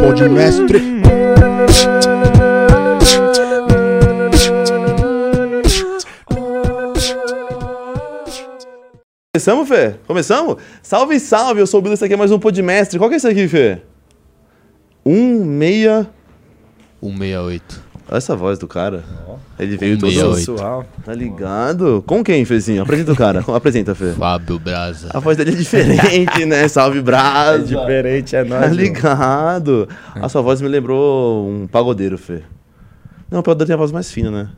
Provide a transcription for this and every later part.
Pode mestre. Começamos, Fê? Começamos? Salve, salve! Eu sou o Bilo, esse aqui é mais um Podmestre. Qual que é esse aqui, Fê? Um meia... 168. Olha essa voz do cara. Ele veio todo... 168. Sensual. Tá ligado? Com quem, Fezinho? Apresenta o cara. Apresenta, Fê. Fábio Braza. A voz dele é diferente, né? Salve, É Brasa. diferente, é Tá nóis. mano. ligado? A sua voz me lembrou um pagodeiro, Fê. Não, o pagodeiro tem a voz mais fina, né?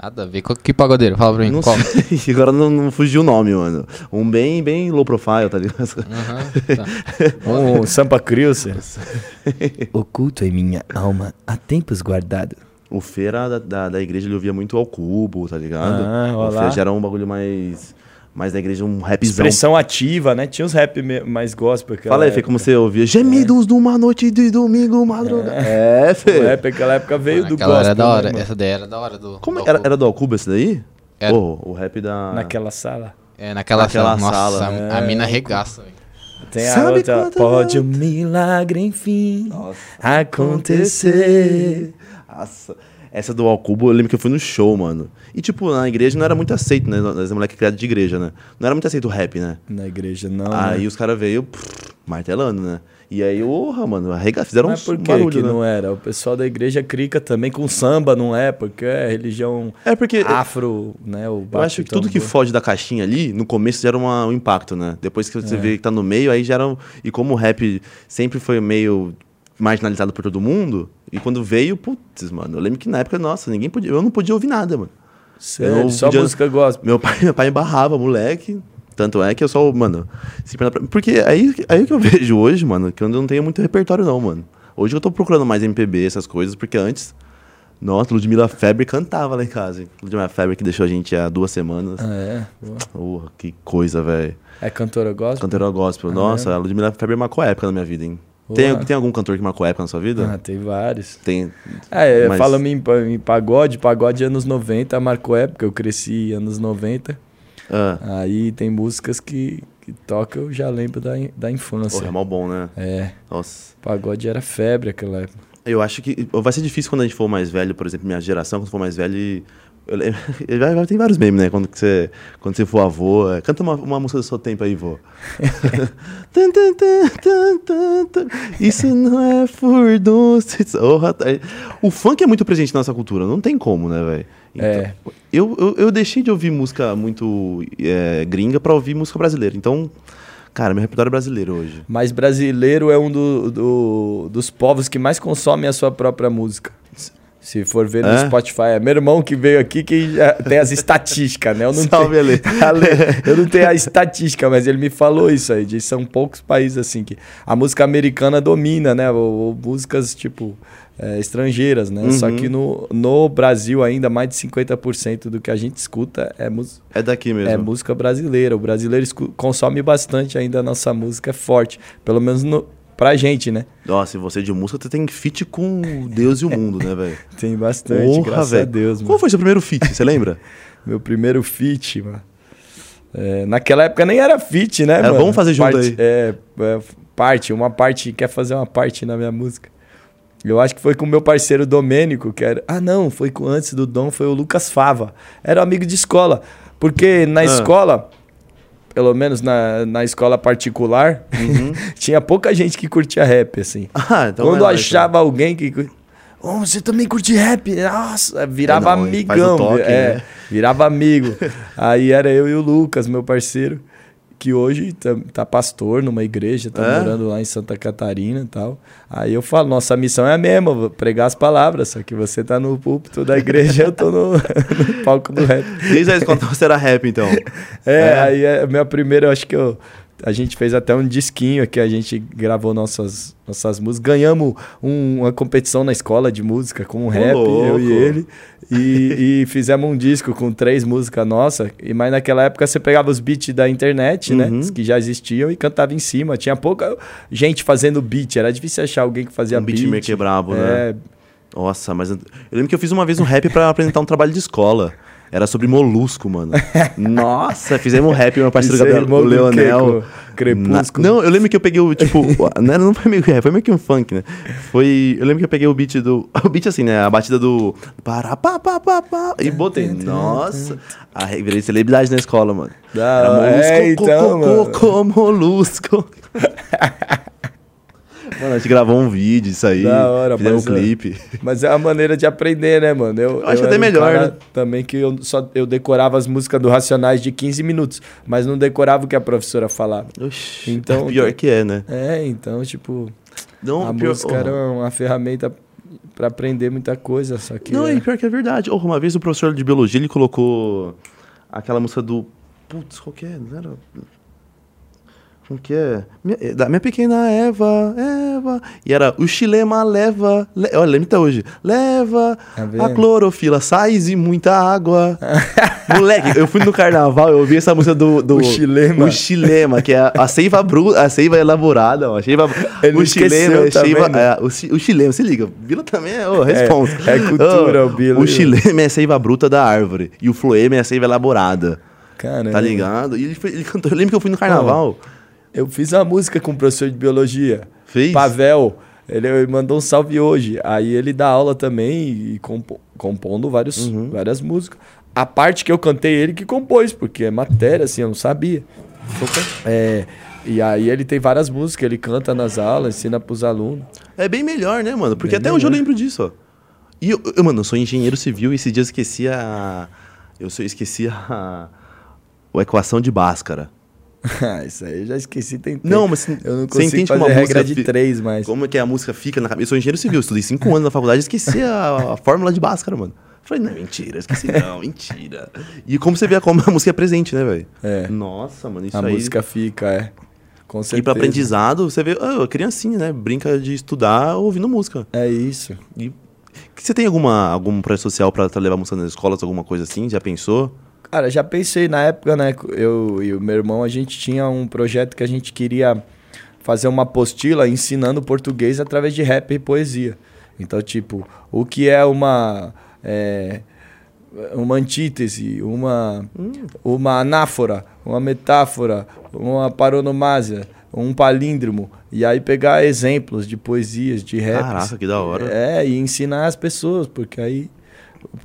Nada a ver. Qual- Que pagodeiro? Fala pra mim. Não qual? sei. Agora não, não fugiu o nome, mano. Um bem, bem low profile, tá ligado? Aham, tá. Um Sampa Crilce. Oculto em minha alma, há tempos guardado. O Fê era da, da, da igreja, ele ouvia muito ao cubo, tá ligado? Ah, o. Fê já era um bagulho mais. Mais da igreja, um rapzão. Expressão ativa, né? Tinha uns rap mais gospel. aquela Fala aí, Fê, como você ouvia? Gemidos de uma noite de domingo, madrugada. É, O Fê. rap naquela época veio do Aquela gospel. era da né, hora. mano? Essa daí era da hora do. Como do era, era do Alcuba esse daí? Era. Pô, o rap da. Naquela sala. É, naquela, naquela sala. Nossa, sala. a, mina regaça, velho. Tem a Sabe outra. Pode um milagre, enfim, Nossa. acontecer. Nossa. Essa do Alcubo, eu lembro que eu fui no show, mano. E, tipo, na igreja não era muito aceito, né? Nós é moleque criado de igreja, né? Não era muito aceito o rap, né? Na igreja, não. Aí né? os caras veio pff, martelando, né? E aí, porra, mano, arrega, fizeram Mas um por que, barulho, que né? não era? O pessoal da igreja crica também com samba, não é? Porque é religião É porque afro, né? O eu acho que tudo que foge da caixinha ali, no começo gera uma- um impacto, né? Depois que você É. vê que tá no meio, aí gera. um- E como o rap sempre foi meio marginalizado por todo mundo, e quando veio, putz, mano, eu lembro que na época, nossa, ninguém podia. Eu não podia ouvir nada, mano. Sério, Eu só podia- música gospel. Meu pai, meu pai barrava, moleque. Tanto é que eu só, mano. Porque aí, aí que eu vejo hoje, mano, que eu não tenho muito repertório, não, mano. Hoje eu tô procurando mais MPB, essas coisas, porque antes. Nossa, Ludmilla Febre cantava lá em casa. hein? Ludmilla Febre que deixou a gente há duas semanas. Ah, é? Porra, que coisa, velho. É cantora gospel? Cantora gospel. Nossa, a Ludmilla Febre marcou época na minha vida, hein? Tem, tem algum cantor que marcou época na sua vida? Ah, tem vários. Tem. É, Mas- falando em, em pagode, pagode anos 90 marcou época, eu cresci anos 90. Ah, Aí tem músicas que, que toca, eu já lembro da, da infância. porra, é mal bom, né? É, Nossa. pagode era febre aquela época. Eu acho que vai ser difícil quando a gente for mais velho, por exemplo, minha geração, quando for mais velho. Vai- vai- Tem vários memes, né? Quando você, quando você for avô. é, Canta uma, uma música do seu tempo aí, vô. Isso não é furdunço. Orra, tá- O funk é muito presente na nossa cultura, não tem como, né, velho? É. Eu, eu, eu deixei de ouvir música muito é, gringa pra ouvir música brasileira. Então, cara, meu repertório é brasileiro hoje. Mas brasileiro é um do- do- dos povos que mais consomem a sua própria música. Se for ver no? Spotify, é meu irmão que veio aqui que tem as estatísticas, né? Eu não Salve, tenho, Ale. Eu não tenho a estatística, mas ele me falou isso aí. De, são poucos países assim que a música americana domina, né? Ou, ou músicas tipo é, estrangeiras, né? Só Uhum. que no, no Brasil ainda mais de 50% do que a gente escuta é, mus- É daqui mesmo. é música brasileira. O brasileiro consome bastante ainda a nossa música, é forte. Pelo menos no, pra gente, né? Nossa, e você de música, você tem feat com Deus e o mundo, né, velho? Tem bastante, Porra, graças velho. a Deus, mano. Qual foi seu primeiro feat, você lembra? Meu primeiro feat, mano. É, naquela época nem era feat, né, Era, mano? vamos fazer junto Parte- aí. É, é, parte, uma parte, quer fazer uma parte na minha música. Eu acho que foi com o meu parceiro Domênico, que era... Ah, não, foi com antes do Dom, foi o Lucas Fava. Era amigo de escola. Porque na Ah. escola, pelo menos na, na escola particular, Uhum. tinha pouca gente que curtia rap, assim. Ah, então Quando lá, achava alguém que. Oh, você também curte rap? Nossa, virava É, não, amigão. toque, é, né? virava amigo. Aí era eu e o Lucas, meu parceiro, que hoje tá, tá pastor numa igreja, tá É? morando lá em Santa Catarina e tal. Aí eu falo, nossa missão é a mesma, pregar as palavras, só que você tá no púlpito da igreja, eu tô no, no palco do rap. Desde aí, quando você era rap, então. É, É. aí é a minha primeira, eu acho que eu, a gente fez até um disquinho que a gente gravou nossas, nossas músicas. Ganhamos um- uma competição na escola de música com um rap, eu louco. e ele. E, e fizemos um disco com três músicas nossas. E, mas naquela época você pegava os beats da internet, né? Uhum. Que já existiam e cantava em cima. Tinha pouca gente fazendo beat. Era difícil achar alguém que fazia Um beatmaker beat. brabo, né? É, Nossa, mas eu eu lembro que eu fiz uma vez um rap pra apresentar um trabalho de escola. Era sobre molusco, mano. Nossa, fizemos um rap, meu parceiro Gabriel, o? Leonel. Crepúsculo? Na- Não, eu lembro que eu peguei o, tipo, não, não foi meio que rap, foi meio que um funk, né? Foi, eu lembro que eu peguei o beat do, o beat assim, né, a batida do pará, pá, pá, pá, pá, e botei, nossa, a virei celebridade na escola, mano. Era molusco, É, então, co, co, co, molusco. Mano, a gente gravou um vídeo isso aí, Da hora, fizemos um mas, é. clipe. Mas é uma maneira de aprender, né, mano? Eu, acho era até um melhor, cara né? Também que eu só eu decorava as músicas do Racionais de 15 minutos, mas não decorava o que a professora falava. Oxi, Então- pior que é, né? É, então, tipo, Não, a pior, música era uma ferramenta pra aprender muita coisa, só que Não, é- e pior que é verdade. Oh, uma vez o professor de biologia, ele colocou aquela música do... Putz, qual que é? Não era... Como que é? Minha, é, da minha pequena Eva, Eva. E era o chilema leva. Le, olha, lembra até hoje. Leva Tá a clorofila, sais e muita água. Moleque, eu fui no carnaval, eu ouvi essa música do. do O Chilema. O chilema, que é a, a seiva bruta, a seiva elaborada, ó. A seiva, Ele o chilema, é tá seiva, é, o, o chilema, se liga. Bila também é, ô, responsa. é cultura, Ô, o Bila. O chilema é a seiva bruta da árvore. E o floema é a seiva elaborada. Caramba. Tá ligado? E ele, foi- ele cantou. Eu lembro que eu fui no carnaval. Eu fiz uma música com o professor de biologia. Fez? Pavel. Ele mandou um salve hoje. Aí ele dá aula também e compo- compondo vários, Uhum. várias músicas. A parte que eu cantei, ele que compôs, porque é matéria, assim, eu não sabia. É, e aí ele tem várias músicas, ele canta nas aulas, ensina pros alunos. É bem melhor, né, mano? Porque Bem até hoje eu melhor. lembro disso, ó. E eu, eu, mano, eu sou engenheiro civil e esse dia eu esqueci a. Eu só esqueci a. A equação de Bhaskara. Ah, Isso aí eu já esqueci, tem tempo. Não, mas Eu não você consigo entende fazer como a regra música de três, mas... Como é que a música fica na cabeça? Eu sou engenheiro civil, estudei cinco anos na faculdade e esqueci a, a fórmula de Bhaskara, mano. Falei, não, mentira, esqueci não, mentira. E como você vê como a música é presente, né, velho? É. Nossa, mano, isso A aí. música fica, é. Com certeza. E pra aprendizado, você vê, ah, a criancinha, né? Brinca de estudar ouvindo música. É isso. E você tem alguma, algum projeto social pra levar música nas escolas, alguma coisa assim? Já pensou? Cara, já pensei na época, né? Eu e o meu irmão, a gente tinha um projeto que a gente queria fazer uma apostila ensinando português através de rap e poesia. Então, tipo, o que é uma. é, uma antítese, uma, uma anáfora, uma metáfora, uma paronomásia, um palíndromo. E aí pegar exemplos de poesias, de raps. Caraca, que da hora. É, e ensinar as pessoas, porque aí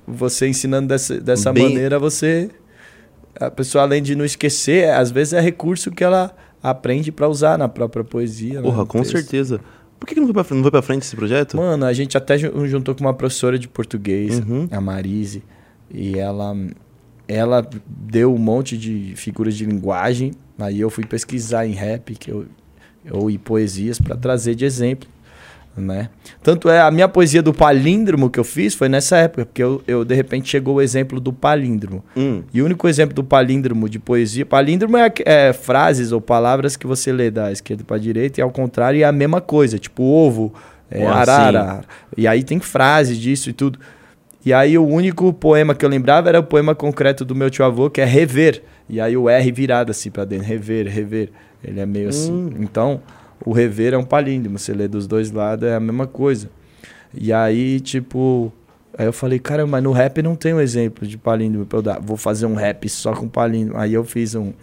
você ensinando dessa, dessa Bem- maneira, você. A pessoa, além de não esquecer, às vezes é recurso que ela aprende pra usar na própria poesia. né, Porra, com texto. certeza. Por que, que não, foi pra, não foi pra frente esse projeto? Mano, a gente até ju- juntou com uma professora de português, Uhum. a Marise, e ela, ela deu um monte de figuras de linguagem. Aí eu fui pesquisar em rap que eu, ou em poesias para trazer de exemplo. Né? Tanto é, a minha poesia do palíndromo que eu fiz foi nessa época, porque eu, eu de repente chegou o exemplo do palíndromo. Hum, E o único exemplo do palíndromo de poesia. Palíndromo é, é frases ou palavras que você lê da esquerda para direita e ao contrário é a mesma coisa. Tipo ovo, é, Ah, arara. E aí tem frases disso e tudo. E aí o único poema que eu lembrava era o poema concreto do meu tio avô, que é rever. E aí o R virado assim pra dentro. Rever, rever. Ele é meio assim. Hum. Então, o rever é um palíndromo. Você lê dos dois lados, é a mesma coisa. E aí, tipo. Aí eu falei, cara, mas no rap não tem um exemplo de palíndromo pra eu dar. Vou fazer um rap só com palíndromo. Aí eu fiz um.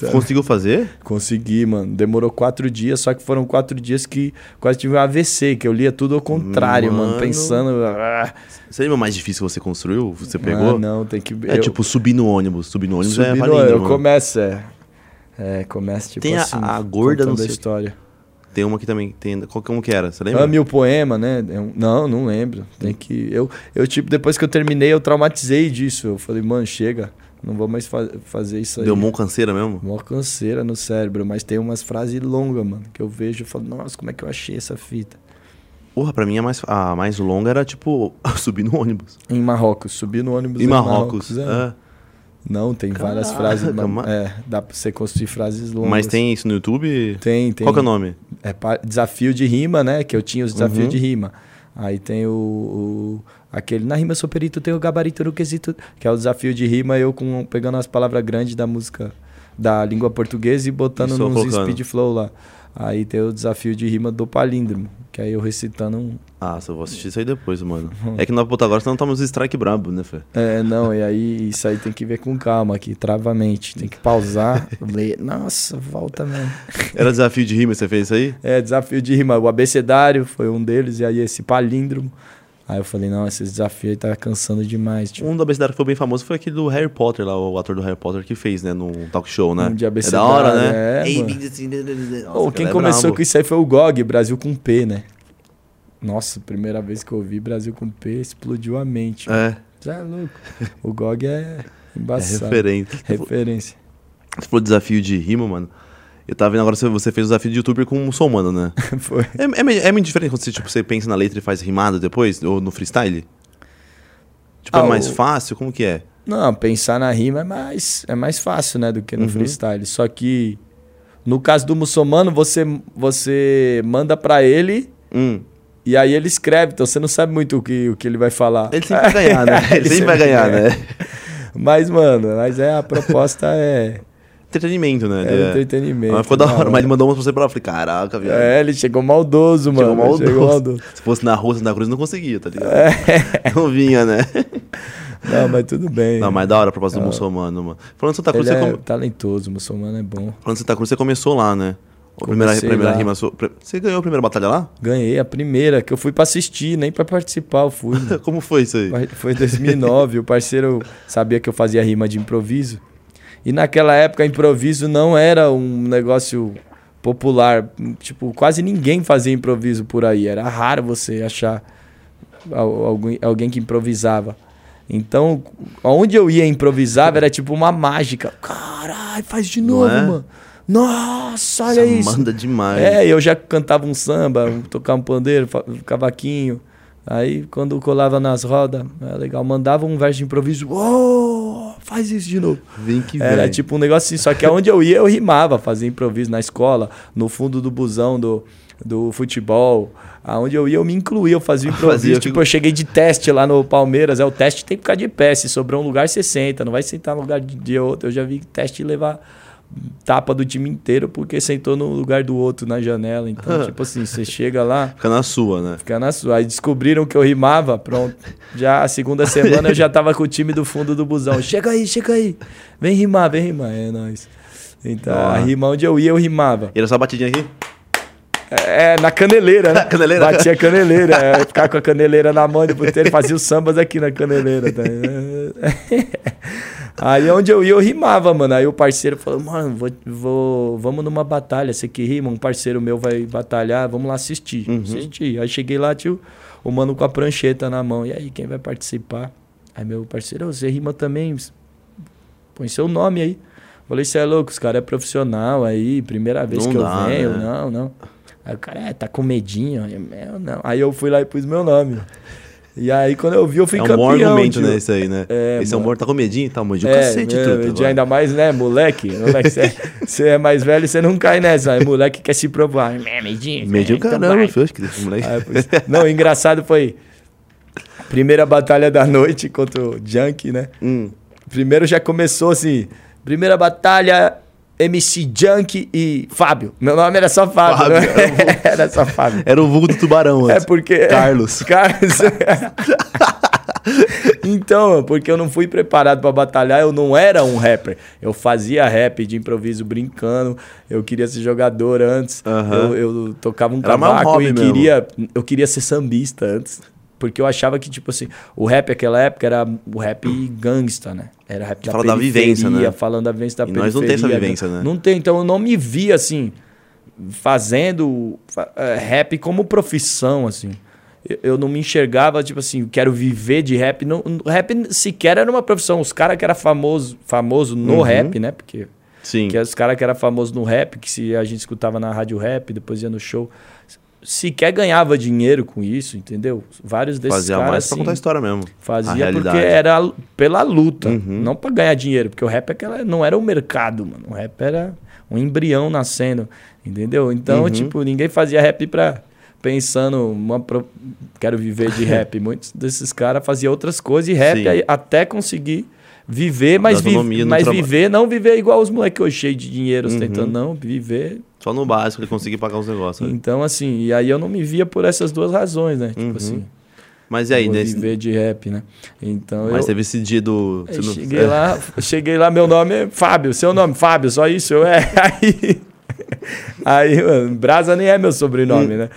Tá. Conseguiu fazer? Consegui, mano. Demorou quatro dias, só que foram quatro dias que quase tive um AVC, que eu lia tudo ao contrário, mano. Mano. pensando. Ah, Você lembra mais difícil que você construiu? Você pegou? Ah, não, tem que. É eu- tipo subir no ônibus. Subir no ônibus é Subi no- palíndromo. Eu começo, é. É, começa tipo Tem a- assim. a gorda, contando não a sei- história. Tem uma aqui também. Tem, qual, como que era? Você lembra? Ame o poema, né? É um- Não, não lembro. Tem que. Eu, eu, tipo, depois que eu terminei, eu traumatizei disso. Eu falei, mano, chega. Não vou mais fa- fazer isso aí. Deu mão canseira mesmo? Mó canseira no cérebro, mas tem umas frases longas, mano, que eu vejo e falo, nossa, como é que eu achei essa fita? Porra, pra mim a mais, a mais longa era tipo subir no ônibus. Em Marrocos, subi no ônibus Em Marrocos. é. é. Não, tem várias Caraca, frases, mas, ma- é, dá pra você construir frases longas. Mas tem isso no YouTube? Tem, tem. Qual que é o nome? É desafio de rima, né? Que eu tinha os desafios Uhum. de rima. Aí tem o, o- aquele na rima sou perito, tem o gabarito no quesito, que é o desafio de rima, eu com pegando as palavras grandes da música da língua portuguesa e botando nos colocando. speed flow lá. Aí tem o desafio de rima do palíndromo, que aí eu recitando um. Ah, só vou assistir isso aí depois, mano. É que vai botar agora, senão toma uns strike brabo, né, Fê? É, não, e aí isso aí tem que ver com calma aqui, trava a mente. Tem que pausar, ler. Nossa, volta mesmo. Era desafio de rima, você fez isso aí? É, desafio de rima. O abecedário foi um deles, e aí esse palíndromo. Aí eu falei, não, esse desafio aí tá cansando demais. Tipo, Um da abecedário que foi bem famoso foi aquele do Harry Potter lá, o ator do Harry Potter que fez, né, no talk show, né? Um de é da abecedário, hora, né? é, Ei, mano. vim assim, nossa, Ô, quem é começou com isso aí foi o GOG, Brasil com P, né? Nossa, primeira vez que eu ouvi Brasil com P, explodiu a mente. É, Já é louco. O GOG é é embaçado. referente. Referência. Você falou desafio de rima, mano. Eu tava vendo agora você- você fez o desafio de youtuber com um muçulmano, né? Foi. É, é, meio- é muito diferente quando você, tipo, você pensa na letra e faz rimado depois, ou no freestyle? Tipo, Ah, é mais o- fácil? Como que é? Não, pensar na rima é mais, é mais fácil, né, do que no Uhum. freestyle. Só que no caso do muçulmano, você, você manda pra ele Hum, e aí ele escreve, então você não sabe muito o que, o que ele vai falar. ele sempre vai ganhar, né? Ele, sempre vai ganhar, ganha. né? Mas, mano, mas é, a proposta é, Entretenimento, né? é Ele entretenimento. Mas ficou da hora, mas ele mandou uma pra você pra lá. Falei, caraca, viado. É, ele chegou maldoso, mano. Chegou maldoso. Chegou maldoso. Se fosse na rua, Santa Cruz, não conseguia, tá ligado? É. Não vinha, né? Não, mas tudo bem. Não, mas da hora a proposta do muçulmano, mano. Falando de Santa Cruz, Ele você é come- talentoso, muçulmano é bom. Falando de Santa Cruz, você começou lá, né? A primeira, primeira rima sua. Você ganhou a primeira batalha lá? Ganhei a primeira, que eu fui pra assistir, nem pra participar eu fui. Como foi isso aí? Foi em 2009, o parceiro sabia que eu fazia rima de improviso. E naquela época, improviso não era um negócio popular. Tipo, quase ninguém fazia improviso por aí. Era raro você achar al- alguém, alguém que improvisava. Então, onde eu ia improvisava era tipo uma mágica. Caralho, faz de novo, é? mano. Nossa, olha Nossa, isso. manda demais. É, eu já cantava um samba, tocava um pandeiro, um cavaquinho. Aí, quando colava nas rodas, era legal, mandava um verso de improviso. Oh, faz isso de novo. Vem que Era vem. tipo um negócio assim, só que aonde eu ia, eu rimava, fazia improviso na escola, no fundo do busão do, do futebol. Aonde eu ia, eu me incluía, eu fazia improviso. Fazia, tipo, eu cheguei de teste lá no Palmeiras, é o teste tem que ficar de pé, se sobrar um lugar, você senta, não vai sentar no lugar de, de outro. Eu já vi teste levar tapa do time inteiro porque sentou no lugar do outro na janela. Então, tipo assim, você chega lá, Fica na sua, né? fica na sua. Aí descobriram que eu rimava, pronto. Já a segunda semana eu já tava com o time do fundo do busão. Chega aí, chega aí. Vem rimar, vem rimar. É nóis. Então, a Ah. rima onde eu ia, eu rimava. E era só batidinha aqui? É, na caneleira, né? Caneleira? Batia a caneleira. É, ficar com a caneleira na mão, depois ele fazia os sambas aqui na caneleira. Tá? Aí onde eu ia, eu rimava, mano. Aí o parceiro falou, mano, vou, vou- vamos numa batalha. Você que rima, um parceiro meu vai batalhar, vamos lá assistir. Uhum. Assistir. Aí cheguei lá, tio, o mano com a prancheta na mão. E aí, quem vai participar? Aí meu parceiro, "Ô, você rima também? Põe seu nome aí. Falei, você é louco, os caras é profissional aí, primeira vez Não que dá, eu venho. né? Não, não. Aí o cara, é, tá com medinho. Eu, não. Aí eu fui lá e pus meu nome. E aí quando eu vi, eu fui é um campeão. bom argumento, né? Isso aí, né? É, Esse é um bom. Tá com medinho? Tá, medinho É, cacete, é, truta, de agora. ainda mais, né, moleque? Você você é mais velho, você não cai nessa. Aí moleque quer se provar. É, medinho. Medinho, então caramba, vai. filho. Acho que esse moleque. Aí eu pus- Não, o engraçado foi... Primeira batalha da noite contra o Junk, né? Hum. Primeiro já começou assim. Primeira batalha, MC Junk e Fábio. Meu nome era só Fábio. Fábio, né? era só Fábio. Era o vulgo do tubarão É antes. porque. Carlos. Carlos. então, porque eu não fui preparado pra batalhar, eu não era um rapper. Eu fazia rap de improviso brincando. Eu queria ser jogador antes. Eu, eu tocava um Era um cavaco hobby e mesmo. queria. Eu queria ser sambista antes. Porque eu achava que, tipo assim, o rap naquela época era o rap gangsta, né? Era rap da Fala da vivência, né? falando da vivência da E periferia. nós não tem essa vivência, né? Não tem, então eu não me via assim, fazendo fa- eh, rap como profissão, assim. Eu- não me enxergava, tipo assim, quero viver de rap. Não, rap sequer era uma profissão. Os caras que eram famoso, famoso no Uhum. rap, né? Porque Sim. que os caras que eram famosos no rap, que se a gente escutava na rádio rap, depois ia no show, sequer ganhava dinheiro com isso, entendeu? Vários desses Fazia caras mais pra assim, contar a história mesmo. Fazia porque era pela luta, Uhum. não pra ganhar dinheiro, porque o rap é aquela, não era o mercado, mano. O rap era um embrião nascendo, entendeu? Então, Uhum. tipo, ninguém fazia rap pra pensando, uma pro- quero viver de rap. Muitos desses caras faziam outras coisas e rap aí, até conseguir viver, mas, vi- mas viver, não viver igual os moleques hoje, cheios de dinheiro, Uhum. ostentando, não, viver Só no básico ele conseguir pagar os negócios. né? Então, assim, e aí eu não me via por essas duas razões, né? Tipo Uhum. assim, Mas e aí, nesse... viver de rap, né? Então Mas eu, teve esse dia do. você não- cheguei lá, cheguei lá, meu nome é Fábio, seu nome, Fábio, só isso, eu é. Aí, aí mano, Brasa nem é meu sobrenome, né?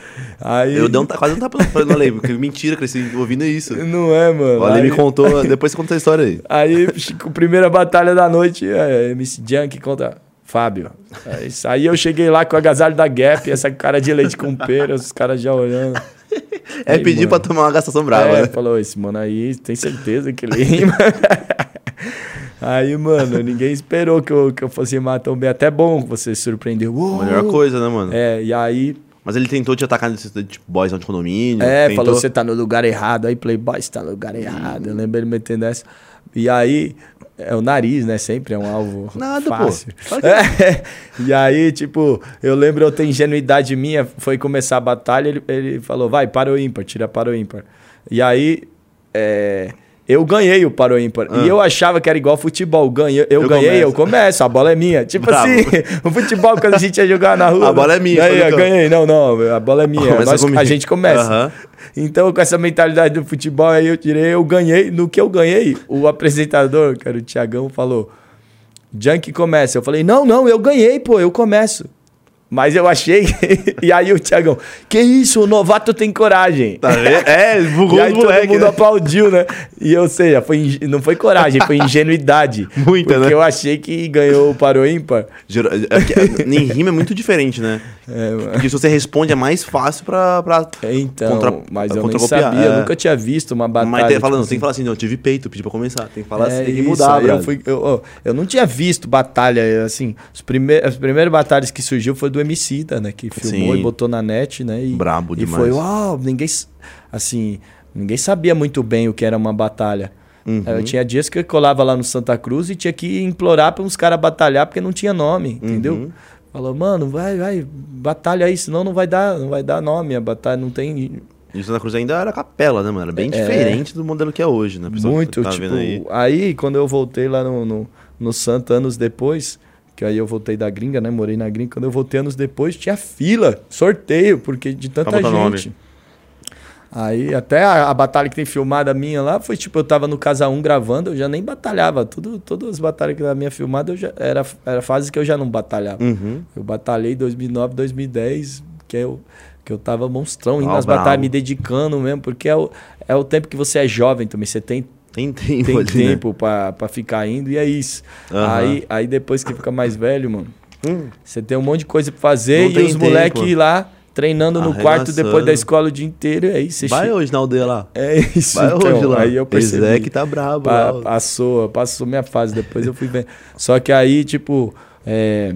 Aí, Eu dei um, quase um tapa no Ale, porque mentira, cresci ouvindo isso. Não é, mano. O Ale Aí- me contou, depois você conta essa história aí. Aí, primeira batalha da noite, é, MC Junk contra Fábio. Aí, aí eu cheguei lá com o agasalho da Gap, essa cara de leite com pera, os caras já olhando. É Aí, pedir pra tomar uma gastação brava, é, né? falou, esse mano aí, tem certeza que ele rima? aí, mano, ninguém esperou que eu, que eu fosse rimar tão bem. Até bom que você se surpreendeu. Uou! Melhor coisa, né, mano? É, e aí, Mas ele tentou te atacar nesse tipo, boys de condomínio. É, tentou... falou, você tá no lugar errado. Aí, Playboy, você tá no lugar errado. Eu lembro ele metendo essa. E aí, é o nariz, né? Sempre é um alvo Nada, pô. fácil. Que É. E aí, tipo, eu lembro, eu tenho ingenuidade minha, foi começar a batalha, ele, ele falou, vai, para o ímpar, tira para o ímpar. E aí, é, eu ganhei o para o ímpar. Ah. E eu achava que era igual futebol. Ganhei, eu, Eu ganhei, começo. eu começo, a bola é minha. Tipo Bravo. assim, o futebol, quando a gente ia jogar na rua. A bola é minha, Aí, eu ganhei. Não, não, a bola é minha. Começa Nós- a gente começa. Aham. Então, com essa mentalidade do futebol, aí eu tirei, eu ganhei. No que eu ganhei, o apresentador, que era o Tiagão, falou: Junk começa. Eu falei: Não, não, eu ganhei, pô, eu começo. Mas eu achei. e aí o Tiagão: Que isso, o novato tem coragem. Tá vendo? É, bugou E aí todo moleques. mundo né? aplaudiu, né? E ou seja, foi, inge- não foi coragem, foi ingenuidade. Muita, porque né? eu achei que ganhou o Paro Ímpar. Gerou- é que- Em rima é muito diferente, né? É. Porque se você responde é mais fácil pra. pra... Então, Contra- mas eu nem contracopiar, sabia, eu é. nunca tinha visto uma batalha. Mas tem, falando, tipo tem que falar assim, não, eu tive peito, pedi pra começar. Tem que falar assim, É tem que mudar, eu, fui, eu, eu não tinha visto batalha, assim, os prime as primeiras batalhas que surgiu foi do Emicida, né, que filmou Sim. e botou na net, né, e, Brabo e demais. foi, uau, ninguém, assim, ninguém sabia muito bem o que era uma batalha. Uhum. Eu tinha dias que eu colava lá no Santa Cruz e tinha que implorar para uns caras batalhar porque não tinha nome, Uhum. entendeu? Falou, mano, vai, vai, batalha aí, senão não vai dar, não vai dar nome, a batalha não tem E o Santa Cruz ainda era capela, né, mano? Era bem diferente do modelo que é hoje, né? Muito, tá tipo, aí. aí. quando eu voltei lá no, no, no Santa anos depois, que aí eu voltei da gringa, né? Morei na gringa, quando eu voltei anos depois, tinha fila, sorteio, porque de tanta botar gente. Aí até a, a batalha que tem filmada minha lá foi tipo, eu tava no Casa 1 gravando, eu já nem batalhava. Tudo, todas as batalhas que da minha filmada eu já, era, era fase que eu já não batalhava. Uhum. Eu batalhei em 2009, 2010, que eu, que eu tava monstrão indo Ah, nas bravo. batalhas, me dedicando mesmo, porque é o, é o tempo que você é jovem também, você tem Tem tempo tem ali, né? tempo pra, pra ficar indo e é isso. Aham. Aí, aí depois que fica mais velho, mano, Hum. você tem um monte de coisa pra fazer Não e os moleques lá treinando no quarto depois da escola o dia inteiro. Aí você Vai che- hoje na aldeia lá. É isso, Vai então. hoje lá. Aí eu percebi. Zé que tá brabo Pa- passou, passou minha fase, depois eu fui vendo. Só que aí, tipo, é,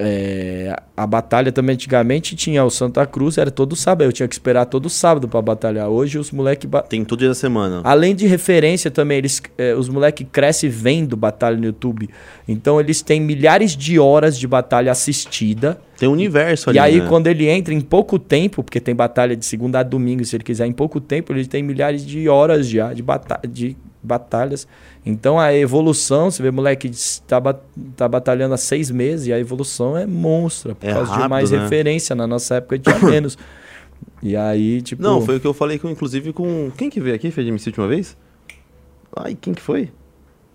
é, a batalha também antigamente tinha o Santa Cruz, era todo sábado. Eu tinha que esperar todo sábado pra batalhar. Hoje os moleques. Tem todo dia da semana. Além de referência também, eles, eh, os moleques crescem vendo batalha no YouTube. Então eles têm milhares de horas de batalha assistida. Tem um universo ali, e aí, né? quando ele entra em pouco tempo, porque tem batalha de segunda a domingo, se ele quiser, em pouco tempo, ele tem milhares de horas já de, bata de batalhas. Então a evolução, você vê moleque tá, ba- tá batalhando há seis meses e a evolução é monstra. Por É causa de rápido, mais né? referência. Na nossa época tinha menos. E aí, tipo. Não, foi o que eu falei, com, inclusive, com... Quem que veio aqui, fez de MC última vez? Ai, quem que foi?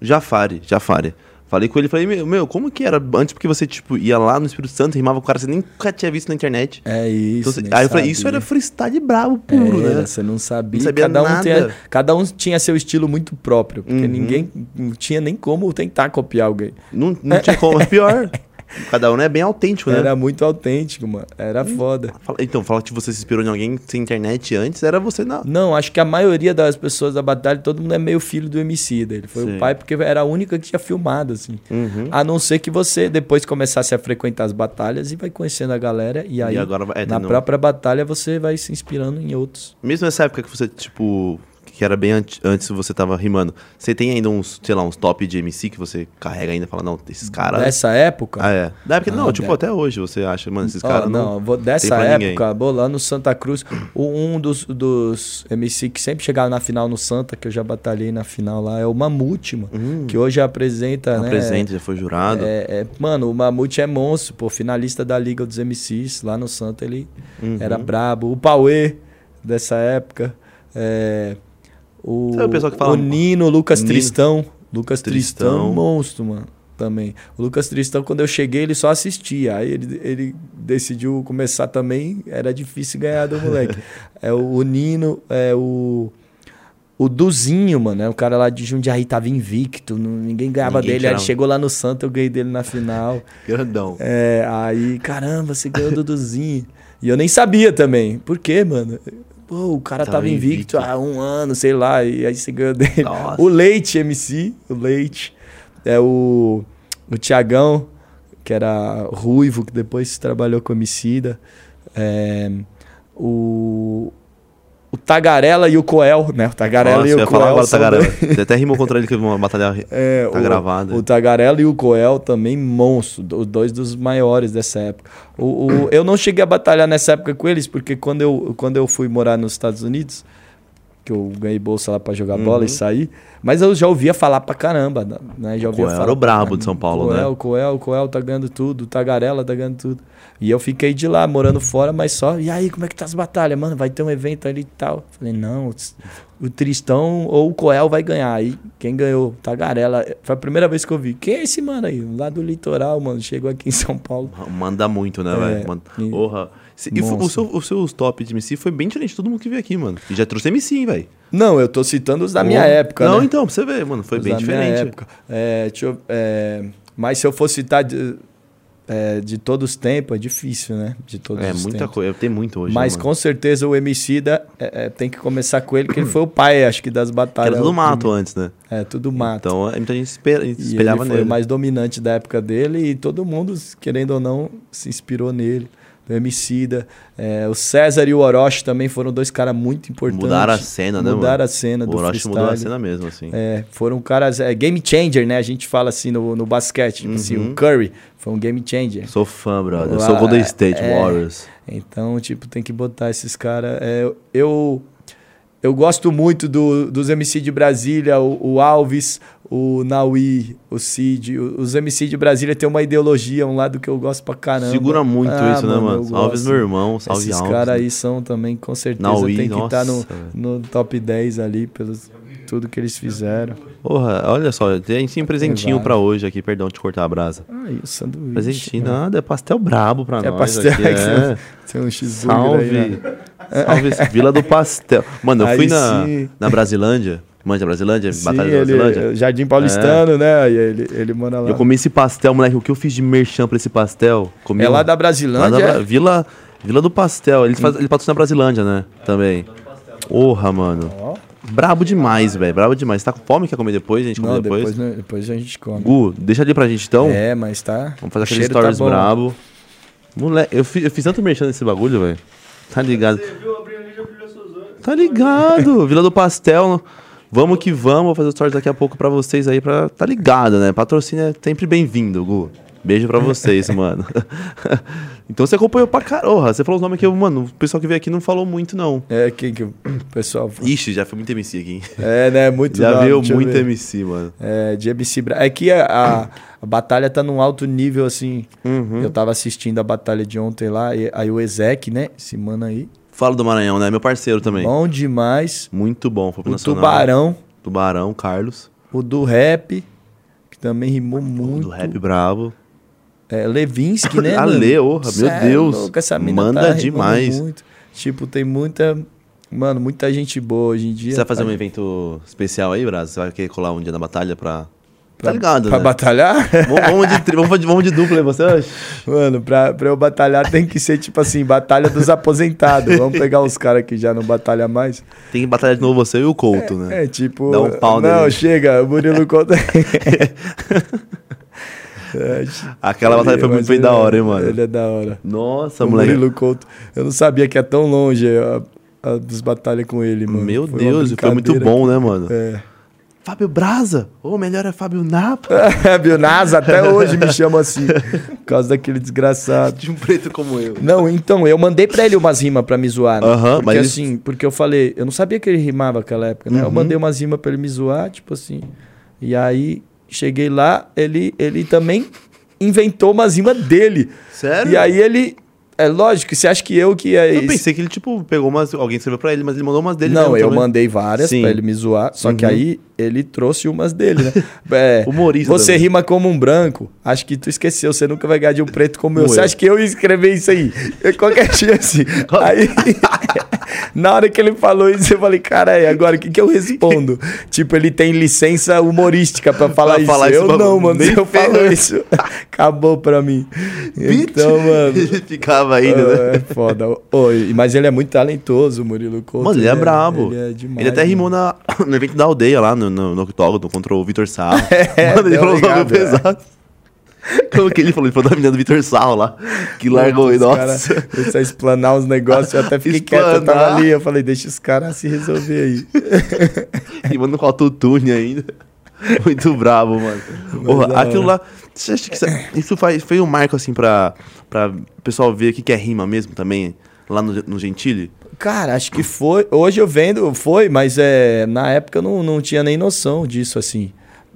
Jafari, Jafari. Falei com ele, falei, meu, meu, como que era antes? Porque você, tipo, ia lá no Espírito Santo, rimava com o cara, você nem nunca tinha visto na internet. É isso. Então, aí eu falei, isso era freestyle brabo, puro, Era, né? Você não sabia. Não sabia cada, um nada. tinha, cada um tinha seu estilo muito próprio. Porque Uhum. ninguém não tinha nem como tentar copiar alguém. Não, não tinha como, é pior. Cada um é bem autêntico, né? Era muito autêntico, mano. Era foda. Fala- Então, fala que você se inspirou em alguém sem internet antes, era você na... Não, acho que a maioria das pessoas da batalha, todo mundo é meio filho do MC Ele foi Sim. o pai porque era a única que tinha filmado, assim. Uhum. A não ser que você depois começasse a frequentar as batalhas e vai conhecendo a galera. E aí, agora vai- é, na própria batalha, você vai se inspirando em outros. Mesmo nessa época que você, tipo, que era bem antes, antes você tava rimando. Você tem ainda uns, sei lá, uns top de MC que você carrega ainda e fala, não, esses caras. Nessa época? Ah, é. Da época, Ah, não, tipo, da- até hoje você acha, mano, esses Ó, caras não, não. dessa época, vou lá no Santa Cruz, um dos, dos MC que sempre chegava na final no Santa, que eu já batalhei na final lá, é o Mamute, mano. Hum, Que hoje apresenta, né? presente, já foi jurado. É, é- mano, o Mamute é monstro, pô, finalista da Liga dos MCs, lá no Santa ele Uhum. era brabo. O Pauê, dessa época, é, o, Sabe o pessoal que fala- o Nino, o Lucas Nino. Tristão, Lucas Tristão, Tristão. monstro, mano, também. O Lucas Tristão, quando eu cheguei, ele só assistia, aí ele, ele decidiu começar também, era difícil ganhar do moleque. é o, o Nino, é o... O Duzinho, mano, é o cara lá de Jundiaí, tava invicto, não- ninguém ganhava Ninguém dele. Aí ele chegou lá no Santa, eu ganhei dele na final. Grandão. É, aí, caramba, você ganhou do Duzinho. E eu nem sabia também. Por quê, mano? Pô, o cara Tava tava, invicto invicto. há um ano, sei lá, e aí você ganhou dele. Nossa. O Leite MC, o Leite. É o, o Tiagão, que era ruivo, que depois trabalhou com Emicida. É, o, o Tagarela e o Coel, né? O Tagarela Nossa, e o ia falar Coel. agora do Tagarela. Você até rimou contra ele que uma batalha é, tá o, gravada. O Tagarela e o Coel também monstro, os dois dos maiores dessa época. O, o- eu não cheguei a batalhar nessa época com eles, porque quando eu, quando eu fui morar nos Estados Unidos, que eu ganhei bolsa lá pra jogar bola Uhum. e sair, mas eu já ouvia falar pra caramba, né? Já ouvia Coel falar era o brabo de São Paulo, Coel, né? Coel, Coel tá ganhando tudo, o Tagarela tá ganhando tudo. E eu fiquei de lá, morando fora, mas só. E aí, como é que tá as batalhas? Mano, vai ter um evento ali e tal. Falei, não, o Tristão ou o Coel vai ganhar. Aí, quem ganhou? Tagarela. Foi a primeira vez que eu vi. Quem é esse mano aí? Lá do litoral, mano. Chegou aqui em São Paulo. Manda muito, né, É, velho? Manda- e- Porra. E o, seu, os seus top de MC foi bem diferente de todo mundo que veio aqui, mano. E já trouxe MC, hein, velho. Não, eu tô citando os da minha época, Não, né? então, pra você ver, mano. Foi Os bem da minha diferente. época. É, eu- é, mas se eu for citar de, é, de todos os tempos, é difícil, né? De todos É, os muita tempos. coisa. Tem muito hoje. Mas né, mano? com certeza o Emicida é, é, tem que começar com ele, que ele foi o pai, acho que, das Que batalhas. era tudo O mato antes, né? É, tudo mato. Então, é, muita gente espera, a gente e ele espelhava foi nele. o mais dominante da época dele e todo mundo, querendo ou não, se inspirou nele. O Emicida. É, o César e o Orochi também foram dois caras muito importantes. Mudaram a cena, né, Mudaram mano? a cena O do Orochi freestyle. mudou a cena mesmo, assim. É, foram caras. É, game changer, né? A gente fala assim no, no basquete. Tipo assim, Uhum. o Curry foi um game changer. Sou fã, brother. Eu sou Golden State é. Warriors. Então, tipo, tem que botar esses caras. É, eu, eu gosto muito do- dos MC de Brasília, o, o Alves, o Naui, o Cid. Os MC de Brasília têm uma ideologia, um lado que eu gosto pra caramba. Segura muito Ah, isso, né, mano, mano? eu Salves, gosto. meu irmão. Salve Esses Alves. caras né? aí são também, com certeza, Naui, tem que estar no, nossa, velho. no top 10 ali, pelos tudo que eles fizeram. Porra, olha só, tem sim um presentinho pra hoje aqui, perdão de cortar a brasa. Ai, o sanduíche. Presentinho, mano. nada, é pastel brabo pra É nós. pastel, aqui, é. Tem um cheeseburger Salve. aí, né? Salve, Vila do Pastel. Mano, eu Aí fui na, na Brasilândia. Manja Brasilândia? Sim, Batalha da ele, Brasilândia? Jardim Paulistano, né? Aí ele, ele mora lá. Eu comi esse pastel, moleque. O que eu fiz de merchan pra esse pastel? Comi É um- lá da lá Brasilândia? da é? Bra- Vila, Vila do Pastel. Ele, faz, ele patrocina a Brasilândia, né? Também. Porra, mano. Ó. Brabo demais, velho. Brabo demais. Tá com fome? Quer comer depois? A gente come Não, depois? depois, né, depois a gente come. Gu, deixa ali pra gente então. É, mas tá. Vamos fazer aquele cheiro tá stories bom. brabo. Moleque, eu fiz, eu fiz tanto merchan nesse bagulho, velho. Tá ligado? Tá ligado? Vila do Pastel. Vamos que vamos. Vou fazer os stories daqui a pouco pra vocês aí. Pra... Tá ligado, né? Patrocínio é sempre bem-vindo, Gu. Beijo pra vocês, mano. então você acompanhou pra caramba. Você falou os nomes que eu, mano, o pessoal que veio aqui não falou muito, não. É, quem que o pessoal. Ixi, já foi muito MC aqui. hein? É, né? Muito Já nome, veio muito ver. MC, mano. É, de MC Bra... É que a, a, a batalha tá num alto nível, assim. Uhum. Eu tava assistindo a batalha de ontem lá, e aí o Ezek, né? Esse mano aí. Fala do Maranhão, né? Meu parceiro também. Bom demais. Muito bom. Foi pro O Nacional. Tubarão, Tubarão, Carlos. o do rap, que também rimou muito. Do rap brabo. É, Levinsky, né? Ale, mano? orra, meu é Deus. louco, essa mina Manda tá demais. Muito. Tipo, tem muita. Mano, muita gente boa hoje em dia. Você vai fazer um evento especial aí, Brás? Você vai querer colar um dia na batalha pra. Pra- tá ligado, Pra né? batalhar? vamos, de, vamos, de, vamos de dupla aí, você acha? Mano, pra, pra eu batalhar tem que ser tipo assim, batalha dos aposentados. Vamos pegar os caras que já não batalham mais. Tem que batalhar de novo você e o Couto, né? É tipo. Dá um pau Não, chega, o Murilo conta. É, Aquela batalha foi muito bem da é- hora, hein, mano? Ele é da hora. Nossa, o moleque. Murilo Couto. Eu não sabia que é tão longe as batalhas com ele, mano. Meu Foi Deus, foi muito bom, né, mano? É. Fábio Braza! Ou melhor é Fábio Napa. Bill Nasa até hoje me chama assim. Por causa daquele desgraçado. De um preto como eu. Não, então, eu mandei pra ele umas rimas pra me zoar. Né? Aham, porque mas ele- assim, porque eu falei, eu não sabia que ele rimava naquela época, né? Eu Uhum. mandei umas rimas pra ele me zoar, tipo assim. E aí, cheguei lá, ele, ele também inventou umas rimas dele. Sério? E aí ele. É lógico, você acha que eu que é Eu isso? pensei que ele, tipo, pegou umas. Alguém escreveu pra ele, mas ele mandou umas dele Não, mesmo eu também. mandei várias Sim. pra ele me zoar, só que Uhum. aí ele trouxe umas dele, né? É, Humorista Você também. rima como um branco, acho que tu esqueceu, você nunca vai ganhar de um preto como eu. Você acha que eu ia escrever isso aí? Qualquer chance. aí, na hora que ele falou isso, eu falei, cara, e agora o que, que eu respondo? tipo, ele tem licença humorística pra falar Pra isso. falar isso, eu não, mano, se eu falo isso, acabou pra mim. Então, mano... Ele ficava ainda, né? É foda. Ô, e- mas ele é muito talentoso, Murilo Couto. Mano, ele é brabo. Ele é demais. Ele até mano. rimou na, no evento da aldeia lá, no, no, no octógono, contra o Vitor Sarro. É, Mano, ele falou ligado, é. pesado. Como que ele falou? Ele falou da menina do Vitor Sarro lá, que largou ele. Os Nossa. cara começou a explanar uns negócios, eu até fiquei quieto, eu tava Explanar. ali, eu falei, deixa os caras se resolver aí. Rimando com autotune ainda. Muito brabo, mano. Porra, aquilo lá. Você acha que isso, isso faz, foi um marco, assim, pra, pra o pessoal ver o que é rima mesmo também, lá no, no Gentili? Cara, acho que foi. Hoje eu vendo, foi, mas é, na época eu não, não tinha nem noção disso, assim.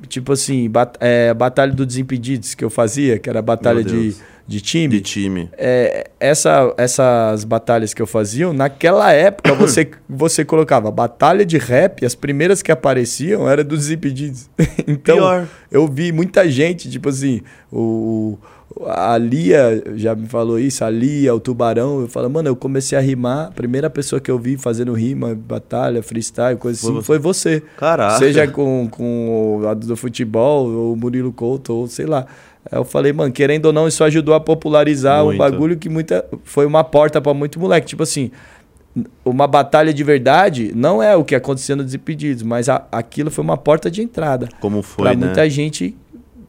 Tipo assim, bat, é, Batalha do Desimpedidos que eu fazia, que era batalha de, de time. De time. É, essa, essas batalhas que eu fazia, naquela época você, você colocava batalha de rap, as primeiras que apareciam era dos Desimpedidos. então, Pior. eu vi muita gente, tipo assim, o, a Lia já me falou isso, a Lia, o Tubarão, eu falo, mano, eu comecei a rimar, a primeira pessoa que eu vi fazendo rima, batalha, freestyle, coisa assim, foi você. Caraca. Seja com, com o do futebol, ou o Murilo Couto, ou sei lá. Eu falei, mano, querendo ou não, isso ajudou a popularizar um Muito. bagulho que muita. Foi uma porta pra muito moleque. Tipo assim, uma batalha de verdade não é o que acontecia no Desimpedidos, mas a- aquilo foi uma porta de entrada. Como foi, pra né? muita gente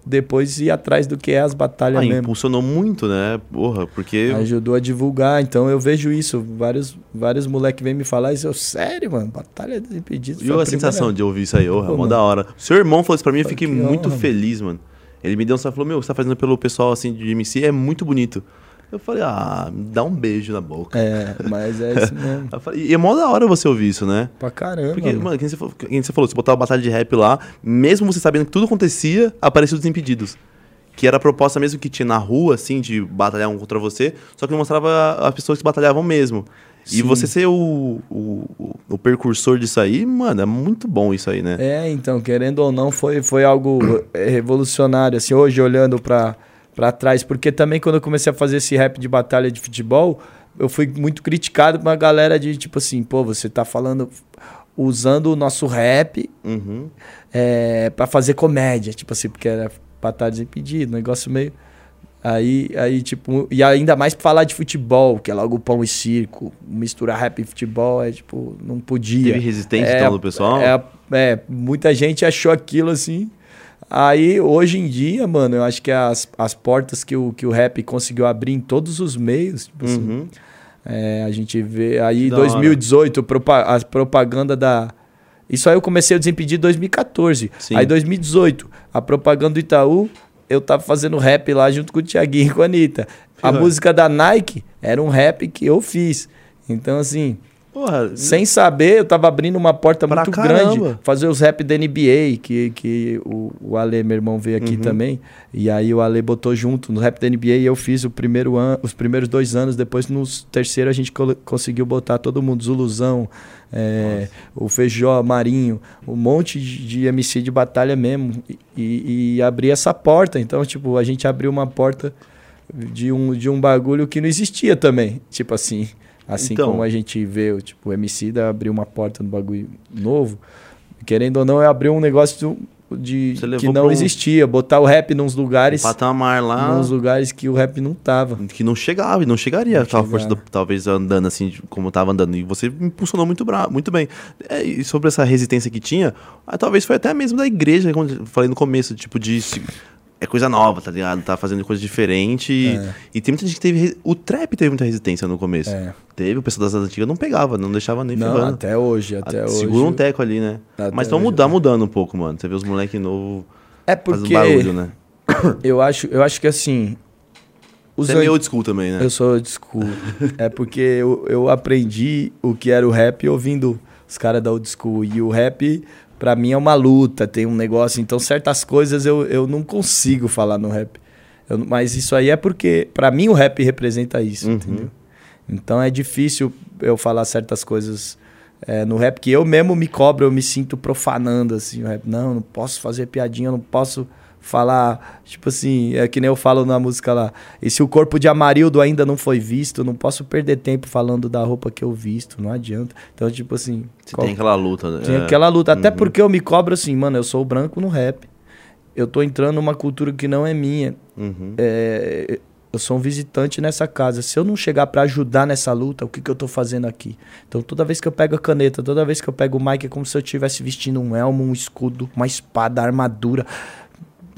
depois ir atrás do que é as batalhas Ah, mesmo. impulsionou muito, né? Porra, porque. Ajudou a divulgar, então eu vejo isso. Vários, vários moleques vêm me falar isso. Eu, sério, mano, Batalha dos Impedidos. E a primeira- sensação de ouvir isso aí, Pô, mó mano. da hora. Seu irmão falou isso pra mim, eu fiquei que muito honra, feliz, mano. Ele me deu um salve e falou: Meu, o você tá fazendo pelo pessoal assim de MC é muito bonito. Eu falei: Ah, me dá um beijo na boca. É, mas é isso mesmo. Falei, e é mó da hora você ouvir isso, né? Pra caramba. Porque, mano. mano, quem você, falou, quem você falou, você botar uma batalha de rap lá, mesmo você sabendo que tudo acontecia, apareceu os Desimpedidos. Que era a proposta mesmo que tinha na rua, assim, de batalhar um contra você, só que não mostrava as pessoas que batalhavam mesmo. E Sim. você ser o, o, o- precursor disso aí, mano, é muito bom isso aí, né? É, então, querendo ou não, foi, foi algo revolucionário, assim, hoje olhando pra, pra trás, porque também quando eu comecei a fazer esse rap de batalha de futebol, eu fui muito criticado por uma galera de, tipo assim, pô, você tá falando, usando o nosso rap Uhum. é, para fazer comédia, tipo assim, porque era batalha desimpedido, negócio meio... Aí, aí, tipo, e ainda mais pra falar de futebol, que é logo pão e circo, misturar rap e futebol, é tipo, não podia. Teve resistência É, então do pessoal? É, é, muita gente achou aquilo assim. Aí, hoje em dia, mano, eu acho que as, as portas que o, que o rap conseguiu abrir em todos os meios, tipo assim, Uhum. é, a gente vê. Aí, Da 2018, propa a propaganda da. Isso aí eu comecei a desimpedir em 2014. Sim. Aí, 2018, a propaganda do Itaú, eu tava fazendo rap lá junto com o Thiaguinho e com a Anitta. A Uhum. música da Nike era um rap que eu fiz. Então, assim, Porra, sem saber, eu tava abrindo uma porta Pra muito caramba. grande. Fazer os rap da NBA, que, que o, o Ale, meu irmão, veio aqui Uhum. também. E aí o Ale botou junto no rap da NBA e eu fiz o primeiro an os primeiros dois anos. Depois, no terceiro, a gente conseguiu botar todo mundo. Zuluzão, é, o Feijó, Marinho, um monte de, MC de batalha mesmo. E, e, e abrir essa porta. Então, tipo, a gente abriu uma porta de um, de um bagulho que não existia também. Tipo assim. Assim Então. como a gente vê, o, tipo, o MC da abriu uma porta no bagulho novo. Querendo ou não, é abrir um negócio de que não um- existia. Botar o rap nos um lugares, patamar lá nos lugares que o rap não tava. que não chegava e não chegaria Não com a força chegava. do- talvez andando assim como tava andando e você impulsionou muito bra muito bem É, e sobre essa resistência que tinha ah, talvez foi até mesmo da igreja como eu falei no começo tipo de é coisa nova, tá ligado? Tá fazendo coisa diferente. E, É. e tem muita gente que teve. O trap teve muita resistência no começo. É. Teve, o pessoal das antigas não pegava, não deixava nem Não, ferrando. até hoje, até hoje. Segura um teco ali, né? Até Mas estão mudando, né? mudando um pouco, mano. Você vê os moleque novo É fazendo porque barulho, né? eu acho, eu acho que assim, Você é an- meio old school também, né? Eu sou old school. é porque eu, eu aprendi o que era o rap ouvindo os caras da old school. E o rap, pra mim, é uma luta, tem um negócio. Então, certas coisas eu, eu não consigo falar no rap. Eu mas isso aí é porque, pra mim, o rap representa isso, Uhum. entendeu? Então é difícil eu falar certas coisas é, no rap que eu mesmo me cobro, eu me sinto profanando assim, o rap. Não, não posso fazer piadinha, eu não posso falar, tipo assim, é que nem eu falo na música lá. E se o corpo de Amarildo ainda não foi visto, não posso perder tempo falando da roupa que eu visto, não adianta. Então, tipo assim, Você qual- tem aquela luta, né? tem É. aquela luta. Até Uhum. porque eu me cobro assim, mano, eu sou branco no rap. Eu tô entrando numa cultura que não é minha. Uhum. É, eu sou um visitante nessa casa. Se eu não chegar pra ajudar nessa luta, o que, que eu tô fazendo aqui? Então, toda vez que eu pego a caneta, toda vez que eu pego o mic, é como se eu estivesse vestindo um elmo, um escudo, uma espada, armadura.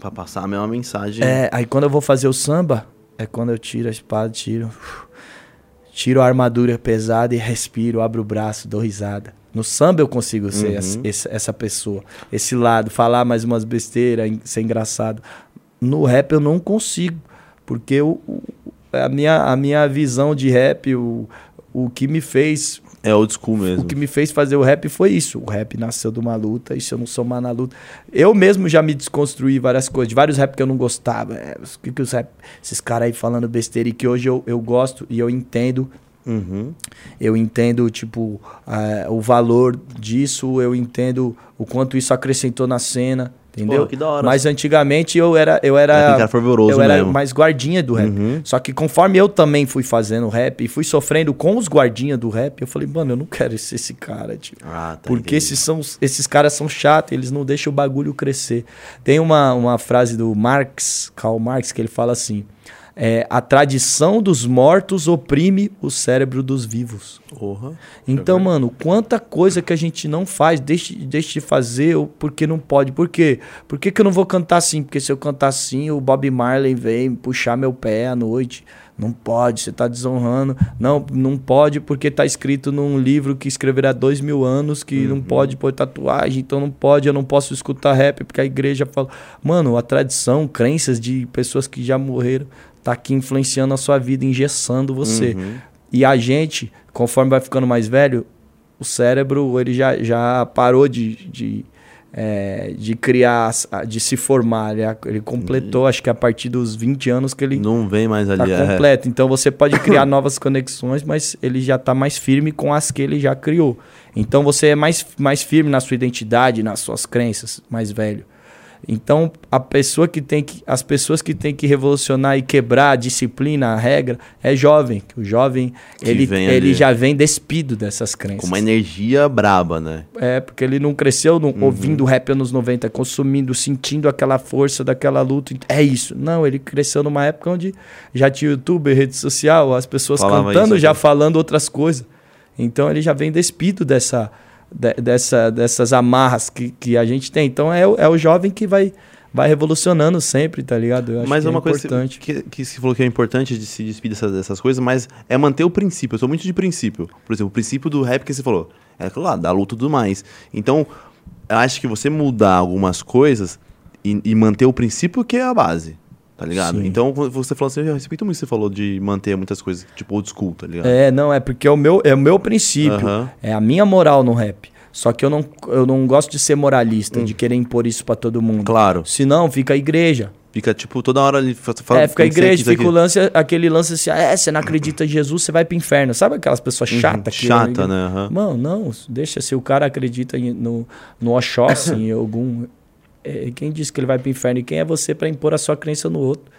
Pra passar a mesma mensagem. É, aí quando eu vou fazer o samba, é quando eu tiro a espada, tiro. Tiro a armadura pesada e respiro, abro o braço, dou risada. No samba eu consigo ser Uhum. essa, essa pessoa, esse lado, falar mais umas besteiras, ser engraçado. No rap eu não consigo, porque o- a, minha, a minha visão de rap, o, o que me fez É old school mesmo. o que me fez fazer o rap foi isso. O rap nasceu de uma luta, e se eu não somar na luta. Eu mesmo já me desconstruí várias coisas, de vários rap que eu não gostava. É, o que, que os rap, esses caras aí falando besteira e que hoje eu, eu gosto e eu entendo. Uhum. Eu entendo, tipo, eh, o valor disso, eu entendo o quanto isso acrescentou na cena, entendeu? Pô, que da hora. Mas antigamente eu era. Eu Era cara fervoroso eu era mesmo. mais guardinha do rap. Uhum. Só que conforme eu também fui fazendo rap e fui sofrendo com os guardinhas do rap, eu falei, mano, eu não quero ser esse cara, tipo. Ah, tá. Porque entendi. esses, são, esses caras são chatos, eles não deixam o bagulho crescer. Tem uma, uma frase do Marx, Karl Marx, que ele fala assim: é, a tradição dos mortos oprime o cérebro dos vivos. Então, mano, quanta coisa que a gente não faz, deixe, deixe de fazer porque não pode. Por quê? Por que, que eu não vou cantar assim? Porque se eu cantar assim, o Bob Marley vem puxar meu pé à noite. Não pode, você tá desonrando. Não, não pode porque tá escrito num livro que escreverá dois mil anos que não pode pôr tatuagem, então não pode, eu não posso escutar rap porque a igreja fala. Mano, a tradição, crenças de pessoas que já morreram, tá aqui influenciando a sua vida, engessando você. Uhum. E a gente, conforme vai ficando mais velho, o cérebro ele já, já parou de, de, é, de criar, de se formar. Ele, ele completou, acho que a partir dos 20 anos que ele Não vem mais está ali. é. completo. Então você pode criar novas conexões, mas ele já está mais firme com as que ele já criou. Então você é mais, mais firme na sua identidade, nas suas crenças, mais velho. Então, a pessoa que tem que, as pessoas que têm que revolucionar e quebrar a disciplina, a regra, é jovem. O jovem, Que ele, ele ali. já vem despido dessas crenças. Com uma energia braba, né? É, porque ele não cresceu no- Uhum. ouvindo rap anos 90, consumindo, sentindo aquela força daquela luta. É isso. Não, ele cresceu numa época onde já tinha YouTube, rede social, as pessoas Falava cantando, já falando outras coisas. Então ele já vem despido dessa, de- dessa, dessas amarras que, que a gente tem. Então é, o- é o jovem que vai, vai revolucionando sempre, tá ligado? Eu mas é uma é coisa importante. que, que você falou que é importante de se despedir dessas, dessas coisas, mas é manter o princípio. Eu sou muito de princípio. Por exemplo, o princípio do rap que você falou. É aquilo lá, da luta e tudo mais. Então, eu acho que você mudar algumas coisas e, e manter o princípio que é a base. Tá ligado? Sim. Então, você falou assim, eu respeito muito o que você falou de manter muitas coisas, tipo old school, tá ligado? É, não, é porque é o meu, é o meu princípio. É a minha moral no rap. Só que eu não, eu não gosto de ser moralista, Hum. de querer impor isso pra todo mundo. Claro. Senão fica a igreja. Fica, tipo, toda hora fa- Fala, é, fica a que igreja, fica o lance, aquele lance assim, ah, é, você não acredita em Jesus, você vai pro inferno. Sabe aquelas pessoas chatas que. Uhum. Chata, né? Aham. Mano, não, deixa se o cara acredita no, no Oxóssi, em algum. É, quem disse que ele vai pro inferno? E quem é você pra impor a sua crença no outro?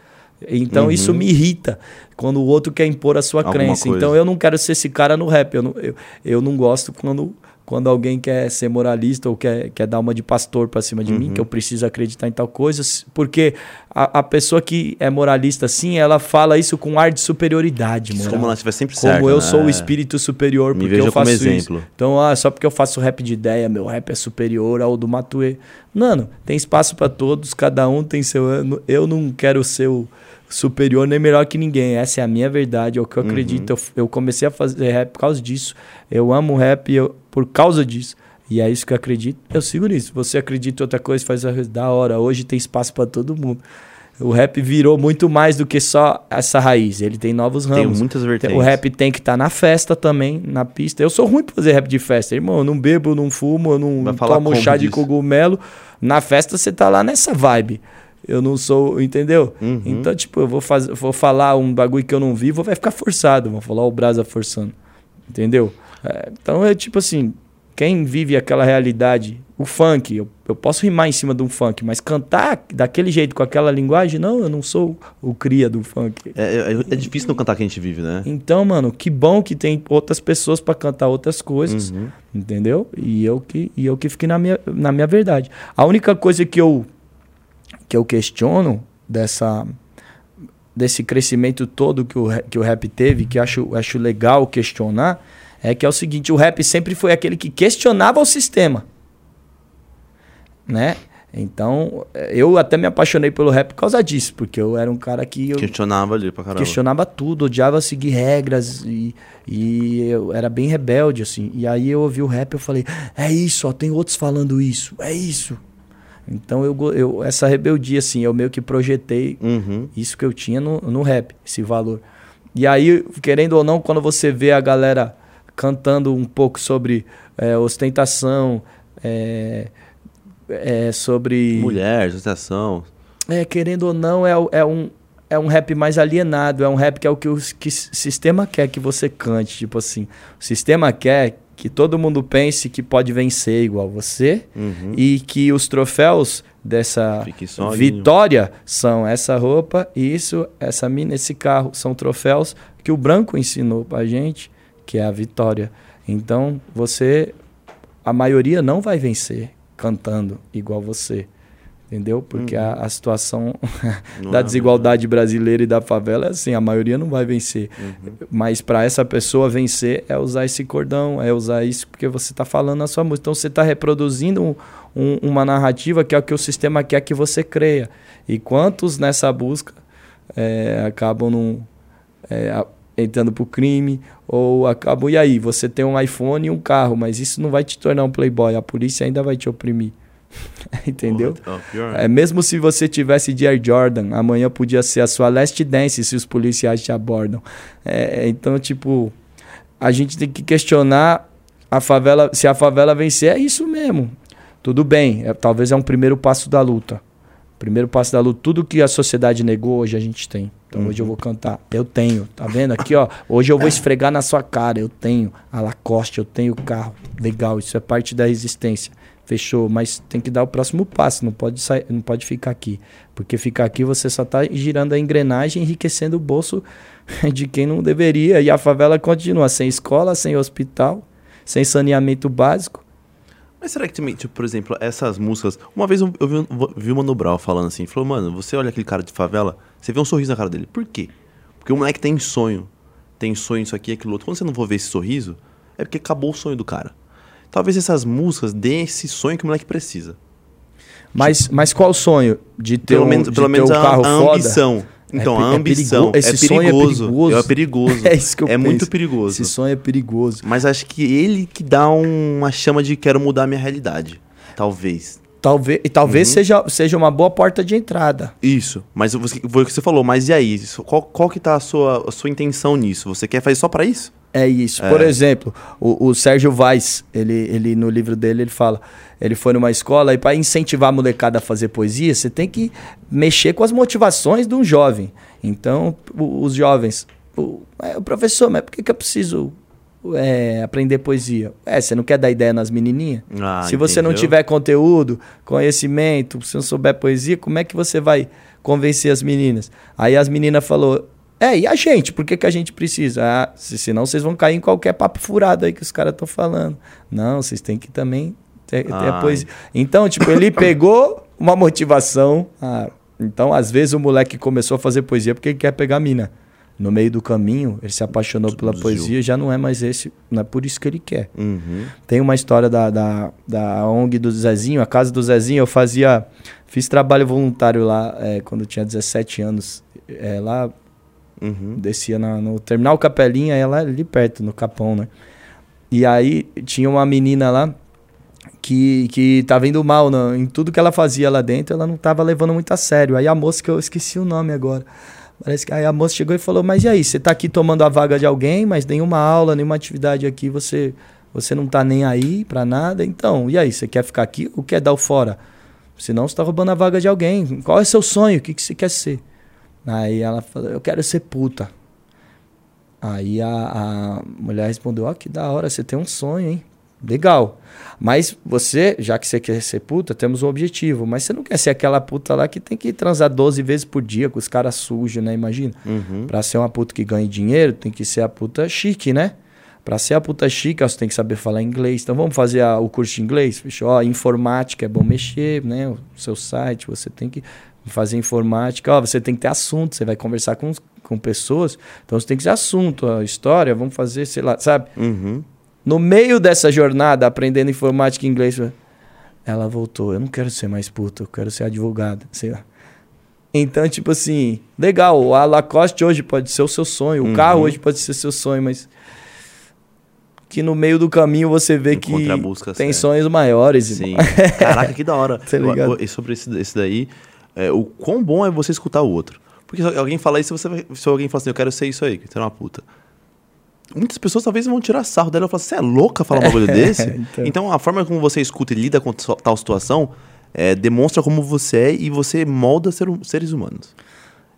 Então Uhum. isso me irrita quando o outro quer impor a sua Alguma crença. coisa. Então eu não quero ser esse cara no rap. Eu não, eu, eu não gosto quando quando alguém quer ser moralista ou quer, quer dar uma de pastor pra cima de mim, Uhum. que eu preciso acreditar em tal coisa, porque a, a pessoa que é moralista assim, ela fala isso com ar de superioridade, moral. Como ela estiver sempre Como certa. eu né? sou o espírito superior Me porque veja eu como faço isso. exemplo. Então, ah, só porque eu faço rap de ideia, meu rap é superior ao do Matue. Mano, tem espaço pra todos, cada um tem seu ano. Eu não quero ser o superior nem melhor que ninguém. Essa é a minha verdade, é o que eu Uhum. acredito. Eu, eu comecei a fazer rap por causa disso. Eu amo rap eu- por causa disso. E é isso que eu acredito. Eu sigo nisso. Você acredita em outra coisa, faz a da hora. Hoje tem espaço pra todo mundo. O rap virou muito mais do que só essa raiz. Ele tem novos Tem ramos. muitas vertentes. O rap tem que estar na festa também, na pista. Eu sou ruim pra fazer rap de festa, irmão. Eu não bebo, eu não fumo, eu não Vai tomo chá de disso? cogumelo. Na festa você tá lá nessa vibe. Eu não sou, entendeu? Uhum. Então, tipo, eu vou, fazer, vou falar um bagulho que eu não vi, vou, vai ficar forçado. Vou falar o Brasa forçando. Entendeu? É, então é tipo assim, quem vive aquela realidade, o funk, eu, eu posso rimar em cima de um funk, mas cantar daquele jeito, com aquela linguagem, não, eu não sou o cria do funk. É, é- é difícil não cantar que a gente vive, né? Então, mano, que bom que tem outras pessoas pra cantar outras coisas, Uhum. entendeu? E eu que e eu que fiquei na minha, na minha verdade. A única coisa que eu que eu questiono dessa desse crescimento todo que o, que o rap teve, que eu acho, acho legal questionar, é que é o seguinte, o rap sempre foi aquele que questionava o sistema. Né? Então, eu até me apaixonei pelo rap por causa disso, porque eu era um cara que eu Questionava ali pra caramba. questionava tudo, odiava seguir regras e, e eu era bem rebelde, assim. E aí eu ouvi o rap e eu falei, é isso, ó, tem outros falando isso, é isso. Então eu, eu essa rebeldia, assim, eu meio que projetei Uhum. isso que eu tinha no, no rap, esse valor. E aí, querendo ou não, quando você vê a galera cantando um pouco sobre é, ostentação, é, é, sobre. Mulher, associação. É, querendo ou não, é, é um, é um rap mais alienado. É um rap que é o que o que sistema quer que você cante. Tipo assim, o sistema quer que todo mundo pense que pode vencer igual você Uhum. e que os troféus dessa vitória são essa roupa, isso, essa mina, esse carro. São troféus que o branco ensinou pra gente, que é a vitória. Então, você... A maioria não vai vencer cantando igual você. Entendeu? Porque a, a situação da é desigualdade brasileira e da favela é assim, a maioria não vai vencer. Uhum. Mas para essa pessoa vencer é usar esse cordão, é usar isso porque você está falando na sua música. Então você está reproduzindo um- um- uma narrativa que é o que o sistema quer que você creia. E quantos nessa busca é, acabam num, é, a- entrando pro crime ou acabam e aí você tem um iPhone e um carro, mas isso não vai te tornar um playboy. A polícia ainda vai te oprimir. Entendeu? Porra. É, mesmo se você tivesse de Air Jordan, amanhã podia ser a sua last dance se os policiais te abordam. É, então, tipo, a gente tem que questionar a favela, se a favela vencer, é isso mesmo. Tudo bem, é- talvez é um primeiro passo da luta. Primeiro passo da luta, tudo que a sociedade negou, hoje a gente tem. Então hoje eu vou cantar. Eu tenho, tá vendo? Aqui, ó. Hoje eu vou esfregar na sua cara. Eu tenho a Lacoste, eu tenho o carro. Legal, isso é parte da resistência. Fechou, mas tem que dar o próximo passo, não pode sair, não pode ficar aqui. Porque ficar aqui você só tá girando a engrenagem, enriquecendo o bolso de quem não deveria. E a favela continua sem escola, sem hospital, sem saneamento básico. Mas será que também, tipo, por exemplo, essas músicas. Uma vez eu vi, vi o Mano Brown falando assim: falou, mano, você olha aquele cara de favela, você vê um sorriso na cara dele. Por quê? Porque o moleque tem sonho. Tem sonho, isso aqui, aquilo outro. Quando você não for ver esse sorriso, é porque acabou o sonho do cara. Talvez essas músicas dêem esse sonho que o moleque precisa. Mas, mas qual o sonho? De ter Pelo um, menos, pelo menos um a, carro a foda? ambição. Então, pe- a é ambição. perigo- esse é sonho é perigoso. perigoso. É perigoso. É isso que eu É muito penso. perigoso. Esse sonho é perigoso. Mas acho que ele que dá um- uma chama de quero mudar a minha realidade. Talvez. Talvez, e talvez Uhum. seja, seja uma boa porta de entrada. Isso. Mas você, foi o que você falou. Mas e aí? Qual, qual que tá a sua, a sua intenção nisso? Você quer fazer só pra isso? É isso. Por exemplo, o, o Sérgio Vaz, ele, ele no livro dele, ele fala, ele foi numa escola e para incentivar a molecada a fazer poesia, você tem que mexer com as motivações de um jovem. Então, os jovens, o, é, o professor, mas por que, que eu preciso é, aprender poesia? É, você não quer dar ideia nas menininhas? Ah, Se você não entendeu? tiver conteúdo, conhecimento, se não souber poesia, como é que você vai convencer as meninas? Aí as meninas falou: É, e a gente? Por que, que a gente precisa? Ah, se, senão vocês vão cair em qualquer papo furado aí que os caras estão falando. Não, vocês têm que também ter, ter a Ai. poesia. Então, tipo, ele pegou uma motivação. ah, então, às vezes, o moleque começou a fazer poesia porque ele quer pegar a mina. No meio do caminho, ele se apaixonou pela poesia, já não é mais esse, não é por isso que ele quer. Uhum. Tem uma história da, da, da ONG do Zezinho, a casa do Zezinho, eu fazia. Fiz trabalho voluntário lá é, quando eu tinha 17 anos. É, lá Uhum. descia na- no terminal Capelinha, é lá ali perto, no Capão, né? E aí tinha uma menina lá que, que tava indo mal na- em tudo que ela fazia lá dentro, ela não tava levando muito a sério. Aí a moça, que eu esqueci o nome agora. Parece que aí a moça chegou e falou: Mas e aí, você tá aqui tomando a vaga de alguém, mas nenhuma aula, nenhuma atividade aqui, você, você não tá nem aí pra nada. Então, e aí, você quer ficar aqui ou quer dar o fora? Senão você tá roubando a vaga de alguém. Qual é seu sonho? O que, que você quer ser? Aí ela falou: Eu quero ser puta. Aí a, a mulher respondeu: Ó, que da hora, você tem um sonho, hein? Legal. Mas você, já que você quer ser puta, temos um objetivo. Mas você não quer ser aquela puta lá que tem que transar 12 vezes por dia com os caras sujos, né? Imagina. Uhum. Pra ser uma puta que ganhe dinheiro, tem que ser a puta chique, né? Pra ser a puta chique, você tem que saber falar inglês. Então vamos fazer a- o curso de inglês? Fechou? Ó, informática é bom mexer, né? O seu site, você tem que fazer informática. Ó, você tem que ter assunto, você vai conversar com, com pessoas. Então você tem que ter assunto, a história, vamos fazer, sei lá, sabe? Uhum. No meio dessa jornada, aprendendo informática e inglês, ela voltou. Eu não quero ser mais puta, eu quero ser advogada, sei lá. Então, tipo assim, legal, a Lacoste hoje pode ser o seu sonho, Uhum. o carro hoje pode ser seu sonho, mas que no meio do caminho você vê que Encontra a busca tem certa. sonhos maiores. Sim. Caraca, que da hora. Tá ligado? E sobre esse, esse daí, é, o quão bom é você escutar o outro. Porque se alguém falar isso, você vai- se alguém falar assim, eu quero ser isso aí, que você é uma puta. Muitas pessoas talvez vão tirar sarro dela e falar, você é louca falar um bagulho desse? então. então. a forma como você escuta e lida com tal situação é, demonstra como você é e você molda ser- seres humanos.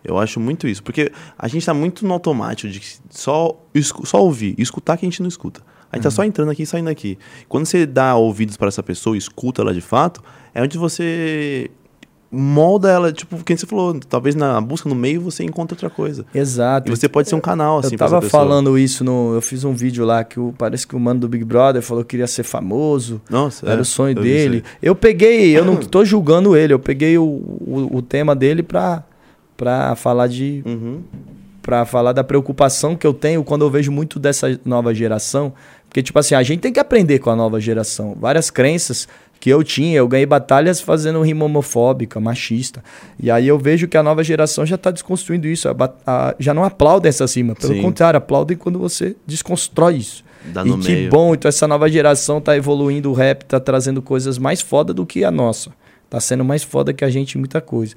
Eu acho muito isso, porque a gente tá muito no automático de só, só ouvir e escutar que a gente não escuta. A gente tá só entrando aqui e saindo aqui. Quando você dá ouvidos para essa pessoa escuta ela de fato, é onde você molda ela, tipo, quem você falou, talvez na busca no meio você encontra outra coisa. Exato. E você pode ser um canal, assim, eu pra tava falando isso no. Eu fiz um vídeo lá que o, parece que o mano do Big Brother falou que queria ser famoso. Nossa, Era é, o sonho eu dele. Eu peguei, eu não tô julgando ele, eu peguei o, o, o tema dele pra, pra falar de. Uhum. para falar da preocupação que eu tenho quando eu vejo muito dessa nova geração. Porque, tipo assim, a gente tem que aprender com a nova geração. Várias crenças que eu tinha, eu ganhei batalhas fazendo rima homofóbica, machista. E aí eu vejo que a nova geração já tá desconstruindo isso. a a- já não aplaudem essa rima. Pelo Sim. contrário, aplaudem quando você desconstrói isso. Dá e que meio. bom, então essa nova geração tá evoluindo o rap, tá trazendo coisas mais foda do que a nossa. Tá sendo mais foda que a gente muita coisa.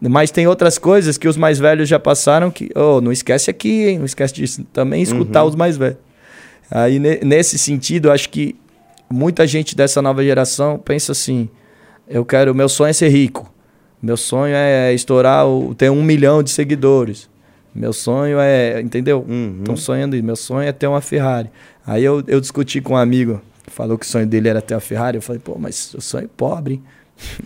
Mas tem outras coisas que os mais velhos já passaram que, oh, não esquece aqui, hein? Não esquece disso. Também escutar os mais velhos. Aí, ne- nesse sentido, eu acho que muita gente dessa nova geração pensa assim: eu quero, meu sonho é ser rico. Meu sonho é estourar, o, ter um milhão de seguidores. Meu sonho é, entendeu? Uhum. Estão sonhando isso. Meu sonho é ter uma Ferrari. Aí eu, eu discuti com um amigo, que falou que o sonho dele era ter uma Ferrari. Eu falei, pô, mas o sonho é pobre. hein?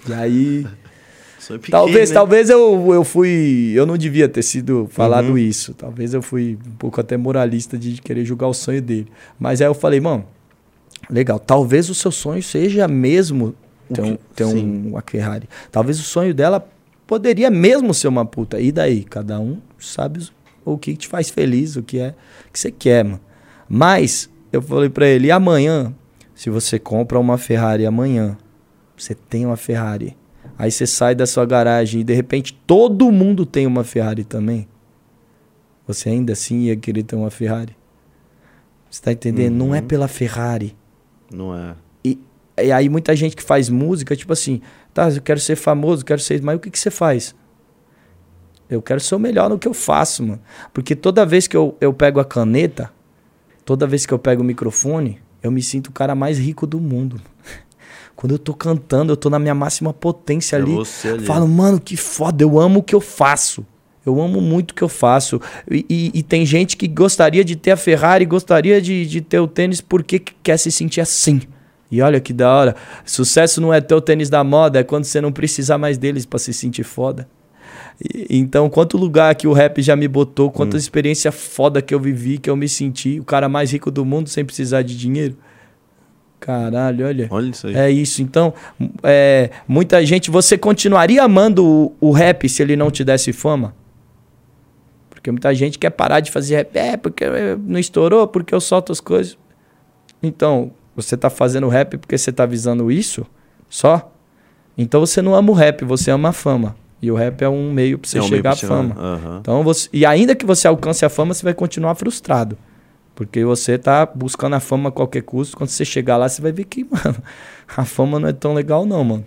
E aí, Sonho pequeno, talvez, né? talvez eu, eu fui. Eu não devia ter sido falado Uhum. isso. Talvez eu fui um pouco até moralista de querer julgar o sonho dele. Mas aí eu falei, mano, legal. Talvez o seu sonho seja mesmo ter, um, ter um, uma Ferrari. Talvez o sonho dela poderia mesmo ser uma puta. E daí? Cada um sabe o que te faz feliz, o que é que você quer, mano. Mas eu falei pra ele, e amanhã, se você compra uma Ferrari amanhã, você tem uma Ferrari. Aí você sai da sua garagem e de repente todo mundo tem uma Ferrari também. Você ainda assim ia querer ter uma Ferrari? Você tá entendendo? Não é Uhum. pela Ferrari. Não é. E, e aí muita gente que faz música, tipo assim, tá, eu quero ser famoso, quero ser, mas o que, que você faz? Eu quero ser o melhor no que eu faço, mano. Porque toda vez que eu, eu pego a caneta, toda vez que eu pego o microfone, eu me sinto o cara mais rico do mundo. Quando eu tô cantando, eu tô na minha máxima potência É ali. você ali. Falo, mano, que foda, eu amo o que eu faço. Eu amo muito o que eu faço. E, e- e tem gente que gostaria de ter a Ferrari, gostaria de, de ter o tênis porque que quer se sentir assim. E olha que da hora. Sucesso não é ter o tênis da moda, é quando você não precisar mais deles pra se sentir foda. E- Então, quanto lugar que o rap já me botou, quanta experiência foda que eu vivi, que eu me senti o cara mais rico do mundo sem precisar de dinheiro. Caralho, olha. Olha isso aí. É isso. Então, é, muita gente. Você continuaria amando o, o rap se ele não te desse fama? Porque muita gente quer parar de fazer rap. É, porque não estourou, porque eu solto as coisas. Então, você tá fazendo rap porque você tá visando isso só? Então você não ama o rap, você ama a fama. E o rap é um meio pra você É um chegar à fama. aham. Então você, e ainda que você alcance a fama, você vai continuar frustrado. Porque você tá buscando a fama a qualquer custo. Quando você chegar lá, você vai ver que, mano, a fama não é tão legal, não, mano.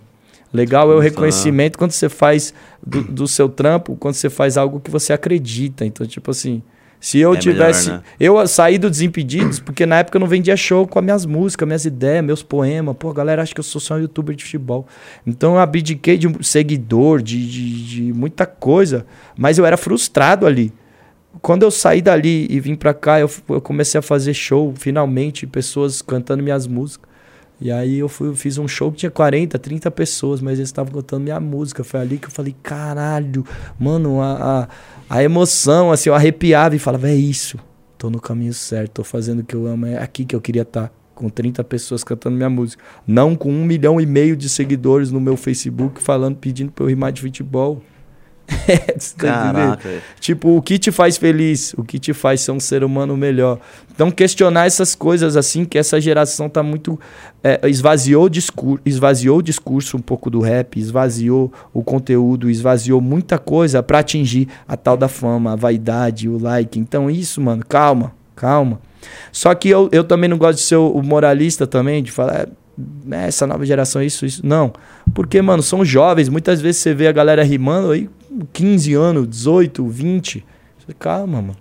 Legal é o reconhecimento quando você faz do, do seu trampo, quando você faz algo que você acredita. Então, tipo assim, se eu É tivesse. melhor, né? Eu saí do Desimpedidos, porque na época eu não vendia show com as minhas músicas, minhas ideias, meus poemas. Pô, a galera acha que eu sou só um youtuber de futebol. Então eu abdiquei de um seguidor, de, de, de muita coisa, mas eu era frustrado ali. Quando eu saí dali e vim pra cá, eu, eu comecei a fazer show, finalmente, pessoas cantando minhas músicas. E aí eu fui, fiz um show que tinha 40, 30 pessoas, mas eles estavam cantando minha música. Foi ali que eu falei, caralho, mano, a, a, a emoção, assim, eu arrepiava e falava, é isso, tô no caminho certo, tô fazendo o que eu amo, é aqui que eu queria estar. Com 30 pessoas cantando minha música. Não com um milhão e meio de seguidores no meu Facebook falando, pedindo pra eu rimar de futebol. É, você tá entendendo? Caraca. é. Tipo, o que te faz feliz? O que te faz ser um ser humano melhor? Então, questionar essas coisas assim, que essa geração tá muito. é, esvaziou, o discurso, esvaziou o discurso um pouco do rap, esvaziou o conteúdo, esvaziou muita coisa pra atingir a tal da fama, a vaidade, o like. Então, isso, mano, calma, calma. Só que eu, eu também não gosto de ser o moralista também, de falar. "É, Essa nova geração, isso, isso. Não. Porque, mano, são jovens. Muitas vezes você vê a galera rimando aí, 15 anos, 18, 20. Você, Calma, mano.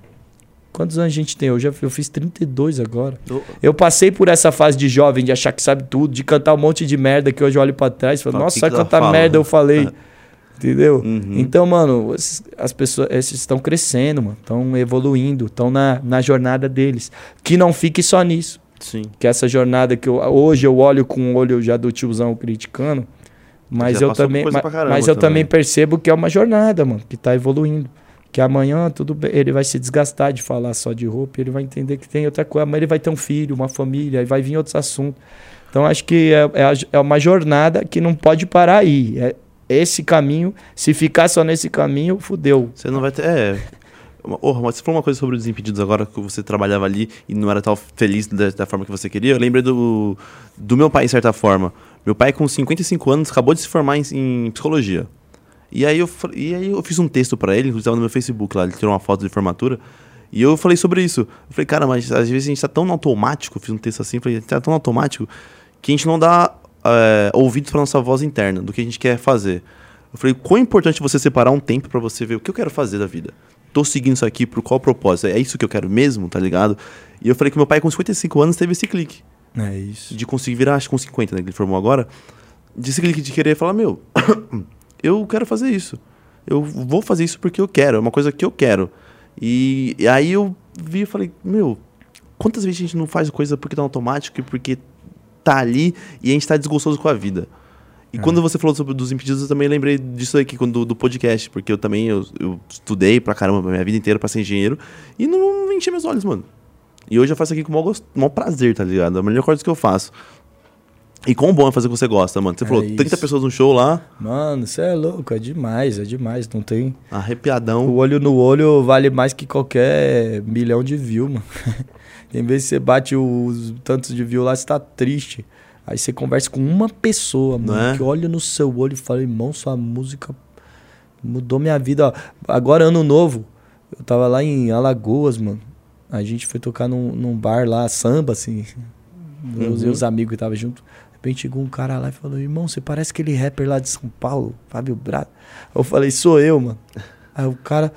Quantos anos a gente tem? Eu já eu fiz 32 agora. Eu- Eu passei por essa fase de jovem, de achar que sabe tudo, de cantar um monte de merda que hoje eu olho pra trás e falo, nossa, "Que fala?" merda eu falei. Entendeu? Uhum. Então, mano, esses- as pessoas esses estão crescendo, mano. Estão evoluindo, estão na, na jornada deles. Que não fique só nisso. Sim. Que essa jornada que eu, hoje eu olho com o olho já do tiozão criticando. Mas eu também, ma- caramba mas eu também também. percebo que é uma jornada, mano, que tá evoluindo. Que amanhã tudo bem, ele vai se desgastar de falar só de roupa, ele vai entender que tem outra coisa, mas ele vai ter um filho, uma família, aí vai vir outros assuntos. Então acho que é, é, é uma jornada que não pode parar aí. É esse caminho, se ficar só nesse caminho, fudeu. Você não vai ter. É. Porra, mas você falou uma coisa sobre os Desimpedidos agora, que você trabalhava ali e não era tão feliz da, da forma que você queria. Eu lembrei do, do meu pai, de certa forma. Meu pai, com 55 anos, acabou de se formar em, em psicologia. E aí, eu, e aí eu fiz um texto pra ele, inclusive no meu Facebook lá, ele tirou uma foto de formatura. E eu falei sobre isso. Eu falei, cara, mas às vezes a gente tá tão automático, fiz um texto assim, falei, a gente tá tão automático que a gente não dá é, ouvido pra nossa voz interna, do que a gente quer fazer. Eu falei, quão importante você separar um tempo pra você ver o que eu quero fazer da vida. Tô seguindo isso aqui por qual propósito? É isso que eu quero mesmo, tá ligado? E eu falei que meu pai, com 55 anos, teve esse clique É isso. de conseguir virar, acho que com 50, né, que ele formou agora, desse clique de querer falar, meu, eu quero fazer isso. Eu vou fazer isso porque eu quero, é uma coisa que eu quero. E, e aí eu vi e falei, meu, quantas vezes a gente não faz coisa porque tá automático e porque tá ali e a gente tá desgostoso com a vida. E quando você falou sobre dos impedidos, eu também lembrei disso aqui, quando, do podcast, porque eu também eu, eu estudei pra caramba a minha vida inteira pra ser engenheiro e não, não enchia meus olhos, mano. E hoje eu faço aqui com o maior, gosto- maior prazer, tá ligado? É a melhor coisa que eu faço. E quão bom é fazer o que você gosta, mano. Você É falou 30 isso. pessoas no show lá, Mano, você é louco, é demais, é demais. Não tem. arrepiadão. O olho no olho vale mais que qualquer milhão de views, mano. Tem vezes que você bate os tantos de views lá, você tá triste. Aí você conversa com uma pessoa, Não mano, é? que olha no seu olho e fala, irmão, sua música mudou minha vida. Agora, ano novo, eu tava lá em Alagoas, mano. A gente foi tocar num, num bar lá, samba, assim. Uhum. meus amigos que estavam junto. De repente chegou um cara lá e falou, irmão, você parece aquele rapper lá de São Paulo, Fábio Braga. Eu falei, sou eu, mano. Aí o cara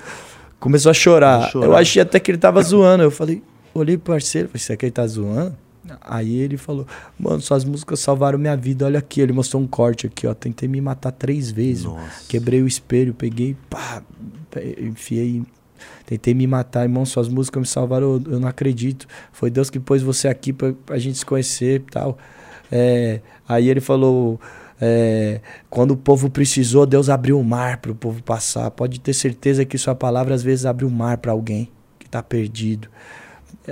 começou a chorar. Chorar. Eu achei até que ele tava zoando. Eu falei, olhei pro parceiro, falei, será que ele tá zoando? Aí ele falou, mano, suas músicas salvaram minha vida, olha aqui. Ele mostrou um corte aqui, ó. Tentei me matar três vezes. Nossa. Quebrei o espelho, peguei, pá, enfiei. Tentei me matar, irmão. Suas músicas me salvaram, eu, eu não acredito. Foi Deus que pôs você aqui pra, pra gente se conhecer e tal. É, aí ele falou. É, quando o povo precisou, Deus abriu o mar para o povo passar. Pode ter certeza que sua palavra às vezes abre o mar para alguém que está perdido.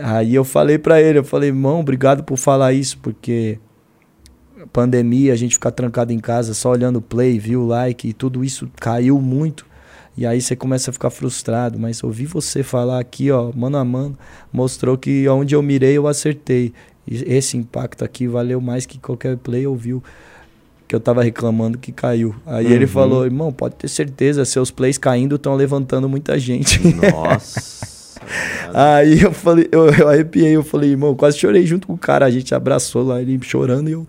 Aí eu falei para ele, eu falei, irmão, obrigado por falar isso, porque pandemia, a gente ficar trancado em casa só olhando play, viu like e tudo isso caiu muito. E aí você começa a ficar frustrado, mas ouvir você falar aqui, ó, mano a mano, mostrou que onde eu mirei eu acertei. E esse impacto aqui valeu mais que qualquer play ouviu que eu tava reclamando que caiu. Aí uhum. ele falou, irmão, pode ter certeza, seus plays caindo estão levantando muita gente. Nossa. Aí eu falei, eu, eu arrepiei, eu falei, irmão, quase chorei junto com o cara. A gente abraçou lá, ele chorando e eu,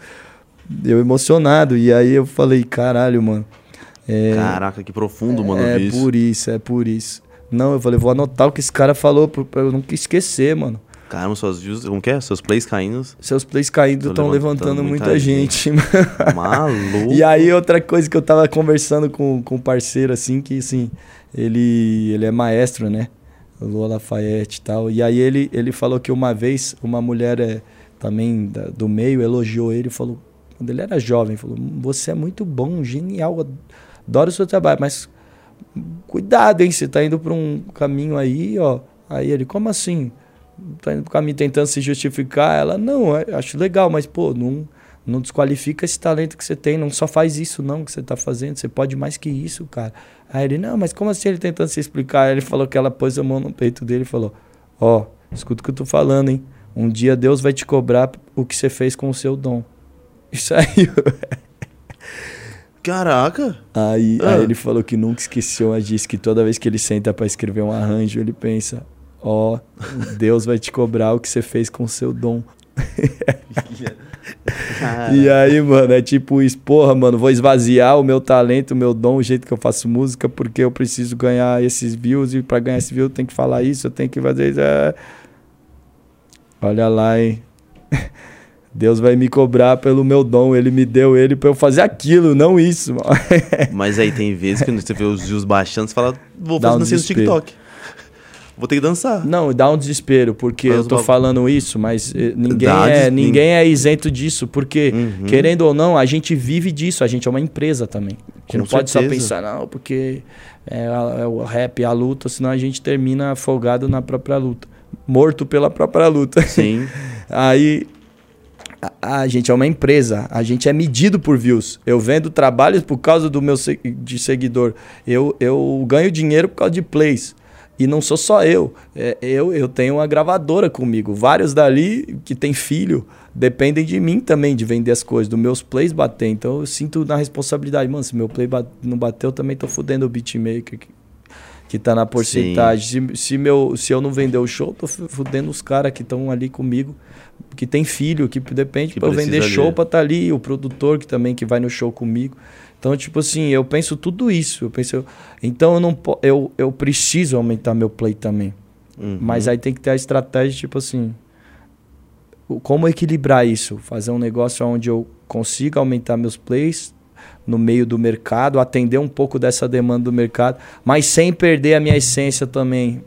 eu emocionado. E aí eu falei, caralho, mano. É, Caraca, que profundo, mano. É isso. por isso, é por isso. Não, eu falei, vou anotar o que esse cara falou pra eu nunca esquecer, mano. Caramba, suas views, como que é? Seus plays caindo. Seus plays caindo estão levantando, levantando, muita, muita gente. gente. Maluco. e aí, outra coisa que eu tava conversando com, com um parceiro, assim, que assim, ele, ele é maestro, né? Lua Lafayette e tal. E aí ele, ele falou que uma vez uma mulher é, também da, do meio elogiou ele e falou, quando ele era jovem, falou: Você é muito bom, genial, adoro o seu trabalho, mas cuidado, hein? Você tá indo para um caminho aí, ó. Aí ele, como assim? Tá indo pro caminho tentando se justificar. Ela, não, é, acho legal, mas pô, não, não desqualifica esse talento que você tem, não só faz isso não que você tá fazendo, você pode mais que isso, cara. Aí ele, não, mas como assim ele tentando se explicar? Aí ele falou que ela pôs a mão no peito dele e falou: Ó, oh, escuta o que eu tô falando, hein? Um dia Deus vai te cobrar o que você fez com o seu dom. Isso aí. Caraca! Aí, ah. aí ele falou que nunca esqueceu, mas disse que toda vez que ele senta para escrever um arranjo, ele pensa: Ó, oh, Deus vai te cobrar o que você fez com o seu dom. e aí, mano, é tipo isso, porra, mano, vou esvaziar o meu talento, o meu dom, o jeito que eu faço música, porque eu preciso ganhar esses views, e para ganhar esse view eu tenho que falar isso, eu tenho que fazer isso. É... Olha lá, hein? Deus vai me cobrar pelo meu dom, ele me deu ele para eu fazer aquilo, não isso. Mas aí tem vezes que você vê os views baixando, você fala, vou fazer um no TikTok. Vou ter que dançar. Não, dá um desespero, porque Faz eu tô uma... falando isso, mas eh, ninguém, é, ninguém é isento disso, porque, uhum. querendo ou não, a gente vive disso, a gente é uma empresa também. A gente Com não certeza. pode só pensar, não, porque é, é o rap, a luta, senão a gente termina afogado na própria luta. Morto pela própria luta. Sim. Aí a, a, gente é uma empresa, a gente é medido por views. Eu vendo trabalhos por causa do meu de seguidor. Eu, eu ganho dinheiro por causa de plays. E não sou só eu. É, eu, eu tenho uma gravadora comigo. Vários dali que tem filho dependem de mim também, de vender as coisas, dos meus plays bater. Então eu sinto na responsabilidade. Mano, se meu play não bateu, eu também tô fudendo o beatmaker que, tá na porcentagem. Se, se, meu, se eu não vender o show, tô fudendo os caras que estão ali comigo, que tem filho, que depende para eu vender show para estar tá ali. O produtor que também que vai no show comigo. Então, tipo assim, eu penso tudo isso. Eu penso, então eu não eu, eu preciso aumentar meu play também. Uhum. Mas aí tem que ter a estratégia, tipo assim, como equilibrar isso? Fazer um negócio onde eu consiga aumentar meus plays no meio do mercado, atender um pouco dessa demanda do mercado, mas sem perder a minha essência também,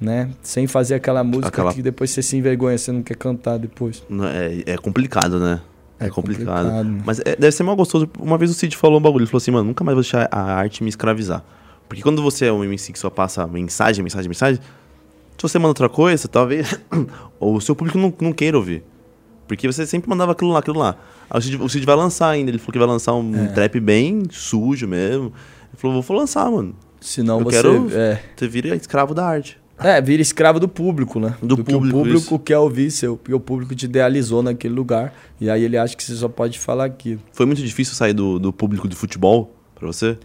né? Sem fazer aquela música aquela... que depois você se envergonha, você não quer cantar depois. É, é complicado, né? É, é complicado. complicado. Mas é, deve ser mal gostoso. Uma vez o Cid falou um bagulho. Ele falou assim, mano, nunca mais vou deixar a arte me escravizar. Porque quando você é um MC que só passa mensagem, mensagem, mensagem, se você manda outra coisa, talvez o seu público não, não queira ouvir. Porque você sempre mandava aquilo lá, aquilo lá. Aí o Cid, o Cid vai lançar ainda. Ele falou que vai lançar um é. trap bem sujo mesmo. Ele falou, vou lançar, mano. Senão eu você... quero... É. Você vira escravo da arte. É, vira escravo do público, né? Do, do público. o público isso. quer ouvir seu, porque o público te idealizou naquele lugar. E aí ele acha que você só pode falar aquilo. Foi muito difícil sair do, do público de futebol pra você?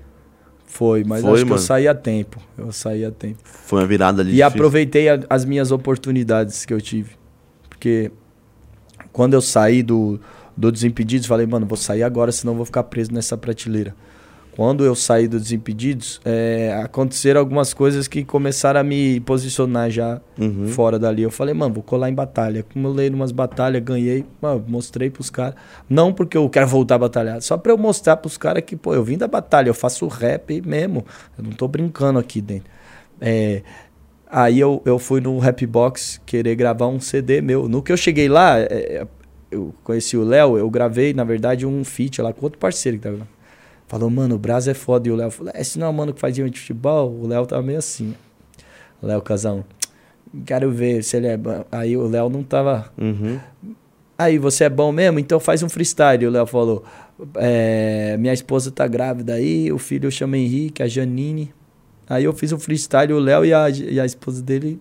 Foi, mas Foi, acho mano. que eu saí a tempo. Eu saí a tempo. Foi uma virada ali. E difícil. aproveitei a, as minhas oportunidades que eu tive. Porque quando eu saí do, do Desimpedidos, falei, mano, vou sair agora, senão vou ficar preso nessa prateleira quando eu saí do Desimpedidos, é, aconteceram algumas coisas que começaram a me posicionar já uhum. fora dali. Eu falei, mano, vou colar em batalha. Acumulei umas batalhas, ganhei, mano, mostrei pros caras. Não porque eu quero voltar a batalhar, só pra eu mostrar pros caras que, pô, eu vim da batalha, eu faço rap mesmo. Eu não tô brincando aqui dentro. É, aí eu, eu fui no Rapbox querer gravar um CD meu. No que eu cheguei lá, é, eu conheci o Léo, eu gravei, na verdade, um feat lá com outro parceiro que tava. Falou, mano, o Brasa é foda. E o Léo falou, é, esse não é o mano que fazia de futebol? O Léo tava meio assim. Léo Casão, quero ver se ele é bom. Aí o Léo não tava. Uhum. Aí, você é bom mesmo? Então faz um freestyle. O Léo falou: é, Minha esposa tá grávida aí, o filho chama Henrique, a Janine. Aí eu fiz um freestyle, o Léo e a, e a esposa dele,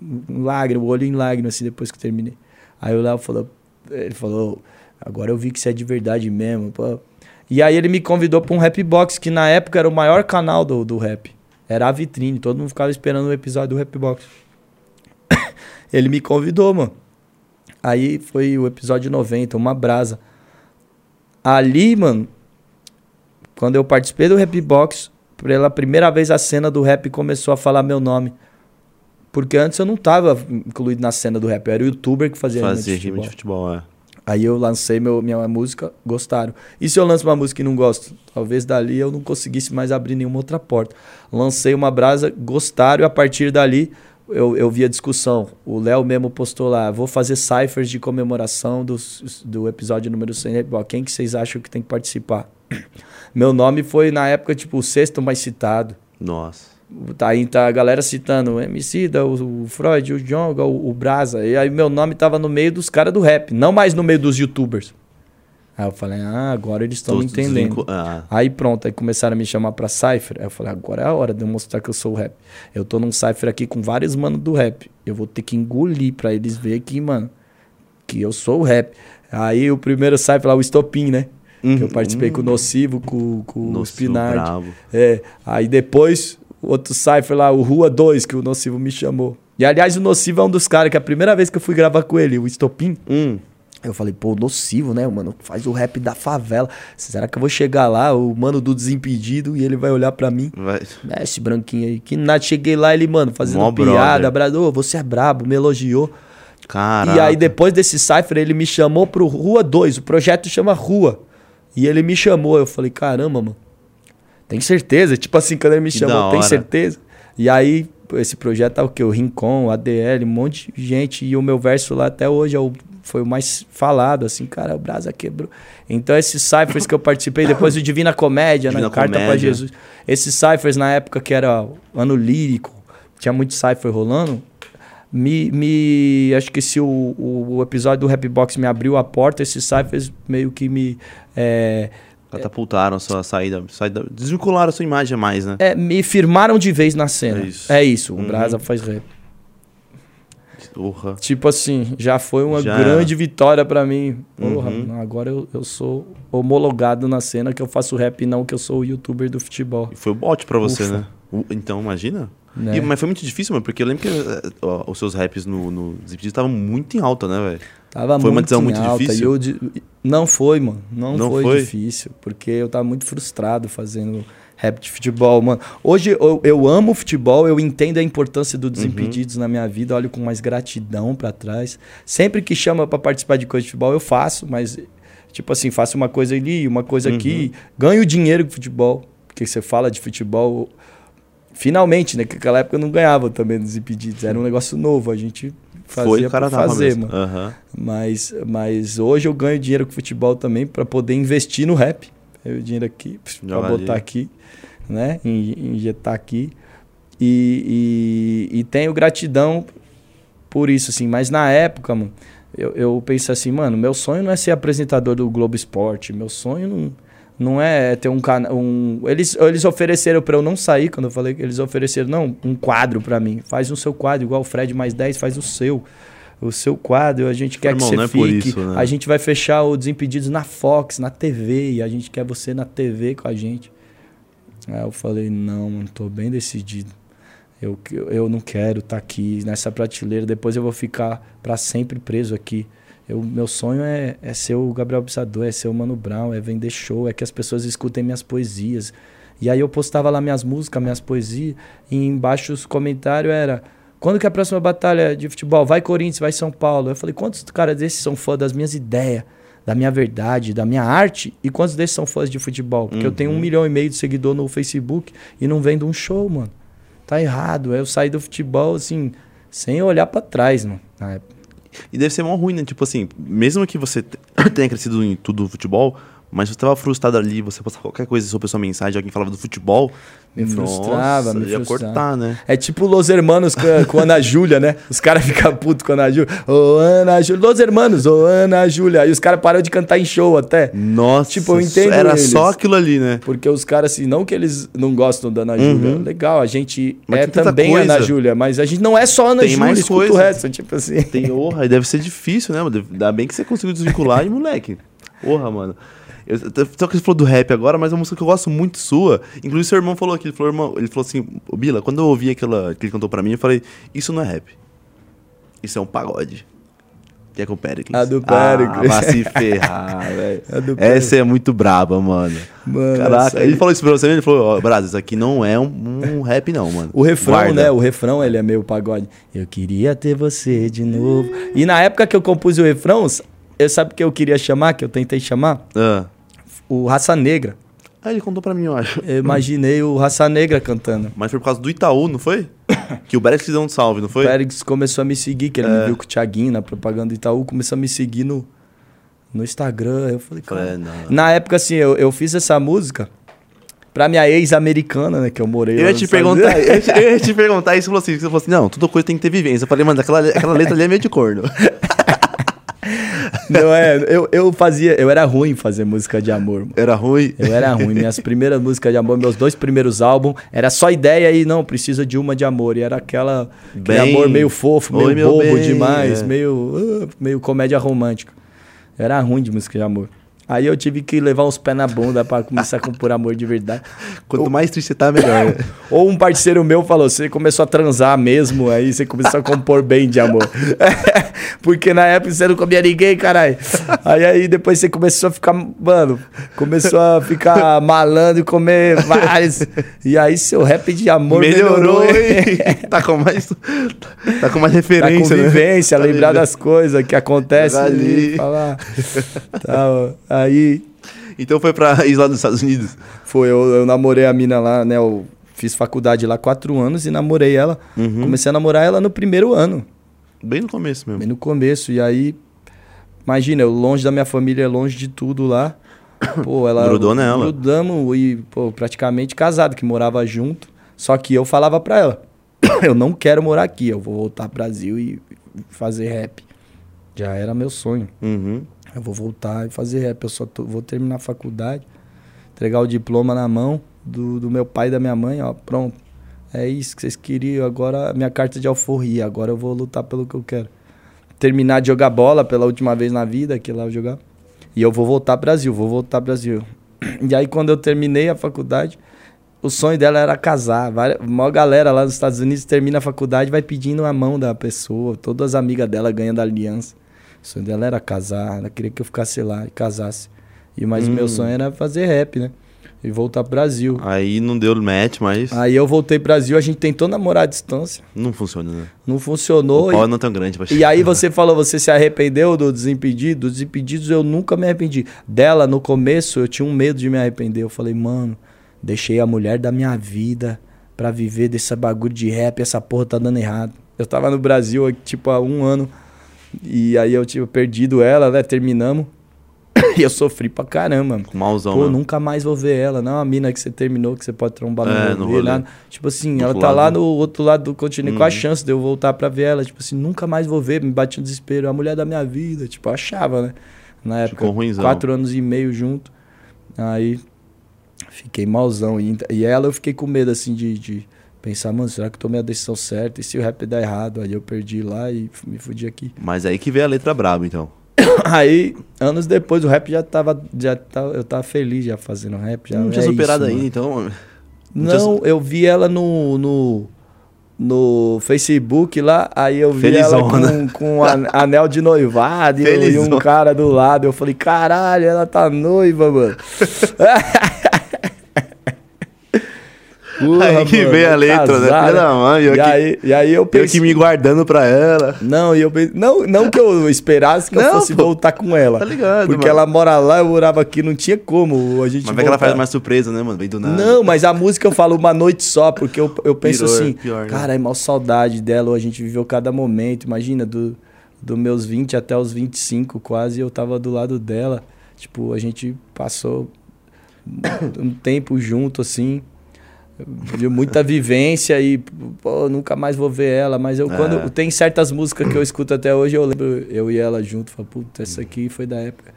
em lágrima, o olho em lágrima, assim, depois que eu terminei. Aí o Léo falou: Ele falou, agora eu vi que você é de verdade mesmo. Pô. E aí ele me convidou pra um rap box, que na época era o maior canal do, do rap. Era a vitrine, todo mundo ficava esperando o episódio do rap box. ele me convidou, mano. Aí foi o episódio 90, uma brasa. Ali, mano, quando eu participei do Rap Box, pela primeira vez a cena do rap começou a falar meu nome. Porque antes eu não tava incluído na cena do rap, eu era o youtuber que fazia, Fazia rima rima de de futebol. futebol, é. Aí eu lancei meu, minha música, gostaram. E se eu lanço uma música e não gosto? Talvez dali eu não conseguisse mais abrir nenhuma outra porta. Lancei uma brasa, gostaram, e a partir dali eu, eu vi a discussão. O Léo mesmo postou lá, vou fazer ciphers de comemoração do, do episódio número 100. Bom, Quem que vocês acham que tem que participar? Meu nome foi, na época, tipo, o sexto mais citado. Nossa. Tá aí tá a galera citando o MC, da, o, o Freud, o Jonga, o, o Brasa. E aí meu nome tava no meio dos caras do rap, não mais no meio dos youtubers. Aí eu falei, ah, agora eles estão entendendo. Ah, Aí pronto, aí começaram a me chamar pra Cypher. Aí eu falei, agora é a hora de eu mostrar que eu sou o rap. Eu tô num Cypher aqui com vários manos do rap. Eu vou ter que engolir pra eles verem que, mano, que eu sou o rap. Aí o primeiro Cypher lá, o Estopim, né? Que eu participei com o Nocivo, com, com o Uhum. Nossa, Spinard. bravo. É, aí depois, o outro Cypher lá, o Rua 2, que o Nocivo me chamou. E aliás, o Nocivo é um dos caras que a primeira vez que eu fui gravar com ele, o Estopim, Hum, eu falei, pô, nocivo, né, mano? Faz o rap da favela. Será que eu vou chegar lá, o mano do Desimpedido, e ele vai olhar pra mim? vai. É, esse branquinho aí. Que nada, cheguei lá, ele, mano, fazendo Mó piada, bradou, você é brabo, me elogiou. Caraca. E aí, depois desse cypher, ele me chamou pro Rua 2. O projeto chama Rua. E ele me chamou. Eu falei, caramba, mano. Tem certeza? Tipo assim, quando ele me Que chamou, tem certeza? E aí, esse projeto é o quê? O Rincon, o ADL, um monte de gente. E o meu verso lá até hoje é o, foi o mais falado, assim, cara, o Brasa quebrou. Então, esses cyphers que eu participei, depois o Divina Comédia, Divina né? Carta pra Comédia. Jesus. Esses cyphers na época que era ano lírico, tinha muito cypher rolando. Me, me. Acho que se o, o, o episódio do Rap Box me abriu a porta, esses cyphers meio que me. É, Catapultaram a sua saída, saída. Desvincularam a sua imagem mais, né? é, me firmaram de vez na cena. É isso. É isso, o Uhum. Brasa faz rap. Porra. Tipo assim, já foi uma Já. grande vitória pra mim. Porra, Uhum. agora eu, eu sou homologado na cena que eu faço rap não que eu sou o youtuber do futebol. E foi o bote pra você, Ufa. né? Então, imagina. Né? E- mas foi muito difícil, mano, porque eu lembro que ó, os seus raps no, no estavam muito em alta, né, velho? Tava Foi uma muito decisão em muito alta, difícil? e eu Não foi, mano. Não, Não foi, foi? difícil. Porque eu tava muito frustrado fazendo rap de futebol, mano. Hoje eu, eu amo futebol, eu entendo a importância do Desimpedidos na minha vida, olho com mais gratidão pra trás. Sempre que chama pra participar de coisa de futebol, eu faço, mas, tipo assim, faço uma coisa ali, uma coisa aqui, ganho dinheiro com futebol. Porque você fala de futebol. Finalmente, né? Que naquela época eu não ganhava também nos impedidos. Era um negócio novo. A gente fazia foi o cara fazer, mano. Aham. Mas, mas hoje eu ganho dinheiro com futebol também para poder investir no rap. Eu dinheiro aqui, para botar aqui, né? In- Injetar aqui. E, e, e tenho gratidão por isso, assim. Mas na época, mano, eu, eu pensei assim, mano, meu sonho não é ser apresentador do Globo Esporte. Meu sonho não, não é ter um canal. Um... Eles, eles ofereceram para eu não sair, quando eu falei que eles ofereceram, não, um quadro para mim. Faz o seu quadro, igual o Fred mais 10, faz o seu. O seu quadro, a gente quer Irmão, que você é fique. isso, né? A gente vai fechar o Desimpedidos na Fox, na TV, e a gente quer você na TV com a gente. Aí eu falei, não, mano, tô bem decidido. Eu, eu- eu não quero estar aqui nessa prateleira, depois eu vou ficar para sempre preso aqui. Eu, meu sonho é, é ser o Gabriel Pissador, é ser o Mano Brown, é vender show, é que as pessoas escutem minhas poesias. E aí eu postava lá minhas músicas, minhas poesias, e embaixo os comentários era quando que é a próxima batalha de futebol? Vai Corinthians, vai São Paulo. Eu falei, quantos caras desses são fãs das minhas ideias, da minha verdade, da minha arte? E quantos desses são fãs de futebol? Porque eu tenho um milhão e meio de seguidor no Facebook e não vendo um show, mano. Tá errado. Eu saí do futebol, assim, sem olhar pra trás, mano. na época. E deve ser mó ruim, né? Tipo assim, mesmo que você te- tenha crescido em tudo futebol, mas você tava frustrado ali, você postava qualquer coisa sobre a sua mensagem, alguém falava do futebol. Me frustrava, me ia frustrava. cortar, né? É tipo Los Hermanos com, com Ana Júlia, né? Os caras ficam putos com Ana Júlia. Ô, Ana Júlia. Los Hermanos, ô, Ana Júlia. Aí os caras param de cantar em show até. Nossa, Tipo, eu entendo era eles. só aquilo ali, né? Porque os caras, assim, não que eles não gostam da Ana Júlia. Legal, a gente Uhum. Mas é tem também coisa. Ana Júlia, mas a gente não é só Ana Tem Júlia, mais escuta o coisa. resto. Tipo assim. Tem honra, e deve ser difícil, né? Ainda bem que você conseguiu desvincular e, moleque. Porra, mano. Eu, só que você falou do rap agora, mas é uma música que eu gosto muito sua. Inclusive, seu irmão falou aqui, ele falou, irmão, ele falou assim, "Ô, Bila, quando eu ouvi aquela que ele cantou pra mim, eu falei, isso não é rap. Isso é um pagode. Que é com o Pericles. A do Pericles. Ah, vai se ferrar, velho. Essa é muito braba, mano. Mano, Caraca, ele falou isso pra você, ele falou, ó, Brás, isso aqui não é um, um rap não, mano. O refrão, Guarda. né? O refrão, ele é meio pagode. Eu queria ter você de novo. E na época que eu compus o refrão, eu sabe o que eu queria chamar, que eu tentei chamar? Ah. O Raça Negra. Ah, ele contou pra mim, eu acho. Eu imaginei o Raça Negra cantando. Mas foi por causa do Itaú, não foi? que o Pericles deu um salve, não O foi? Félix começou a me seguir, que ele É. me viu com o Thiaguinho na propaganda do Itaú, começou a me seguir no, no Instagram. Eu falei, cara. É. Na época, assim, eu, eu fiz essa música pra minha ex-americana, né? Que eu morei Eu ia te perguntar, eu ia te, eu ia te perguntar isso, você falou assim, você falou assim, não, toda coisa tem que ter vivência. Eu falei, mano, aquela, aquela letra ali é meio de corno. Não é, eu, eu fazia, eu era ruim fazer música de amor. mano. Era ruim. Eu era ruim. Minhas primeiras músicas de amor, meus dois primeiros álbuns, era só ideia e não, precisa de uma de amor. E era aquela Bem- amor meio fofo, meio Oi, bobo bem, demais, é. meio, ah, meio comédia romântica. Eu era ruim de música de amor. Aí eu tive que levar uns pés na bunda pra começar a compor amor de verdade. Quanto mais triste você tá, melhor. né? Ou um parceiro meu falou: você começou a transar mesmo, aí você começou a compor bem de amor. Porque na época você não comia ninguém, caralho. Aí, aí depois você começou a ficar, mano, começou a ficar malandro e comer vários. E aí seu rap de amor melhorou. Melhorou, tá com mais. Tá com mais referência, né? convivência, Tá lembrar vivendo. das coisas que acontecem ali. falar. Tal. Aí Então foi pra ir lá dos Estados Unidos. Foi, eu, eu namorei a mina lá, né? Eu fiz faculdade lá quatro anos e namorei ela. Uhum. Comecei a namorar ela no primeiro ano, Bem no começo mesmo. bem no começo. E aí, imagina, eu longe da minha família, longe de tudo lá. Pô, ela. Grudou nela. Grudamos e, pô, praticamente casado, que morava junto. Só que eu falava pra ela: eu não quero morar aqui, eu vou voltar pro Brasil e fazer rap. Já era meu sonho. Uhum. Eu vou voltar e fazer rap. Eu só tô- vou terminar a faculdade, entregar o diploma na mão do, do meu pai e da minha mãe, ó, pronto. É isso que vocês queriam. Agora a minha carta de alforria. Agora eu vou lutar pelo que eu quero. Terminar de jogar bola pela última vez na vida, que lá eu jogar. E eu vou voltar Brasil, vou voltar Brasil. E aí quando eu terminei a faculdade, o sonho dela era casar. Várias, uma galera lá nos Estados Unidos termina a faculdade vai pedindo a mão da pessoa. Todas as amigas dela ganham da aliança. O sonho dela era casar, ela queria que eu ficasse lá e casasse. E mas o meu Hum. sonho era fazer rap, né? E voltar pro Brasil. Aí não deu match, mas Aí eu voltei pro Brasil, a gente tentou namorar à distância, não funciona, né? não O funcionou. pau E, não é tão grande. pra e aí você falou, você se arrependeu do Desimpedido? Do Desimpedidos eu nunca me arrependi. Dela, no começo, eu tinha um medo de me arrepender. Eu falei, mano, deixei a mulher da minha vida pra viver desse bagulho de rap, essa porra tá dando errado. Eu tava no Brasil, tipo, há um ano, e aí eu tinha perdido ela, né? Terminamos. E eu sofri pra caramba. mauzão, Pô, né? nunca mais vou ver ela. Não é uma mina que você terminou, que você pode trombar no, É, no rolê. nada. Tipo assim, Do ela tá lá lado. no outro lado do continente com a Uhum. chance de eu voltar pra ver ela. Tipo assim, nunca mais vou ver. Me bate um desespero. A mulher da minha vida. Tipo, eu achava, né? Na época. Ficou ruimzão. Quatro anos e meio junto. Aí, fiquei malzão. E, e ela eu fiquei com medo, assim, de, de pensar, mano, será que eu tomei a decisão certa? E se o rap dar errado? Aí eu perdi lá e me fudi aqui. Mas aí que veio a letra braba, então. Aí, anos depois, o rap já tava. Já tava eu tava feliz já fazendo rap. Já, não tinha é superado isso, ainda, então. Não, eu vi ela no, no, no Facebook lá, aí eu vi Felizona. ela com, com um an- anel de noivado e, e um cara do lado. Eu falei, caralho, ela tá noiva, mano. Porra, Aí que mano, veio a letra, né? casada. Filha da mãe, eu e, que- aí, e aí eu Eu pensei... que me guardando pra ela. Não, e eu pensei, não, não que eu esperasse que eu Não, fosse pô. voltar com ela. Tá ligado, Porque mano. ela mora lá, eu morava aqui, não tinha como a gente Mas vai que ela voltar. faz mais surpresa, né, mano? Vem do nada. Não, mas a música eu falo uma noite só, porque eu, eu penso assim, pior, né? cara, é mal saudade dela, a gente viveu cada momento, imagina, do, dos meus 20 até os 25 quase, eu tava do lado dela. Tipo, a gente passou um tempo junto, assim. Viu muita vivência e, pô, nunca mais vou ver ela. Mas eu, É. quando tem certas músicas que eu escuto até hoje, eu lembro eu e ela junto. Falo, puta, essa aqui foi da época.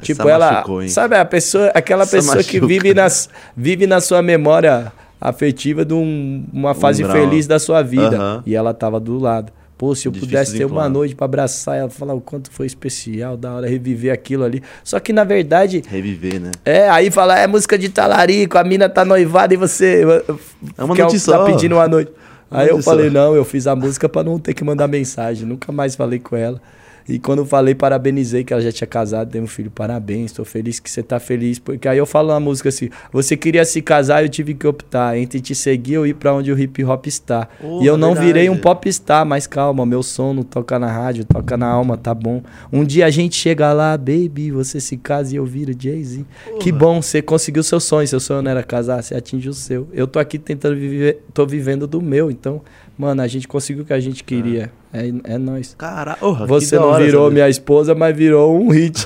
tipo, ela. machucou, sabe, a pessoa, aquela Essa pessoa que machuca. vive, nas, vive na sua memória afetiva de um- uma fase grau. feliz da sua vida. E ela tava do lado. Pô, se eu Difícil pudesse ter uma noite pra abraçar ela, falar o quanto foi especial, da hora reviver aquilo ali. Só que na verdade, Reviver, né? é, aí fala, é música de talarico, a mina tá noivada e você É uma quer- noite tá pedindo uma noite. Aí eu falei, não, eu fiz a música pra não ter que mandar mensagem. Nunca mais falei com ela. E quando eu falei, parabenizei que ela já tinha casado, teve um filho, parabéns, tô feliz que você tá feliz. Porque aí eu falo na música assim, você queria se casar, eu tive que optar entre te seguir ou ir pra onde o hip hop está. Porra, e eu não verdade. virei um popstar, mas calma, meu som não toca na rádio, toca na alma, tá bom. Um dia a gente chega lá, baby, você se casa e eu viro Jay-Z. Que bom, você conseguiu seu sonho, seu sonho não era casar, você atingiu o seu. Eu tô aqui tentando viver, tô vivendo do meu, então, mano, a gente conseguiu o que a gente queria. É, é nóis. Caralho, Você não virou minha esposa, mas virou um hit.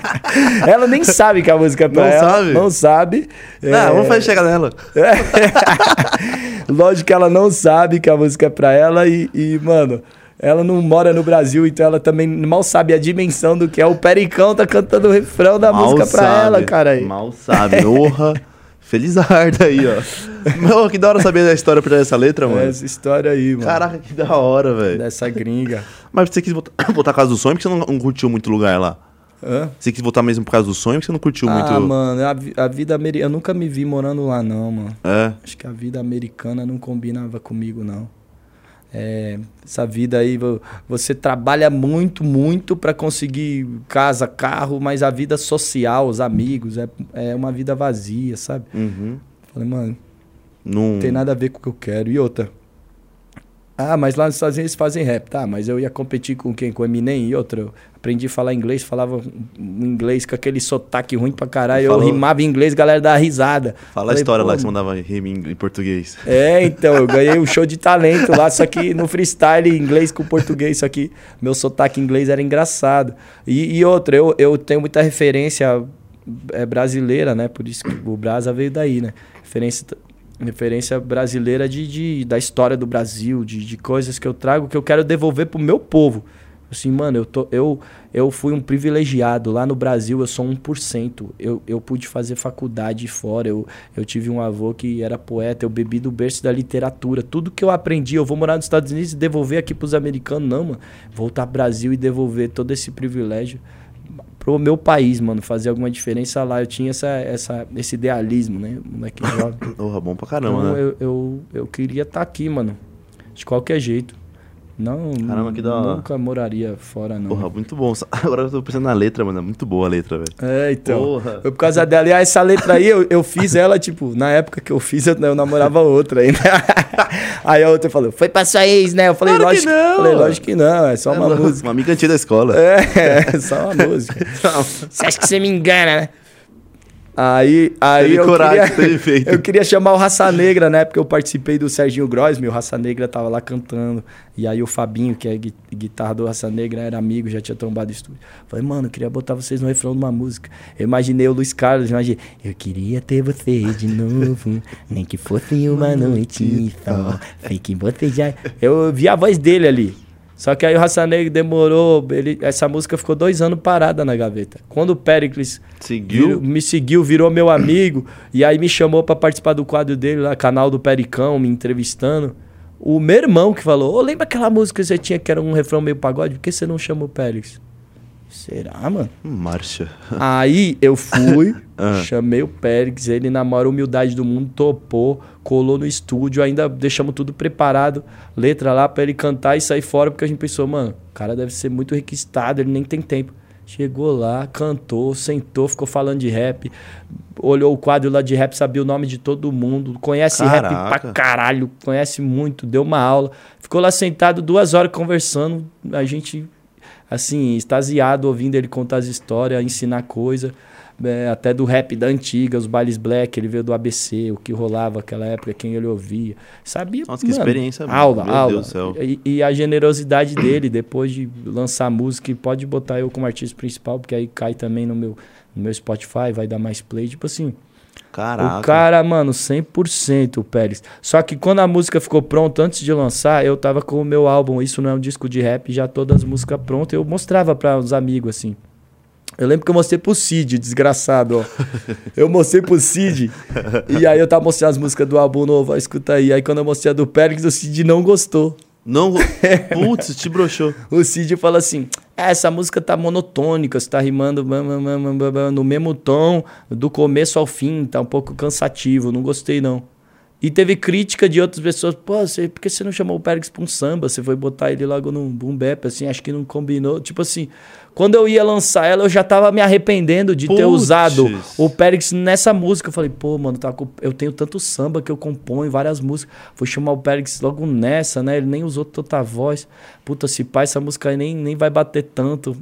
ela nem sabe que a música é pra Não ela. sabe? Não sabe. Não, É, vamos fazer chegar nela. Lógico que ela não sabe que a música é pra ela e, e, mano, ela não mora no Brasil, então ela também mal sabe a dimensão do que é. O Pericão tá cantando o refrão da Mal música pra sabe, ela, cara. aí. Mal sabe, porra. Felizarda aí, ó. Meu, que da hora saber da história por trás dessa letra, mano. Essa história aí, mano. Caraca, que da hora, velho. Dessa gringa. Mas você quis voltar, voltar por causa do sonho porque você não, não curtiu muito lugar lá? Hã? Você quis voltar mesmo por causa do sonho porque você não curtiu muito? Ah, mano, a, a vida americana. Eu nunca me vi morando lá, não, mano. É. Acho que a vida americana não combinava comigo, não. É, essa vida aí, vo- você trabalha muito, muito pra conseguir casa, carro, mas a vida social, os amigos, é, é uma vida vazia, sabe? Uhum. Falei, mano, não tem nada a ver com o que eu quero. E outra. Ah, mas lá nos Estados Unidos fazem rap, tá? Mas eu ia competir com quem? Com Eminem e outra. Eu aprendi a falar inglês, falava inglês com aquele sotaque ruim pra caralho. Eu Falou. rimava em inglês, galera dava risada. Fala a Falei, história pô, lá que você mandava rima em, português. É, então, eu ganhei um show de talento lá, só que no freestyle, inglês com português, só que meu sotaque inglês era engraçado. E, e outra, eu, eu tenho muita referência é, brasileira, né? Por isso que o Brasa veio daí, né? Referência, referência brasileira de, de, da história do Brasil, de, de coisas que eu trago que eu quero devolver pro meu povo. Assim, mano, eu, tô, eu, eu fui um privilegiado. Lá no Brasil eu sou 1%. Eu, eu pude fazer faculdade fora. Eu, eu tive um avô que era poeta. Eu bebi do berço da literatura. Tudo que eu aprendi, eu vou morar nos Estados Unidos e devolver aqui pros americanos. Não, mano. Voltar pro Brasil e devolver todo esse privilégio pro meu país, mano. Fazer alguma diferença lá. Eu tinha essa, essa, esse idealismo, né? Moleque jovem. Porra, bom pra caramba, Então né? eu, eu, eu queria estar aqui, mano. De qualquer jeito. Não, Caramba, que da hora. nunca moraria fora, não. Porra, muito bom. Agora eu tô pensando na letra, mano. É muito boa a letra, velho. É, então. Porra. Foi por causa dela. E essa letra aí, eu, eu fiz ela, tipo, na época que eu fiz, eu, eu namorava outra ainda. aí a outra falou, foi pra sua ex, né? Eu falei, Claro que lógico. não. Falei, lógico que não, é só uma É, música. Uma amiga antiga da escola. É, é só uma música. Você acha que você me engana, né? Aí, aí eu coragem, queria, eu queria chamar o Raça Negra, né? Porque eu participei do Serginho Grosme, o Raça Negra tava lá cantando. E aí o Fabinho, que é gui- guitarra do Raça Negra, era amigo, já tinha trombado estúdio. Falei, mano, eu queria botar vocês no refrão de uma música. Eu imaginei o Luiz Carlos, imaginei, eu queria ter você de novo, nem que fosse uma noite só. Sei que você já... Eu vi a voz dele ali. Só que aí o Raça Negra demorou, ele, essa música ficou dois anos parada na gaveta. Quando o Pericles Seguiu? virou- me seguiu, virou meu amigo, e aí me chamou pra participar do quadro dele lá, canal do Pericão, me entrevistando. O meu irmão que falou, ô, lembra aquela música que você tinha que era um refrão meio pagode? Por que você não chama o Pericles? Será, mano? Marcha. Aí eu fui, Ah. chamei o Périx, ele na maior humildade do mundo topou, colou no estúdio, ainda deixamos tudo preparado, letra lá pra ele cantar e sair fora, porque a gente pensou, mano, o cara deve ser muito requistado, ele nem tem tempo. Chegou lá, cantou, sentou, ficou falando de rap, olhou o quadro lá de rap, sabia o nome de todo mundo, conhece rap Caraca. pra caralho, conhece muito, deu uma aula. Ficou lá sentado duas horas conversando, a gente assim, extasiado ouvindo ele contar as histórias, ensinar coisa. é, até do rap da antiga, os bailes black, ele veio do ABC, o que rolava naquela época, quem ele ouvia. Sabia, Nossa, que mano, experiência, mano. Aula, Meu aula. Deus do céu. E, e a generosidade dele, depois de lançar música, e pode botar eu como artista principal, porque aí cai também no meu, no meu Spotify, vai dar mais play, tipo assim. Caraca. O cara, mano, 100% o Pérez. Só que quando a música ficou pronta, antes de lançar, eu tava com o meu álbum, isso não é um disco de rap, já todas as músicas prontas, eu mostrava para os amigos, assim. Eu lembro que eu mostrei pro Cid, desgraçado, ó. Eu mostrei pro Cid. e aí eu tava mostrando as músicas do álbum novo, ó, escuta aí. Aí quando eu mostrei a do Pérez, o Cid não gostou. Não. Putz, te broxou. O Cid fala assim: "É, essa música tá monotônica, você tá rimando no mesmo tom do começo ao fim, tá um pouco cansativo, não gostei não. E teve crítica de outras pessoas, pô, você, por que você não chamou o Pérez pra um samba? Você foi botar ele logo num boom bap, assim, acho que não combinou. Tipo assim, quando eu ia lançar ela, eu já tava me arrependendo de ter Puts. usado o Pérez nessa música. Eu falei, pô, mano, tá eu tenho tanto samba que eu componho, várias músicas. Vou chamar o Pérez logo nessa, né? Ele nem usou tanta voz. Puta, se pá, essa música aí nem, nem vai bater tanto.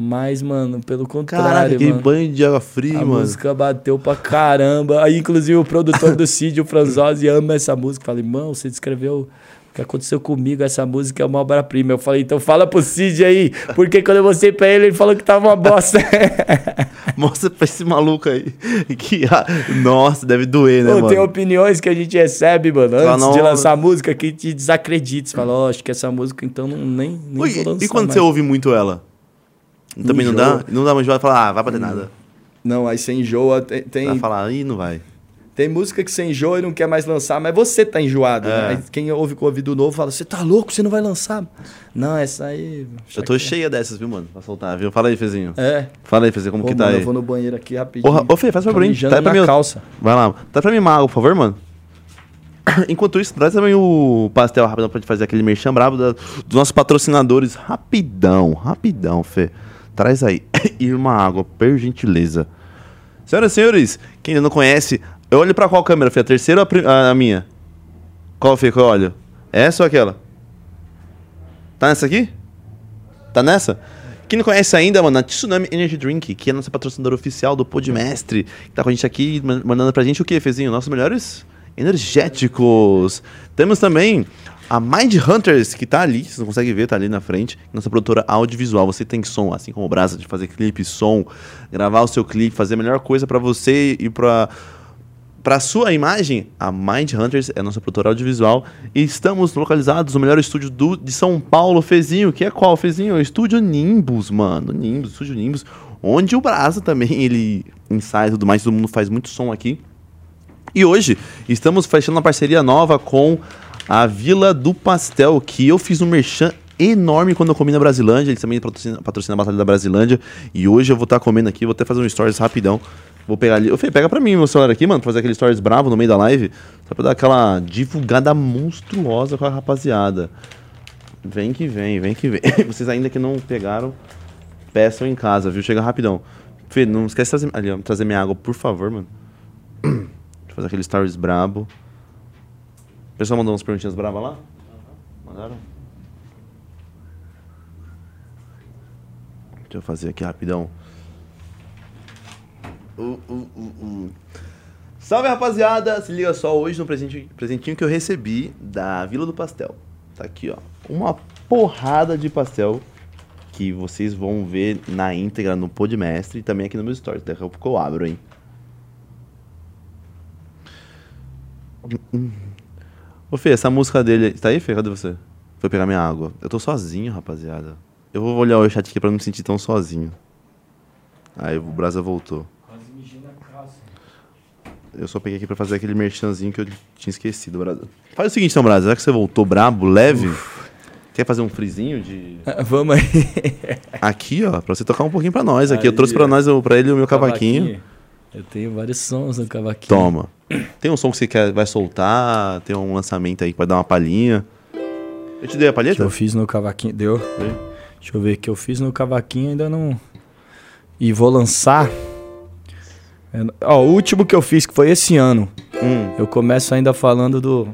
Mas, mano, pelo Caraca, contrário, que mano. banho de água fria, A mano. música bateu pra caramba. Aí, inclusive, o produtor do Cid, o Franzose, ama essa música. Falei, mano, você descreveu o que aconteceu comigo. Essa música é uma obra-prima. Eu falei, então fala pro Cid aí. Porque quando eu mostrei pra ele, ele falou que tava uma bosta. Mostra pra esse maluco aí. Que, ah, nossa, deve doer, né, Pô, mano? tem opiniões que a gente recebe, mano, antes de não. lançar a música, que te desacredita. Você fala, ó, acho que essa música, então, não, nem, nem lançar e quando mais. você ouve muito ela? Também não Enjoa. dá? Não dá uma enjoada e fala, ah, vai bater nada. Não, aí você enjoa. Tem, Vai tem, falar, ih, não vai. Tem música que você enjoa e não quer mais lançar, mas você tá enjoado. É. né? Quem ouve com ouvido novo fala: Você tá louco? Você não vai lançar? Não, essa aí. Eu tô cheia dessas, viu, mano? Pra soltar, viu? Fala aí, Fezinho. É. Fala aí, Fezinho, como Ô, que tá mano, aí? eu vou no banheiro aqui rapidinho. Ô, ô, Fê, faz pra mim. Tá pra mim. calça. Vai lá. Tá pra mim uma água, por favor, mano? Enquanto isso, traz também o pastel rapidão pra gente fazer aquele merchan brabo da- dos nossos patrocinadores. Rapidão, rapidão, Fê. Traz aí. E uma água, por gentileza. Senhoras e senhores, quem ainda não conhece, eu olho pra qual câmera, Fê? A terceira ou a, a- minha? Qual, Fê, que eu olho? Essa ou aquela? Tá nessa aqui? Tá nessa? Quem não conhece ainda, mano, a Tsunami Energy Drink, que é a nossa patrocinadora oficial do Podmestre, que tá com a gente aqui, man- mandando pra gente o quê, Fezinho? Nossos melhores energéticos. Temos também a Mind Hunters, que tá ali, vocês não conseguem ver, tá ali na frente, nossa produtora audiovisual. Você tem som, assim como o Brasa, de fazer clipe, som, gravar o seu clipe, fazer a melhor coisa pra você e pra para sua imagem, a Mind Hunters é nossa produtora audiovisual e estamos localizados no melhor estúdio do, de São Paulo, Fezinho, que é qual, Fezinho? O estúdio Nimbus, mano, Nimbus, estúdio Nimbus, onde o Brasa também, ele ensaia e tudo mais, todo mundo faz muito som aqui. E hoje estamos fechando uma parceria nova com a Vila do Pastel, que eu fiz um merchan enorme quando eu comi na Brasilândia. Eles também patrocinam a Batalha da Brasilândia. E hoje eu vou estar comendo aqui, vou até fazer um stories rapidão. Vou pegar ali. Ô, Fê, pega pra mim meu celular aqui, mano, pra fazer aquele stories bravo no meio da live. Só pra dar aquela divulgada monstruosa com a rapaziada. Vem que vem, vem que vem. Vocês ainda que não pegaram, peçam em casa, viu? Chega rapidão. Fê, não esquece de trazer, ali, ó, trazer minha água, por favor, mano. Deixa eu fazer aquele stories brabo. O pessoal mandou umas perguntinhas bravas lá? Mandaram? Deixa eu fazer aqui rapidão. Uh, uh, uh, uh. Salve rapaziada! Se liga só hoje no presente, presentinho que eu recebi da Vila do Pastel. Tá aqui, ó. Uma porrada de pastel que vocês vão ver na íntegra no Podmestre e também aqui no meu stories. Daqui a pouco eu abro, hein? Ô Fê, essa música dele. Tá aí, Fê? Cadê você? Foi pegar minha água. Eu tô sozinho, rapaziada. Eu vou olhar o chat aqui pra não me sentir tão sozinho. Aí o Brasa voltou. Eu só peguei aqui pra fazer aquele merchanzinho que eu tinha esquecido, Brasa. Faz o seguinte, então, Brasa. Já que você voltou brabo, leve. Quer fazer um frizinho de. Vamos aí. Aqui, ó, pra você tocar um pouquinho pra nós. Aqui eu Aí, trouxe pra nós, pra ele o meu cavaquinho. Eu tenho vários sons no cavaquinho. Toma. Tem um som que você quer, vai soltar? Tem um lançamento aí que vai dar uma palhinha? Eu te dei a que palheta? eu fiz no cavaquinho. Deu? Dei. Deixa eu ver que eu fiz no cavaquinho ainda não. E vou lançar. É, Ó, o último que eu fiz, que foi esse ano. Hum. Eu começo ainda falando do.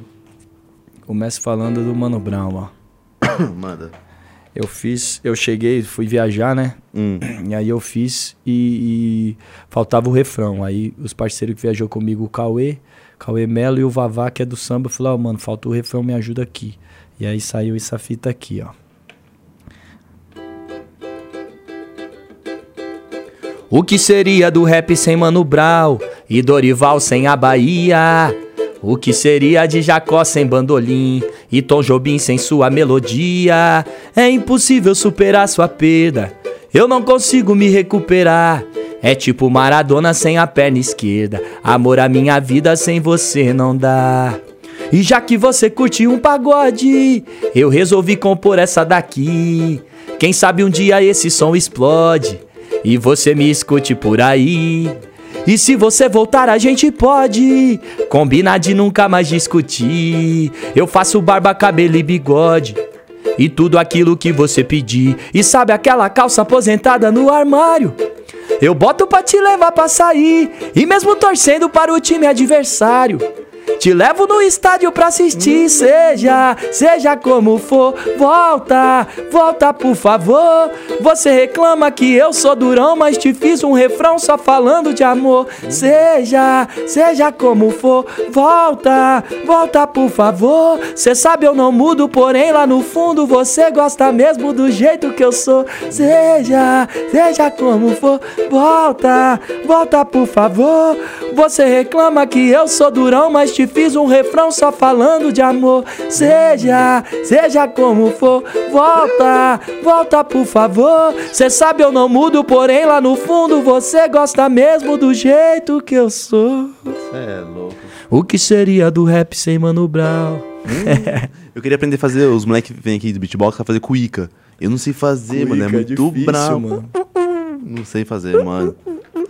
Começo falando do Mano Brown, ó. Manda. Eu fiz, eu cheguei, fui viajar, né? Hum. E aí eu fiz e, e faltava o refrão. Aí os parceiros que viajou comigo, o Cauê, Cauê Melo e o Vavá, que é do samba, falaram, ó, mano, falta o refrão, me ajuda aqui. E aí saiu essa fita aqui, ó. O que seria do rap sem Mano Brown e Dorival sem a Bahia? O que seria de Jacó sem bandolim e Tom Jobim sem sua melodia? É impossível superar sua perda. Eu não consigo me recuperar. É tipo Maradona sem a perna esquerda. Amor à minha vida sem você não dá. E já que você curte um pagode, eu resolvi compor essa daqui. Quem sabe um dia esse som explode e você me escute por aí. E se você voltar, a gente pode combinar de nunca mais discutir. Eu faço barba, cabelo e bigode. E tudo aquilo que você pedir. E sabe aquela calça aposentada no armário? Eu boto pra te levar pra sair. E mesmo torcendo para o time adversário. Te levo no estádio pra assistir, seja, seja como for, volta, volta por favor. Você reclama que eu sou durão, mas te fiz um refrão só falando de amor. Seja, seja como for, volta, volta por favor. Cê sabe eu não mudo, porém lá no fundo você gosta mesmo do jeito que eu sou. Seja, seja como for, volta, volta por favor. Você reclama que eu sou durão, mas te fiz um refrão só falando de amor. Seja, seja como for, volta, volta por favor. Cê sabe eu não mudo, porém lá no fundo você gosta mesmo do jeito que eu sou. Cê é louco. O que seria do rap sem Mano Brown? Eu queria aprender a fazer. Os moleques que vêm aqui do beatbox a fazer cuíca. Eu não sei fazer, mano. É Cuíca, muito difícil, bravo. mano. Não sei fazer, mano.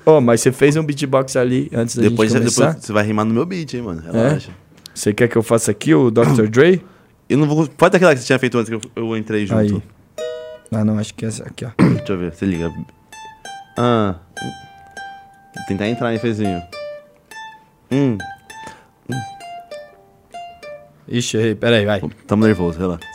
Ô, mas você fez um beatbox ali antes da Depois, gente depois começar? você vai rimar no meu beat, hein, mano. Relaxa. Você quer que eu faça aqui o Dr. Dre? Eu não vou. Pode daquela que você tinha feito antes que eu, eu entrei junto. Aí. Ah, não, acho que é essa aqui, ó. Deixa eu ver, se liga. Ah. Tentar entrar, hein, Fezinho. Hum, Ixi, errei. Peraí, vai. tamo nervoso, relaxa.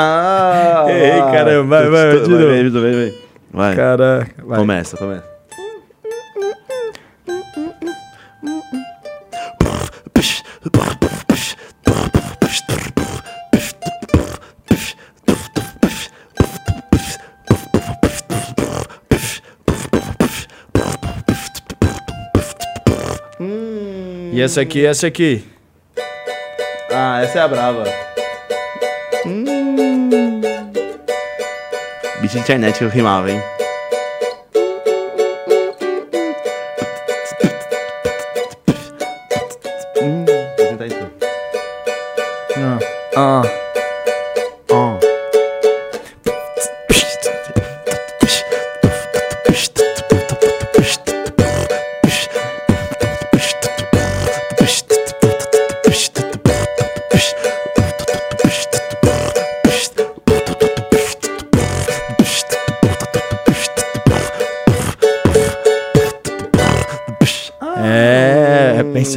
Ah! Ei, caramba, vai, vai, de novo. Vai, vai, vai. Vai. Caraca, vai. Começa, começa. E essa aqui, essa aqui. Ah, essa é a brava. Bicho de internet que eu rimava, hein? Hum, vou tentar isso. Ah. Ah.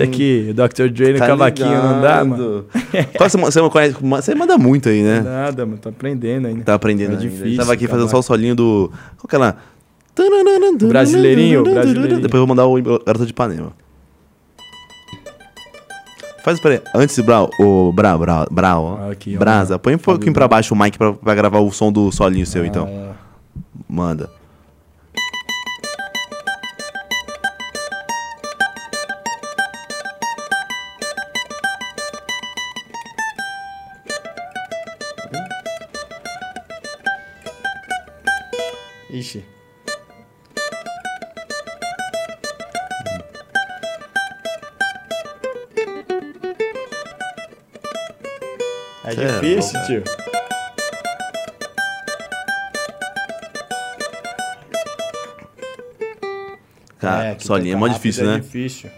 É, pensa aqui, Dr. Dre no Tá cavaquinho não dá, mano. ligado? Qual você, você, conhece- você manda muito aí, né? Nada, mano, tô aprendendo ainda. Tá aprendendo É ainda. difícil, tava aqui fazendo só o solinho do... Qual que é lá? Brasileirinho, brasileirinho. Depois eu vou mandar o Garota de Ipanema. Faz, peraí, antes, Brau, o Brau, Brau, Brau, ó. Brasa, põe um pouquinho pra baixo o mic pra, pra gravar o som do solinho seu, então. Ah, Manda. É é difícil, louco, tio. Cara, que solinho é mó difícil, é né? difícil.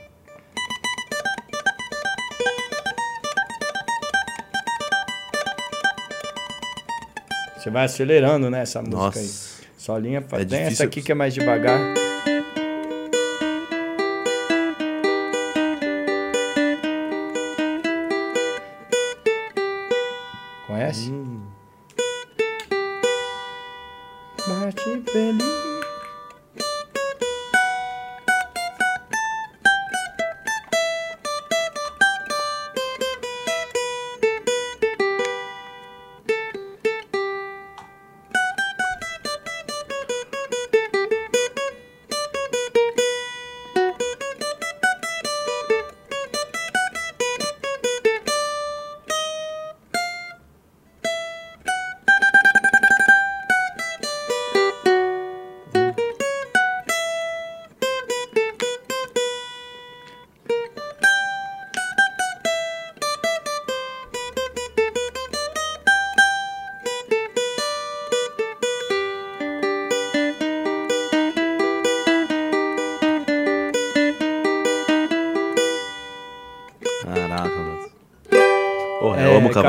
Você vai acelerando, né, essa música aí. Nossa. Solinha, fa- É tem essa aqui que é mais devagar.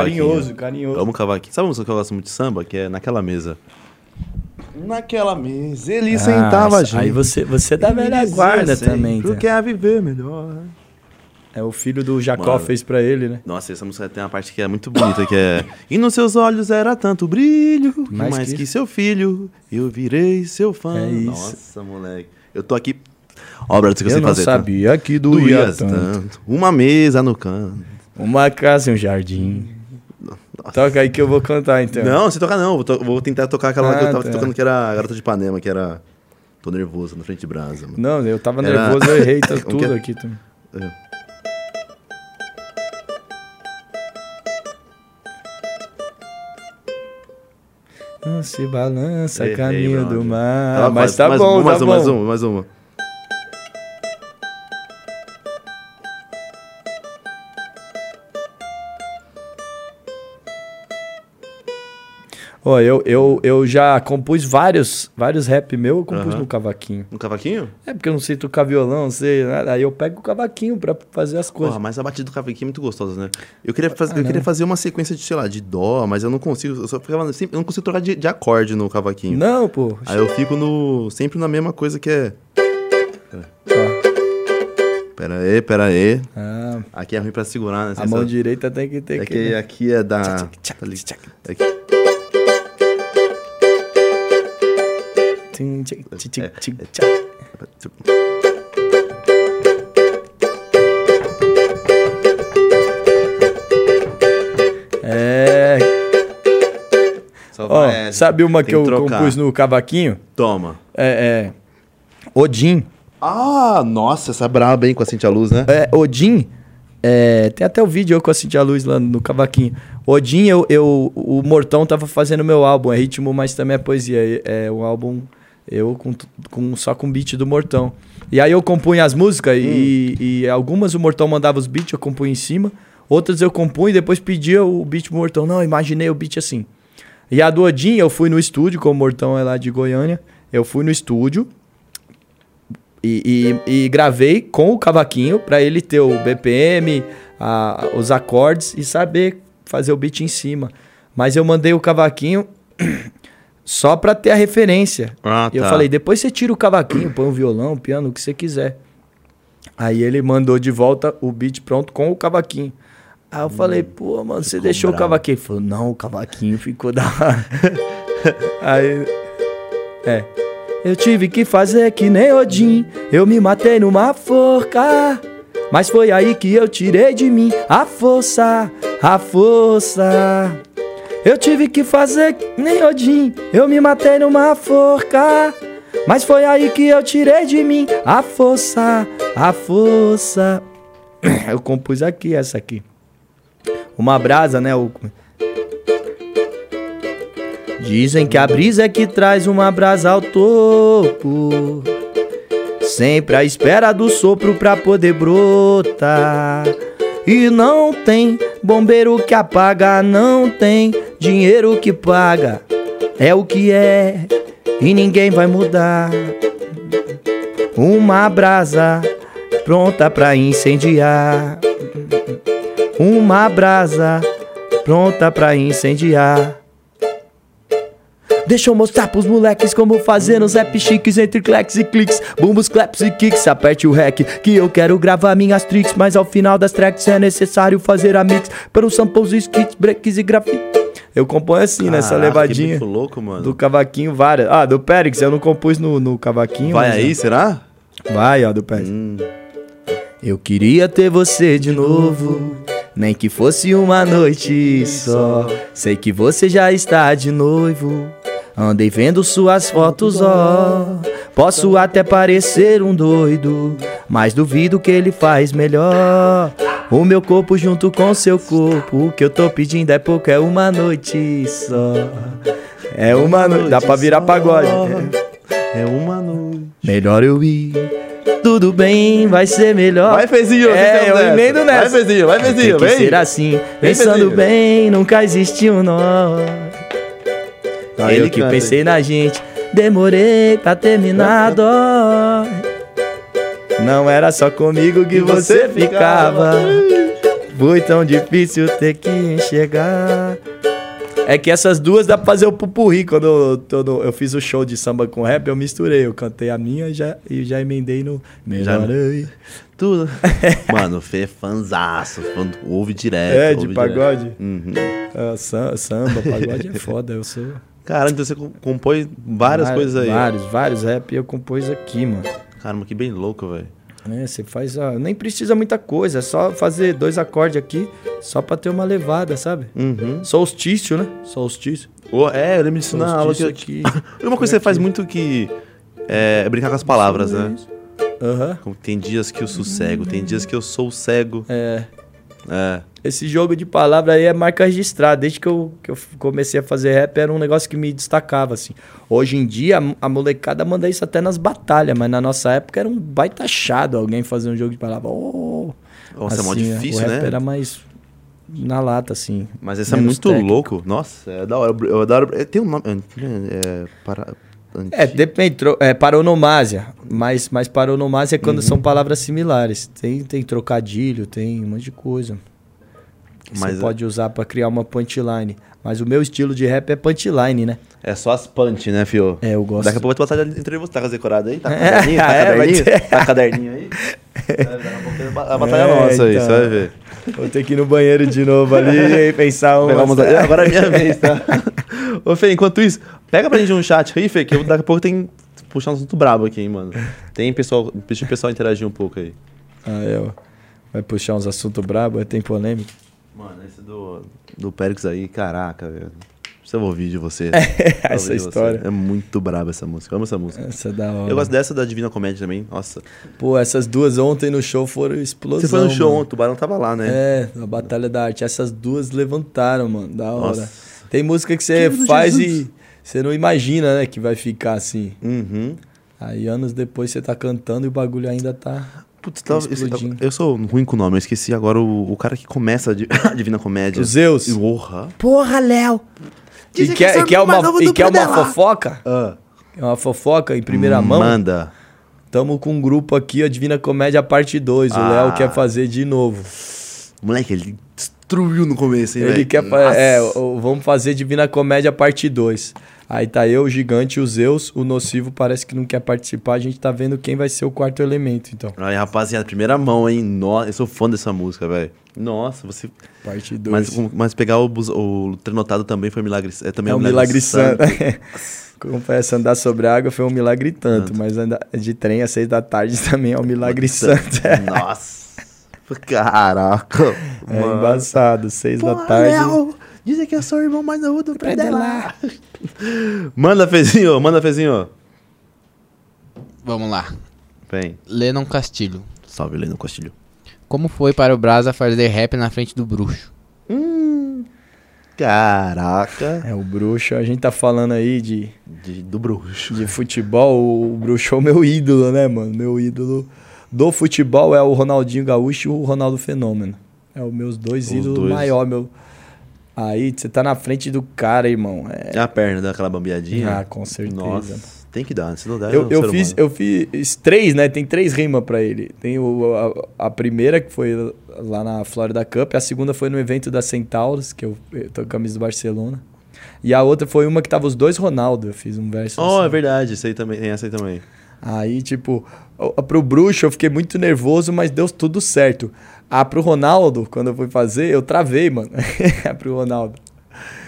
Cavaquinho. carinhoso, carinhoso. Eu amo cavaquinho. Sabe uma música que eu gosto muito de samba? Que é Naquela Mesa. Naquela mesa ele Ah, sentava a Aí gente. você, você é da velha guarda também. O tá? que é viver melhor. É o filho do Jacó Mano. fez pra ele, né? Nossa, essa música tem uma parte que é muito bonita, que é... E nos seus olhos era tanto brilho, que Mais mais, que que, isso. seu filho, eu virei seu fã. É isso. Nossa, moleque. Eu tô aqui... Obra do que eu Eu sei não fazer, tá? sabia que doía, Doía tanto. tanto. Uma mesa no canto. Uma casa e um jardim. Toca aí que eu vou cantar então. Não, se tocar não. Vou, to- vou tentar tocar aquela lá que Ah, eu tava tá. tocando, que era a Garota de Ipanema, que era... Tô nervoso, na frente de brasa, mano. Não, eu tava Era- nervoso, eu errei tá tudo é? aqui também. É. Não se balança, Errei, caminho do mar. Tava mas quase. tá mais bom, uma, tá mais bom. mais uma, mais uma. Ó, eu, eu, eu já compus vários, vários rap meu, eu compus no cavaquinho. Um cavaquinho? É porque eu não sei tocar violão, não sei nada. Aí eu pego o cavaquinho pra fazer as coisas. Porra, mas a batida do cavaquinho é muito gostosa, né? Eu queria, faz- Ah, eu não. queria fazer uma sequência de, sei lá, de dó, mas eu não consigo. Eu só ficava sempre, eu não consigo trocar de, de acorde no cavaquinho. Não, pô. Aí eu fico no. sempre na mesma coisa que é. Ó. Pera aí, pera aí. Ah, Aqui é ruim pra segurar, né? a mão direita tem que ter É que. aqui é da. Tchac, tchac, tá li- tchac. é É, Ó, é, sabe uma que eu trocar. compus no cavaquinho? Toma. É. é Odin. Ah, nossa, essa é braba, hein, com a Cintia Luz, né? É, Odin. é, tem até o vídeo eu com a Cintia Luz lá no cavaquinho. Odin, eu, eu, o Mortão tava fazendo meu álbum, é ritmo, mas também é poesia. É, é um álbum eu com, com, só com beat do Mortão. E aí eu compunha as músicas e, e algumas o Mortão mandava os beats, eu compunha em cima. Outras eu compunha e depois pedia o beat pro Mortão. Não, imaginei o beat assim. E a do Odin, eu fui no estúdio, como o Mortão é lá de Goiânia. Eu fui no estúdio, e, e- e gravei com o cavaquinho pra ele ter o BPM, a- os acordes e saber fazer o beat em cima. Mas eu mandei o cavaquinho só pra ter a referência. Ah, E eu tá. falei, depois você tira o cavaquinho, põe o violão, o piano, o que você quiser. Aí ele mandou de volta o beat pronto com o cavaquinho. Aí eu falei, pô, mano, você Hum, deixou bravo. o cavaquinho. Ele falou, não, o cavaquinho ficou da. Aí. É. Eu tive que fazer que nem Odin. Eu me matei numa forca. Mas foi aí que eu tirei de mim a força, a força. Eu tive que fazer nem Odin. Eu me matei numa forca. Mas foi aí que eu tirei de mim a força, a força. Eu compus aqui, essa aqui. Uma brasa, né? O... Dizem que a brisa é que traz uma brasa ao topo. Sempre à espera do sopro pra poder brotar. E não tem bombeiro que apaga, não tem dinheiro que paga. É o que é e ninguém vai mudar. Uma brasa pronta pra incendiar. Uma brasa pronta pra incendiar. Deixa eu mostrar pros moleques como fazer uns rap chiques entre clacks e cliques, bumbos, claps e kicks. Aperte o rec que eu quero gravar minhas tricks, mas ao final das tracks é necessário fazer a mix para os samples, skits, breaks e grafite. Eu componho assim, nessa Caraca, levadinha. Que louco, mano. Do cavaquinho, várias. Ah, do Périx, eu não compus no, no cavaquinho. Vai aí, será? Vai, ó, do Périx. Hum. Eu queria ter você de novo, nem que fosse uma noite só. Sei que você já está de noivo. Andei vendo suas fotos, ó. Posso até parecer um doido, mas duvido que ele faz melhor. O meu corpo junto com seu corpo. O que eu tô pedindo é pouco, é uma noite só. É uma noite. Dá pra virar pagode. É uma noite. Melhor eu ir. Tudo bem, vai ser melhor. Vai, Fezinho. É, eu emendo nessa. Vai, Fezinho, vai, Fezinho. Vem. ser assim, pensando bem, nunca existiu nó. Aí Ele que canta, pensei na gente, demorei pra terminar a dó. Não era só comigo que você ficava. Foi tão difícil ter que enxergar. É que essas duas dá pra fazer o pupurri. Quando eu, eu fiz o show de samba com rap, eu misturei. Eu cantei a minha e já, e já emendei no. Já- Melhorei. Tudo. Mano, Fê é fanzaço. Ouve direto. É, de ouve pagode. direto. Uhum. Ah, sam- samba, pagode é foda. Eu sou. Caramba, então você co- compõe várias coisas aí. Vários, vários rap eu compus aqui, mano. Caramba, que bem louco, velho. É, você faz. ah, nem precisa muita coisa, é só fazer dois acordes aqui, só pra ter uma levada, sabe? Uhum. Solstício, né? Solstício. Oh, é, eu lembro disso na aula. Que eu... aqui. Uma coisa que você faz muito que é brincar com as palavras, né? Aham. Como Tem dias que eu sossego, tem dias que eu sou cego. É. É. Esse jogo de palavra aí é marca registrada. Desde que eu, que eu comecei a fazer rap, era um negócio que me destacava, assim. Hoje em dia, a- molecada manda isso até nas batalhas, mas na nossa época era um baita achado alguém fazer um jogo de palavra. Oh, Nossa, é mó assim, difícil, o rap né? era mais na lata, assim. Mas esse é muito técnico. louco. Nossa, é da hora. Eu, hora. é, Tem um nome. É. Para. É, depende, é paronomásia, mas, mas paronomásia é quando Uhum. são palavras similares. Tem, tem trocadilho, tem um monte de coisa. Que Mas você é- pode usar pra criar uma punchline. Mas o meu estilo de rap é punchline, né? É só as punch, né, fio? É, eu gosto. Daqui a pouco eu vou botar entre você. Tá com as decoradas aí? Tá com É, caderninho? Tá é, caderninho? Tá caderninho aí? É, Daqui a pouco é a batalha É, nossa aí, então. você vai ver. Vou ter que ir no banheiro de novo ali e pensar um. Agora é minha vez, tá? Ô, Fê, enquanto isso, pega pra gente um chat aí, Fê, que eu, daqui a pouco tem que puxar um assunto brabo aqui, hein, mano. Tem pessoal, deixa o pessoal interagir um pouco aí. Ah, é, ó. Vai puxar uns assuntos brabos, tem polêmica. Mano, esse do, do Périx aí, caraca, velho. Precisa ouvir de você. Essa Ouvir de você. história. É muito braba essa música. Eu amo essa música. Essa é da hora. Eu gosto dessa da Divina Comédia também. Nossa. Pô, essas duas ontem no show foram explosão. Você foi no show mano. ontem, o Tubarão tava lá, né? É, a Batalha da Arte. Essas duas levantaram, mano. Da hora. Nossa. Tem música que você Querido faz Jesus. e você não imagina, né, que vai ficar assim. Uhum. Aí anos depois você tá cantando e o bagulho ainda tá. Putz, esse- Explodindo. eu sou ruim com o nome, eu esqueci agora o, o cara que começa a, di- a Divina Comédia. O Zeus. Porra. Porra, Léo! E Dizem que quer, esse é e o uma, e quer uma fofoca? Ah. É uma fofoca em primeira mão? Manda. Tamo com um grupo aqui, a Divina Comédia parte 2. O Ah. Léo quer fazer de novo. Moleque, ele destruiu no começo, hein, Ele velho? quer fa- Nossa. é, o- vamos fazer Divina Comédia parte 2. Aí tá eu, o Gigante, o Zeus, o Nocivo parece que não quer participar. A gente tá vendo quem vai ser o quarto elemento, então. Aí, rapaziada, primeira mão, hein? Nossa, eu sou fã dessa música, velho. Nossa, você. Parte Mas, 2. mas pegar o, bus- o Trenotado também foi milagre. É, também É um milagre santo. Confesso, andar sobre a água foi um milagre tanto, Tanto. mas andar de trem às seis da tarde também é um milagre santo. Nossa. Caraca. É embaçado, seis da Porra, tarde. Léo, dizem que eu sou o irmão mais novo do Predelar. Manda, Fezinho, manda, Fezinho. Vamos lá. Vem. Lennon Castilho. Salve, Leno Castilho. Como foi para o Brasa fazer rap na frente do bruxo? Hum, caraca. É, o bruxo, a gente tá falando aí de, De- do bruxo. de futebol, o bruxo é o meu ídolo, né, mano? Meu ídolo do futebol é o Ronaldinho Gaúcho e o Ronaldo Fenômeno. É os meus dois Os ídolos dois. maior, meu. Aí você tá na frente do cara, irmão. É... A perna daquela bambeadinha? Ah, com certeza. Nossa, tem que dar. Se não der, Eu, é um eu, fiz, humano. eu fiz três, né? Tem três rimas pra ele. Tem o, a, a primeira, que foi lá na Florida Cup. A segunda foi no evento da Centauros, que eu, eu tô com a camisa do Barcelona. E a outra foi uma que tava os dois Ronaldo. Eu fiz um verso. Oh, assim. é verdade, isso aí também, tem essa aí também. Aí, tipo, pro bruxo eu fiquei muito nervoso, mas deu tudo certo. Ah, pro Ronaldo, quando eu fui fazer, eu travei, mano. pro Ronaldo.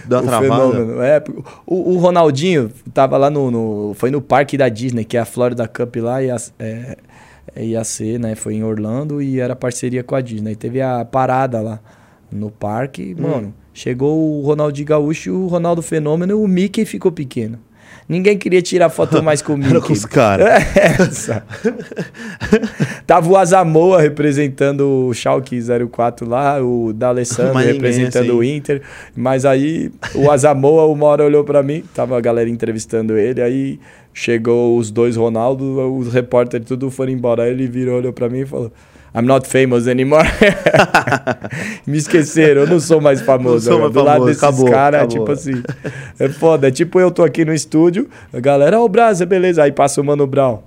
Dá o travada. fenômeno. É, o, o Ronaldinho tava lá no, no- Foi no parque da Disney, que é a Florida Cup lá, ia, é, é, ia ser, né? Foi em Orlando e era parceria com a Disney. Teve a parada lá no parque, Hum. mano. Chegou o Ronaldinho Gaúcho e o Ronaldo Fenômeno e o Mickey ficou pequeno. Ninguém queria tirar foto mais com o Mickey. Era com os caras. Essa. Tava o Azamoa representando o Schalke 04 lá, o D'Alessandro representando assim. o Inter. Mas aí o Azamoa uma hora olhou pra mim, tava a galera entrevistando ele, aí chegou os dois Ronaldo, os repórteres tudo foram embora. Aí ele virou, olhou pra mim e falou... I'm not famous anymore. Me esqueceram, eu não sou mais famoso. Não sou mais Do lado desses caras, tipo assim. É foda. É tipo eu tô aqui no estúdio, a galera, ó, o Brasa, beleza. Aí passa o Mano Brown.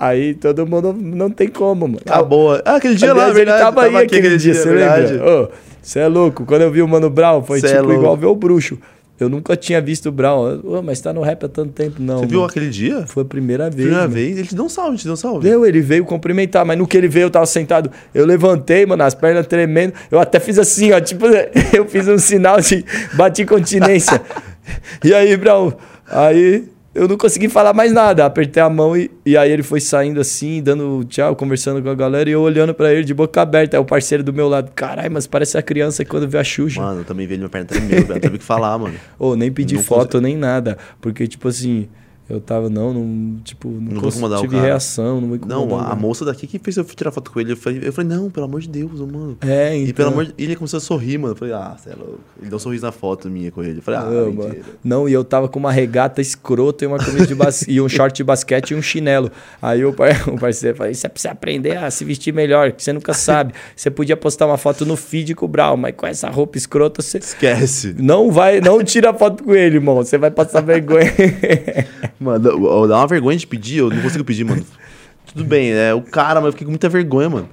Aí todo mundo não tem como, mano. Acabou. Ah, aquele dia lá, Aliás, verdade, ele tava, aí aquele dia, você verdade. lembra? Você é louco. Quando eu vi o Mano Brown, foi Cê é tipo louco. igual ver o bruxo. Eu nunca tinha visto o Brown. Ô, mas tá no rap há tanto tempo, não. Você viu mano. aquele dia? Foi a primeira vez. Primeira mano. vez? Ele te deu um salve, te deu um salve. Deu, ele veio cumprimentar, mas no que ele veio eu tava sentado. Eu levantei, mano, as pernas tremendo. Eu até fiz assim, ó, tipo, eu fiz um sinal de bati continência. e aí, Brown, aí eu não consegui falar mais nada. Apertei a mão e, e aí ele foi saindo assim, dando tchau, conversando com a galera e eu olhando pra ele de boca aberta. Aí o parceiro do meu lado, caralho, mas parece a criança quando vê a Xuxa. Mano, eu também vi ele minha perna tremendo, teve o que falar, mano. Ô, nem pedi Não foto, nem nada. Porque, tipo assim, eu tava, não, não, tipo, não, Não vou cons- incomodar o tive reação, não vou incomodar. Não, a, moça daqui que fez eu tirar foto com ele. Eu falei, eu falei não, pelo amor de Deus, mano. É, então. E pelo amor de... ele começou a sorrir, mano. Eu falei, ah, você é louco. Ele deu um sorriso na foto minha com ele. Eu falei, ah, Não, mano. Não, e eu tava com uma regata escrota e uma camisa de bas... e um short de basquete e um chinelo. Aí o, par... o parceiro falou: você precisa aprender a se vestir melhor, que você nunca sabe. Você podia postar uma foto no feed com o Brau, mas com essa roupa escrota você. Esquece. Não vai, não tira foto com ele, irmão. Você vai passar vergonha. Mano, dá- uma vergonha de pedir, eu não consigo pedir, mano. Tudo bem, é o cara, mas eu fiquei com muita vergonha, mano.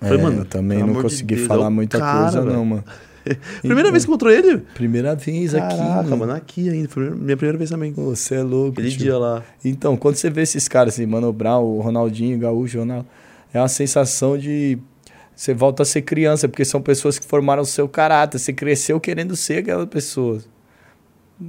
Eu falei, mano, É, eu também não consegui Deus, falar é muita cara, coisa, velho. não, mano. Primeira vez que encontrou ele? Primeira vez aqui. Caraca, mano, aqui ainda. Minha primeira vez também. Você é louco. Aquele tio. dia lá. Então, quando você vê esses caras assim, Mano Brown, o Ronaldinho, o Gaúcho, o Ronaldo, é uma sensação de você volta a ser criança, porque são pessoas que formaram o seu caráter, você cresceu querendo ser aquela pessoa.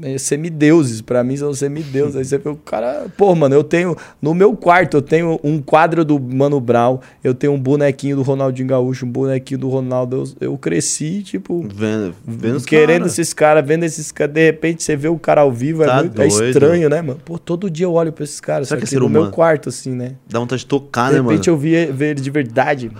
É semideuses, pra mim são semideuses. Aí você vê o cara, pô, mano, eu tenho no meu quarto eu tenho um quadro do Mano Brown, eu tenho um bonequinho do Ronaldinho Gaúcho, um bonequinho do Ronaldo. Eu, eu cresci, tipo, Vendo, vendo querendo cara. esses caras, vendo esses caras, de repente você vê o cara ao vivo, é, Tá muito, é estranho, né, mano? Pô, todo dia eu olho pra esses caras, só que, que é no meu quarto, assim, né? Dá vontade de tocar, De né, mano? repente eu vi ver ele de verdade.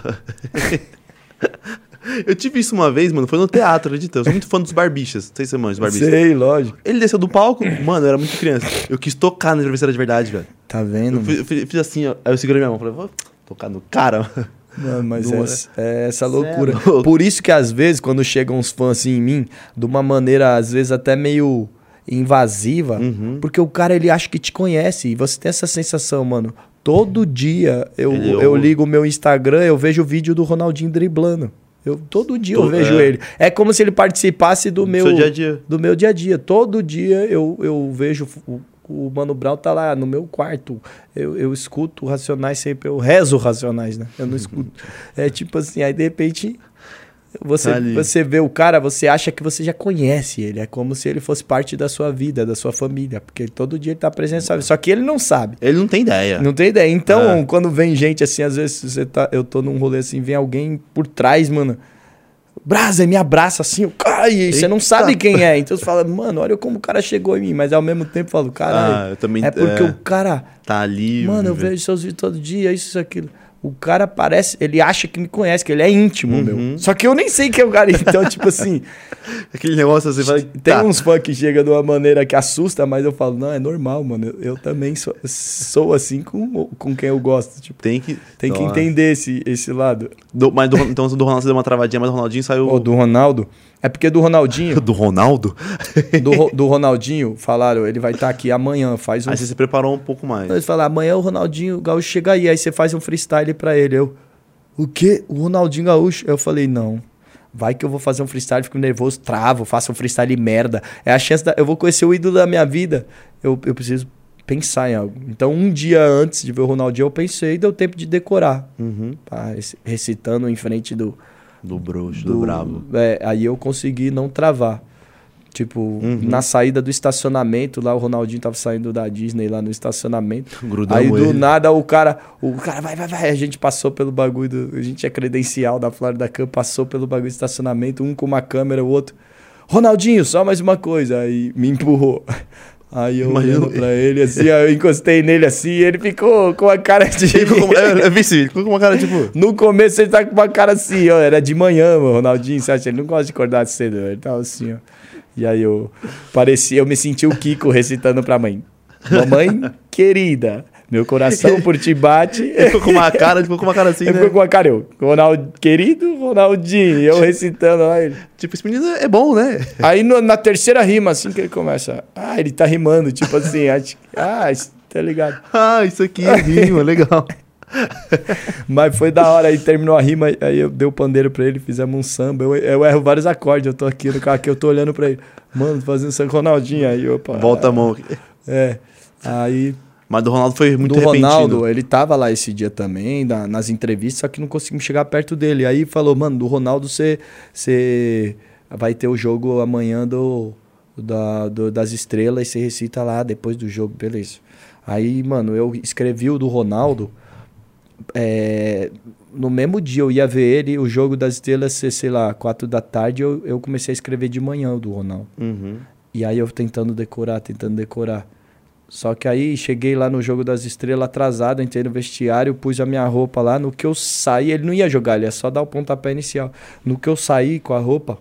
Eu tive isso uma vez, mano, foi no teatro, acredita? Eu sou muito fã dos barbichas. Não sei se você manja dos barbichas. Sei, lógico. Ele desceu do palco, mano, eu era muito criança. Eu quis tocar na travesseira de verdade, velho. Tá vendo? Eu fiz, eu fiz- eu fiz assim, ó. Aí eu segurei minha mão, falei, vou tocar no cara. Mano, mas Não é, é? é essa é loucura. louco. Por isso que às vezes, quando chegam uns fãs assim em mim, de uma maneira, às vezes, até meio invasiva, Uhum. porque o cara ele acha que te conhece. E você tem essa sensação, mano. Todo dia eu, Ele eu ouve. ligo o meu Instagram, eu vejo o vídeo do Ronaldinho driblando. Eu, todo dia eu vejo é. ele. É como se ele participasse do meu Seu dia a dia. do meu dia a dia. Todo dia eu, eu vejo o, o Mano Brown tá lá no meu quarto. Eu, eu escuto Racionais sempre, eu rezo Racionais, né? Eu não escuto. É tipo assim, aí de repente você, Tá você vê o cara, você acha que você já conhece ele. É como se ele fosse parte da sua vida, da sua família. Porque todo dia ele tá presente vida. Só que ele não sabe. Ele não tem ideia. Não tem ideia. Então, É. quando vem gente assim, às vezes você tá, eu tô num rolê assim, vem alguém por trás, mano. Brasa, me abraça assim, cara, e você não sabe quem é. Então você fala, mano, olha como o cara chegou em mim. Mas ao mesmo tempo eu falo, Ah, caralho, eu também. é porque é, o cara, Tá ali. mano, eu vejo seus vídeos todo dia, isso, isso, aquilo. O cara parece, ele acha que me conhece, que ele é íntimo, Uhum. meu. Só que eu nem sei quem é o cara. Então, tipo assim, Aquele negócio assim, vai. tem tá. uns fãs que chegam de uma maneira que assusta, mas eu falo, não, é normal, mano. Eu, eu também sou, sou assim com, com quem eu gosto. Tipo, Tem que. tem que entender esse, esse lado. Do- mas do, então do Ronaldo você deu uma travadinha, mas do Ronaldinho saiu. Ô, do Ronaldo. É porque do Ronaldinho, Do Ronaldo? do, do Ronaldinho, falaram, ele vai estar aqui amanhã, faz um. Aí você se preparou um pouco mais. Eles falaram, amanhã o Ronaldinho Gaúcho chega aí, aí você faz um freestyle pra ele. Eu, o quê? O Ronaldinho Gaúcho? Eu falei, não. Vai que eu vou fazer um freestyle, fico nervoso, travo, faço um freestyle merda. É a chance da. Eu vou conhecer o ídolo da minha vida. Eu, eu preciso pensar em algo. Então, um dia antes de ver o Ronaldinho, eu pensei e deu tempo de decorar. Uhum. Tá? Rec- Recitando em frente do. Do bruxo, do, brabo. É, aí eu consegui não travar. Tipo, na saída do estacionamento, lá o Ronaldinho tava saindo da Disney lá no estacionamento. Grudamos Aí do ele. nada o cara, o cara vai, vai, vai. A gente passou pelo bagulho do. A gente é credencial da Florida Cup, passou pelo bagulho do estacionamento, um com uma câmera, o outro. Ronaldinho, só mais uma coisa. Aí me empurrou. Aí eu Imagina- olhando pra ele assim, eu encostei nele assim, e ele ficou com a cara de. Ficou com, eu, eu vi esse vídeo, ficou com uma cara tipo. No começo ele tá com uma cara assim, ó. Era de manhã, mano, Ronaldinho, você acha? Ele não gosta de acordar cedo, ele tava assim, ó. E aí eu parecia, eu me senti o Kiko recitando pra mãe. Mamãe querida, meu coração por ti bate. Ele ficou com uma cara, ficou com uma cara assim, Ele né? ficou com a cara, eu, Ronaldo, querido Ronaldinho, eu recitando lá ele. Tipo, esse menino é bom, né? Aí no- na terceira rima, assim que ele começa, ah, ele tá rimando, tipo assim, acho, ah, tá ligado. Ah, isso aqui é rima, legal. Mas foi da hora, aí terminou a rima, aí eu dei o pandeiro pra ele, fizemos um samba. Eu, eu erro vários acordes, eu tô aqui no carro aqui, eu tô olhando pra ele. Mano, fazendo samba Ronaldinho. Aí, opa. Volta a mão. É. Aí, Mas do Ronaldo foi muito do repentino. Ronaldo, ele tava lá esse dia também, na- nas entrevistas, só que não conseguimos chegar perto dele. Aí falou, mano, do Ronaldo você vai ter o jogo amanhã do, da, do- das estrelas e você recita lá depois do jogo, beleza. Aí, mano, eu escrevi o do Ronaldo. é, no mesmo dia eu ia ver ele, o jogo das estrelas sei lá, quatro da tarde, eu, eu comecei a escrever de manhã o do Ronaldo. Uhum. E aí eu tentando decorar, tentando decorar. Só que aí cheguei lá no jogo das estrelas atrasado, entrei no vestiário, pus a minha roupa lá. No que eu saí, ele não ia jogar, ele ia só dar o pontapé inicial. No que eu saí com a roupa,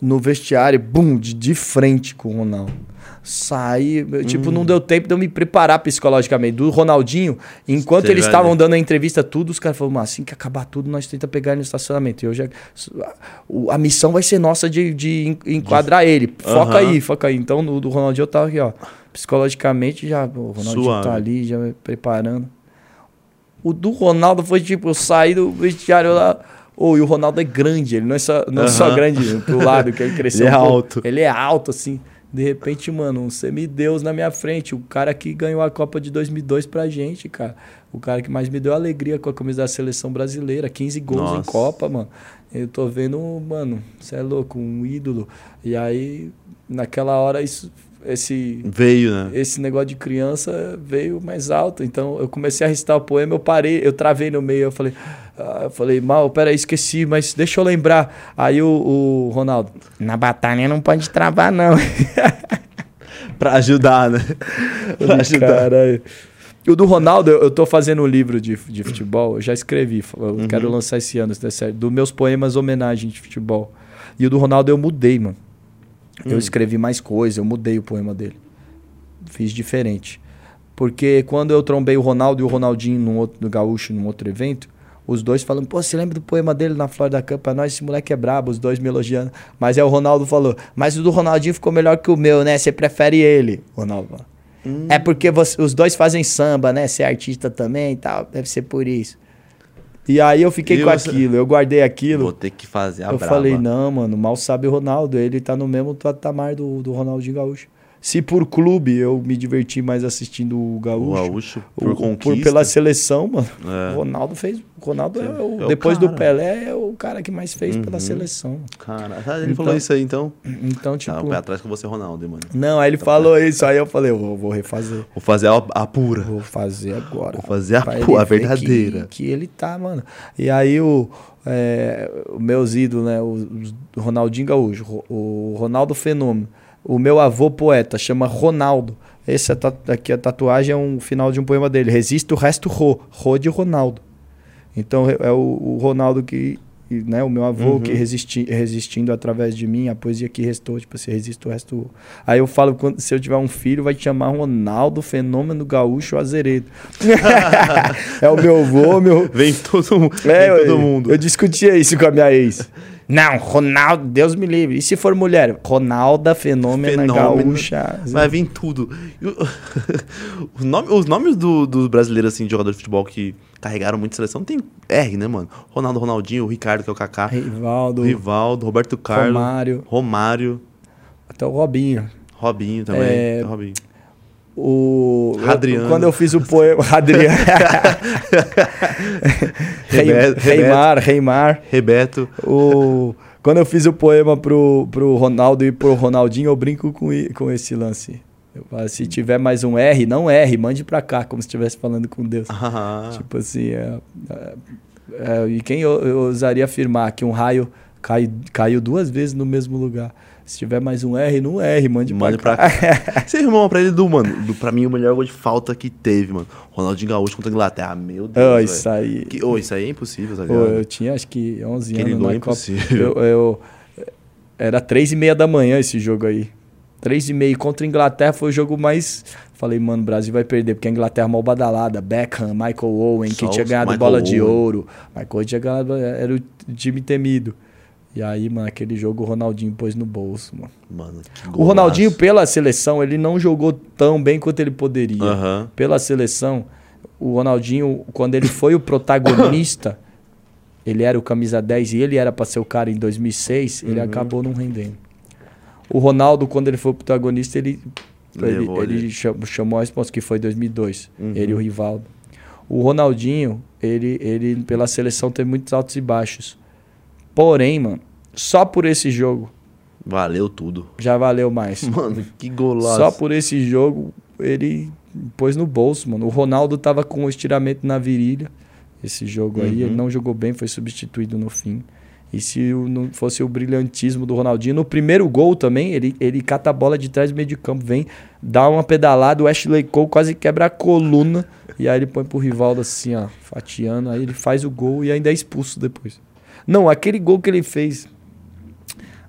no vestiário, bum, de, de frente com o Ronaldo. Saí, eu, tipo, não deu tempo de eu me preparar psicologicamente. Do Ronaldinho, enquanto Você eles estavam dando a entrevista, tudo, os caras falaram, mas assim que acabar tudo, nós tenta pegar ele no estacionamento. E eu já. A missão vai ser nossa de, de en- enquadrar ele. Foca Aham. aí, foca aí. Então, no do Ronaldinho eu tava aqui, ó. Psicologicamente já. O Ronaldinho Suave. tá ali, já me preparando. O do Ronaldo foi tipo, eu saí do vestiário lá. Ô, e o Ronaldo é grande, ele não é só, não é só grande pro lado que ele cresceu. Ele é um alto. Ele é alto, assim. De repente, mano, um semideus na minha frente. O cara que ganhou a Copa de 2002 pra gente, cara. O cara que mais me deu alegria com a camisa da seleção brasileira. 15 gols em Nossa. Copa, mano. Eu tô vendo, mano, você é louco, um ídolo. E aí, naquela hora, isso, esse, Veio, né? esse negócio de criança veio mais alto. Então eu comecei a recitar o poema, eu parei, eu travei no meio, eu falei, ah, eu falei, mal, peraí, esqueci, mas deixa eu lembrar. Aí o, o Ronaldo, na batalha não pode travar, não. Pra ajudar, né? pra ajudar. Caralho. O do Ronaldo, eu tô fazendo um livro de, de futebol, eu já escrevi, eu quero lançar esse ano, se der certo, dos meus poemas homenagem de futebol. E o do Ronaldo eu mudei, mano. Eu escrevi mais coisa, eu mudei o poema dele. Fiz diferente. Porque quando eu trombei o Ronaldo e o Ronaldinho num outro, no Gaúcho, num outro evento, os dois falando, pô, você lembra do poema dele na Florida Cup? Pra nós, esse moleque é brabo, os dois me elogiando. Mas aí o Ronaldo falou, mas o do Ronaldinho ficou melhor que o meu, né? Você prefere ele, Ronaldo. falou. É porque você- os dois fazem samba, né? Você é artista também e tal, deve ser por isso. E aí eu fiquei E com você- aquilo, eu guardei aquilo. Vou ter que fazer a Eu braba. falei, não, mano, mal sabe o Ronaldo. Ele tá no mesmo patamar do, do Ronaldinho Gaúcho. Se por clube eu me diverti mais assistindo o O Gaúcho. Gaúcho, por o- conquista. pela seleção, mano. É. O Ronaldo fez. O Ronaldo é o, É o depois do. Pelé, é o cara que mais fez pela Uhum. seleção. Cara, ah, ele Então- falou isso aí, então. Então, tipo. Tá, o pé atrás com você, Ronaldo, hein, mano. Não, aí ele falou isso. Aí eu falei, eu vou, vou refazer. Vou fazer a, a pura. Vou fazer agora. Vou fazer a Pra pu- ele a ver verdadeira. Que, que ele tá, mano. E aí o, é, meus ídolos, né? O, o Ronaldinho Gaúcho, o Ronaldo Fenômeno. O meu avô poeta chama Ronaldo. Esse aqui, a tatuagem é um final de um poema dele. Resiste o resto Ro. Ro de Ronaldo. Então é o, o Ronaldo que. Né, o meu avô Uhum. que resisti, resistindo através de mim, a poesia que restou, tipo assim, resiste o resto. Ro. Aí eu falo, quando, se eu tiver um filho, vai te chamar Ronaldo Fenômeno Gaúcho Azeredo. é o meu avô, meu. Vem todo, mu- É, vem todo eu, mundo. Eu discutia isso com a minha ex. Não, Ronaldo, Deus me livre. E se for mulher? Ronalda Fenômena, Fenômeno. Gaúcha. Vai vir tudo. Os, nomes, os nomes do- dos brasileiros, assim, de jogador de futebol que carregaram muito seleção, tem R, né, mano? Ronaldo, Ronaldinho, o Ricardo, que é o Kaká, Rivaldo, Rivaldo, Roberto Carlos, Romário, Romário, até o Robinho. Robinho também. É, Robinho. O. Radriano. eu- quando eu fiz o poema. Rebeto- Reimar, Reimar. Rebeto. O... Quando eu fiz o poema pro, pro Ronaldo e pro Ronaldinho, eu brinco com, com esse lance. Eu falo, se tiver mais um R, não R, mande pra cá, como se estivesse falando com Deus. Ah, Tipo assim, é, é, é, e quem eu, eu ousaria afirmar que um raio cai, caiu duas vezes no mesmo lugar? Se tiver mais um R, não R, mande, Mande pra pra cá. Você irmão pra ele do, mano, do, pra mim o melhor gol de falta que teve, mano. Ronaldinho Gaúcho contra a Inglaterra. Meu Deus, Oh, isso aí. Que, oh, isso aí é impossível, tá ligado? eu tinha acho que 11 Aquele anos gol na é Copa. impossível. Eu, eu- era três e meia da manhã esse jogo aí. Três e meia contra a Inglaterra foi o jogo mais... Falei, mano, o Brasil vai perder, porque a Inglaterra é mal badalada. Beckham, Michael Owen, que tinha ganhado bola de Owen. ouro. Michael tinha ganhado, era o time temido. E aí, mano, aquele jogo o Ronaldinho pôs no bolso, mano. Mano, que O Ronaldinho, pela seleção, ele não jogou tão bem quanto ele poderia. Aham. Pela seleção, o Ronaldinho, quando ele foi o protagonista, ele era o camisa 10 e ele era pra ser o cara em 2006, ele Uhum. acabou não rendendo. O Ronaldo, quando ele foi o protagonista, ele, ele, ele chamou a resposta, que foi 2002, Uhum. ele e o Rivaldo. O Ronaldinho, ele, ele pela seleção teve muitos altos e baixos. Porém, mano, só por esse jogo Valeu tudo. já valeu mais. Mano, que golaço. Só por esse jogo, ele pôs no bolso, mano. O Ronaldo tava com o estiramento na virilha. Esse jogo aí, Uhum. ele não jogou bem, foi substituído no fim. E se não fosse o brilhantismo do Ronaldinho, no primeiro gol também, ele, ele cata a bola de trás do meio de campo, vem, dá uma pedalada, o Ashley Cole quase quebra a coluna. E aí ele põe pro Rivaldo assim, ó, fatiando. Aí ele faz o gol e ainda é expulso depois. Não, aquele gol que ele fez.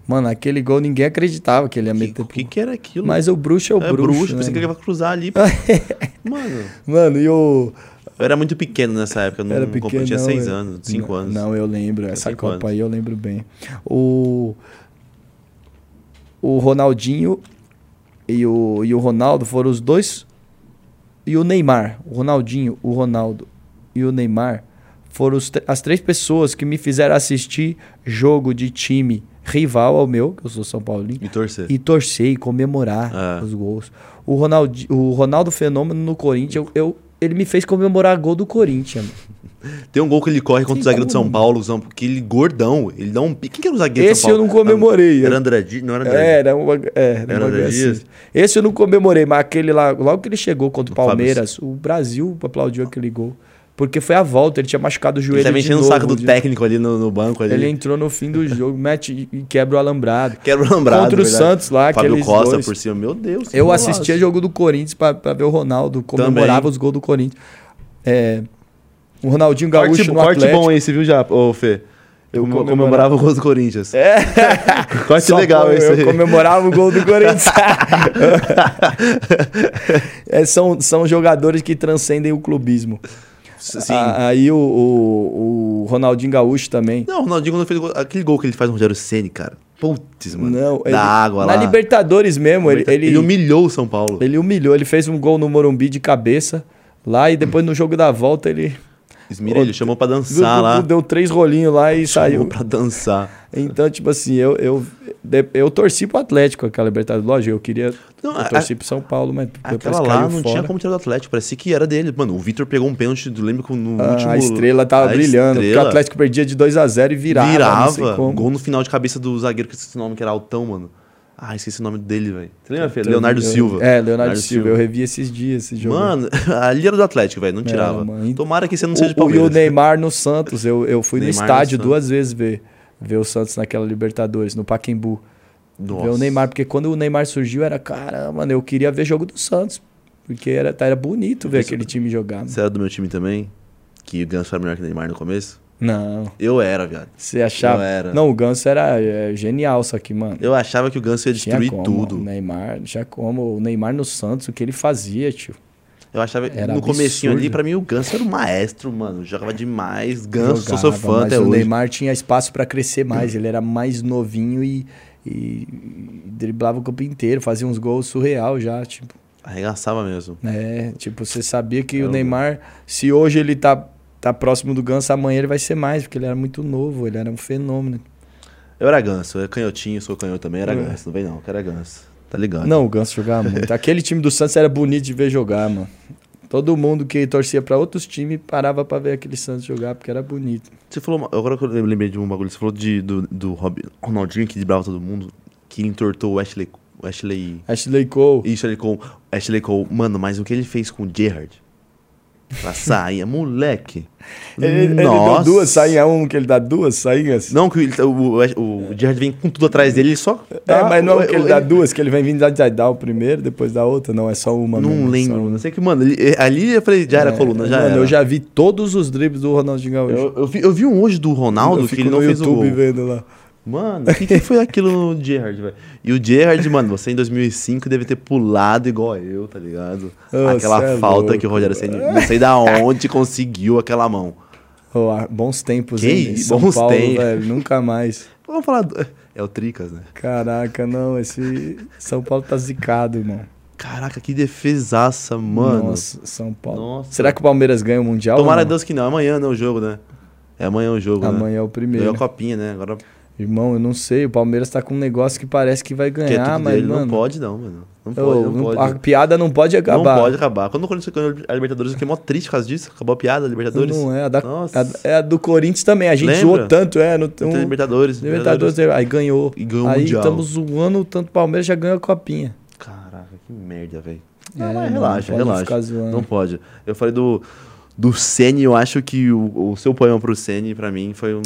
Mano, aquele gol ninguém acreditava que ele ia O meter. que, que, que era aquilo? Mas o bruxo é o é bruxo. bruxo, né, pensei que ele ia cruzar ali. Mano, Mano, e o. eu era muito pequeno nessa época, eu não, Era não pequeno. tinha não, seis é. anos, cinco não, anos. Não, eu lembro. Essa Copa anos. aí eu lembro bem. O. O Ronaldinho e o, e o Ronaldo foram os dois. E o Neymar. O Ronaldinho, o Ronaldo e o Neymar foram as três pessoas que me fizeram assistir jogo de time rival ao meu, que eu sou São Paulino, E torcer. e torcer e comemorar É. os gols. O, Ronaldi, o Ronaldo Fenômeno no Corinthians, eu, eu- ele me fez comemorar gol do Corinthians. Tem um gol que ele corre contra Tem o zagueiro de São. Paulo, São- que ele gordão, ele dá um pique. Quem que era o zagueiro de Esse São eu Paulo? não comemorei. Era André Dias? Não era André É, era uma, é, era Era André coisa Dias? assim. Esse eu não comemorei, mas aquele lá, logo que ele chegou contra o O Fábio Palmeiras, o Brasil aplaudiu aquele gol. Porque foi a volta, ele tinha machucado o Ele joelho tá de mexendo o saco do de- técnico ali no, no banco. Ali. Ele entrou no fim do jogo, mete e quebra o alambrado. Quebra o lembrado. Contra o verdade. Santos lá, Fábio aqueles Costa dois. por cima, meu Deus. Eu assistia jogo do Corinthians pra, pra ver o Ronaldo, comemorava Também. os gols do Corinthians. É, o Ronaldinho Corte, Gaúcho no corte Atlético. bom esse, viu, já, ô Fê? Eu Comemorava. comemorava o gol do Corinthians. É. Corte Só legal eu, esse eu aí. comemorava o gol do Corinthians. É, são, são jogadores que transcendem o clubismo. Sim. A- aí o, o, o Ronaldinho Gaúcho também. Não, o Ronaldinho quando fez gol- aquele gol que ele faz no Rogério Ceni, cara. Putz, mano. Não, da ele- água na lá. Libertadores mesmo, ele, ele, ele humilhou o São Paulo. ele humilhou. Ele fez um gol no Morumbi de cabeça lá e depois no jogo da volta ele Ele chamou pra deu, dançar lá. deu três rolinhos lá e Chamou saiu. pra dançar. Então, tipo assim, eu, eu, eu torci pro Atlético aquela Libertadores. Lógico, eu queria. Não, eu a- torci pro São Paulo, mas Aquela lá não fora. tinha como tirar do Atlético, parecia que era dele. Mano, o Vitor pegou um pênalti, lembro que no Ah, último... a estrela tava a brilhando, porque o estrela Atlético perdia de 2 a 0 e virava. virava. Gol no final de cabeça do zagueiro, que o nome, que era Altão, mano. Ah, esqueci o nome dele, velho. Você lembra, Fê? Eu- Leonardo eu- Silva. É, Leonardo, Silva. Eu revi esses dias esse jogo. Mano, ali era do Atlético, velho. Não tirava. mano. Tomara que você não o, seja de o, e o Palmeiras. Neymar no Santos. Eu, eu fui no Neymar no estádio Santos. duas vezes ver, ver o Santos naquela Libertadores, no Pacaembu. Nossa. Ver o Neymar, porque quando o Neymar surgiu era, caramba, mano, eu queria ver jogo do Santos. Porque era, tá, era bonito ver Isso- aquele time jogar. mano. Você era do meu time também? Que o Ganso era melhor que o Neymar no começo? Não, Eu era, viado. você achava. Eu era. Não, o Ganso era é, genial, só que, mano. Eu achava que o Ganso ia destruir como, tudo. O Neymar, tinha como. O Neymar no Santos, o que ele fazia, tio. Eu achava, Era no comecinho ali, absurdo. pra mim, o Ganso era o maestro, mano. Jogava demais. Ganso, sou Jogava, seu fã mas até o hoje. Neymar tinha espaço pra crescer mais. Ele era mais novinho e, e driblava o campo inteiro, fazia uns gols surreal já, tipo. Arregaçava mesmo. É, tipo, você sabia que É, o o- Neymar, se hoje ele tá, tá próximo do Ganso, amanhã ele vai ser mais, porque ele era muito novo, ele era um fenômeno. Eu era Ganso, eu era canhotinho, sou canhoto também, era É. Ganso. Não vem não, que era Ganso. Tá ligado? Não, o Ganso jogava muito. Aquele time do Santos era bonito de ver jogar, mano. Todo mundo que torcia pra outros times parava pra ver aquele Santos jogar, porque era bonito. Você falou, agora que eu lembrei de um bagulho, você falou de, do, do Ronaldinho que driblava todo mundo, que entortou o Ashley. Ashley. Ashley Cole. Isso, Ashley Cole. Ashley Cole. Mano, mas o que ele fez com o Gerrard? Pra sair, moleque. Ele, ele Nossa. duas sainhas, um que ele dá duas sainhas. Não, que o, o, o, o Gerrard vem com tudo atrás dele, ele só. É, dá mas não o- é que ele o- dá duas, que ele vem vindo dar, dar o primeiro, depois da outra, não, é só uma Não mesmo, só lembro. Não sei que, mano, ele- ali eu falei, já era É, coluna, já mano, era. eu já vi todos os dribles do Ronaldinho Gaúcho. Eu, eu vi, eu vi um hoje do Ronaldo Eu que ele não no fez o YouTube gol. vendo lá. Mano, o que, que foi aquilo no Gerrard, velho? E o Gerrard, mano, você em 2005 deve ter pulado igual eu, tá ligado? Ô, aquela é falta louco. que o Rogério Ceni não sei da onde conseguiu aquela mão. Ah, bons tempos, Que hein? isso, São bons Paulo, tempos. velho, nunca mais. Vamos falar. Do... É o Tricas, né? Caraca, não, esse São Paulo tá zicado, irmão. Caraca, que defesaça, mano. Nossa, São Paulo. Nossa. Será que o Palmeiras ganha o Mundial? Tomara? Deus que não. Amanhã não é o jogo, né? É amanhã o jogo, né? Amanhã é o Ganhou primeiro. a copinha, né? Agora Irmão, eu não sei, o Palmeiras tá com um negócio que parece que vai que é ganhar, mas, dele. mano... Não pode, não, mano. Não pode, não não- pode. A piada não pode acabar. Não pode acabar. Quando o Corinthians ganhou a Libertadores, eu fiquei mó triste por causa disso. Acabou a piada, a Libertadores. Não é, a, da, Nossa. a- é a do Corinthians também. A gente Lembra? zoou tanto, é. No, um, Libertadores. Libertadores, aí ganhou. E ganhou aí estamos zoando, tanto o Palmeiras já ganhou a copinha. Caraca, que merda, velho. É, Não, mas não relaxa, relaxa. Não pode. Eu falei do, do Sene, eu acho que o, o seu poema pro Sene, pra mim, foi um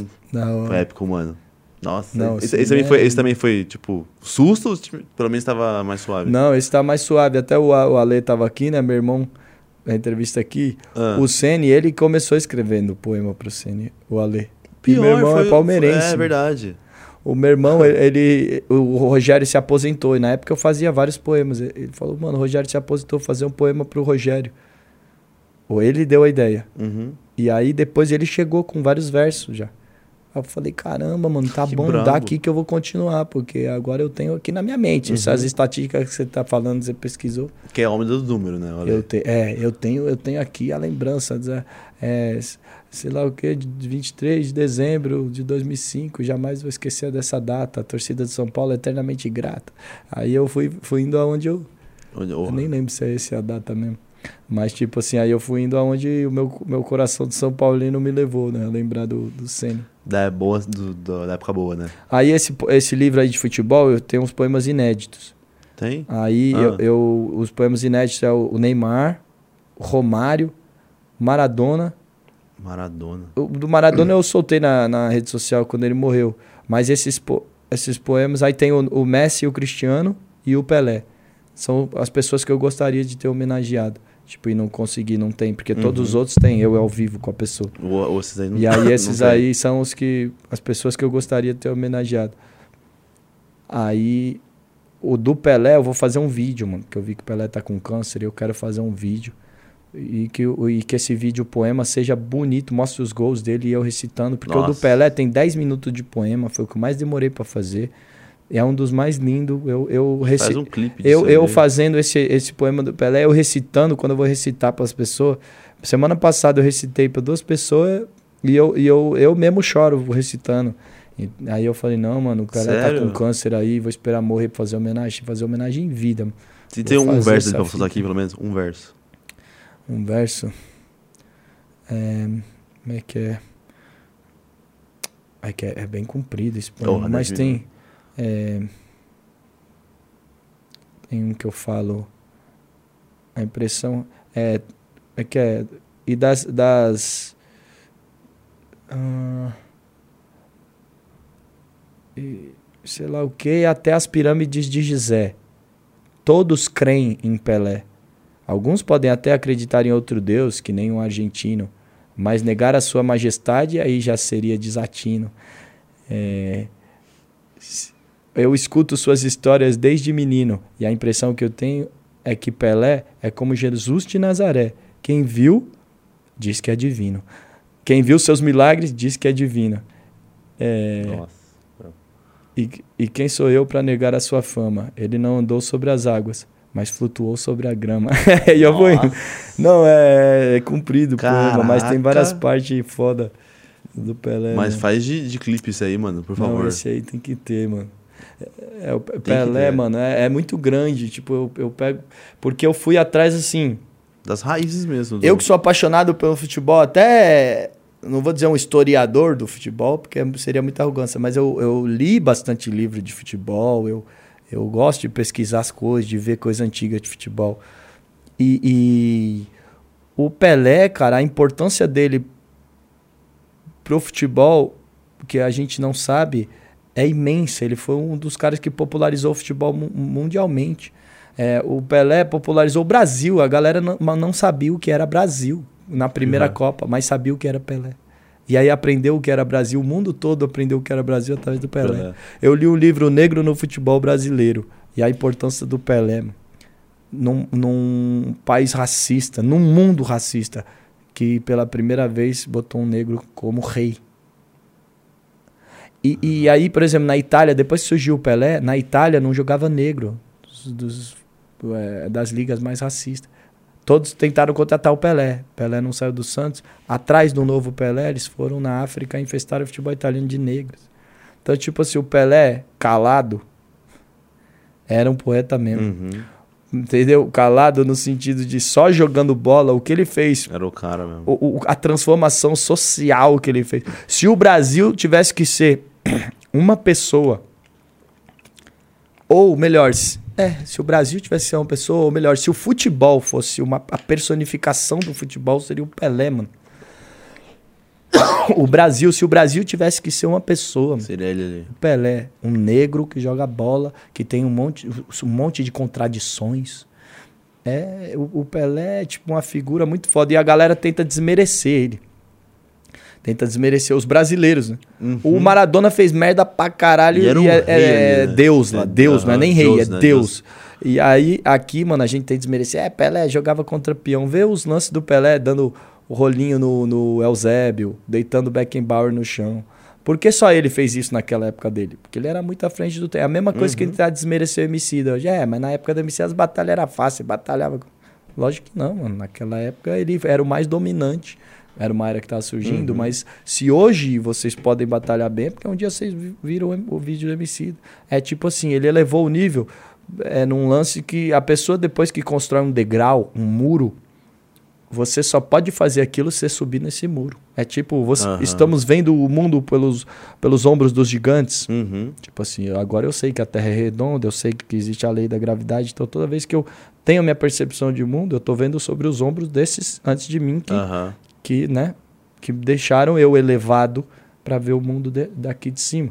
foi épico, mano. Nossa, Não, esse, esse, também é- foi, esse também foi, tipo, susto tipo, pelo menos tava mais suave? não, esse tá mais suave. Até o, o Ale tava aqui, né? Meu irmão, na entrevista aqui. Ah. O Sene, ele começou escrevendo o poema pro Sene, o Ale. Pior, e meu irmão foi- é palmeirense. É verdade. O meu irmão, ele, ele- O Rogério se aposentou. E na época eu fazia vários poemas. Ele falou, mano, o Rogério se aposentou, vou fazer um poema pro Rogério. Ou ele deu a ideia. Uhum. E aí depois ele chegou com vários versos já. Aí eu falei, caramba, mano, tá Que bom, brabo. dá aqui que eu vou continuar, porque agora eu tenho aqui na minha mente. Uhum. Essas estatísticas que você tá falando, você pesquisou. Que é homem dos números, né? Olha. Eu te, é, eu tenho, eu tenho aqui a lembrança, de, é, sei lá o que, de 23 de dezembro de 2005, jamais vou esquecer dessa data. A torcida de São Paulo é eternamente grata. Aí eu fui, fui indo aonde eu, Olha, eu nem lembro se é essa a data mesmo. Mas, tipo assim, aí eu fui indo aonde o meu, meu coração de São Paulino me levou, né? Lembrar do, do Senna. Da, boa, do, do- da época boa, né? Aí esse, esse livro aí de futebol, eu tenho uns poemas inéditos. Tem? Aí Ah. eu, eu- os poemas inéditos é o Neymar, o Romário, Maradona. Maradona. O do Maradona eu soltei na, na rede social quando ele morreu. Mas esses, po- esses poemas, aí tem o, o Messi, o Cristiano e o Pelé. São as pessoas que eu gostaria de ter homenageado. Tipo, e não consegui, não tem, porque todos Uhum. os outros têm, eu ao vivo com a pessoa. O, o, esses aí não, E aí esses aí são os que as pessoas que eu gostaria de ter homenageado. Aí o do Pelé eu vou fazer um vídeo, mano, que eu vi que o Pelé tá com câncer e eu quero fazer um vídeo e que, o- e que esse vídeo poema seja bonito, mostre os gols dele e eu recitando, porque o do Nossa. Pelé tem 10 minutos de poema, foi o que eu mais demorei pra fazer. É um dos mais lindos. Eu eu Faz um clipe disso eu, eu fazendo esse, esse poema do Pelé, eu recitando, quando eu vou recitar para as pessoas. Semana passada eu recitei para duas pessoas e eu, e eu, eu mesmo choro recitando. E aí eu falei, não, mano, o cara tá Sério? com câncer aí, vou esperar morrer pra fazer homenagem, fazer homenagem em vida. Se tem um verso pra você fita. aqui, pelo menos. Um verso. Um verso. É, como é que é? É que é, é bem comprido esse poema, Porra, mas deve- tem. É, tem um que eu falo. A impressão é, é que é. E das. das ah, e sei lá o que, até as pirâmides de Gizé. Todos creem em Pelé. Alguns podem até acreditar em outro Deus, que nem um argentino, mas negar a sua majestade aí já seria desatino. É, Eu escuto suas histórias desde menino e a impressão que eu tenho é que Pelé é como Jesus de Nazaré. Quem viu, diz que é divino. Quem viu seus milagres, diz que é divino. É, Nossa. e, e quem sou eu para negar a sua fama? Ele não andou sobre as águas, mas flutuou sobre a grama. e eu vou indo. Não, é, é comprido o poema, mas tem várias partes foda do Pelé. Mas né? faz de, de clipe isso aí, mano, por favor. Não, esse aí tem que ter, mano. É, o Pelé, mano, é, é muito grande. Tipo, eu, eu pego. Porque eu fui atrás, assim. Das raízes mesmo. do- Eu que sou apaixonado pelo futebol, até. Não vou dizer um historiador do futebol, porque seria muita arrogância, mas eu, eu li bastante livro de futebol, eu, eu gosto de pesquisar as coisas, de ver coisa antiga de futebol. E, e o Pelé, cara, a importância dele pro futebol, que a gente não sabe, é imensa. Ele foi um dos caras que popularizou o futebol mu- mundialmente. É, o Pelé popularizou o Brasil. A galera não, não sabia o que era Brasil na primeira Uhum. Copa, mas sabia o que era Pelé. E aí aprendeu o que era Brasil. O mundo todo aprendeu o que era Brasil através do Pelé. Pelé. Eu li o livro Negro no Futebol Brasileiro e a importância do Pelé num, num país racista, num mundo racista, que pela primeira vez botou um negro como rei. E, e aí, por exemplo, na Itália, depois que surgiu o Pelé, na Itália não jogava negro dos, é, das ligas mais racistas. Todos tentaram contratar o Pelé. Pelé não saiu do Santos. Atrás do novo Pelé, eles foram na África e infestaram o futebol italiano de negros. Então, tipo assim, o Pelé, calado, era um poeta mesmo. Uhum. Entendeu? Calado no sentido de só jogando bola, o que ele fez, Era o cara mesmo. o- o- a transformação social que ele fez. Se o Brasil tivesse que ser uma pessoa, ou melhor, se, é, se o Brasil tivesse que ser uma pessoa, ou melhor, se o futebol fosse uma, a personificação do futebol, seria o Pelé, mano. O Brasil, se o Brasil tivesse que ser uma pessoa, mano, Seria ele ali. Pelé, um negro que joga bola, que tem um monte, um monte de contradições. É, o, o Pelé é tipo uma figura muito foda e a galera tenta desmerecer ele. Tenta desmerecer os brasileiros, né? O Maradona fez merda pra caralho E e, era um é, rei é né? Deus lá, É, Deus, não é nem rei, Deus, é né? Deus. E aí, aqui, mano, a gente tem que desmerecer. É, Pelé jogava contra peão. Vê os lances do Pelé dando o rolinho no, no Eusébio, deitando o Beckenbauer no chão. Por que só ele fez isso naquela época dele? Porque ele era muito à frente do tempo. É a mesma coisa que Uhum. ele tá desmerecer o Emicida hoje. É, mas na época do Emicida as batalhas eram fáceis, batalhava. Lógico que não, mano. Naquela época ele era o mais dominante. Era uma era que tava surgindo, Uhum. mas se hoje vocês podem batalhar bem, é porque um dia vocês vi- viram o, vídeo do Emicida. É tipo assim, ele elevou o nível é, num lance que a pessoa depois que constrói um degrau, um muro, você só pode fazer aquilo se você subir nesse muro. É tipo, você- Aham. estamos vendo o mundo pelos, pelos ombros dos gigantes. Uhum. Tipo assim, agora eu sei que a Terra é redonda, eu sei que existe a lei da gravidade, então toda vez que eu tenho a minha percepção de mundo, eu tô vendo sobre os ombros desses antes de mim que, Aham. Que né, que deixaram eu elevado para ver o mundo de- daqui de cima.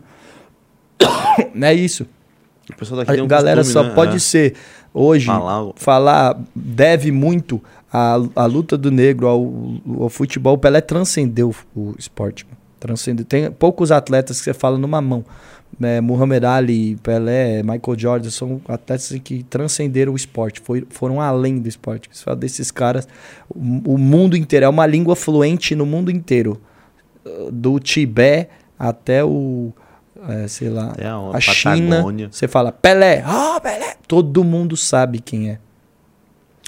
Não é isso. A galera costume, só né? pode É. ser hoje Falar falar deve muito à, à luta do negro ao, ao futebol. O Pelé transcendeu o esporte. Transcendeu. Tem poucos atletas que você fala numa mão. É, Muhammad Ali, Pelé, Michael Jordan são atletas que transcenderam o esporte, foi, foram além do esporte. Você fala desses caras, o, o mundo inteiro é uma língua fluente no mundo inteiro, do Tibete até o, é, sei lá, Até a, China, você fala Pelé, ah, Pelé, todo mundo sabe quem é.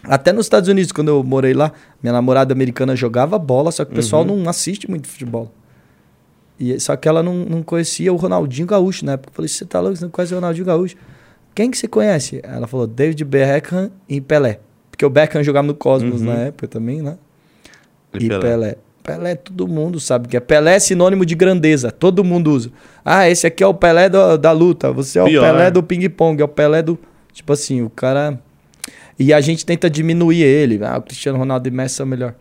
Até nos Estados Unidos, quando eu morei lá, minha namorada americana jogava bola, só que o pessoal Uhum. não assiste muito futebol. E, só que ela não, não conhecia o Ronaldinho Gaúcho na época. Eu falei, você tá louco, você não conhece o Ronaldinho Gaúcho? Quem que você conhece? Ela falou, David Beckham e Pelé. Porque o Beckham jogava no Cosmos Uhum. na época também, né? E E Pelé. Pelé. Pelé, todo mundo sabe que é. Pelé é sinônimo de grandeza, todo mundo usa. Ah, esse aqui é o Pelé do- da luta, você é o Pior. Pelé do ping-pong, é o Pelé do. Tipo assim, o cara. E a gente tenta diminuir ele. Ah, o Cristiano Ronaldo e Messi são melhor.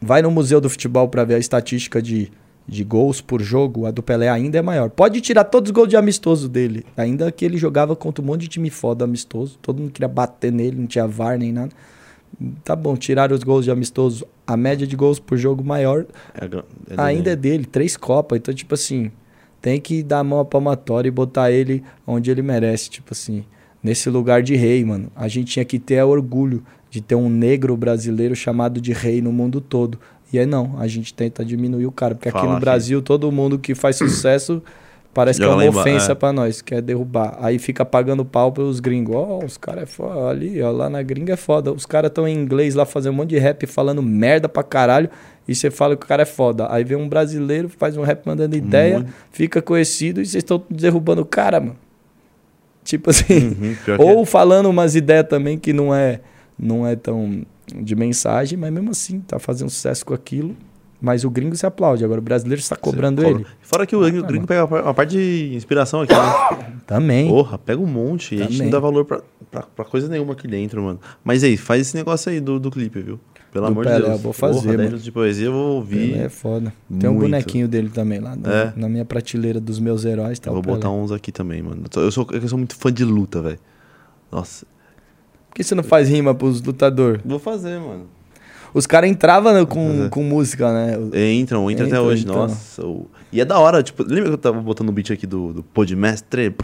Vai no Museu do Futebol pra ver a estatística de, de gols por jogo, a do Pelé ainda é maior. Pode tirar todos os gols de amistoso dele. Ainda que ele jogava contra um monte de time foda amistoso, todo mundo queria bater nele, não tinha VAR nem nada. Tá bom, tiraram os gols de amistoso. A média de gols por jogo maior É é ainda é dele. dele, três Copas. Então, tipo assim, tem que dar a mão à palmatória e botar ele onde ele merece. Tipo assim, nesse lugar de rei, mano. A gente tinha que ter orgulho de ter um negro brasileiro chamado de rei no mundo todo. E aí não, a gente tenta diminuir o cara, porque aqui Fala no que- Brasil todo mundo que faz sucesso parece que é uma ofensa é. pra nós, quer derrubar. Aí fica pagando pau pros gringos. Ó, os caras é foda ali, ó, lá na gringa é foda. Os caras estão em inglês lá fazendo um monte de rap falando merda pra caralho. E você fala que o cara é foda. Aí vem um brasileiro, faz um rap mandando ideia, Muito. fica conhecido e vocês estão derrubando o cara, mano. Tipo assim. Uhum, Ou falando umas ideias também que não é, não é tão de mensagem, mas mesmo assim, tá fazendo sucesso com aquilo. Mas o gringo se aplaude. Agora o brasileiro está cobrando ele. Fora que o gringo, o gringo pega uma par- uma parte de inspiração aqui, né? Também. Porra, pega um monte. E a gente não dá valor pra, pra, pra coisa nenhuma aqui dentro, mano. Mas aí, faz esse negócio aí do, do clipe, viu? Pelo Do amor Pelé, de Deus. eu vou fazer, Porra, 10 mano. de poesia eu vou ouvir. Pelé é foda. Tem um Muito. bonequinho dele também lá na, É? na minha prateleira dos meus heróis. Tá eu vou Pelé. botar uns aqui também, mano. Eu sou, eu sou muito fã de luta, velho. Nossa. Que você não faz rima pros lutadores? Vou fazer, mano. Os caras entravam né, com, com música, né? Entram, entram até Entra, hoje. então. Nossa. o- E é da hora, tipo, lembra que eu tava botando o beat aqui do, do Podmestre?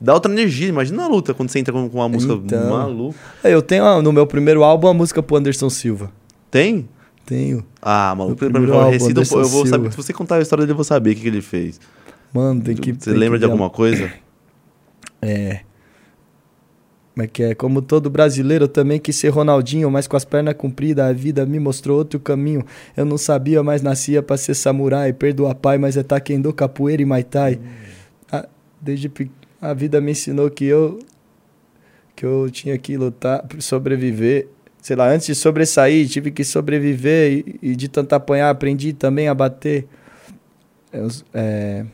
Dá outra energia. Imagina a luta quando você entra com, uma música Então. maluca. Eu tenho no meu primeiro álbum a música pro Anderson Silva. Tem? Tenho. Ah, maluco, pra mim, falar, pouco, eu vou Silva. saber. Se você contar a história dele, eu vou saber o que, que ele fez. Mano, tem que. Você tem lembra que de alguma coisa? É. Como é que é? Como todo brasileiro, eu também quis ser Ronaldinho, mas com as pernas compridas, a vida me mostrou outro caminho. Eu não sabia, mas nascia pra ser samurai. Perdoa pai, mas é taekwondo, capoeira e muay thai. Ah, desde pe- a vida me ensinou que eu que eu tinha que lutar, sobreviver. Sei lá, antes de sobressair, tive que sobreviver e, e de tanto apanhar, aprendi também a bater. Eu, é,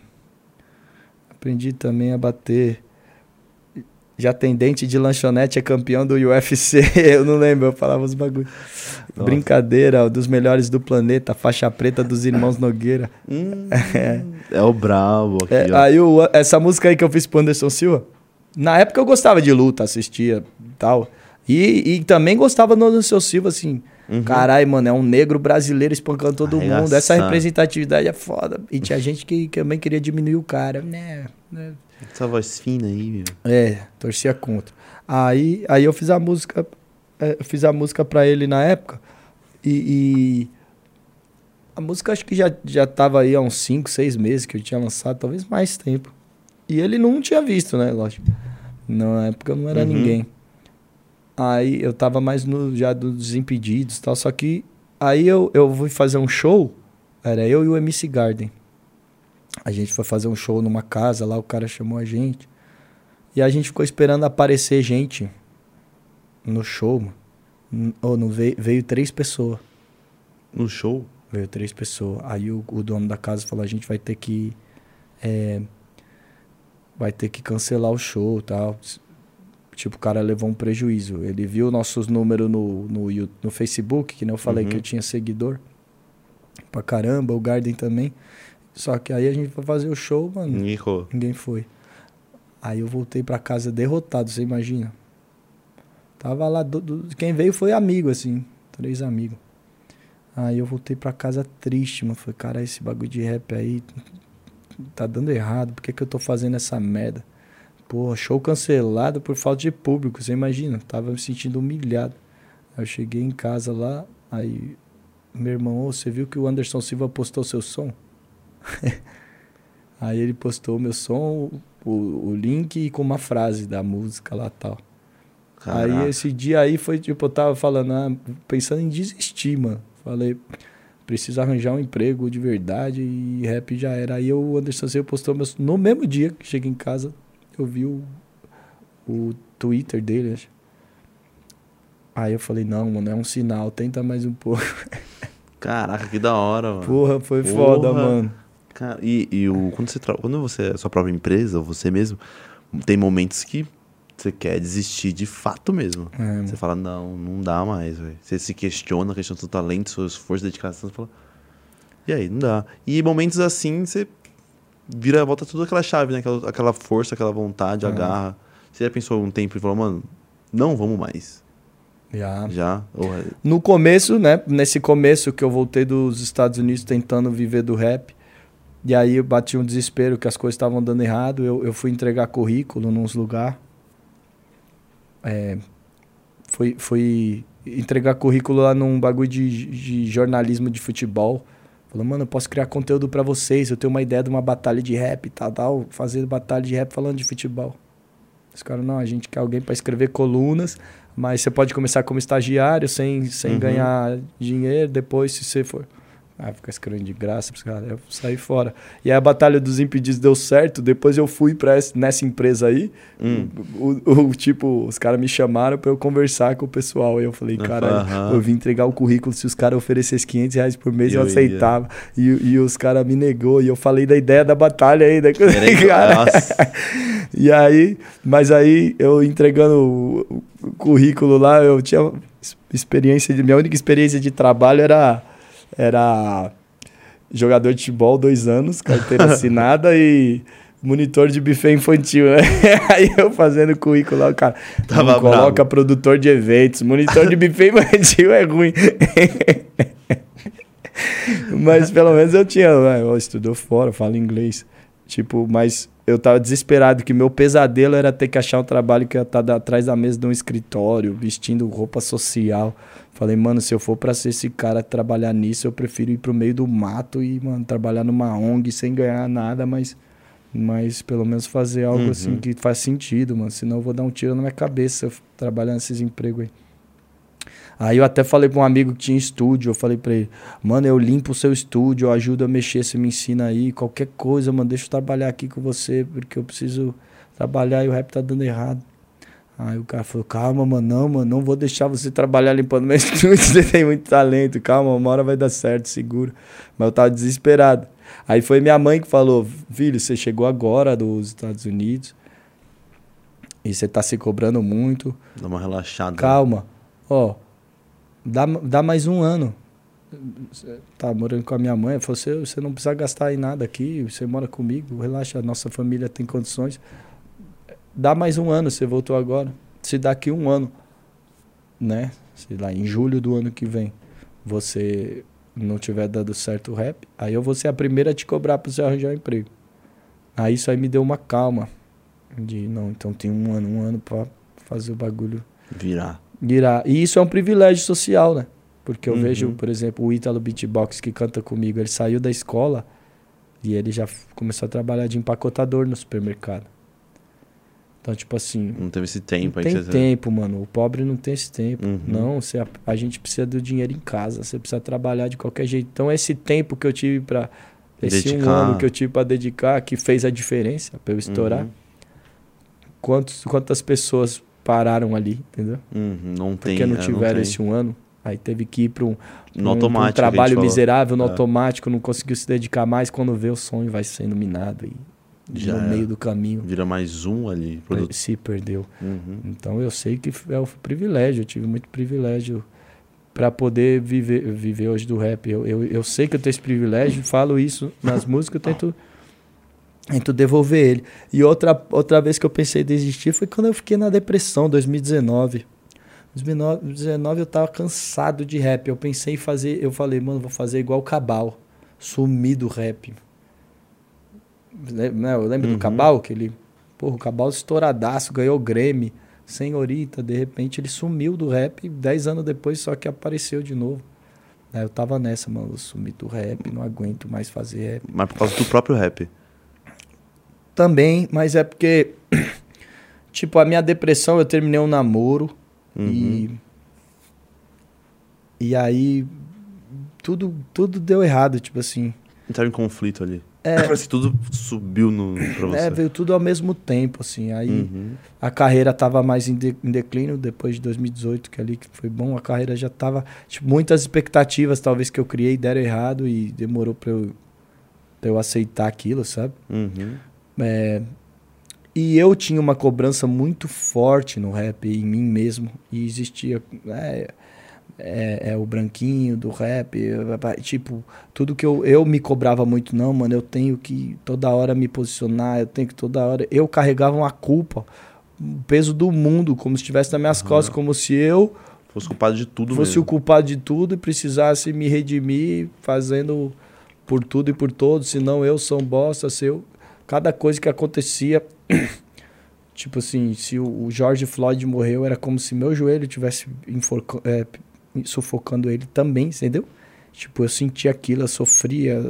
aprendi também a bater. Já atendente de lanchonete é campeão do UFC. Eu não lembro, eu falava os bagulho. Nossa. Brincadeira, dos melhores do planeta, faixa preta dos irmãos Nogueira. Hum, é o brabo aqui, É, aí o- essa música aí que eu fiz pro Anderson Silva, na época eu gostava de luta, assistia e tal. E, e também gostava do Anderson Silva, assim. Uhum. Caralho, mano, é um negro brasileiro espancando todo mundo. Essa representatividade é foda. E tinha gente que, que também queria diminuir o cara, né? Essa voz fina aí, meu. É, torcia contra. Aí, aí eu fiz a música, é, eu fiz a música pra ele na época e, e a música acho que já, já tava aí há uns 5, 6 meses que eu tinha lançado, talvez mais tempo. E ele não tinha visto, né, lógico. Na época eu não era Uhum. ninguém. Aí eu tava mais no já dos Desimpedidos e tal, só que aí eu, eu fui fazer um show, era eu e o MC Garden. A gente foi fazer um show numa casa lá, o cara chamou a gente. E a gente ficou esperando aparecer gente no show, Ou não veio, veio três pessoas. No show? Veio três pessoas. Aí o, o dono da casa falou: a gente vai ter que. é, vai ter que cancelar o show e tal. Tipo, o cara levou um prejuízo. Ele viu nossos números no, no, no Facebook, que nem eu falei Uhum. que eu tinha seguidor. Pra caramba, o Garden também. Só que aí a gente foi fazer o show, mano. Ninguém ficou. Ninguém foi. Aí eu voltei pra casa derrotado, você imagina? Tava lá, do- do- quem veio foi amigo, assim, três amigos. Aí eu voltei pra casa triste, mano. Falei, cara, esse bagulho de rap aí tá dando errado. Por que, que eu tô fazendo essa merda? Porra, show cancelado por falta de público, você imagina? Tava me sentindo humilhado. Aí eu cheguei em casa lá, aí meu irmão, "Ô, você viu que o Anderson Silva postou seu som? Aí ele postou o meu som, o, o link com uma frase da música lá tal. Caraca. Aí esse dia aí foi tipo, eu tava falando, ah, pensando em desistir, mano. Falei, preciso arranjar um emprego de verdade e rap já era. Aí o Anderson Silva postou meu, no mesmo dia que cheguei em casa, eu vi o, o Twitter dele, acho. Aí eu falei, não, mano, é um sinal, tenta mais um pouco. Caraca, que da hora, mano. Porra, foi Porra. foda, mano. Cara, e, e o, quando, você quando você é sua própria empresa, ou você mesmo, tem momentos que você quer desistir de fato mesmo. É. Você fala, não, não dá mais, velho. Você se questiona, questiona seu talento, seu esforço, dedicação, você fala, e aí, não dá. E momentos assim, você vira, volta tudo aquela chave, né? Aquela, aquela força, aquela vontade, a É. garra. Você já pensou um tempo e falou, mano, não vamos mais. Já. Já? É- No começo, né? Nesse começo que eu voltei dos Estados Unidos tentando viver do rap, E aí eu bati um desespero que as coisas estavam dando errado. Eu, eu fui entregar currículo nos lugares. É, fui, fui entregar currículo lá num bagulho de, de jornalismo de futebol. Falou, mano, eu posso criar conteúdo para vocês. Eu tenho uma ideia de uma batalha de rap e tal, tal. Fazer batalha de rap falando de futebol. Os caras, não, a gente quer alguém para escrever colunas, mas você pode começar como estagiário sem, sem Uhum. ganhar dinheiro. Depois, se você for. Ah, ficar escrevendo de graça caras. Eu saí fora. E aí a Batalha dos Impedidos deu certo. Depois eu fui pra essa, nessa empresa aí. Hum. O, o- o tipo, os caras me chamaram pra eu conversar com o pessoal. Aí eu falei, caralho, Aham. eu vim entregar o currículo. Se os caras oferecessem 500 reais por mês, eu, Eu ia. aceitava. E, e os caras me negou. E eu falei da ideia da batalha ainda. Era igual- Cara, Nossa. e aí, mas aí eu entregando o, o currículo lá, eu tinha ex- experiência de minha única experiência de trabalho era era jogador de futebol, dois anos, carteira assinada e monitor de buffet infantil. né? aí eu fazendo currículo lá, o cara Tava não coloca bravo. produtor de eventos, monitor de buffet infantil é ruim. Mas pelo menos eu tinha, né, eu estudou fora, falo inglês. Tipo, mas eu tava desesperado que meu pesadelo era ter que achar um trabalho que ia estar atrás da mesa de um escritório, vestindo roupa social. Falei, mano, se eu for pra ser esse cara trabalhar nisso, eu prefiro ir pro meio do mato e, mano, trabalhar numa ONG sem ganhar nada, mas mas pelo menos fazer algo Uhum. assim que faz sentido, mano. Senão eu vou dar um tiro na minha cabeça trabalhar nesses empregos aí. Aí eu até falei pra um amigo que tinha estúdio, eu falei pra ele, mano, eu limpo o seu estúdio, eu ajudo a mexer, você me ensina aí, qualquer coisa, mano, deixa eu trabalhar aqui com você, porque eu preciso trabalhar e o rap tá dando errado. Aí o cara falou, calma, mano, não, mano, não vou deixar você trabalhar limpando meu estúdio, você tem muito talento, calma, uma hora vai dar certo, seguro. Mas eu tava desesperado. Aí foi minha mãe que falou, filho, você chegou agora dos Estados Unidos e você tá se cobrando muito, Dá uma relaxada. Calma. Ó, dá, dá mais um ano. Tá morando com a minha mãe. Falou, você, você não precisa gastar em nada aqui. Você mora comigo. Relaxa, nossa família tem condições. Dá mais um ano. Você voltou agora. Se daqui um ano, né? Sei lá, em julho do ano que vem, você não tiver dado certo o rap, aí eu vou ser a primeira a te cobrar pra você arranjar um emprego. Aí isso aí me deu uma calma. De, não, então tem um ano, um ano pra fazer o bagulho Virar. virar. E isso é um privilégio social, né? Porque eu Uhum. vejo, por exemplo, o Ítalo Beatbox que canta comigo, ele saiu da escola e ele já começou a trabalhar de empacotador no supermercado. Então, tipo assim, Não teve esse tempo não aí. tem você- tempo, mano. O pobre não tem esse tempo. Uhum. Não, você, a, a gente precisa do dinheiro em casa. Você precisa trabalhar de qualquer jeito. Então, esse tempo que eu tive pra. Esse um Dedicar. ano que eu tive pra dedicar, que fez a diferença pra eu estourar. Uhum. Quantos, quantas pessoas pararam ali, entendeu? Uhum, Não tem. Porque não é, tiveram tem. esse um ano. Aí teve que ir para um, pra um- um trabalho miserável, no É. automático, não conseguiu se dedicar mais. Quando vê o sonho, vai sendo minado e Já no meio do caminho Vira mais um ali. Produto. se perdeu. Uhum. Então eu sei que é o privilégio, eu tive muito privilégio para poder viver, viver hoje do rap. Eu, eu, eu sei que eu tenho esse privilégio, falo isso nas músicas, eu tento, tento devolver ele. E outra, outra vez que eu pensei em desistir foi quando eu fiquei na depressão, 2019. 2019 eu tava cansado de rap. Eu pensei em fazer, eu falei, mano, vou fazer igual o Cabal, sumir do rap. Le- né, Eu lembro Uhum. do Cabal, que ele, porra, o Cabal estouradaço, ganhou o Grammy, senhorita, de repente ele sumiu do rap, dez anos depois só que apareceu de novo. Aí eu tava nessa, mano, eu sumi do rap, não aguento mais fazer rap. Mas por causa do próprio rap. Também, mas é porque, tipo, a minha depressão, eu terminei um namoro Uhum. e. E aí, tudo, tudo deu errado, tipo assim. Entraram em conflito ali. É. Parece que tudo subiu no, pra você. É, veio tudo ao mesmo tempo, assim. Aí Uhum. a carreira tava mais em, de- em declínio depois de 2018, que ali que foi bom. A carreira já tava. Tipo, muitas expectativas, talvez, que eu criei deram errado e demorou pra eu, pra eu aceitar aquilo, sabe? Uhum. É, e eu tinha uma cobrança muito forte no rap, em mim mesmo. E existia. É, é, é o branquinho do rap. Tipo, tudo que eu, eu me cobrava muito, não, mano. Eu tenho que toda hora me posicionar, eu tenho que toda hora. Eu carregava uma culpa, o peso do mundo, como se estivesse nas minhas Aham. costas, como se eu Fosse culpado de tudo fosse mesmo. o culpado de tudo e precisasse me redimir fazendo por tudo e por todos, senão eu sou um bosta, se eu... Cada coisa que acontecia, tipo assim, se o George Floyd morreu, era como se meu joelho tivesse enforca- é, sufocando ele também, entendeu? Tipo, eu sentia aquilo, eu sofria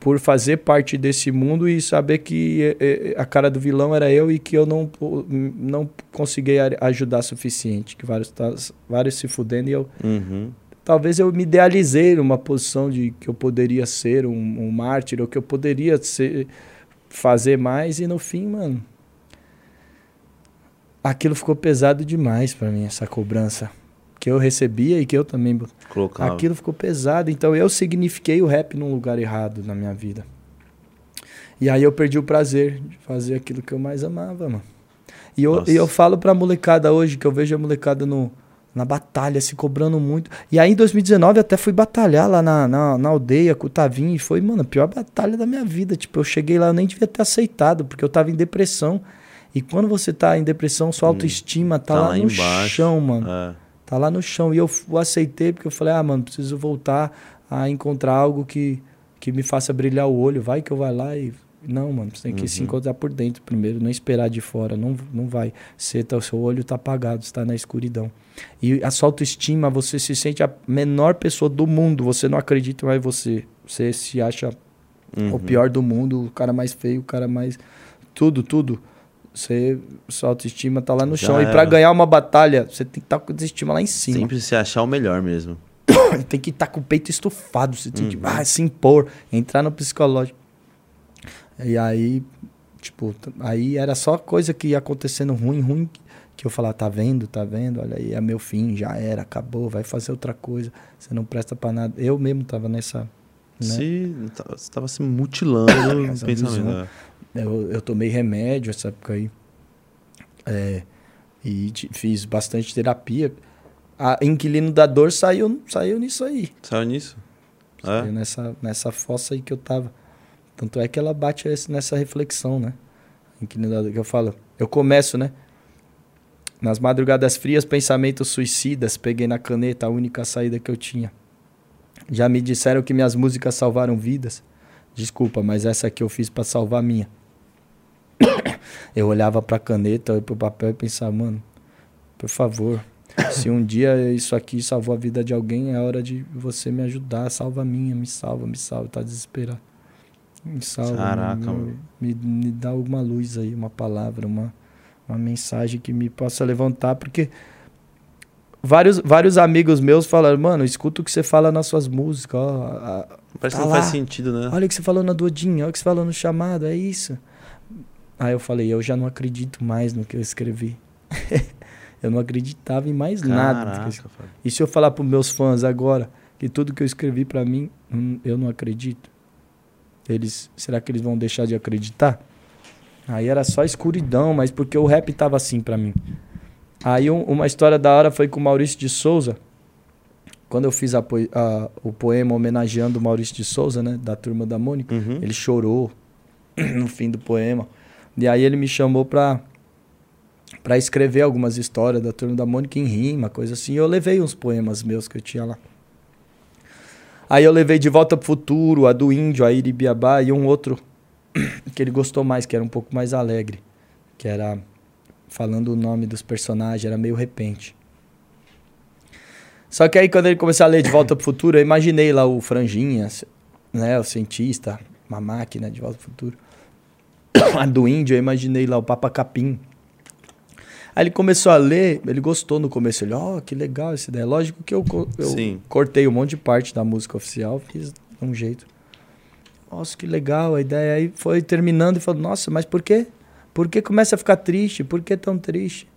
por fazer parte desse mundo e saber que a cara do vilão era eu e que eu não, não conseguia a- ajudar suficiente, que vários, tá- vários se fudendo e eu Uhum. talvez eu me idealizei numa posição de que eu poderia ser um, um mártir ou que eu poderia ser, fazer mais e no fim, mano, aquilo ficou pesado demais pra mim, essa cobrança que eu recebia e que eu também Colocava. Aquilo ficou pesado, então eu signifiquei o rap num lugar errado na minha vida. E aí eu perdi o prazer de fazer aquilo que eu mais amava, mano. E eu, Nossa. e eu falo pra molecada hoje, que eu vejo a molecada no, na batalha, se cobrando muito. E aí em 2019 até fui batalhar lá na, na, na aldeia com o Tavinho, e foi, mano, a pior batalha da minha vida. Tipo, eu cheguei lá, eu nem devia ter aceitado, porque eu tava em depressão. E quando você tá em depressão, sua autoestima tá, tá lá, lá no embaixo. chão, mano. É. Tá lá no chão. E eu o aceitei porque eu falei, ah, mano, preciso voltar a encontrar algo que, que me faça brilhar o olho. Vai que eu vai lá e. Não, mano, você tem que se encontrar por dentro primeiro, não esperar de fora. Não, não vai. Você tá, o seu olho tá apagado, está na escuridão. E a sua autoestima, você se sente a menor pessoa do mundo. Você não acredita mais em você. Você se acha Uhum. o pior do mundo, o cara mais feio, o cara mais. Tudo, tudo. Você, sua autoestima tá lá no Já chão. E era. pra ganhar uma batalha, você tem que estar com a autoestima lá em cima. Sempre se achar o melhor mesmo. tem que estar com o peito estufado. Você tem que Uhum. ah, se impor, entrar no psicológico. E aí, tipo, aí era só coisa que ia acontecendo ruim, ruim. Que eu falava, tá vendo, tá vendo? Olha aí, é meu fim, já era, acabou, vai fazer outra coisa. Você não presta pra nada. Eu mesmo tava nessa. Né? Se, tá- você tava se mutilando no Essa pensamento. visão. Eu, eu tomei remédio essa época aí. É, e fiz bastante terapia. A Inquilino da Dor saiu, saiu nisso aí. Saiu nisso? Saiu É? nessa, nessa fossa aí que eu tava. Tanto é que ela bate nessa reflexão, né? Inquilino da Dor, que eu falo. Eu começo, né? Nas madrugadas frias, pensamentos suicidas. Peguei na caneta a única saída que eu tinha. Já me disseram que minhas músicas salvaram vidas. Desculpa, mas essa aqui eu fiz pra salvar a minha. Eu olhava pra caneta, olhava pro papel e pensava, mano, por favor, se um dia isso aqui salvou a vida de alguém, é hora de você me ajudar, salva a minha, me salva, me salva, tá desesperado. Me salva, Caraca, me, me, me dá alguma luz aí, uma palavra, uma, uma mensagem que me possa levantar, porque vários, vários amigos meus falaram, mano, escuta o que você fala nas suas músicas, ó, a- Parece Tá que não faz lá. sentido, né? Olha o que você falou na Duodinha, olha o que você falou no chamado, é isso. Aí eu falei, eu já não acredito mais no que eu escrevi. eu não acreditava em mais nada. Caraca. Fábio. E se eu falar pros meus fãs agora que tudo que eu escrevi pra mim, hum, eu não acredito? Eles, será que eles vão deixar de acreditar? Aí era só escuridão, mas porque o rap tava assim pra mim. Aí um- uma história da hora foi com o Maurício de Souza. Quando eu fiz a a- o poema homenageando o Maurício de Souza, né, da turma da Mônica, Uhum. ele chorou no fim do poema. E aí ele me chamou pra, pra escrever algumas histórias da Turma da Mônica em rima, coisa assim. E eu levei uns poemas meus que eu tinha lá. Aí eu levei De Volta pro Futuro, a do Índio, a Iribiabá e um outro que ele gostou mais, que era um pouco mais alegre. Que era falando o nome dos personagens, era meio repente. Só que aí quando ele começou a ler De Volta pro Futuro, eu imaginei lá o Franjinha, né, o cientista, uma máquina de Volta pro Futuro. A do índio, eu imaginei lá o Papa Capim. Aí ele começou a ler, ele gostou no começo. Ele, ó, que legal essa ideia. Lógico que eu, eu cortei um monte de parte da música oficial, fiz de um jeito. Nossa, que legal a ideia. Aí foi terminando e falou, nossa, mas por quê? Por que começa a ficar triste? Por que tão triste?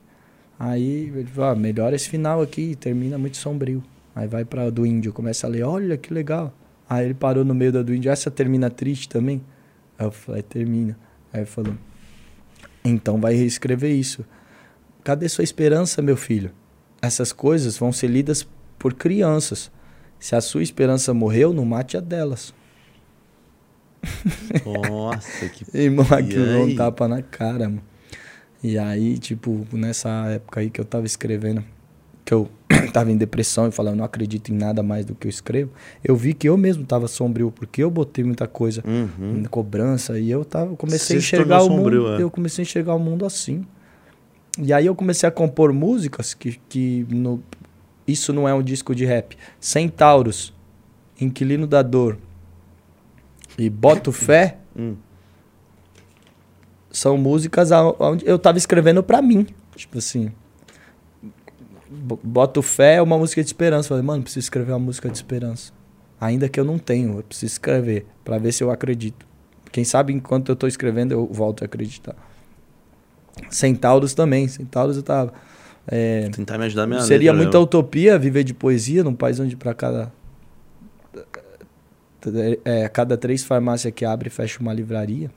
Aí ele falou, ah, melhora esse final aqui, termina muito sombrio. Aí vai pra do índio, começa a ler, olha que legal. Aí ele parou no meio da do índio, essa termina triste também? Aí eu falei, termina. Aí ele falou, então vai reescrever isso. Cadê sua esperança, meu filho? Essas coisas vão ser lidas por crianças. Se a sua esperança morreu, não mate a delas. Nossa, que. Irmão, aquilo deu um tapa na cara, mano. E aí, tipo, nessa época aí que eu tava escrevendo, que eu tava em depressão e falando, não acredito em nada mais do que eu escrevo, eu vi que eu mesmo tava sombrio, porque eu botei muita coisa Uhum. em cobrança e eu tava, comecei Você a enxergar o sombrio, mundo, é. eu comecei a enxergar o mundo assim. E aí eu comecei a compor músicas que, que no, isso não é um disco de rap. Centauros, Inquilino da Dor e Boto Fé Hum. são músicas onde eu tava escrevendo pra mim. Tipo assim. Bo- Boto Fé é uma música de esperança. Falei, mano, preciso escrever uma música de esperança. Ainda que eu não tenho, eu preciso escrever pra ver se eu acredito. Quem sabe enquanto eu tô escrevendo eu volto a acreditar. Centauros também. Centauros eu tava. é, Tentar me ajudar minha Seria letra, muita né? utopia viver de poesia num país onde para cada. É, a cada três farmácias que abre, fecha uma livraria.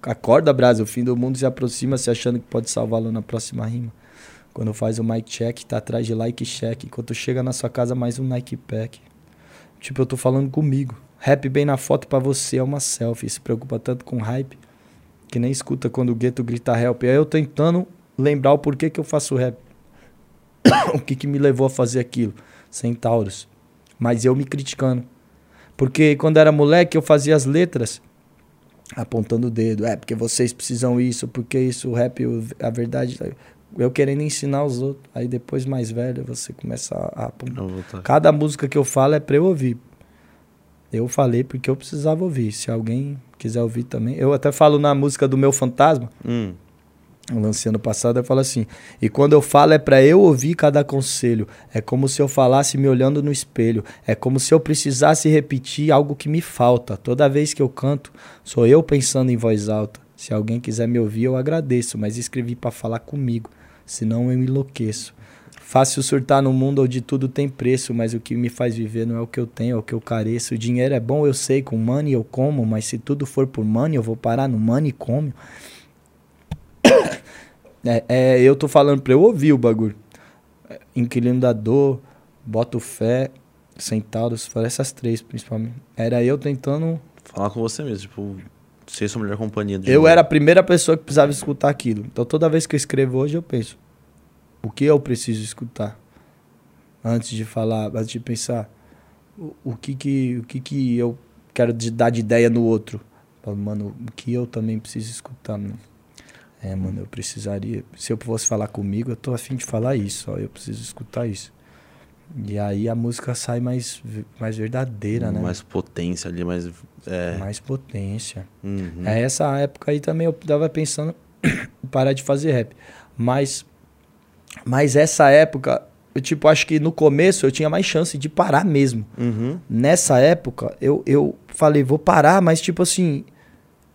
Acorda, Brasil, o fim do mundo se aproxima, se achando que pode salvá-lo na próxima rima. Quando faz o mic check, tá atrás de like check. Enquanto chega na sua casa, mais um Nike Pack. Tipo, eu tô falando comigo. Rap bem na foto pra você é uma selfie. Se preocupa tanto com hype que nem escuta quando o gueto grita help. Aí eu tentando lembrar o porquê que eu faço rap. o que, que me levou a fazer aquilo. Centauros. Mas eu me criticando. Porque quando era moleque, eu fazia as letras apontando o dedo. É, porque vocês precisam isso, porque isso, o rap, a verdade. Eu querendo ensinar os outros. Aí depois, mais velho, você começa a tá- Cada música que eu falo é pra eu ouvir. Eu falei porque eu precisava ouvir. Se alguém quiser ouvir também. Eu até falo na música do meu fantasma. Hum. Eu lancei ano passado, eu falo assim. E quando eu falo é pra eu ouvir cada conselho. É como se eu falasse me olhando no espelho. É como se eu precisasse repetir algo que me falta. Toda vez que eu canto, sou eu pensando em voz alta. Se alguém quiser me ouvir, eu agradeço, mas escrevi pra falar comigo. Senão eu enlouqueço. Fácil surtar no mundo onde tudo tem preço, mas o que me faz viver não é o que eu tenho, é o que eu careço. O dinheiro é bom, eu sei, com money eu como, mas se tudo for por money, eu vou parar no manicômio. É, é, eu tô falando pra eu ouvir o bagulho. Inquilino da Dor, Boto Fé, Centauros, foram essas três principalmente. Era eu tentando. Falar com você mesmo, tipo, ser sua melhor companhia. Eu novo. era a primeira pessoa que precisava escutar aquilo. Então toda vez que eu escrevo hoje, eu penso: o que eu preciso escutar? Antes de falar, antes de pensar, o, o que, que, o que, que eu quero de- dar de ideia no outro. Falo, Mano, o que eu também preciso escutar, mano. É, mano, eu precisaria. Se eu fosse falar comigo, eu tô afim de falar isso, ó. Eu preciso escutar isso. E aí a música sai mais, mais verdadeira, né? Mais potência ali, mais. É. Mais potência. Uhum. É, essa época aí também eu tava pensando em parar de fazer rap. Mas, mas essa época, eu tipo, acho que no começo eu tinha mais chance de parar mesmo. Uhum. Nessa época, eu, eu falei, vou parar, mas tipo assim,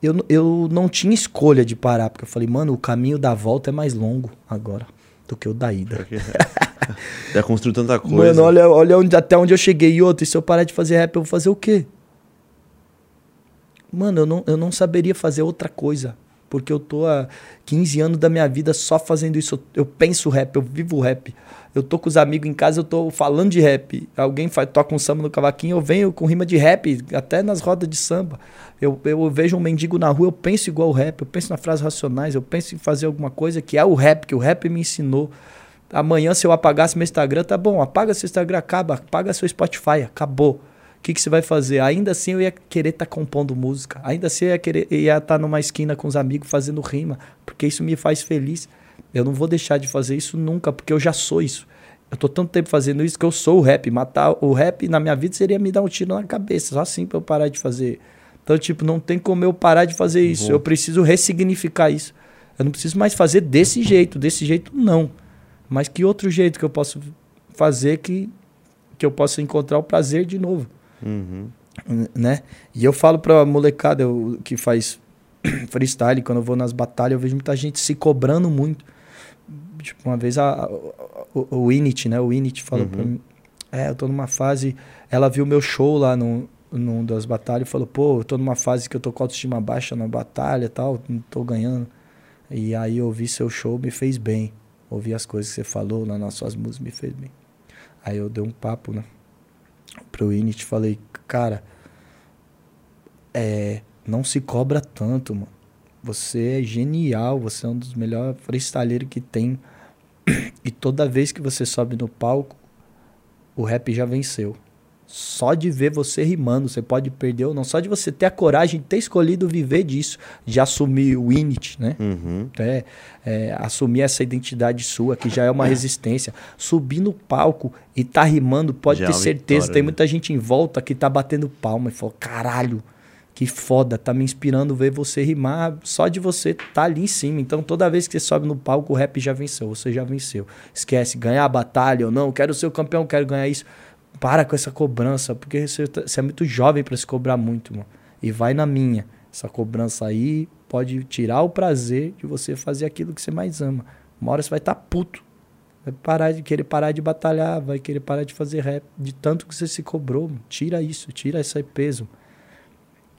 eu, eu não tinha escolha de parar. Porque eu falei, mano, o caminho da volta é mais longo agora do que o da ida. Porque Já construiu tanta coisa. Mano, olha, olha onde, até onde eu cheguei. E outro, e se eu parar de fazer rap, eu vou fazer o quê? Mano, eu não, eu não saberia fazer outra coisa. Porque eu tô há 15 anos da minha vida só fazendo isso. Eu, penso rap, eu vivo rap. Eu tô com os amigos em casa, eu tô falando de rap. Alguém faz, toca um samba no cavaquinho, eu venho com rima de rap, até nas rodas de samba. Eu, eu vejo um mendigo na rua, eu penso igual o rap, eu penso nas frases racionais, eu penso em fazer alguma coisa que é o rap, que o rap me ensinou. Amanhã, se eu apagasse meu Instagram, tá bom, apaga seu Instagram, acaba, apaga seu Spotify, acabou. O que, que você vai fazer? Ainda assim eu ia querer estar compondo música. Ainda assim eu ia querer ia estar numa esquina com os amigos fazendo rima, porque isso me faz feliz. Eu não vou deixar de fazer isso nunca, porque eu já sou isso. Eu tô tanto tempo fazendo isso que eu sou o rap. Matar o rap na minha vida seria me dar um tiro na cabeça, só assim pra eu parar de fazer. Então, tipo, não tem como eu parar de fazer isso. Boa. Eu preciso ressignificar isso. Eu não preciso mais fazer desse jeito, desse jeito não. Mas que outro jeito que eu posso fazer que, que eu possa encontrar o prazer de novo, Uhum. né? E eu falo pra molecada eu, que faz freestyle, quando eu vou nas batalhas, eu vejo muita gente se cobrando muito. Tipo, uma vez a, a- o, o Init, né? O Init falou Uhum. pra mim, é, eu tô numa fase... Ela viu meu show lá no, num das batalhas e falou, pô, eu tô numa fase que eu tô com autoestima baixa na batalha e tal, não tô ganhando. E aí eu ouvi seu show, me fez bem. Ouvi as coisas que você falou lá nas suas músicas, me fez bem. Aí eu dei um papo, né? Pro Init, falei, cara, é, não se cobra tanto, mano. Você é genial, você é um dos melhores freestyleiros que tem. E toda vez que você sobe no palco, o rap já venceu. Só de ver você rimando, você pode perder ou não. Só de você ter a coragem de ter escolhido viver disso, de assumir o init, né? Uhum. É, é, assumir essa identidade sua, que já é uma resistência. Subir no palco e tá rimando, pode Já é ter certeza. vitória, tem né? muita gente em volta que tá batendo palma e falou: caralho, que foda, tá me inspirando ver você rimar só de você tá ali em cima. Então toda vez que você sobe no palco, o rap já venceu, você já venceu. Esquece, ganhar a batalha ou não, quero ser o campeão, quero ganhar isso. Para com essa cobrança, porque você, tá- você é muito jovem pra se cobrar muito, mano. E vai na minha. Essa cobrança aí pode tirar o prazer de você fazer aquilo que você mais ama. Uma hora você vai estar puto. Vai parar de querer parar de batalhar, vai querer parar de fazer rap. De tanto que você se cobrou, mano. tira isso, tira esse peso.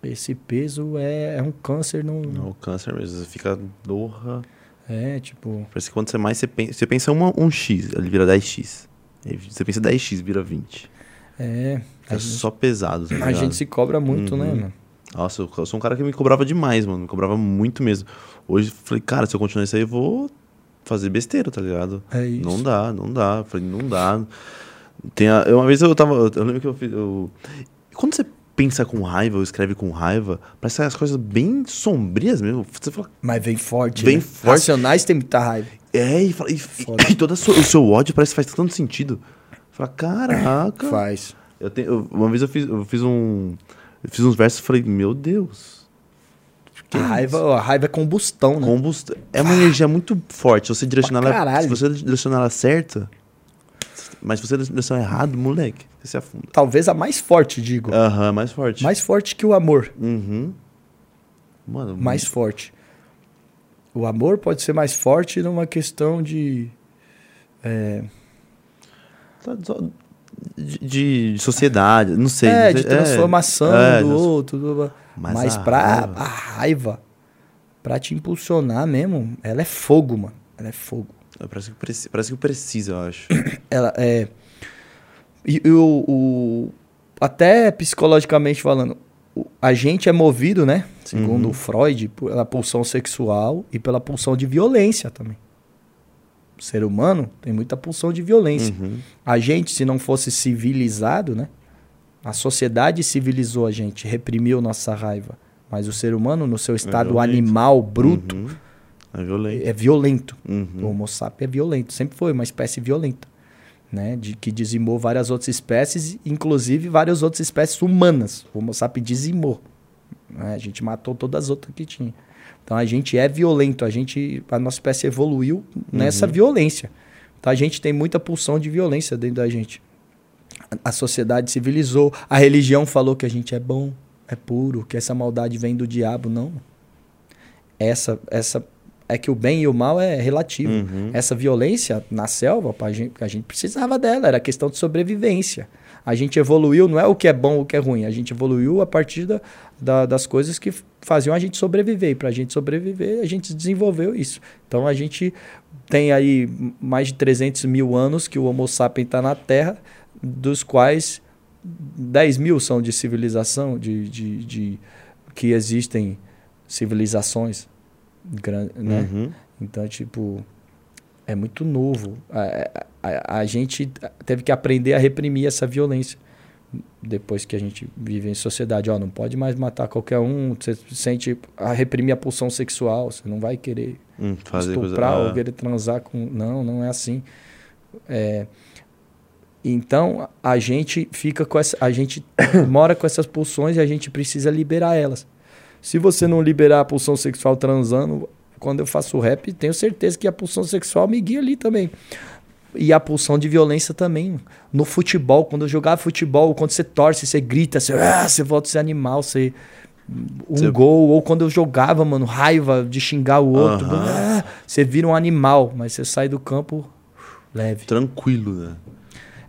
Esse peso é, é um câncer no. Não, o câncer mesmo. Você fica dorra. É, tipo. Parece que quanto você mais você pensa. Você pensa uma, um X, ele vira 10x. Você pensa 10x, vira 20. É. É gente, só pesado, tá a gente se cobra muito, né, Uhum. mano? Nossa, eu, sou um cara que me cobrava demais, mano. Me cobrava muito mesmo. Hoje eu falei, cara, se eu continuar isso aí, eu vou fazer besteira, tá ligado? É isso. Não dá, não dá. Eu falei, não dá. Tem a- uma vez eu tava. Eu lembro que eu fiz. Eu... Quando você pensa com raiva ou escreve com raiva, parece as coisas bem sombrias mesmo. Você fala. Mas vem forte. Vem né? forte. Racionais tem muita raiva. É, e, fala- e, Foda. e todo o seu- ódio parece que faz tanto sentido. Fala, caraca. Faz. Eu tenho, eu- uma vez eu fiz, eu fiz um. Eu fiz uns versos e falei, meu Deus. Que A raiva, a raiva é combustão, né? Combust... É uma energia muito forte. Se você direcionar ela, se você direcionar ela certa, mas se você direcionar errado, moleque, você se afunda. Talvez a mais forte, digo. Aham, mais forte. Mais forte que o amor. Uhum. Mano, mais forte. O amor pode ser mais forte numa questão de. é, de, de- de sociedade, não sei. é, de sei- transformação é, do outro. Mas Mas, a pra raiva- a raiva, pra te impulsionar mesmo, ela é fogo, mano. Ela é fogo. Parece que, preci- parece que precisa, eu acho. Ela é. E, o, o- Até psicologicamente falando, a gente é movido, né? Segundo Uhum. o Freud, pela pulsão sexual e pela pulsão de violência também. O ser humano tem muita pulsão de violência. Uhum. A gente, se não fosse civilizado, né? A sociedade civilizou a gente, reprimiu nossa raiva. Mas o ser humano, no seu estado animal, bruto, Uhum. É violento. é violento. O Uhum. Homo sapiens é violento, sempre foi uma espécie violenta, né? De, que dizimou várias outras espécies, inclusive várias outras espécies humanas. O Homo sapiens dizimou. né? A gente matou todas as outras que tinha. Então a gente é violento, a gente, a nossa espécie evoluiu nessa violência. Então a gente tem muita pulsão de violência dentro da gente. A- A sociedade civilizou, a religião falou que a gente é bom, é puro, que essa maldade vem do diabo, não. Essa, essa é que o bem e o mal é relativo. Uhum. Essa violência na selva, pra gente, a gente precisava dela, era questão de sobrevivência. A gente evoluiu, não é o que é bom o que é ruim, a gente evoluiu a partir da, da- das coisas que faziam a gente sobreviver. E para a gente sobreviver, a gente desenvolveu isso. Então a gente tem aí mais de 300 mil anos que o Homo sapiens está na Terra, dos quais 10 mil são de civilização, de, de, de- que existem civilizações, gran- né? Uhum. Então, tipo, é muito novo. A, a, a gente teve que aprender a reprimir essa violência. Depois que a gente vive em sociedade, ó, não pode mais matar qualquer um, você sente a reprimir a pulsão sexual, você não vai querer Hum, fazer coisa. estuprar ah, ou querer transar com. Não, não é assim. É, Então a gente fica com essa. A gente mora com essas pulsões e a gente precisa liberar elas. Se você não liberar a pulsão sexual transando, quando eu faço rap, tenho certeza que a pulsão sexual me guia ali também. E a pulsão de violência também. No futebol, quando eu jogava futebol, quando você torce, você grita, você, ah, você volta a ser animal, você. Um Você- gol, ou quando eu jogava, mano, raiva de xingar o outro. Aham. ah, você vira um animal, mas você sai do campo leve. Tranquilo, né?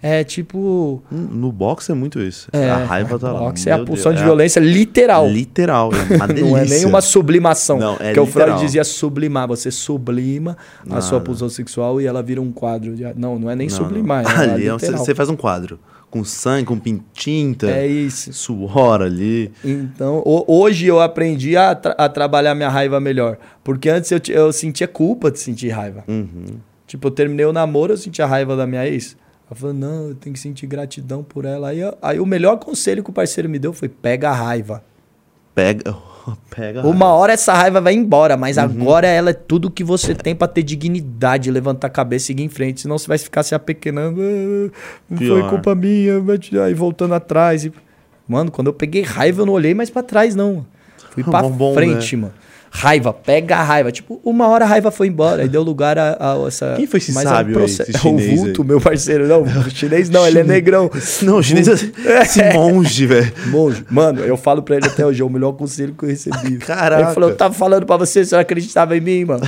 É tipo. Hum, No boxe é muito isso. É, a raiva tá lá. boxe é a pulsão Deus, de é a- violência literal. Literal. É uma delícia. Não é nem uma sublimação. Não, é que o Freud dizia sublimar. Você sublima a Nada. sua pulsão sexual e ela vira um quadro. de- Não, não é nem Não, sublimar. não. É Ali é um- literal. você faz um quadro. Com sangue, com tinta, É isso. suor ali. Então, ho- hoje eu aprendi a, tra- a trabalhar minha raiva melhor. Porque antes eu, eu sentia culpa de sentir raiva. Uhum. Tipo, eu terminei o namoro, eu senti a raiva da minha ex. Ela falou, não, eu tenho que sentir gratidão por ela. Aí, aí o melhor conselho que o parceiro me deu foi: pega a raiva. Pega. Pega. Uma hora essa raiva vai embora, mas Uhum. agora ela é tudo que você tem pra ter dignidade, levantar a cabeça e seguir em frente. Senão você vai ficar se apequenando. "Ah, Não foi Pior. culpa minha, aí voltando atrás. E... Mano, quando eu peguei raiva, eu não olhei mais pra trás, não. Fui pra Bom, frente, mano. Raiva, pega a raiva. Tipo, uma hora a raiva foi embora. Aí deu lugar a, a essa. Quem foi esse mas é um sábio aí, processo- esse É o chinês vulto, aí? meu parceiro. Não, o chinês não, ele é negrão. Não, o chinês é esse monge, velho. Monge. Mano, eu falo pra ele até hoje, é o melhor conselho que eu recebi. Caraca. Ele falou, eu tava falando pra você, você não acreditava em mim, mano.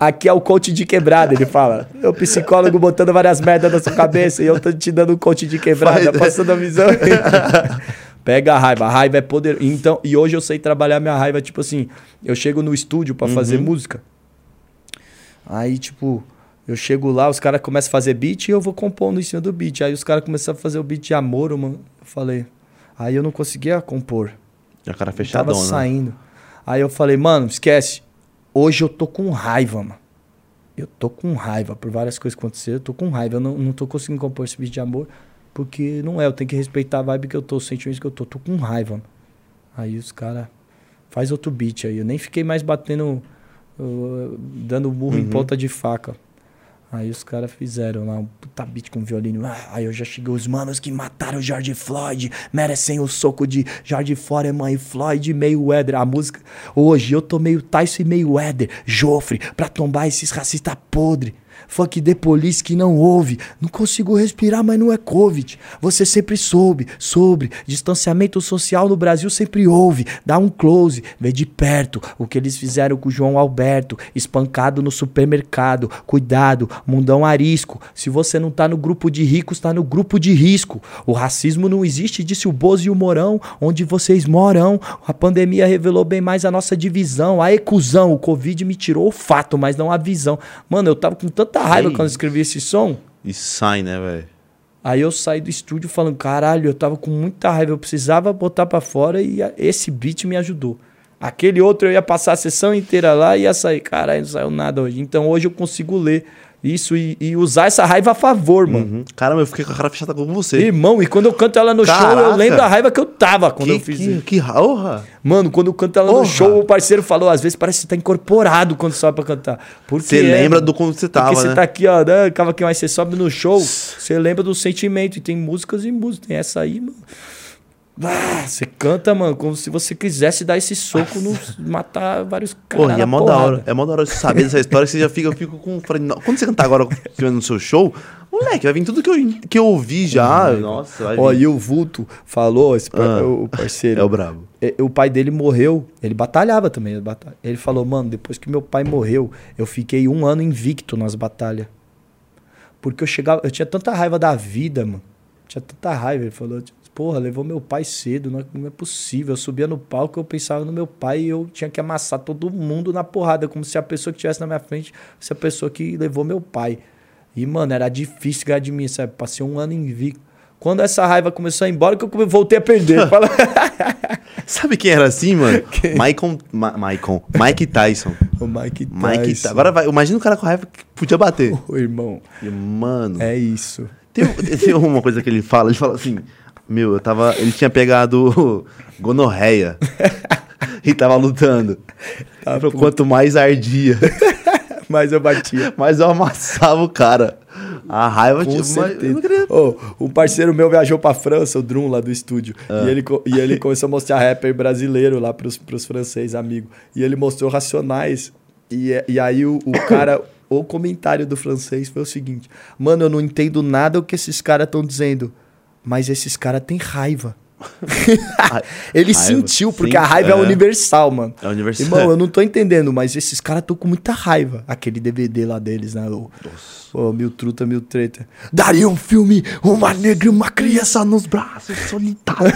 Aqui é o coach de quebrada, ele fala. É o psicólogo botando várias merdas na sua cabeça e eu tô te dando um coach de quebrada, Faz- passando a visão. Pega a raiva, a raiva é poder. Então, e hoje eu sei trabalhar minha raiva, tipo assim, eu chego no estúdio pra fazer música. Aí, tipo, eu chego lá, os caras começam a fazer beat e eu vou compondo em cima do beat. Aí os caras começaram a fazer o beat de amor, mano. Eu falei. Aí eu não conseguia compor. A cara Tava fechadona. saindo. Aí eu falei, mano, esquece. Hoje eu tô com raiva, mano. Eu tô com raiva por várias coisas que aconteceram. Eu tô com raiva. Eu não, não tô conseguindo compor esse beat de amor. Porque não é. Eu tenho que respeitar a vibe que eu tô, os sentimentos que eu tô. Tô com raiva, mano. Aí os caras. Faz outro beat aí. Eu nem fiquei mais batendo. uh, dando burro em Uhum. ponta de faca. Aí os caras fizeram lá um puta beat com violino. Ah, aí eu já cheguei, os manos que mataram o George Floyd merecem o soco de George Foreman e Floyd e Mayweather. A música. Hoje eu tô meio Tyson e Mayweather, Joffre, pra tombar esses racistas podre. Fuck the police que não ouve. Não consigo respirar, mas não é Covid. Você sempre soube sobre distanciamento social no Brasil sempre houve. Dá um close, vê de perto o que eles fizeram com o João Alberto, espancado no supermercado. Cuidado, mundão arisco. Se você não tá no grupo de ricos, tá no grupo de risco. O racismo não existe, disse o Bozo e o Morão, onde vocês moram. A pandemia revelou bem mais a nossa divisão. A ecusão, o Covid me tirou o fato, mas não a visão. Mano, eu tava com tanta raiva Ei. quando eu escrevi esse som. E sai, né, velho? Aí eu saí do estúdio falando, caralho, eu tava com muita raiva, eu precisava botar pra fora e esse beat me ajudou. Aquele outro eu ia passar a sessão inteira lá e ia sair, caralho, não saiu nada hoje. Então hoje eu consigo ler isso e, e usar essa raiva a favor, mano. Uhum. Caramba, eu fiquei com a cara fechada com você. Irmão, e quando eu canto ela no show, eu Caraca. lembro a raiva que eu tava quando que, eu fiz que, isso. que raurra. Mano, quando eu canto ela Porra. no show, o parceiro falou, às vezes parece que você tá incorporado quando sobe pra cantar. Porque Você é, lembra do como você Porque tava, você né? tá aqui, ó, né, cavaquinho, aí você sobe no show, você lembra do sentimento. E tem músicas e músicas. Tem essa aí, mano. Ah, você canta, mano, como se você quisesse dar esse soco no. matar vários caras. Porra, e é mó da hora. É mó da hora saber dessa história que você já fica, eu fico com. Quando você cantar agora no seu show, moleque, vai vir tudo que eu, que eu ouvi já. Nossa, vai vir. Ó, e o Vulto falou, esse Ah. o parceiro. É o brabo. O pai dele morreu, ele batalhava também. ele batalha- Ele falou, mano, depois que meu pai morreu, eu fiquei um ano invicto nas batalhas. Porque eu chegava, eu tinha tanta raiva da vida, mano. Tinha tanta raiva. Ele falou, porra, levou meu pai cedo, não é, não é possível. Eu subia no palco, eu pensava no meu pai e eu tinha que amassar todo mundo na porrada, como se a pessoa que estivesse na minha frente fosse a pessoa que levou meu pai. E, mano, era difícil ganhar de mim, sabe? Passei um ano invicto. Quando essa raiva começou a ir embora, que eu voltei a perder. Fala- Sabe quem era assim, mano? Michael, Ma Michael. Mike Tyson. o Mike Mike Tyson. Tyson. Agora vai, imagina o cara com raiva que podia bater. Ô, irmão, E, mano, é isso. tem, tem uma coisa que ele fala, ele fala assim, meu, eu tava. Ele tinha pegado gonorreia. e tava lutando. Tá quanto mais ardia, Mas eu batia. mais eu amassava o cara. A raiva Com tinha. queria- Ô, um parceiro meu viajou pra França, o Drum, lá do estúdio. Ah. E, ele, e ele começou a mostrar rapper brasileiro lá pros, pros franceses, amigo. E ele mostrou Racionais. E, e aí o, o cara, o comentário do francês foi o seguinte: Mano, eu não entendo nada o que esses caras estão dizendo. Mas esses caras têm raiva. ele Raiva, sentiu, porque sim, a raiva é. é. universal, mano. É universal. Irmão, eu não tô entendendo, mas esses caras estão com muita raiva. Aquele DVD lá deles, né? O, Pô, mil truta, mil treta. Daria um filme, uma negra e uma criança nos braços solitários.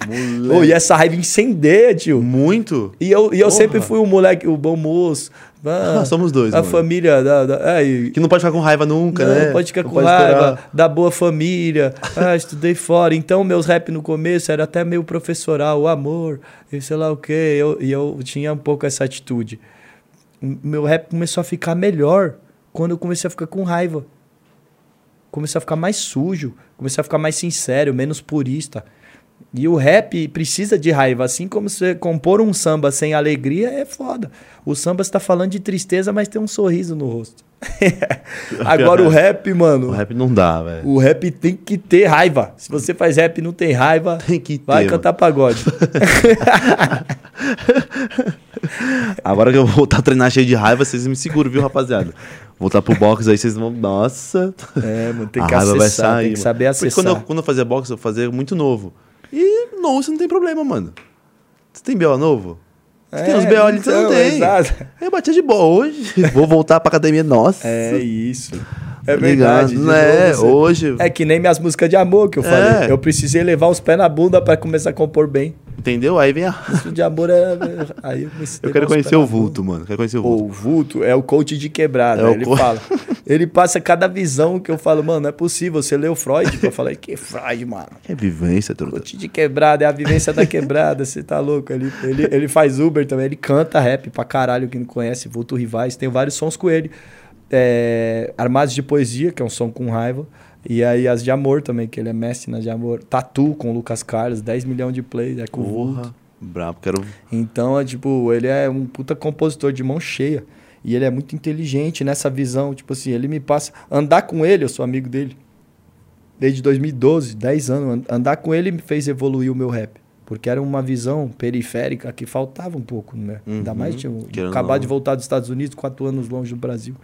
Ô, e essa raiva incendeia, tio. Muito? E eu, e eu Porra. sempre fui o moleque, o bom moço. Ah, Ah, somos dois, A mano. família da. da é, Que não pode ficar com raiva nunca, não, né? pode ficar Não com raiva, esperar. da boa família. Ah, estudei fora. Então, meus rap no começo era até meio professoral, o amor, e sei lá o quê. Eu, e eu tinha um pouco essa atitude. Meu rap começou a ficar melhor quando eu comecei a ficar com raiva. Comecei a ficar mais sujo, comecei a ficar mais sincero, menos purista. E o rap precisa de raiva, assim como você compor um samba sem alegria é foda. O samba está falando de tristeza, mas tem um sorriso no rosto. Agora o rap, mano. O rap não dá, velho. O rap tem que ter raiva. Se você faz rap e não tem raiva, Tem que ter. vai mano. cantar pagode. Agora que eu vou voltar a treinar cheio de raiva, vocês me seguram, viu, rapaziada? Voltar pro box aí, vocês vão. Nossa. É, mano, tem a que raiva vai acessar, sair. tem que mano. saber Porque acessar. quando eu, quando eu fazia boxe, eu fazia muito novo. E não, isso não tem problema, mano. Você tem BO novo? Você tem uns BO ali que você não então, tem. exato. Eu batia de boa hoje. Vou voltar pra academia, nossa. É isso. É Tá ligado? verdade. de Não é, novo, você- hoje. É que nem minhas músicas de amor que eu falei. É. Eu precisei levar os pés na bunda pra começar a compor bem. Entendeu? Aí vem a. Música de amor é. Aí eu Eu quero conhecer o vulto, mano. Quero conhecer o vulto. O vulto é o coach de quebrada. É ele co- fala. Ele passa cada visão que eu falo, mano, não é possível. Você leu Freud? Eu falei, que Freud, mano? Que vivência, truta. Coach de quebrada, é a vivência da quebrada, você tá louco. Ele, ele, ele faz Uber também, ele canta rap pra caralho, quem não conhece, Vulto Rivais, tem vários sons com ele. É, Armados de Poesia, que é um som com raiva. E aí as de amor também, que ele é mestre nas de amor. Tatu com o Lucas Carlos, 10 milhões de plays, é com o Vulto. Porra. Brabo, quero. Então, é, tipo, ele é um puta compositor de mão cheia. E ele é muito inteligente nessa visão. Tipo assim, ele me passa. Andar com ele, eu sou amigo dele. Desde 2012, 10 anos. An- Andar com ele me fez evoluir o meu rap. Porque era uma visão periférica que faltava um pouco, né? Ainda Uhum. mais tinha não. de voltar dos Estados Unidos, quatro anos longe do Brasil.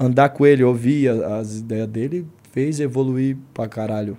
Andar com ele, ouvir as ideias dele, fez evoluir pra caralho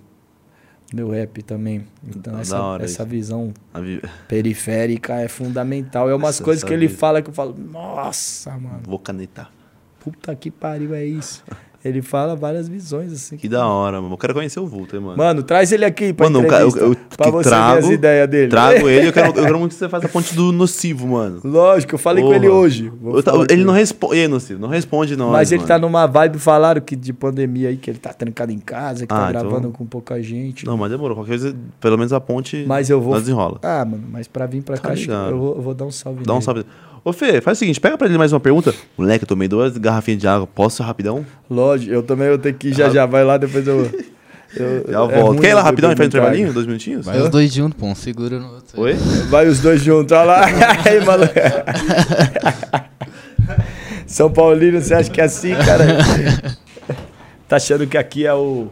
meu rap também. Então, Da essa, hora essa isso. visão vi- periférica é fundamental. É umas Essa- coisas que ele vida. fala que eu falo, nossa, mano, Vou canetar. puta que pariu, é isso. Ele fala várias visões, assim. Que da hora, mano. Eu quero conhecer o vulto, hein, mano. Mano, traz ele aqui pra Mano, o cara- eu- entrevista, eu pra você trago- ver as ideias dele. Trago ele, eu quero, eu quero muito que você faça a ponte do nocivo, mano. Lógico, eu falei com Porra. ele hoje. Com ele não responde. Nocivo? Não responde, não. Mas ele tá numa vibe, falaram que de pandemia aí, que ele tá trancado em casa, que tá Ah, então- gravando com pouca gente. Não, mas demorou. Qualquer coisa, pelo menos a ponte. Mas eu vou- Nós desenrola. Ah, mano, mas pra vir pra Tá cá, eu vou, eu vou dar um salve Dá um nele. salve. Ô, Fê, faz o seguinte: pega pra ele mais uma pergunta. Moleque, eu tomei duas garrafinhas de água. Posso rapidão? Lógico, eu também vou ter que ir já já. Vai lá, depois eu. eu Já é volto. Quer ir lá rapidão e faz um água. Dois minutinhos? Vai os dois juntos, pô. Um segura no outro. Oi? Vai os dois juntos, olha lá. Aí, maluco. São Paulino, você acha que é assim, cara? Tá achando que aqui é o.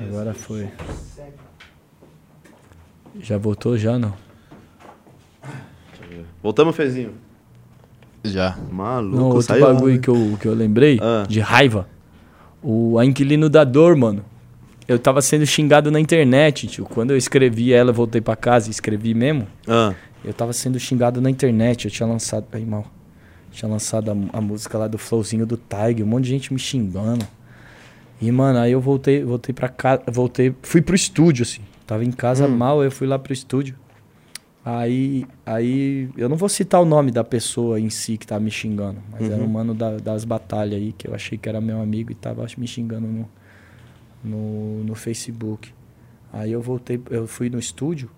Agora foi. Já voltou, já não? Voltamos, Fezinho. Já. Maluco, Não, outro saiu. bagulho que eu, que eu lembrei, Ah. de raiva. O, a inquilino da dor, mano. Eu tava sendo xingado na internet, tio. Quando eu escrevi ela, voltei pra casa e escrevi mesmo. Ah, Eu tava sendo xingado na internet. Eu tinha lançado. Aí, mal. Tinha lançado a, a música lá do Flowzinho do Tiger. Um monte de gente me xingando. E, mano, aí eu voltei, voltei pra casa. Voltei. Fui pro estúdio, assim. Tava em casa Hum. mal, eu fui lá pro estúdio. Aí, aí, eu não vou citar o nome da pessoa em si que tava me xingando, mas era um Uhum. mano da- das batalhas aí, que eu achei que era meu amigo e tava me xingando no, no, no Facebook. Aí eu voltei, eu fui no estúdio,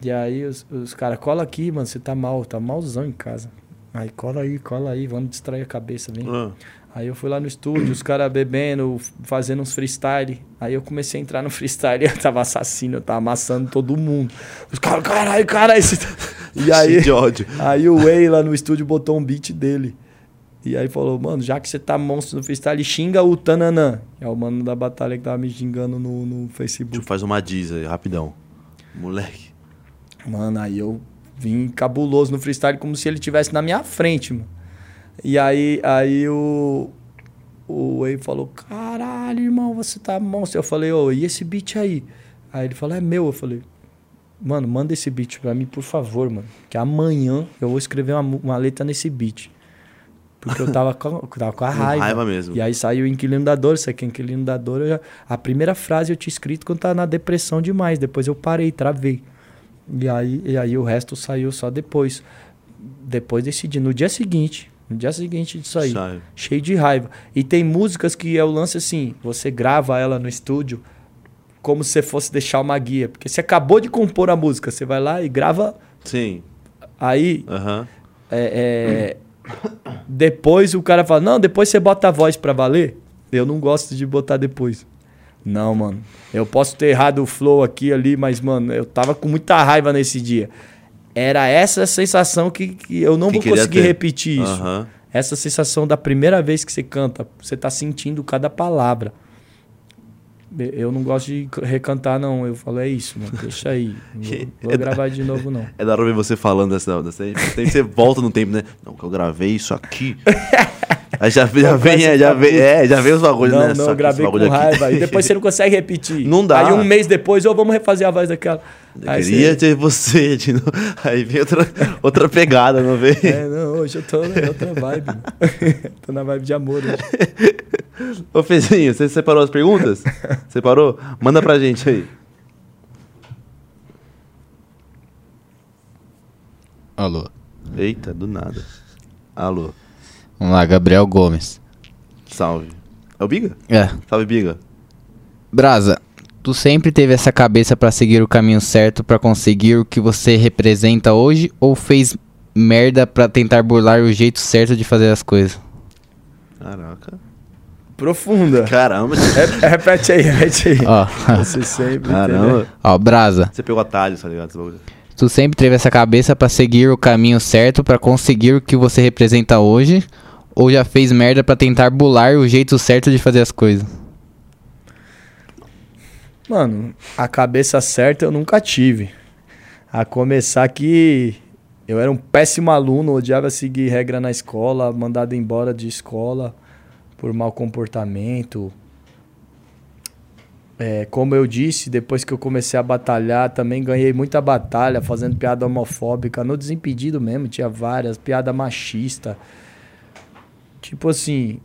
e aí os, os caras, cola aqui, mano, você tá mal, tá malzão em casa. Aí cola aí, cola aí, vamos distrair a cabeça, vem. Ah, Aí eu fui lá no estúdio, os caras bebendo, fazendo uns freestyle. Aí eu comecei a entrar no freestyle, eu tava assassino, eu tava amassando todo mundo. Os caras, caralho, caralho. esse tá-" E aí, de ódio. aí o Way lá no estúdio botou um beat dele. E aí falou, mano, já que você tá monstro no freestyle, xinga o Tananã. É o mano da batalha que tava me xingando no, no Facebook. Tipo, faz uma diz aí, rapidão. Moleque. Mano, aí eu vim cabuloso no freestyle como se ele tivesse na minha frente, mano. E aí, aí o. O Way falou: Caralho, irmão, você tá monstro. Eu falei: Ô, e esse beat aí? Aí ele falou: É meu. Eu falei: Mano, manda esse beat pra mim, por favor, mano. Que amanhã eu vou escrever uma, uma letra nesse beat. Porque eu tava com, eu tava com a raiva. raiva mesmo. E aí saiu o Inquilino da Dor, isso aqui é Inquilino da Dor. já- a primeira frase eu tinha escrito quando tava na depressão demais. Depois eu parei, travei. E aí, e aí o resto saiu só depois. Depois decidi. No dia seguinte, no dia seguinte disso aí, Sai. cheio de raiva. E tem músicas que é o lance assim, você grava ela no estúdio como se fosse deixar uma guia. Porque você acabou de compor a música, você vai lá e grava Sim. aí é, é, depois o cara fala, não, depois você bota a voz pra valer. Eu não gosto de botar depois. Não, mano. Eu posso ter errado o flow aqui ali, mas, mano, eu tava com muita raiva nesse dia. Era essa sensação que, que eu não Que vou conseguir ter. repetir isso. Aham. Essa sensação da primeira vez que você canta, você tá sentindo cada palavra. Eu não gosto de recantar, não. Eu falo, é isso, mano. Deixa aí. Não vou, vou gravar de novo, não. É da hora ver você falando dessa. dessa tem que você volta no tempo, né? Não, que eu gravei isso aqui. Aí já, já vem, é, já vem, é, já vem os bagulhos, Não, né? não, Só gravei com bagulho aqui- raiva. E depois você não consegue repetir. Não dá. Aí um mês depois, ô, vamos refazer a voz daquela. Eu Aí queria você- ter você de novo. Aí vem outra, outra pegada, não vem? É, não, hoje eu tô em outra vibe. tô na vibe de amor. hoje. Ô, Fezinho, você separou as perguntas? Separou? Manda pra gente aí. Alô. Eita, do nada. Alô, Vamos lá, Gabriel Gomes. salve. É o Biga? É. Salve, Biga. Brasa, tu sempre teve essa cabeça pra seguir o caminho certo pra conseguir o que você representa hoje ou fez merda pra tentar burlar o jeito certo de fazer as coisas? Caraca. Profunda. Caramba. Re- repete aí, repete aí. Ó, Você sempre. teve- Caramba. ó, Brasa, Você pegou atalhos, tá ligado? Tu sempre teve essa cabeça pra seguir o caminho certo pra conseguir o que você representa hoje ou já fez merda pra tentar burlar o jeito certo de fazer as coisas? Mano, a cabeça certa eu nunca tive. A começar que eu era um péssimo aluno, odiava seguir regra na escola, mandado embora de escola por mau comportamento. É, como eu disse, depois que eu comecei a batalhar, também ganhei muita batalha fazendo piada homofóbica, no Desimpedido mesmo, tinha várias, piada machista. Tipo assim,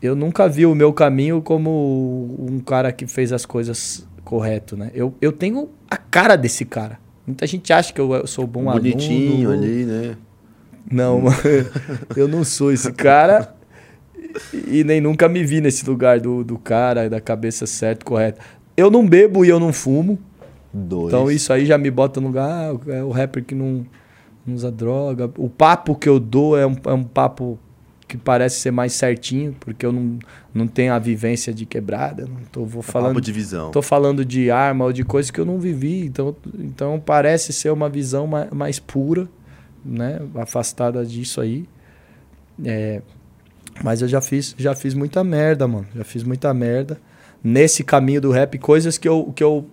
eu nunca vi o meu caminho como um cara que fez as coisas correto, né? Eu, eu tenho a cara desse cara. Muita gente acha que eu, eu sou bom Bonitinho aluno. ali, né? Não, eu não sou esse cara e, nem nunca me vi nesse lugar do, do cara, da cabeça certa, correta. Eu não bebo e eu não fumo, Dois. então isso aí já me bota no lugar, ah, é o rapper que não, não usa droga. O papo que eu dou é um, é um papo que parece ser mais certinho, porque eu não, não tenho a vivência de quebrada, não tô, vou falando Papo de visão. Tô falando de arma ou de coisas que eu não vivi, então, então parece ser uma visão mais, mais pura, né? Afastada disso aí. É, mas eu já fiz, já fiz muita merda, mano. Já fiz muita merda. Nesse caminho do rap, coisas que eu, que eu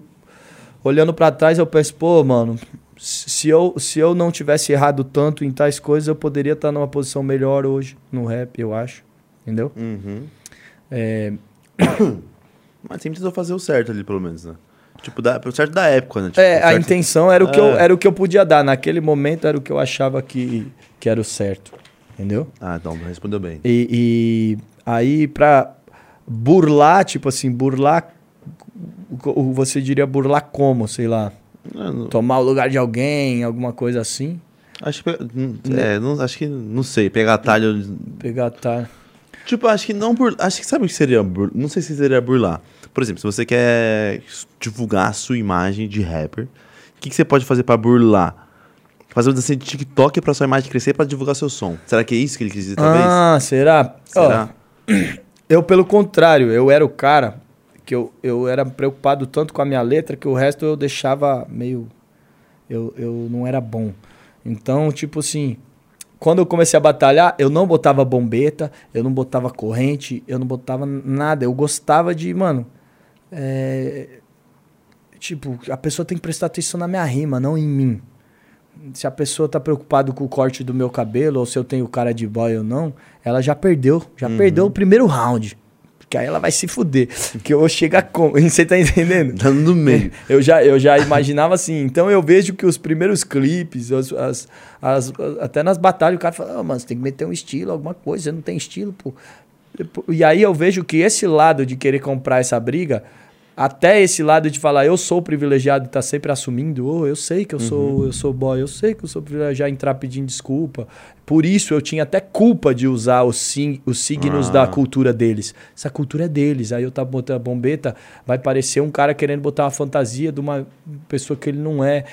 olhando pra trás, eu penso, pô, mano, se eu, se eu não tivesse errado tanto em tais coisas, eu poderia estar numa posição melhor hoje no rap, eu acho. Entendeu? Uhum. É, Mas sempre tentou fazer o certo ali, pelo menos, né? Tipo, da, o certo da época, né? Tipo, É, a intenção era o, que eu, É. era o que eu podia dar. Naquele momento era o que eu achava que, que era o certo. Entendeu? Ah, então, respondeu bem. E, e aí, pra burlar, tipo assim, burlar você diria burlar como, sei lá? Ah, não- Tomar o lugar de alguém, alguma coisa assim? Acho que. É, não, acho que. Não sei, pegar atalho. Pegar tá. Tipo, acho que não bur... Acho que sabe o que seria bur... Não sei se seria burlar. Por exemplo, se você quer divulgar a sua imagem de rapper, o que, que você pode fazer pra burlar? Fazer um dancinha de TikTok pra sua imagem crescer pra divulgar seu som. Será que é isso que ele quis dizer, talvez? Ah, será? Será? Ó, eu, pelo contrário, eu era o cara que eu, eu era preocupado tanto com a minha letra que o resto eu deixava meio. Eu, eu não era bom. Então, tipo assim, quando eu comecei a batalhar, eu não botava bombeta, eu não botava corrente, eu não botava nada. Eu gostava de, mano. é, tipo, a pessoa tem que prestar atenção na minha rima, não em mim. Se a pessoa tá preocupada com o corte do meu cabelo ou se eu tenho cara de boy ou não, ela já perdeu. Já perdeu o primeiro round. Porque aí ela vai se fuder. Que eu vou chegar com. Você tá entendendo? Dando no meio. Eu já, eu já imaginava assim. Então eu vejo que os primeiros clipes, as, as- as- até nas batalhas, o cara fala: "Ah, mano, você tem que meter um estilo, alguma coisa, você não tem estilo, pô. E aí eu vejo que esse lado de querer comprar essa briga, até esse lado de falar, eu sou privilegiado e tá sempre assumindo, oh, eu sei que eu sou, eu sou boy, eu sei que eu sou privilegiado, entrar pedindo desculpa. Por isso eu tinha até culpa de usar os, sig- os signos Ah. da cultura deles. Essa cultura é deles. Aí eu tá botando a bombeta, vai parecer um cara querendo botar uma fantasia de uma pessoa que ele não é.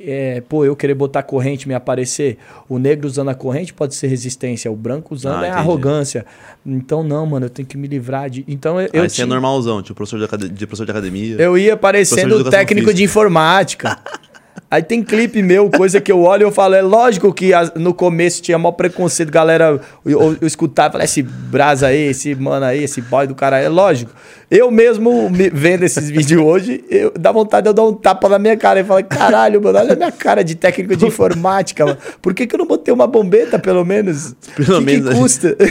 É, pô, eu querer botar corrente me aparecer. O negro usando a corrente pode ser resistência, o branco usando Ah, é entendi. arrogância. Então, não, mano, eu tenho que me livrar de. Então eu, eu, Aí você é tinha- normalzão, tipo professor de, acad... de professor de academia. eu ia parecendo de técnico física. de informática. Aí tem clipe meu, coisa que eu olho e eu falo, é lógico que no começo tinha maior preconceito, galera, eu, eu, eu escutava, falava, esse brasa aí, esse mano aí, esse boy do cara aí, é lógico. Eu mesmo me- vendo esses vídeos hoje, eu, dá vontade de eu dar um tapa na minha cara e falar, caralho, mano, olha a minha cara de técnico de informática, mano. Por que, que eu não botei uma bombeta, pelo menos? Pelo que menos que custa?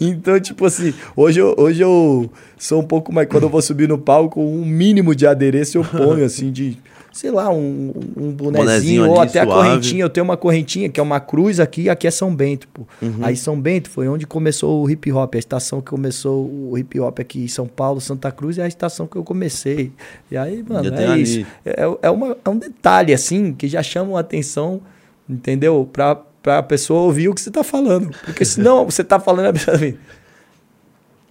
Então, tipo assim, hoje eu, hoje eu sou um pouco mais. Quando eu vou subir no palco, um mínimo de aderência eu ponho, assim, de. Sei lá, um, um bonezinho, ou até a suave. correntinha. Eu tenho uma correntinha que é uma cruz aqui, e aqui é São Bento, pô. Uhum. Aí São Bento foi onde começou o hip hop, a estação que começou o hip hop aqui em São Paulo, Santa Cruz, é a estação que eu comecei. E aí, mano, é ali. isso. É, é, uma, é um detalhe, assim, que já chama a atenção, entendeu? Pra, pra pessoa ouvir o que você tá falando. Porque senão você tá falando a vem,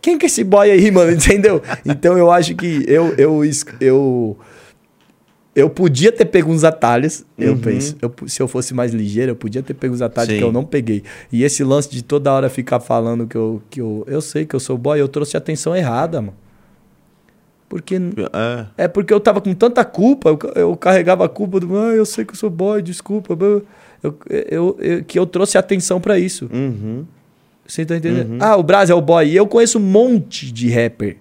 quem que é esse boy aí, mano? Entendeu? Então eu acho que eu, eu, eu, eu podia ter pego uns atalhos, eu Uhum. penso. Eu, se eu fosse mais ligeiro, eu podia ter pego uns atalhos Sim. que eu não peguei. E esse lance de toda hora ficar falando que eu, que eu. Eu sei que eu sou boy, eu trouxe atenção errada, mano. Porque. É. É porque eu tava com tanta culpa, eu, eu carregava a culpa do. Ah, eu sei que eu sou boy, desculpa. blá." Eu, eu, eu- que eu trouxe atenção pra isso. Uhum. Você tá entendendo? Ah, o Braz é o boy. E eu conheço um monte de rapper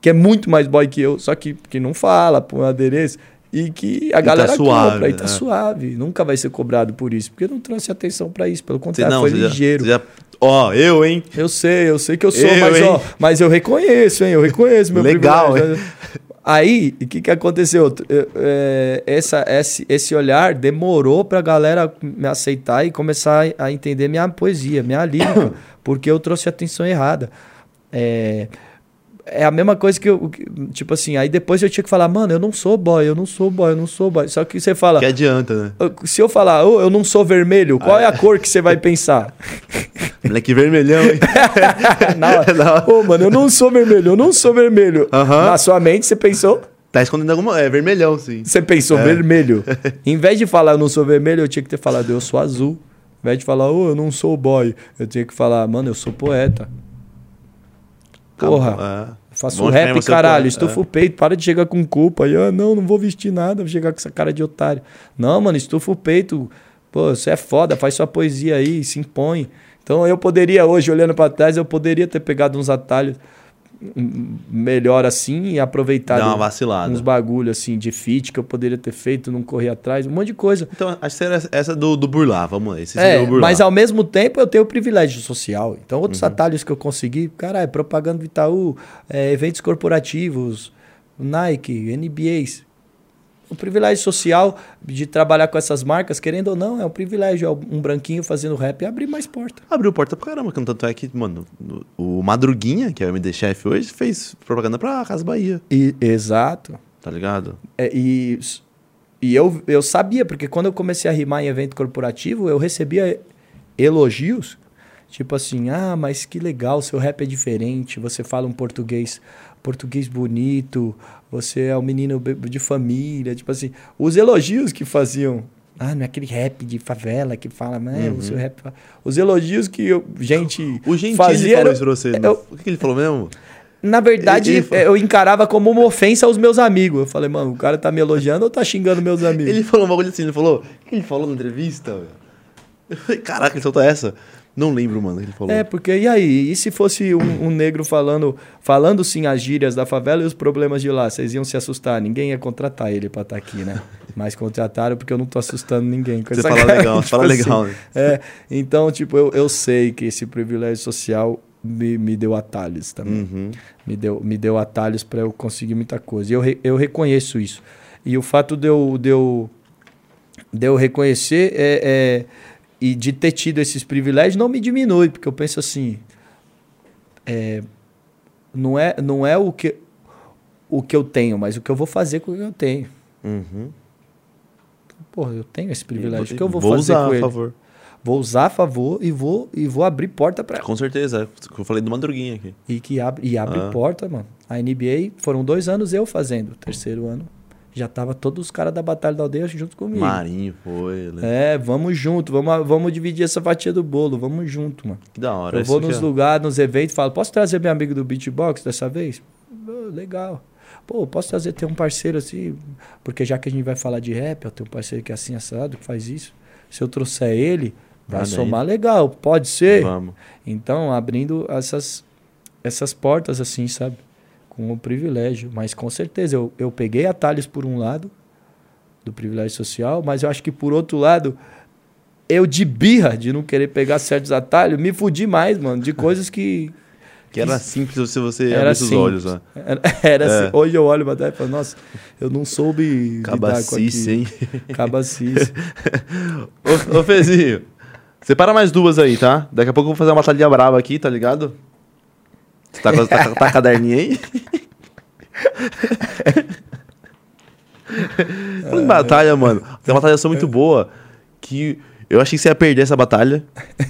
que é muito mais boy que eu, só que, que não fala, põe um adereço. E que a tá galera suave, compra e tá é. suave. Nunca vai ser cobrado por isso, porque não trouxe atenção pra isso. Pelo contrário, não, foi já- ligeiro. já- Ó, eu, hein? Eu sei, eu sei que eu sou, Eu, mas, hein? ó, mas eu reconheço, hein? Eu reconheço meu Legal. Aí, o que, que aconteceu? Eu- é, essa, esse, esse olhar demorou pra galera me aceitar e começar a entender minha poesia, minha lírica, porque eu trouxe a atenção errada. É, é a mesma coisa que eu. Tipo assim, aí depois eu tinha que falar, mano, eu não sou boy, eu não sou boy, eu não sou boy. Só que você fala. Que adianta, né? Se eu falar, "Ô, eu não sou vermelho, qual é a cor que você vai pensar? Moleque vermelhão, hein? Hora. Ô, mano, eu não sou vermelho, eu não sou vermelho. Aham. Na sua mente, você pensou? Tá escondendo alguma. É vermelhão, sim. Você pensou É. vermelho. em vez de falar eu não sou vermelho, eu tinha que ter falado eu sou azul. Em vez de falar, ô, eu não sou boy, eu tinha que falar, mano, eu sou poeta. Porra. É. Faço Bom rap, caralho, estufa é. o peito, para de chegar com culpa. E, ah, não, não vou vestir nada, vou chegar com essa cara de otário. Não, mano, estufa o peito. Pô, você é foda, faz sua poesia aí, se impõe. Então eu poderia, hoje, olhando pra trás, eu poderia ter pegado uns atalhos melhor assim e aproveitado Dá uma vacilada. uns bagulho assim de fit que eu poderia ter feito, não correr atrás, um monte de coisa. Então, acho que seria essa do, do burlar, vamos lá. Esse É, burlar. mas ao mesmo tempo eu tenho o privilégio social. Então, outros Uhum. atalhos que eu consegui, caralho, propaganda do Itaú, é, eventos corporativos, Nike, NBAs. O privilégio social de trabalhar com essas marcas, querendo ou não, é um privilégio. Um branquinho fazendo rap e abrir mais porta. Abriu porta pra caramba, tanto é que, mano, o Madruguinha, que é o MD Chef hoje, fez propaganda pra Casa Bahia. E, exato. Tá ligado? É, e e eu, eu sabia, porque quando eu comecei a rimar em evento corporativo, eu recebia elogios. Tipo assim, ah, mas que legal, seu rap é diferente, você fala um português, português bonito, você é um menino de família, tipo assim, os elogios que faziam, ah, não é aquele rap de favela que fala, né, uhum. o seu rap, os elogios que eu, gente o Gentili fazia, falou isso pra você, eu, o que ele falou mesmo? Na verdade, ele, ele eu encarava como uma ofensa aos meus amigos. Eu falei, mano, o cara tá me elogiando ou tá xingando meus amigos? Ele falou um bagulho assim, ele falou. O que ele falou na entrevista? Eu falei, caraca, ele soltou essa. Não lembro, mano, ele falou. É, porque e aí? E se fosse um, um, negro falando, falando sim as gírias da favela e os problemas de lá? Vocês iam se assustar? Ninguém ia contratar ele pra estar tá aqui, né? Mas contrataram porque eu não tô assustando ninguém. Com você fala cara, legal, tipo fala assim, legal. Né? É, então, tipo, eu, eu sei que esse privilégio social me, me deu atalhos também. Uhum. Me, deu, me deu atalhos para eu conseguir muita coisa. E eu, re, eu reconheço isso. E o fato de eu, de eu, de eu reconhecer é, é, e de ter tido esses privilégios não me diminui, porque eu penso assim. É, não, é, não é o que, o que eu tenho, mas o que eu vou fazer com o que eu tenho. Uhum. Porra, eu tenho esse privilégio. O que eu vou, vou fazer usar, com ele? Por favor. Vou usar a favor e vou, e vou abrir porta para Com certeza, é eu falei do Madruguinha aqui. E que abre, e abre ah. porta, mano. A NBA foram dois anos eu fazendo. Terceiro ano, já tava todos os caras da Batalha da Aldeia junto comigo. Marinho foi. Né? É, vamos junto, vamos, vamos dividir essa fatia do bolo, vamos junto, mano. Que da hora. Eu vou nos é. lugares, nos eventos, falo, posso trazer meu amigo do beatbox dessa vez? Oh, legal. Pô, posso trazer, ter um parceiro assim, porque já que a gente vai falar de rap, eu tenho um parceiro que é assim assado, que faz isso. Se eu trouxer ele, Vai somar legal, pode ser. Vamos. Então, abrindo essas, essas portas assim, sabe? Com o privilégio. Mas com certeza, eu, eu peguei atalhos por um lado, do privilégio social, mas eu acho que por outro lado, eu de birra de não querer pegar certos atalhos, me fudi mais, mano, de coisas que. Que era simples se você era abrisse os olhos, né? Era, era é. assim. Hoje eu olho pra trás e falo, nossa, eu não soube. Cabacice, hein? Cabacice. ô, ô Fezinho. Separa mais duas aí, tá? Daqui a pouco eu vou fazer uma batalha brava aqui, tá ligado? Você tá, tá, tá, tá caderninho aí? Falando em batalha, mano. Tem uma batalha muito boa que eu achei que você ia perder essa batalha,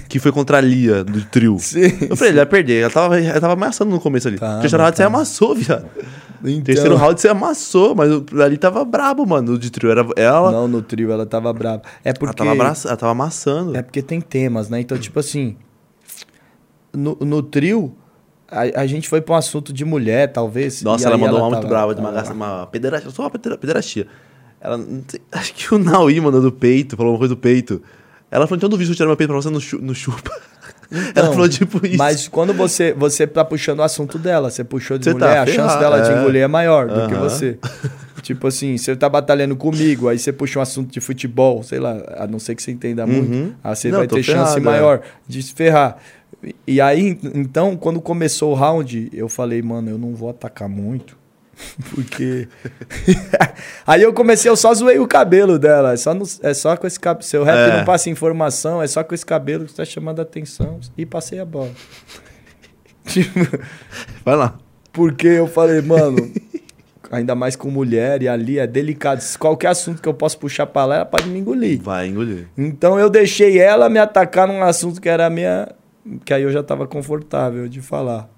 que foi contra a Lia, do trio. Sim, eu falei, ele ia perder. Ela tava, ela tava ameaçando no começo ali. Tá, terceiro round tá. você amassou, viado. Então... Terceiro round você amassou, mas ali tava brabo, mano. O de trio era ela. Não, no trio ela tava braba. É porque. Ela tava, abraça... ela tava amassando. É porque tem temas, né? Então, tipo assim. No, no trio, a, a gente foi pra um assunto de mulher, talvez. Nossa, ela mandou ela uma tava... muito brava de uma, uma pederastia. Só uma pederastia. Ela, acho que o Naui mandou do peito, falou uma coisa do peito. Ela falou, então duvido se eu tirar meu peito pra você no, no chupa. Então, ela falou tipo isso. Mas quando você, você tá puxando o assunto dela, você puxou de você mulher, tá a chance dela é. de engolir é maior do que você. tipo assim, você tá batalhando comigo, aí você puxa um assunto de futebol, sei lá, a não ser que você entenda uhum. muito, aí você não, vai ter ferrado, chance é. maior de se ferrar. E aí, então, quando começou o round, eu falei, mano, eu não vou atacar muito. Porque. Aí eu comecei, eu só zoei o cabelo dela. É só, no, é só com esse cabelo. Seu rap é. não passa informação, é só com esse cabelo que está chamando a atenção. E passei a bola. tipo. Vai lá. Porque eu falei, mano. ainda mais com mulher e ali é delicado. Qualquer assunto que eu possa puxar pra lá, ela pode me engolir. Vai engolir. Então eu deixei ela me atacar num assunto que era minha. Que aí eu já tava confortável de falar.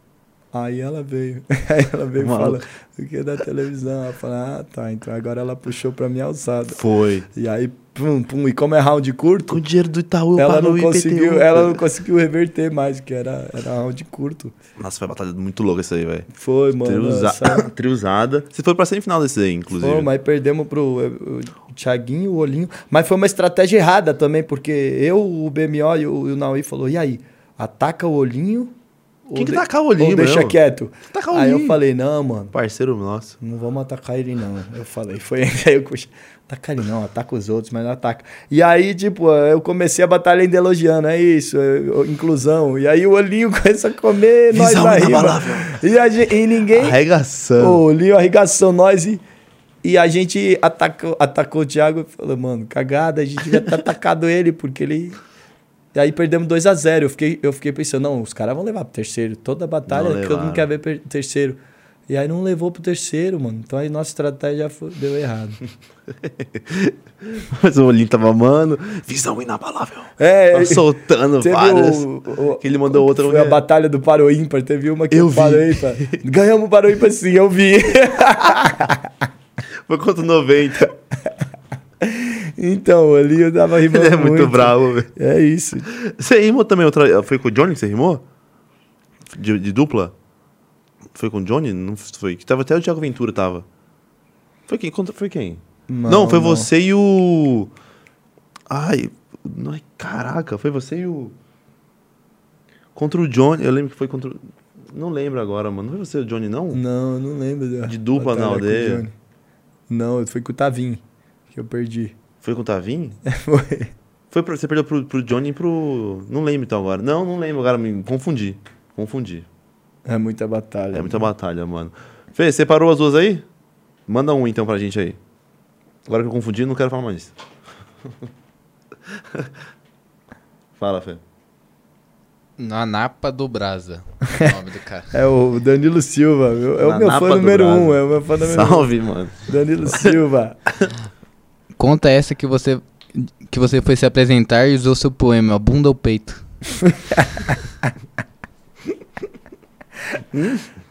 Aí ela veio. Aí ela veio Mano. fala o que é da televisão. Ela fala, ah, tá. Então agora ela puxou pra minha alçada. Foi. E aí, pum, pum. E como é round curto. Com o dinheiro do Itaú, ela não conseguiu, Ela não conseguiu reverter mais, que era, era round curto. Nossa, foi uma batalha muito louca isso aí, velho. Foi, mano. Triusa... Triusada. Você foi pra semifinal desse aí, inclusive. Foi, mas perdemos pro o Thiaguinho, o Olhinho. Mas foi uma estratégia errada também, porque eu, o BMO e o, o Naui falou: e aí? Ataca o Olhinho quem que tacar o olhinho, deixa mesmo? quieto. Tacar o aí eu falei, não, mano. Parceiro nosso. Não vamos atacar ele, não. Eu falei, foi aí eu Ataca ele não, ataca os outros, mas não ataca. E aí, tipo, eu comecei a batalha ainda elogiando, é isso, é, inclusão. E aí o olhinho começa a comer, nós da rima. E, a, e ninguém... Arregação. O olhinho, arregação, nós e... E a gente atacou, atacou o Thiago e falou, mano, cagada, a gente devia ter atacado ele, porque ele. E aí perdemos 2 a 0 eu fiquei, eu fiquei pensando, não, os caras vão levar pro terceiro. Toda batalha, Não todo mundo levaram. quer ver per- terceiro. E aí não levou pro terceiro, mano. Então aí nossa estratégia já foi- deu errado. Mas o olhinho tava, mano, visão inabalável. É, Tava soltando teve várias. o- o- que ele mandou outra. Foi a batalha do Paro Ímpar. Teve uma que Eu o Paro. Ímpar. Ganhamos o Paro Ímpar sim, eu vi. Foi contra o 90. então, ali eu tava rimando Ele é muito, bravo, velho. É isso. Você rimou também outra. Foi com o Johnny que você rimou? De, de dupla? Foi com o Johnny? Não foi. Que tava até o Thiago Ventura tava. Foi quem? Contra- Foi quem? Não, foi você e o. Ai. Não, é- caraca, foi você e o. Contra o Johnny. Eu lembro que foi contra. Não lembro agora, mano. Não foi você e o Johnny, não? Não, não lembro. De dupla na aldeia? Não, foi com o Tavim que eu perdi. Foi com o Tavim? Foi. Foi pro, você perdeu pro, pro Johnny e pro. Não lembro então agora. Não, não lembro agora, me confundi. Confundi. É muita batalha. É muita batalha, mano. Fê, separou as duas aí? Manda um então pra gente aí. Agora que eu confundi, não quero falar mais. Fala, Fê. Na Napa do Brasa. O nome do cara. É o Danilo Silva. É Na o meu Napa fã número Brasa. um. É o meu fã número Salve, mano. um. Danilo Silva. Conta essa que você que você foi se apresentar e usou seu poema, bunda ou peito.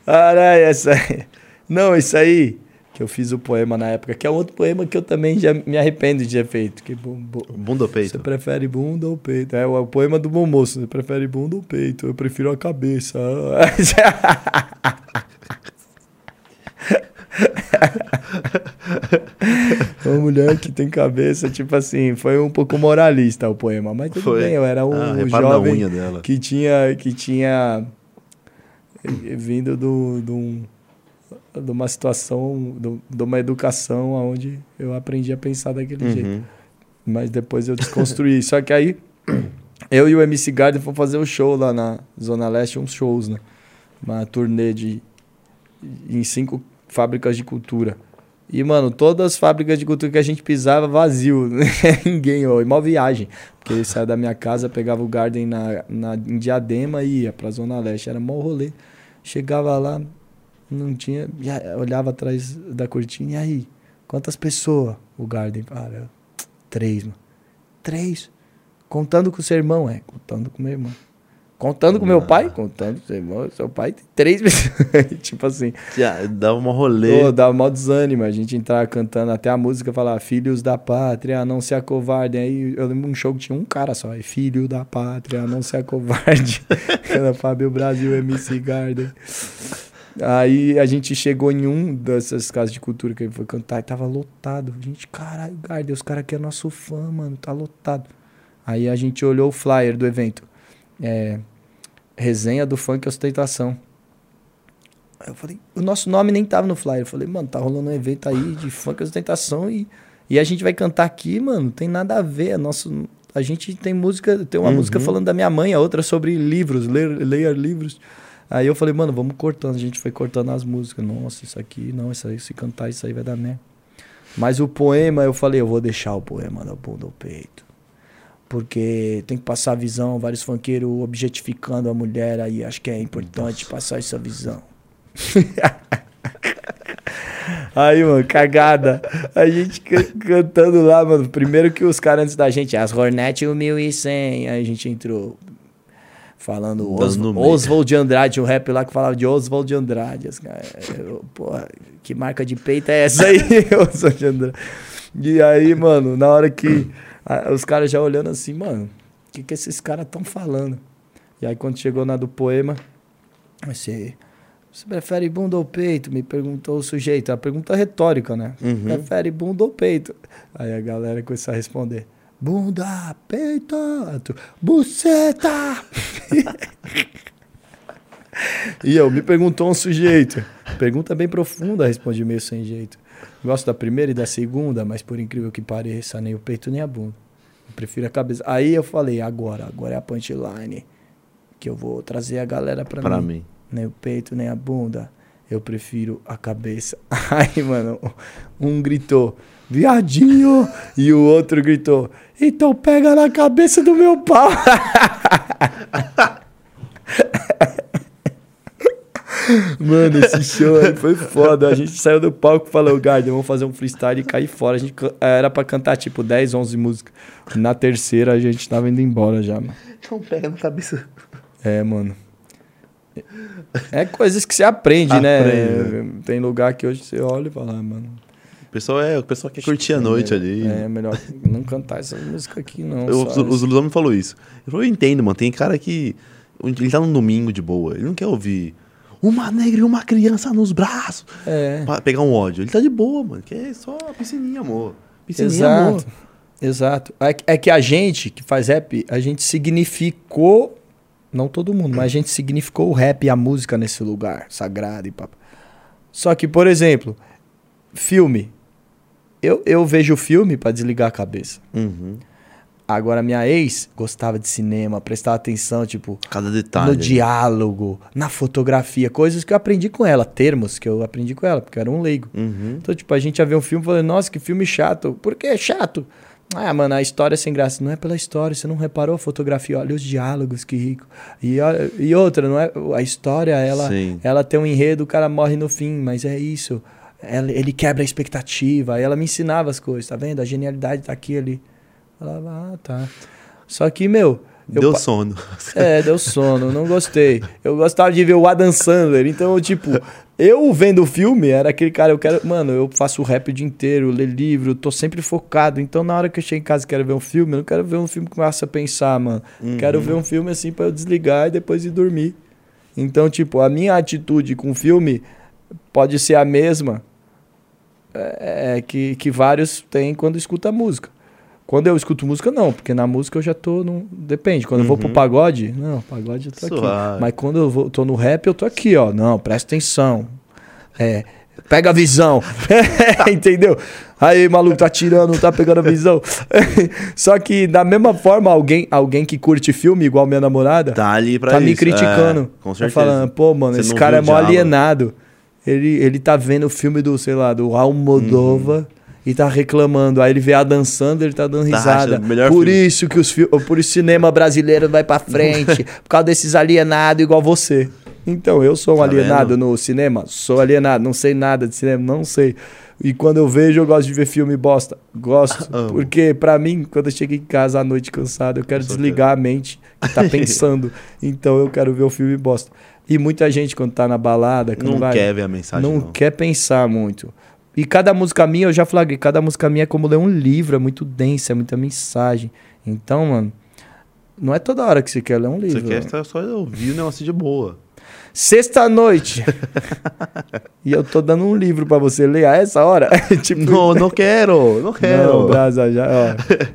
Caralho, essa aí. Não, isso aí que eu fiz o poema na época, que é outro poema que eu também já me arrependo de ter feito. Que bu- bu- Bunda ou Você peito? prefere bunda ou peito? É o, o poema do bom moço. Você prefere bunda ou peito? Eu prefiro a cabeça. Uma mulher que tem cabeça, tipo assim, foi um pouco moralista o poema, mas tudo Foi. bem, eu era um Ah, jovem que tinha que tinha vindo do, do de uma situação, do- de uma educação onde eu aprendi a pensar daquele jeito. Uhum. Mas depois eu desconstruí. Só que aí, eu e o MC Garden fomos fazer um show lá na Zona Leste, uns shows, né? Uma turnê de, em cinco fábricas de cultura. E, mano, todas as fábricas de cultura que a gente pisava, vazio. Ninguém, ó. E mal viagem. Porque eu saia da minha casa, pegava o Garden na, na, em Diadema e ia pra Zona Leste. Era mó rolê. Chegava lá, não tinha... já olhava atrás da cortina, e aí? Quantas pessoas? O Garden, cara, três, mano. Três? Contando com o seu irmão, é. Contando com meu irmão. Contando com meu pai? Contando com seu irmão. Seu pai tem três pessoas. tipo assim. Já, dava uma rolê. Pô, dava mal desânimo. A gente entrava cantando até a música falar Filhos da Pátria, não se acovardem. Aí eu lembro um show que tinha um cara só. aí, Filho da Pátria, não se acovarde. Era Fábio Brasil, MC Garden. Aí a gente chegou em um dessas casas de cultura que ele foi cantar e tava lotado. Gente, caralho, Garden, os caras aqui é nosso fã, mano, tá lotado. Aí a gente olhou o flyer do evento. É, resenha do funk ostentação. Aí eu falei, o nosso nome nem tava no flyer. Eu falei, mano, tá rolando um evento aí de funk ostentação e, e a gente vai cantar aqui, mano, não tem nada a ver. É nosso, a gente tem música, tem uma Uhum. música falando da minha mãe, a outra sobre livros, ler, ler livros. Aí eu falei, mano, vamos cortando. A gente foi cortando as músicas. Nossa, isso aqui, não, isso aí, se cantar isso aí vai dar merda. Mas o poema, eu falei, eu vou deixar o poema da bunda ao peito. Porque tem que passar a visão, vários funkeiros objetificando a mulher aí. Acho que é importante passar essa visão. Aí, mano, cagada. A gente can- cantando lá, mano. Primeiro que os caras antes da gente, as Hornet 1100. Aí a gente entrou falando Dando Os, no meio. Oswald de Andrade, um rap lá que falava de Oswald de Andrade. Caras, eu, Porra, que marca de peito é essa aí, Oswald de Andrade? E aí, mano, na hora que os caras já olhando assim, mano, o que, que esses caras estão falando? E aí, quando chegou na do poema, você, você prefere bunda ou peito? Me perguntou o sujeito. É uma pergunta retórica, né? Uhum. Prefere bunda ou peito? Aí a galera começou a responder. Bunda, peito, buceta. e eu, me perguntou um sujeito. Pergunta bem profunda, respondi meio sem jeito. Gosto da primeira e da segunda, mas por incrível que pareça, nem o peito nem a bunda. Eu prefiro a cabeça. Aí eu falei, agora, agora é a punchline. Que eu vou trazer a galera pra, Pra mim. mim. Nem o peito, nem a bunda. Eu prefiro a cabeça. Aí, mano, um gritou, viadinho, e o outro gritou, então pega na cabeça do meu pau. Mano, esse show aí foi foda. A gente saiu do palco e falou, Garden, vamos fazer um freestyle e cair fora. A gente era pra cantar tipo 10, 11 músicas. Na terceira a gente tava indo embora já, mano. Então pega na cabeça. É, mano. É coisas que você aprende, Aprende, né? Tem lugar que hoje você olha e fala, ah, mano. O pessoal, é, o pessoal quer curtir a noite é, ali. É melhor não cantar essa música aqui, não. Eu, só o Zuluzão me falou isso. Ele falou, eu entendo, mano. Tem cara que. Ele tá num domingo de boa. Ele não quer ouvir uma negra e uma criança nos braços. É. Pra pegar um ódio. Ele tá de boa, mano. Quer só piscininha, amor. Piscininha, amor. Exato. Exato. É, que- é que a gente que faz rap, a gente significou. Não todo mundo, mas a gente significou o rap e a música nesse lugar sagrado e papo. Só que, por exemplo, filme. Eu, eu vejo filme pra desligar a cabeça. Uhum. Agora, minha ex gostava de cinema, prestava atenção, tipo, Cada detalhe. no diálogo, na fotografia, coisas que eu aprendi com ela, termos que eu aprendi com ela, porque eu era um leigo. Uhum. Então, tipo, a gente ia ver um filme e falou, nossa, que filme chato. Por que é chato? Ah, mano, a história é sem graça. Não é pela história, você não reparou a fotografia, olha os diálogos, que rico. E, e outra, não é a história, ela, Sim. ela tem um enredo, o cara morre no fim, mas é isso. Ela- ele quebra a expectativa. Ela me ensinava as coisas, tá vendo? A genialidade tá aqui ali. Eu Falava, ah, tá. Só que, meu. eu Deu pa- sono. é, deu sono, não gostei. Eu gostava de ver o Adam Sandler, então, tipo, eu vendo o filme, era aquele cara, eu quero. Mano, eu faço rap o dia inteiro, ler livro, tô sempre focado. Então, na hora que eu chego em casa e quero ver um filme, eu não quero ver um filme que começa a pensar, mano. Quero ver um filme assim pra eu desligar e depois ir dormir. Então, tipo, a minha atitude com o filme pode ser a mesma é, é, que, que vários têm quando escuta música. Quando eu escuto música, não, porque na música eu já tô. No... Depende. Quando eu vou pro pagode, não, pagode eu tô aqui. Suave. Mas quando eu vou, tô no rap, eu tô aqui, ó. Não, presta atenção. É. Pega a visão. Entendeu? Aí, maluco, tá tirando, tá pegando a visão. Só que, da mesma forma, alguém, alguém que curte filme, igual minha namorada, Tá ali pra tá me isso. criticando. É, com tá certeza. falando, pô, mano, Você esse cara é mó alienado. Ele, ele tá vendo o filme do, sei lá, do Almodova e tá reclamando. Aí ele vê a dançando, ele tá dando. Tá risada. por filme. isso que os por isso o cinema brasileiro vai pra frente, por causa desses alienados igual você. Então, eu sou um Tá alienado vendo? no cinema? Sou alienado, não sei nada de cinema, não sei. E quando eu vejo, eu gosto de ver filme bosta. Gosto. Amo. Porque, pra mim, quando eu chego em casa à noite cansado, eu quero Com desligar a mente que tá pensando. então eu quero ver o filme bosta. E muita gente, quando tá na balada, quando Não vai, quer ver a mensagem, não não. quer pensar muito. E cada música minha, eu já flagrei, cada música minha é como ler um livro, é muito densa, é muita mensagem. Então, mano, não é toda hora que você quer ler um Você livro. quer só- só ouvir o negócio de boa. Sexta-noite. e eu tô dando um livro pra você ler a essa hora. tipo, Não, não quero, não quero. Não, Brasa, já, ó,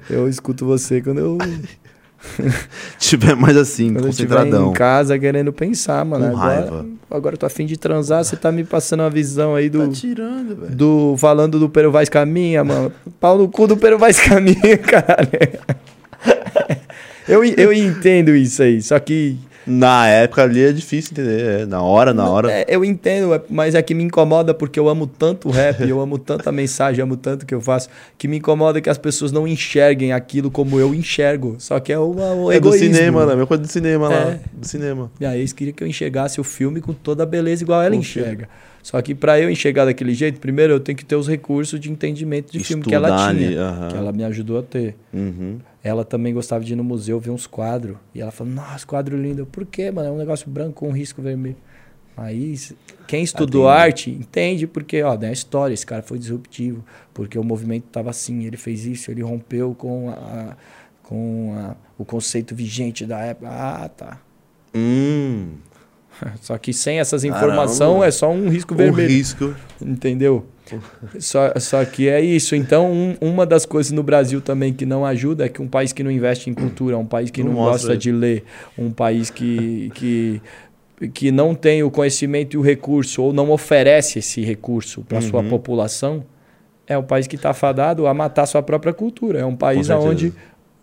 eu escuto você quando eu, Tiver mais assim, quando eu concentradão. em casa querendo pensar, mano. Com agora, raiva. agora eu tô afim de transar, você tá me passando uma visão aí do. Tá tirando, velho. do falando do Pero Vaz Caminha, mano. Pau no cu do Pero Vaz Caminha, cara. Eu, eu entendo isso aí, só que Na época ali é difícil entender. é, na hora, na hora. É, eu entendo, é- mas é que me incomoda porque eu amo tanto o rap, eu amo tanto a mensagem, eu amo tanto o que eu faço, que me incomoda que as pessoas não enxerguem aquilo como eu enxergo. Só que é uma, um é do egoísmo. cinema, né? Mesma coisa do cinema lá. É. Do cinema. Minha ex queria que eu enxergasse o filme com toda a beleza igual ela Com enxerga. Só que pra eu enxergar daquele jeito, primeiro eu tenho que ter os recursos de entendimento de filme que ela Estudar tinha, ali, que ela me ajudou a ter. Uhum. Ela também gostava de ir no museu ver uns quadros. E ela falou, nossa, quadro lindo. Por quê, mano? É um negócio branco com um risco vermelho. Aí, quem estudou arte entende porque, ó, tem a história. Esse cara foi disruptivo. Porque o movimento tava assim, ele fez isso, ele rompeu com, a, com a- o conceito vigente da época. Ah, tá. Hum. Só que sem essas informações é só um risco vermelho. risco. Entendeu? Só, só que é isso. Então, um- uma das coisas no Brasil também que não ajuda é que um país que não investe em cultura, um país que Não não, gosta de ler, um país que, que, que não tem o conhecimento e o recurso, ou não oferece esse recurso para sua Uhum. população, é um país que está fadado a matar sua própria cultura. É um país onde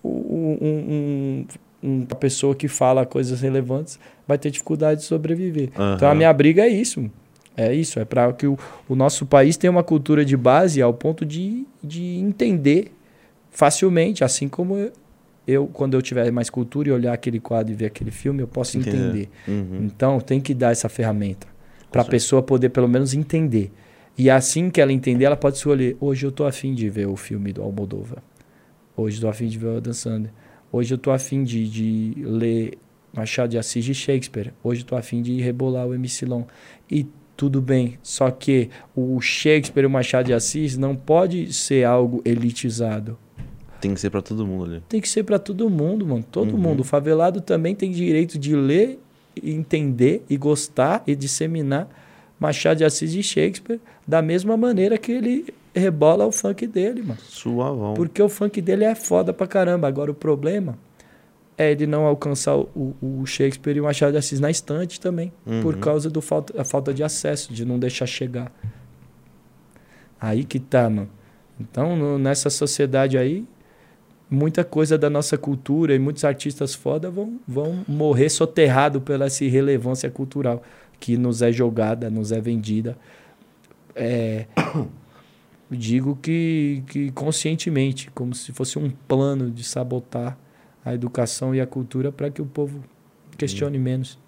um, um- um- uma pessoa que fala coisas relevantes vai ter dificuldade de sobreviver. Então, a minha briga é isso. É isso, é para que o, o nosso país tenha uma cultura de base ao ponto de, de entender facilmente, assim como eu, eu, quando eu tiver mais cultura e olhar aquele quadro e ver aquele filme, eu posso Entender. entender. Uhum. Então, tem que dar essa ferramenta para a pessoa poder pelo menos entender. E assim que ela entender, ela pode escolher. Hoje eu tô afim de ver o filme do Almodóvar. Hoje eu tô afim de ver o Sandler. Hoje eu tô afim de, de ler Machado de Assis e Shakespeare. Hoje eu tô afim de rebolar o MC Long. E tudo bem, só que o Shakespeare e o Machado de Assis não pode ser algo elitizado. Tem que ser pra todo mundo ali. Tem que ser para todo mundo, mano. Todo Uhum. mundo. O favelado também tem direito de ler, entender e gostar e disseminar Machado de Assis e Shakespeare da mesma maneira que ele rebola o funk dele, mano. Suavão. Porque o funk dele é foda pra caramba. Agora o problema é ele não alcançar o, o Shakespeare e o Machado de Assis na estante também. Por Uhum. causa da falta, falta de acesso, de não deixar chegar. Aí que tá, mano. Então, no- nessa sociedade aí, muita coisa da nossa cultura e muitos artistas foda vão, vão morrer soterrado pela essa irrelevância cultural que nos é jogada, nos é vendida. É, digo que, que conscientemente, como se fosse um plano de sabotar a educação e a cultura para que o povo questione menos.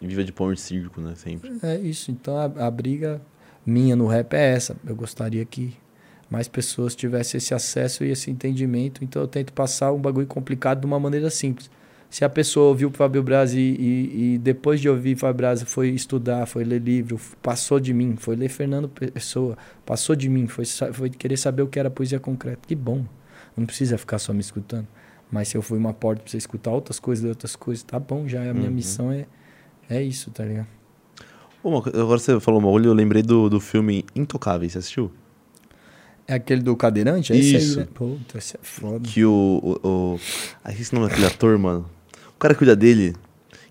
E viva de pão e circo, né? Sempre. É isso. Então a, a briga minha no rap é essa. Eu gostaria que mais pessoas tivessem esse acesso e esse entendimento. Então eu tento passar um bagulho complicado de uma maneira simples. Se a pessoa ouviu o Fábio Braz e, e, e depois de ouvir Fábio Braz foi estudar, foi ler livro, passou de mim, foi ler Fernando Pessoa, passou de mim, foi, foi querer saber o que era poesia concreta. Que bom. Não precisa ficar só me escutando. Mas se eu fui uma porta pra você escutar outras coisas, outras coisas, tá bom já. A minha Uhum. missão é, é isso, tá ligado? Uma agora você falou uma olho, eu lembrei do, do filme Intocáveis. Você assistiu? É aquele do cadeirante? É esse Isso. aí, né? Puta, esse é foda. Que o. o, o... Esqueci o nome daquele ator, mano. O cara cuida dele.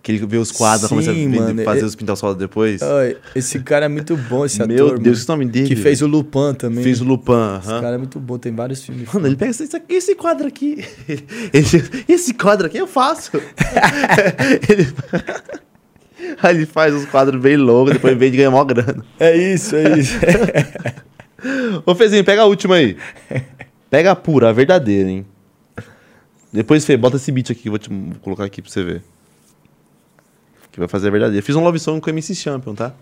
Que ele vê os quadros, Sim, começa a mano, fazer é- os pintar sol depois. Ai, esse cara é muito bom, esse Meu ator. Deus, mano. que nome dele? Que fez o Lupin também. Fez o Lupin. Esse aham. cara é muito bom, tem vários filmes. Mano, ele pega esse, esse quadro aqui. Esse, esse quadro aqui eu faço. ele... Aí ele faz uns quadros bem loucos, depois vende e ganha mó grana. É isso, é isso. Ô, Fezinho, pega a última aí. Pega a pura, a verdadeira, hein? Depois, Fê, bota esse beat aqui que eu vou te vou colocar aqui pra você ver. Que vai fazer a verdadeira. Fiz um love song com o MC Champion, tá?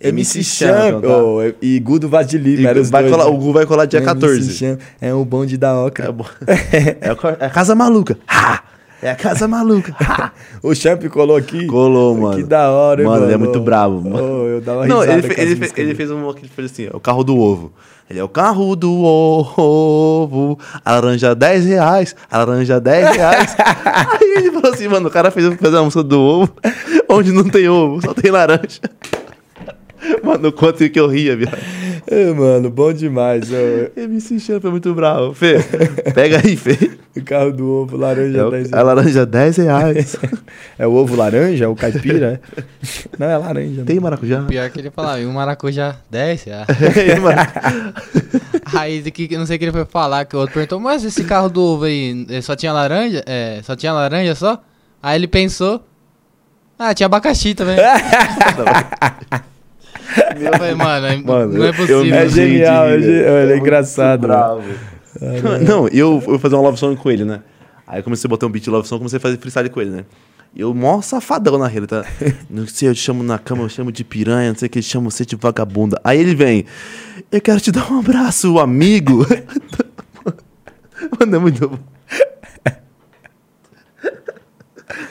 MC Champ oh, e Gudo Vaz de Lima, E eram os vai dois, colar- né? o Gu vai colar dia MC 14. Champ É o bonde da Ocra. É, é, é a Casa Maluca. Ha! É a Casa Maluca. O Champ colou aqui. Colou, mano. Que da hora, Mano, mano. ele é muito brabo, mano. Oh, eu dava Não, risada ele, fe- ele, fe- ele fez um que ele fez assim, ó, o carro do ovo. Ele é o carro do ovo, a laranja 10 reais, a laranja 10 reais. Aí ele falou assim, mano, o cara fez, fez uma música do ovo, onde não tem ovo, só tem laranja. Mano, o quanto que eu ria, viado. É, mano, bom demais. ó. MC Champ é muito bravo. Fê, pega aí, Fê. O carro do ovo, laranja É o- 10 a laranja 10 reais. É o ovo laranja? É o caipira? é? Não, é laranja. Tem maracujá? Pior que ele falava, e um maracujá 10 reais. Tem mara- Aí eu não sei o que ele foi falar, que o outro perguntou, mas esse carro do ovo aí, eh, só tinha laranja? É, só tinha laranja só? Aí ele pensou, ah, tinha abacaxi também. Eu falei, mano, é- Mano, não é possível. É genial, é, ge- é muito engraçado. bravo. Não, eu, eu fazia uma love song com ele, né? Aí eu comecei a botar um beat de love song, comecei a fazer freestyle com ele, né? E eu, mó safadão na rede, tá? Não sei, eu te chamo na cama, eu chamo de piranha, não sei o que, eu chamo você de vagabunda. Aí ele vem, eu quero te dar um abraço, amigo. Mano, é muito bom.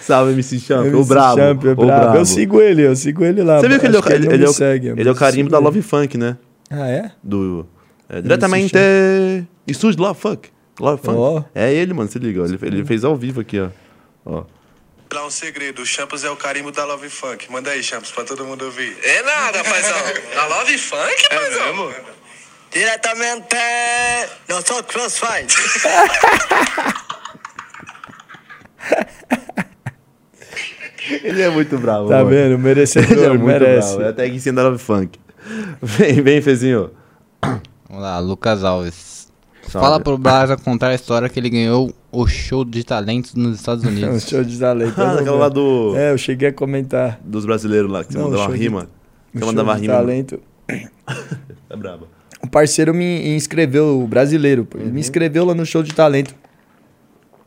Salve, MC Champ, o MC brabo. Champ é o bravo. brabo. Eu sigo ele, eu sigo ele lá. Você viu que ele é, o, Acho ele, ele é o, segue, ele é o eu carimbo da ele. Love Funk, né? Ah, é? Do. É, diretamente estúdio Love Funk. Love Funk. Ó. É ele, mano, se liga. Ele, ele fez ao vivo aqui, ó. ó. Lá um segredo, o Champs é o carimbo da Love Funk. Manda aí, Champs, pra todo mundo ouvir. É nada, paizão. Da Love Funk, paizão? É mesmo? Diretamente no South Crossfire. Ele é muito bravo. Tá mano. vendo? Ele é Merecedor, muito merece. bravo. É até que ensina da Love Funk. Vem, vem, Fezinho. Vamos lá, Lucas Alves. Salve. Fala pro Brasa contar a história que ele ganhou o show de talentos nos Estados É um Unidos. show de talento. Ah, aquela lá do, É, eu cheguei a comentar. dos brasileiros lá, que você Não, uma de- rima. no Você mandava de rima. talento. É braba. Um parceiro me inscreveu, o brasileiro, ele me inscreveu lá no show de talento.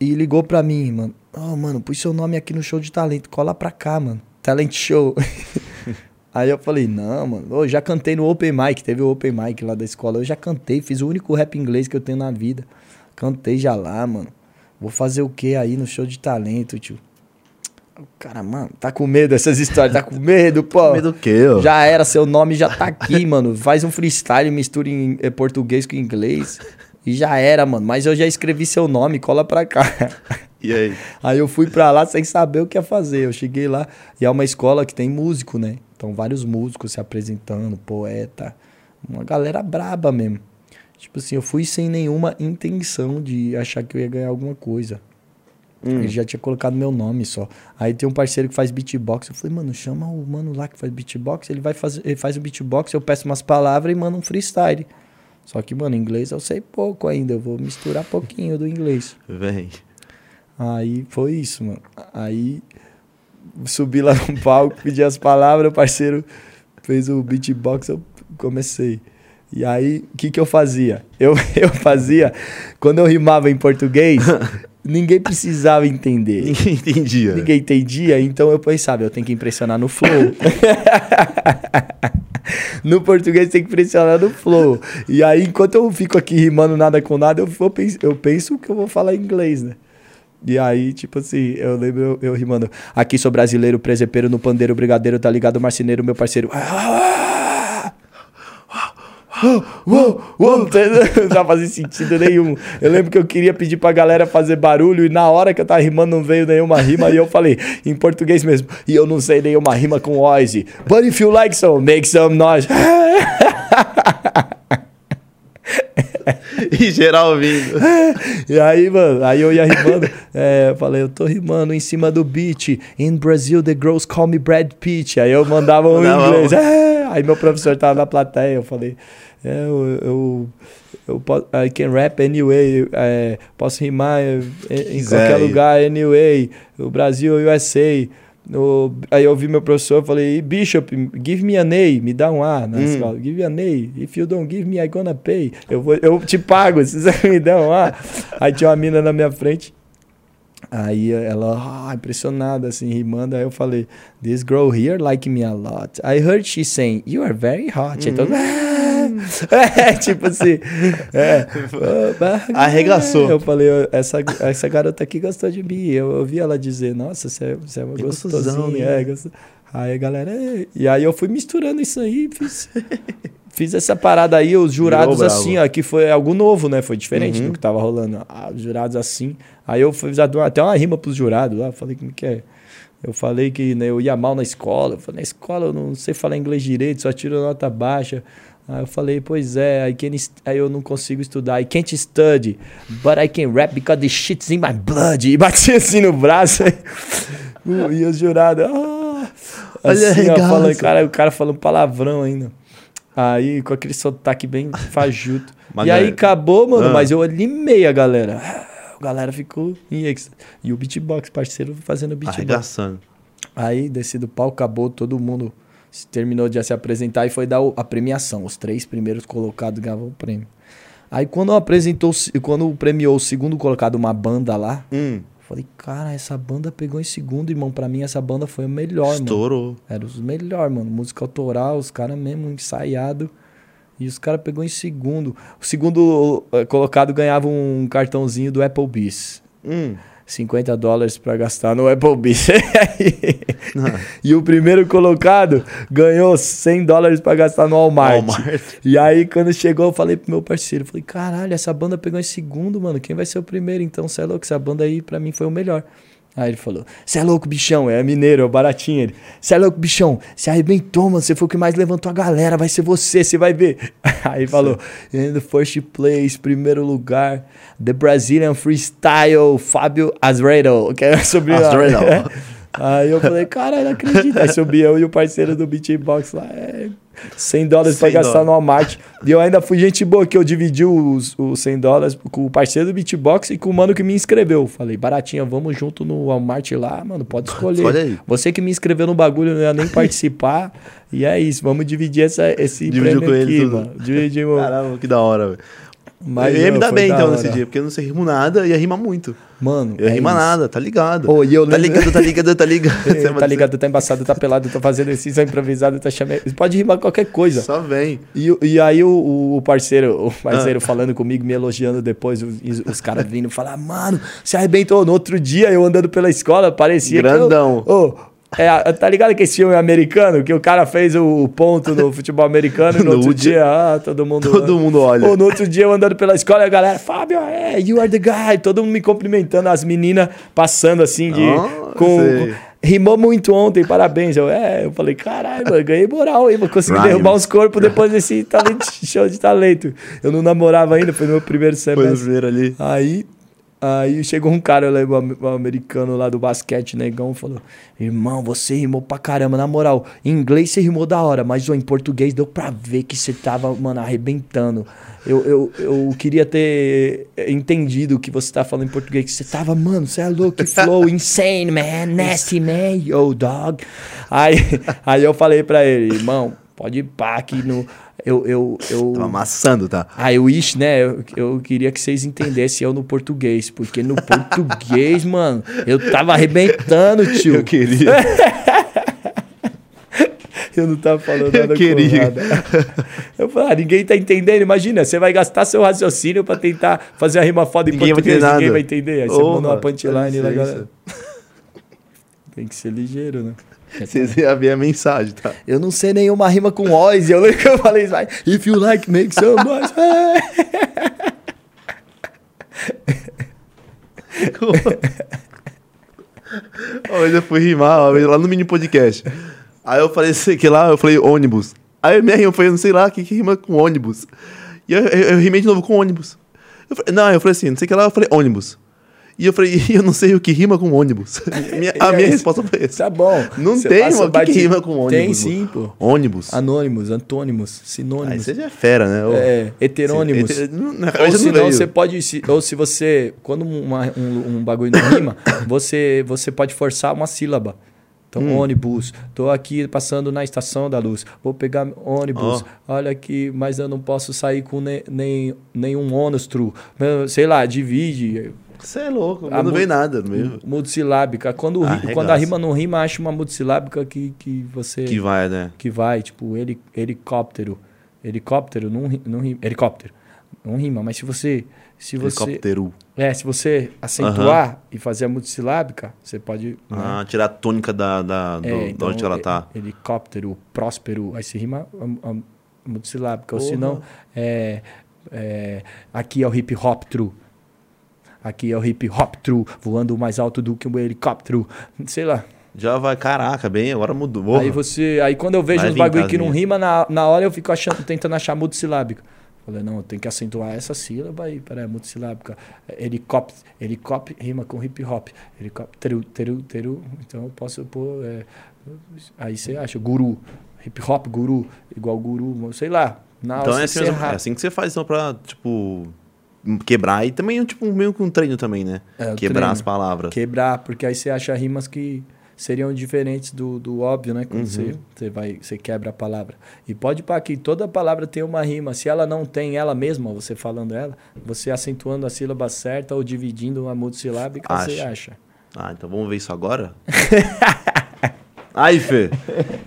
E ligou pra mim, mano. Ó, mano, pus seu nome aqui no show de talento, cola pra cá, mano. Talent show. Aí eu falei, não, mano, ô, já cantei no Open Mic, teve o Open Mic lá da escola. Eu já cantei, fiz o único rap inglês que eu tenho na vida. Cantei já lá, mano. Vou fazer o que aí no show de talento, tio? O cara, mano, tá com medo dessas histórias, tá com medo, pô. Medo do quê, ó? Já era, seu nome já tá aqui, mano. Faz um freestyle, mistura em eh, português com inglês. E já era, mano. Mas eu já escrevi seu nome, cola pra cá. E aí? Aí eu fui pra lá sem saber o que ia fazer. Eu cheguei lá e é uma escola que tem músico, né? Então vários músicos se apresentando, poeta. Uma galera braba mesmo. Tipo assim, eu fui sem nenhuma intenção de achar que eu ia ganhar alguma coisa. Ele já tinha colocado meu nome só. Aí tem um parceiro que faz beatbox. Eu falei, mano, chama o mano lá que faz beatbox. Ele vai fazer, ele faz o beatbox, eu peço umas palavras e mando um freestyle. Só que, mano, inglês eu sei pouco ainda. Eu vou misturar pouquinho do inglês. Vem. Aí foi isso, mano. Aí subi lá no palco, pedi as palavras, o parceiro fez o beatbox, eu comecei. E aí, o que que eu fazia? Eu, eu fazia, quando eu rimava em português, ninguém precisava entender. Ninguém entendia. Ninguém entendia, então eu pensava, eu tenho que impressionar no flow. no português tem que impressionar no flow. E aí, enquanto eu fico aqui rimando nada com nada, eu, vou, eu penso que eu vou falar inglês, né? E aí, tipo assim, eu lembro eu, eu rimando. Aqui sou brasileiro, presepeiro no pandeiro, brigadeiro, tá ligado, marceneiro, meu parceiro. Ah! Uou, uou, não tá fazendo sentido nenhum. Eu lembro que eu queria pedir pra galera fazer barulho e na hora que eu tava rimando não veio nenhuma rima e eu falei em português mesmo. E eu não sei nenhuma rima com Ozzy. But if you like so, make some noise. E geral ouvindo. E aí, mano, aí eu ia rimando. É, eu falei, eu tô rimando em cima do beat. In Brazil, the girls call me Brad Pitt. Aí eu mandava um Mandava inglês. É, aí meu professor tava na plateia. Eu falei, eu, eu, eu po- I can rap anyway. é, posso rimar em, em qualquer lugar anyway. O Brasil, USA. O- aí eu vi meu professor, falei, Bishop, give me an A, me dá um A na Hum. escola. Give me an A. If you don't give me, I gonna pay. Eu, vou, eu te pago, se você me der um A. Aí tinha uma mina na minha frente. Aí ela, ah, impressionada, assim, rimando. Aí eu falei, this girl here like me a lot. I heard she saying, you are very hot. Aí todo mundo, "Ah." é, tipo assim, é. Arregaçou. Eu falei, essa, essa garota aqui gostou de mim. Eu ouvi ela dizer, nossa, você é, você é uma gostosão, gostosinha. né? É, gosto... Aí a galera, e aí eu fui misturando isso aí, fiz, fiz essa parada aí, os jurados assim, ó, que foi algo novo, né? Foi diferente Uhum. do que tava rolando. Ah, os jurados assim. Aí eu fiz até uma rima pros jurados lá, falei como que é. Eu falei que né, eu ia mal na escola. Eu falei, na escola eu não sei falar inglês direito, só tiro nota baixa. Aí eu falei, pois é, I can aí eu não consigo estudar. I can't study, but I can rap because the shit's in my blood. E bati assim no braço. E os jurados, ah, Olha assim, ó, falando, cara, o cara falando palavrão ainda. Aí, com aquele sotaque bem fajuto. Mas, e aí galera, acabou, mano, ah. mas eu animei a galera. A galera ficou em. E o beatbox, parceiro, fazendo beatbox. Arregaçando. Aí, desci do palco, acabou, todo mundo terminou de se apresentar e foi dar a premiação. Os três primeiros colocados ganhavam o prêmio. Aí, quando apresentou, quando premiou o segundo colocado, uma banda lá, Hum, falei, cara, essa banda pegou em segundo, irmão. Pra mim, essa banda foi a melhor, mano. estourou. Era os melhores, mano. Música autoral, os caras mesmo ensaiado. E os caras pegou em segundo. O segundo eh, colocado ganhava um cartãozinho do Applebee's. Hum. 50 dólares pra gastar no Applebee's. e o primeiro colocado ganhou 100 dólares pra gastar no Walmart. Walmart. E aí, quando chegou, eu falei pro meu parceiro, falei, caralho, essa banda pegou em segundo, mano. Quem vai ser o primeiro? Então, você é louco, essa banda aí pra mim foi o melhor. Aí ele falou, você é louco, bichão, é mineiro, é baratinho. Ele, você é louco, bichão, você arrebentou, mano, você foi o que mais levantou a galera, vai ser você, você vai ver. Aí falou, in the first place, primeiro lugar, the Brazilian Freestyle, Fábio Azredo, que é o sobrenome. Azredo. Aí eu falei, caralho, não acredito. Aí subi eu e o parceiro do beatbox lá, é... 100 dólares pra 100 gastar no Walmart. E eu ainda fui gente boa, que eu dividi os, os 100 dólares com o parceiro do beatbox e com o mano que me inscreveu. Falei, baratinha, vamos junto no Walmart lá, mano, pode escolher. Escolhe aí. Você que me inscreveu no bagulho, não ia nem participar. e é isso, vamos dividir essa, esse Dividiu prêmio com ele aqui, tudo. mano. Dividimos. Caramba, que da hora, velho. Mas, eu ia me dar bem da então hora. nesse dia, porque eu não sei rimo nada e ia rimar muito. Mano, Eu é rimar isso. nada, tá ligado? E eu tá lembro- ligado, tá ligado, tá ligado. Você tá ligado, tá embaçado, tá pelado, tá fazendo exercício, tá improvisado, tá chamando. Pode rimar qualquer coisa. Só vem. E, e aí o, o parceiro, o Ah. parceiro falando comigo, me elogiando depois, os, os caras vindo falar, mano, você arrebentou. No outro dia, eu andando pela escola, parecia Grandão. que eu... Ô, é, tá ligado que esse filme é americano? Que o cara fez o, ponto no futebol americano e no, No outro dia, ah, todo mundo... Todo mundo olha. Ô, no outro dia eu andando pela escola, a galera, Fábio, é, you are the guy. Todo mundo me cumprimentando, as meninas passando assim de... Ah, com, sei. Rimou muito ontem, parabéns. Eu, é, eu falei, caralho, mano, ganhei moral aí, Rhymes. derrubar uns corpos depois desse talento, show de talento. Eu não namorava ainda, foi no meu primeiro Foi no semestre. primeiro ali. Aí, aí chegou um cara, eu lembro, um am- americano lá do basquete, negão, falou: Irmão, você rimou pra caramba, na moral. Em inglês você rimou da hora, mas ó, em português deu pra ver que você tava, mano, arrebentando. Eu, eu, eu queria ter entendido o que você tá falando em português. Que você tava, mano, você é louco, que flow, insane, man, nasty, man, yo, dog. Aí, aí eu falei pra ele, irmão, pode ir pá aqui no. Eu, eu, eu, Tava amassando, tá? ah, eu wish, né? Eu, eu queria que vocês entendessem eu no português. Porque no português, mano, eu tava arrebentando, tio. Eu queria. Eu não tava falando Eu nada queria. com nada. Eu falei, ah, ninguém tá entendendo. Imagina, você vai gastar seu raciocínio pra tentar fazer a rima foda em Ninguém vai português. entender ninguém vai entender. Aí você manda uma mano, punchline lá, licença. galera. Tem que ser ligeiro, né? Vocês iam ver a mensagem, tá? Eu não sei nenhuma rima com Oz. Eu lembro que eu falei vai, If you like, make some noise. Uma vez eu fui rimar, uma vez lá no mini podcast. Aí eu falei, sei que lá, eu falei ônibus. Aí minha rima foi, não sei lá, o que, que rima com ônibus. E eu, eu, eu rimei de novo com ônibus. Eu falei, não, eu falei assim, não sei que lá, eu falei ônibus. E eu falei, eu não sei o que rima com ônibus. Minha- a minha aí, resposta foi essa. Tá bom. Não Você tem. O que, que rima com ônibus? Tem sim, pô. Ônibus. Anônimos, antônimos, Aí sinônimos. você já é fera, né? É, heterônimos. Na Ou se não, você pode. se- ou se você. Quando uma- um, um bagulho não rima, você, você pode forçar uma sílaba. Então, Hum. ônibus. Tô aqui passando na estação da luz. Vou pegar ônibus. Olha aqui, mas eu não posso sair com ne, nem, nenhum ônus true. Sei lá, divide. Você é louco, não veio nada meio. Multisilábica. Quando, ri- Arregaça. quando a rima não rima, acha uma multisilábica que, que você. Que vai, né? que vai, tipo, heli, helicóptero. Helicóptero não, não rima. Helicóptero. Não rima, mas se você. Se você. Helicóptero. É, se você acentuar e fazer a multisilábica, você pode. né? Ah, tirar a tônica da, da, do, É, então, onde ela tá. Helicóptero, próspero, aí se rima a, a multisilábica. Ou Porra. se não, é, é, aqui é o hip hop true. Aqui é o hip hop true, voando mais alto do que um helicóptero. Sei lá. Já vai, caraca, bem, agora mudou. Aí você. Aí quando eu vejo Vai uns bagulho que não rima, na, na hora eu fico achando, tentando achar multisilábico. Falei, não, eu tenho que acentuar essa sílaba aí, peraí, multisilábica. Helicóptero, helicóptero rima com hip hop. Helicóptero, teru, teru. Então eu posso pôr. é, aí você acha, guru. Hip hop, guru, igual guru, sei lá. Na Então é assim, é assim que você faz então, pra, tipo, quebrar. E também, tipo, meio com um treino também, né? É, quebrar treino. as palavras. Quebrar, porque aí você acha rimas que seriam diferentes do, do óbvio, né? Uhum. Quando você, você, vai, você quebra a palavra. E pode para que toda palavra tem uma rima. Se ela não tem ela mesma, você falando ela, você acentuando a sílaba certa ou dividindo uma multisilábica, você Acha. acha. Ah, então vamos ver isso agora? Aí, Fê.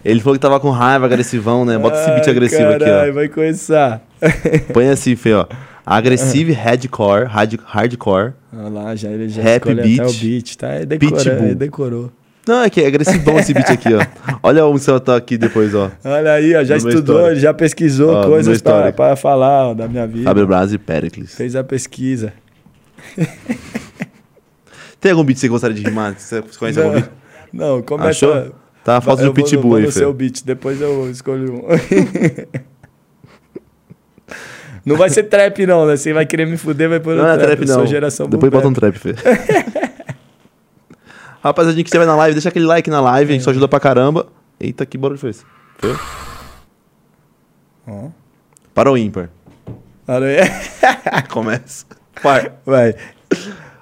Ele falou que tava com raiva, agressivão, né? Bota esse beat Ai, agressivo caralho, aqui, vai começar. ó. Põe assim, Fê, ó. Agressive hardcore, hard, hardcore. Olha lá, já ele já Rap até beat. o beat, tá? Ele decorou, Pitbull. ele decorou. Não, é que é agressivão esse beat aqui, ó. Olha onde você tá aqui depois, ó. Olha aí, ó, já estudou, já pesquisou Ó, coisas pra, pra falar ó, da minha vida. Fábio Braz e Pericles. Fez a pesquisa. Tem algum beat que você gostaria de rimar? Você conhece algum beat? Não, não começa... Achou? Tá a foto Eu do vou no- Pitbull vou aí, no seu beat, depois eu escolho um. não vai ser trap não, né? Você vai querer me fuder, vai pôr Não no é trap. trap, eu não. sou geração Depois bota um trap, Fê. Rapaziada, que estiver na live, deixa aquele like na live, a gente só ajuda pra caramba. Eita, que barulho foi esse? Foi? Ó. Para o ímpar. Para aí. Começa. Par. Vai.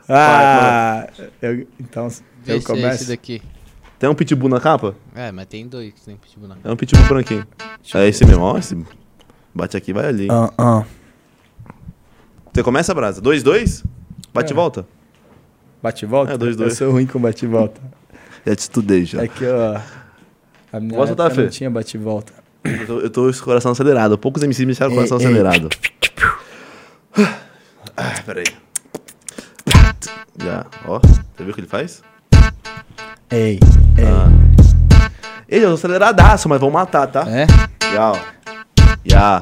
Ah, eu- então Vê eu é esse começo. daqui. Tem um pitbull na capa? É, mas tem dois que tem pitbull na É um pitbull branquinho. É esse mesmo, ó. Esse... Bate aqui, vai ali. Ah, ah. Você começa, Brasa? 2, 2? Bate e É. volta? Bate e volta? É, dois, dois. Eu sou ruim com bate e volta. Já te estudei já. É que ó, a minha Posso Fê? não tinha bate e volta. Eu, tô, eu tô com o coração acelerado. Poucos MCs me deixaram com o coração Ei, ei. acelerado. Ah, peraí. Já, ó. Você viu o que ele faz? Ei, ei. Ah. Ele é um aceleradaço, mas vão matar, tá? É? Já, ó. Yeah.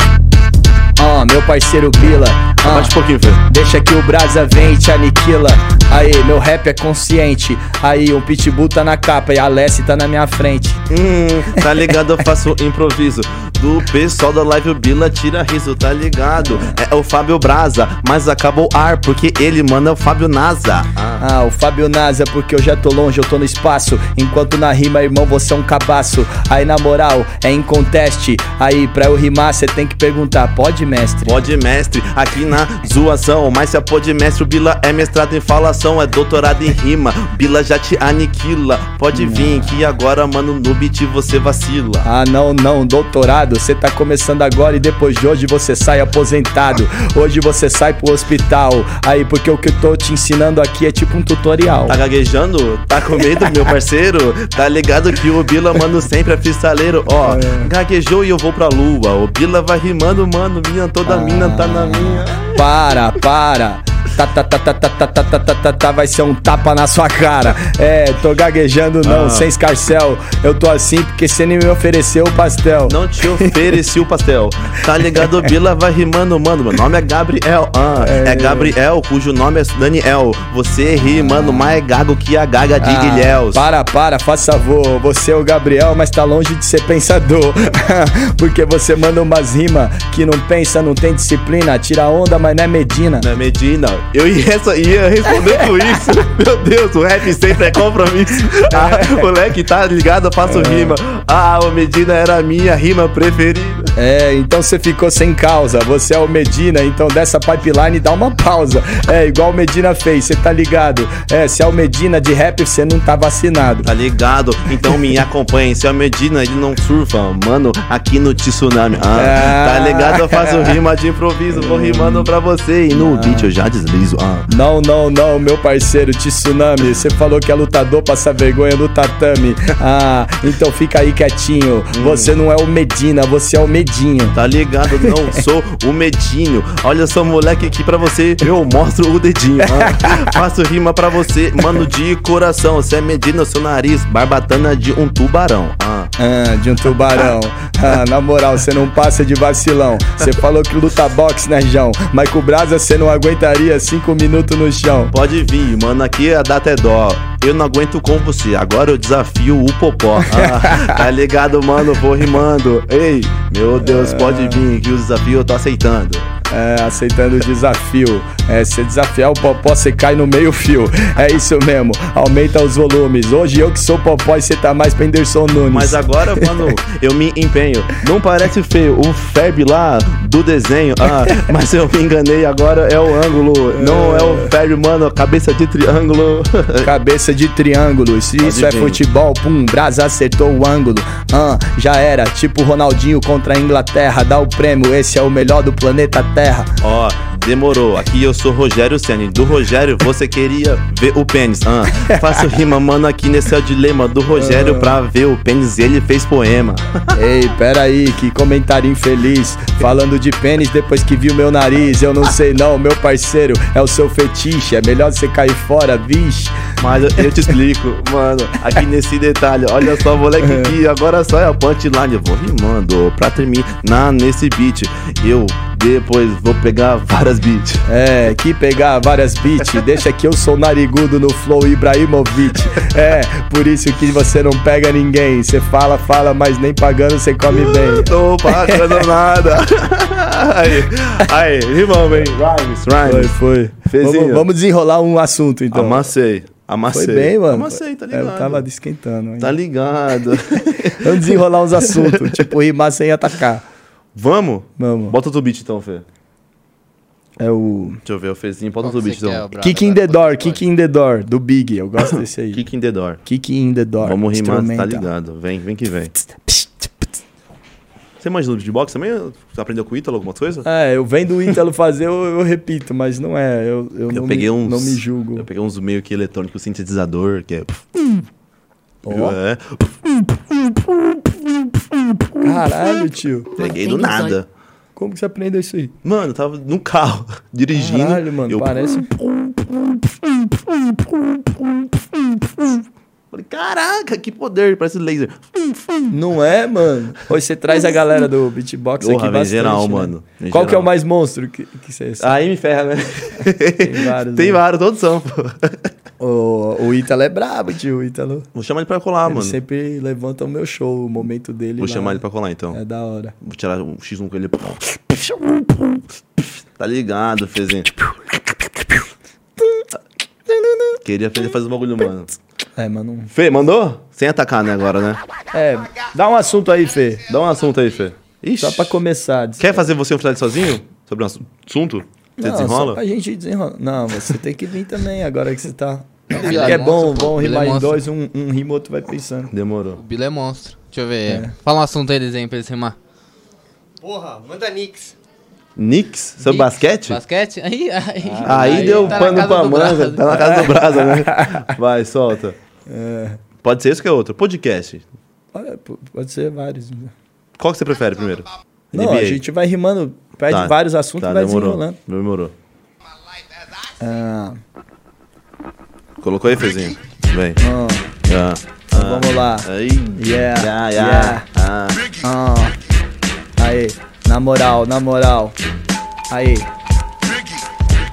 Ó, meu parceiro Bila. ah, um pouquinho, Fê. Deixa que o Brasa vem e te aniquila. Aí, meu rap é consciente. Aí, um pitbull tá na capa e a Alessi tá na minha frente. Hum, tá ligado? Eu faço improviso. Do pessoal da live o Bila tira riso, tá ligado? É o Fábio Braza, mas acabou o ar, porque ele manda o Fábio Naza. Ah. Ah, o Fábio Naza, porque eu já tô longe, eu tô no espaço. Enquanto na rima, irmão, você é um cabaço. Aí, na moral, é em conteste. Aí, pra eu rimar, cê tem que perguntar: pode, mestre? Pode mestre, aqui na zoação. Mas se é pode mestre, o Bila é mestrado em falação, é doutorado em rima. Bila já te aniquila. Pode vir que agora, mano, no beat você vacila. Ah, não, não, doutorado. Você tá começando agora e depois de hoje você sai aposentado. Hoje você sai pro hospital. Aí, porque o que eu tô te ensinando aqui é tipo um tutorial. Tá gaguejando? Tá com medo, meu parceiro? Tá ligado que o Bila, mano, sempre é freestaleiro. Ó, É. gaguejou e eu vou pra lua. O Bila vai rimando, mano, minha, toda mina tá na minha. Para, para. Tá, tá, tá, tá, tá, tá, tá, tá, tá, tá, tá, vai ser um tapa na sua cara. É, tô gaguejando não, Ah. sem escarcel. Eu tô assim porque você nem me ofereceu o pastel. Não te ofereci o pastel. Tá ligado, Bila vai rimando, mano. Meu nome é Gabriel. Ah, é. Gabriel, cujo nome é Daniel. Você rimando mais gago que a gaga de Ah, Guilhéus. Para, para, faça favor. Você é o Gabriel, mas tá longe de ser pensador. Porque você manda umas rimas que não pensa, não tem disciplina. Tira onda, mas não é Medina. Na Medina, eu ia, só- ia responder com isso. Meu Deus, o rap sempre é compromisso. Ah, moleque, tá ligado? Eu faço rima. Ah, o Medina era a minha rima preferida. É, então você ficou sem causa. Você é o Medina, então dessa pipeline dá uma pausa. É, igual o Medina fez, você tá ligado? É, se é o Medina de rap, você não tá vacinado. Tá ligado? Então me acompanhe. Se é o Medina, ele não surfa. Mano, aqui no Tsunami. Ah, tá ligado? Eu faço rima de improviso. Vou rimando pra você. E no beat eu já Ah. Não, não, não, meu parceiro Tsunami. Você falou que é lutador, passa vergonha no tatame. Ah, então fica aí quietinho. Você não é o Medina, você é o Medinho. Tá ligado? Não sou o medinho. Olha só, moleque, aqui pra você eu mostro o dedinho. Ah, faço rima pra você, mano, de coração. Você é medina, seu nariz, barbatana de um tubarão. Ah. Ah, de um tubarão. Ah, na moral, você não passa de vacilão. Você falou que luta boxe, né, João? Mas com o Brasa você não aguentaria cinco minutos no chão. Pode vir, mano, aqui a data é dó. Eu não aguento com você, agora eu desafio o popó. Ah, tá ligado, mano? Vou rimando. Ei, meu Deus, pode vir, que o desafio eu tô aceitando. É, aceitando o desafio. É, se desafiar o popó, você cai no meio fio. É isso mesmo, aumenta os volumes. Hoje eu que sou popó e você tá mais pra Whindersson Nunes. Mas agora, mano, eu me empenho. Não parece feio o Ferb lá do desenho. Ah, mas eu me enganei, agora é o ângulo. Não é o Ferb, mano, cabeça de triângulo. Cabeça de triângulo, se isso é futebol, pum, Brasa acertou o ângulo. Ah, já era, tipo Ronaldinho contra a Inglaterra. Dá o prêmio, esse é o melhor do planeta Terra. Ó, demorou. Aqui eu sou Rogério Senni. Do Rogério, você queria ver o pênis. Ah, faço rima, mano, aqui nesse é o dilema. Do Rogério pra ver o pênis, ele fez poema. Ei, peraí, que comentário infeliz. Falando de pênis depois que viu meu nariz. Eu não sei não, meu parceiro, é o seu fetiche. É melhor você cair fora, vixe. Mas eu, eu te explico, mano, aqui nesse detalhe. Olha só, moleque, que agora só é a punchline. Eu vou rimando pra terminar nesse beat. Eu depois vou pegar várias beats. É, que pegar várias beats. Deixa que eu sou narigudo no flow Ibrahimovic. É, por isso que você não pega ninguém. Você fala, fala, mas nem pagando você come bem. Tô pagando nada. aí, aí, rimão, vem. Rhymes, Foi, rhymes. foi. Fezinho. Vamos, vamos desenrolar um assunto então. Amassei, amassei. Foi bem, mano. Amassei, tá É, ligado? Eu tava esquentando. hein? Tá ligado. Vamos desenrolar uns assuntos, tipo rimar sem atacar. Vamos? Vamos. Bota outro beat então, Fê. É o. Deixa eu ver o Fezinho. Bota outro beat então. ô, Brasa? Kick in the door, kick in the door, do Big. Eu gosto desse aí. Kick in the door. Kick in the door. Vamos rimar, tá ligado. Vem, vem que vem. Você manja de boxe também? Você aprendeu com o Ítalo alguma coisa? É, eu vendo o Ítalo fazer, eu, eu repito, mas não é. Eu, eu, Eu não, peguei me, uns. não me julgo. Eu peguei uns meio que eletrônico sintetizador, que é. Ó, É. Caralho, tio. Peguei do nada. Como que você aprendeu isso aí? Mano, eu tava no carro, dirigindo. Caralho, mano, eu parece. Falei, caraca, que poder, parece laser. Não é, mano? Hoje você traz a galera do beatbox Porra, aqui vem bastante, geral, né? mano. Qual que é geral. o mais monstro que, que você Aí me ferra, né? Tem vários, Tem né? vários, todos são, pô. O, o Ítalo é brabo, tio. O Ítalo. Vou chamar ele pra colar, ele mano. sempre levanta o meu show, o momento dele. Vou lá. chamar ele pra colar, então. É da hora. Vou tirar um X1 com ele. Tá ligado, Fezinho? Queria fazer o bagulho, mano. É, mano. Fê, mandou? Sem atacar, né, agora, né? É, dá um assunto aí, Fê. Dá um assunto aí, Fê. Ixi. Só pra começar. Quer fazer você um freestyle sozinho? Sobre um assunto? Você Não, desenrola? Só pra gente desenrolar. Não, você tem que vir também agora que você tá. Bila é bom, monstro, pô. bom Bila rimar em monstro. dois, um, um rima, outro vai pensando. Demorou. O Bila é monstro. Deixa eu ver. É. Fala um assunto aí, desenho, pra eles rimar. Porra, manda Nix. Knicks? Sobre Knicks, basquete? Basquete? Aí, aí. Aí, deu tá pano pra manga. Brasa. Tá na casa do Brasa, né? Vai, solta. Pode ser isso que é outro. Podcast. Pode ser vários. né? Qual que você prefere primeiro? Não, NBA. a gente vai rimando, pede Tá. vários assuntos Tá, e vai demorou. desenrolando. Demorou. Ah, Colocou aí, Fezinho? Vem. ah, Ah, então vamos lá. Aí. Yeah, Yeah, yeah. Ah. Ah. Aí, na moral, na moral. Aí.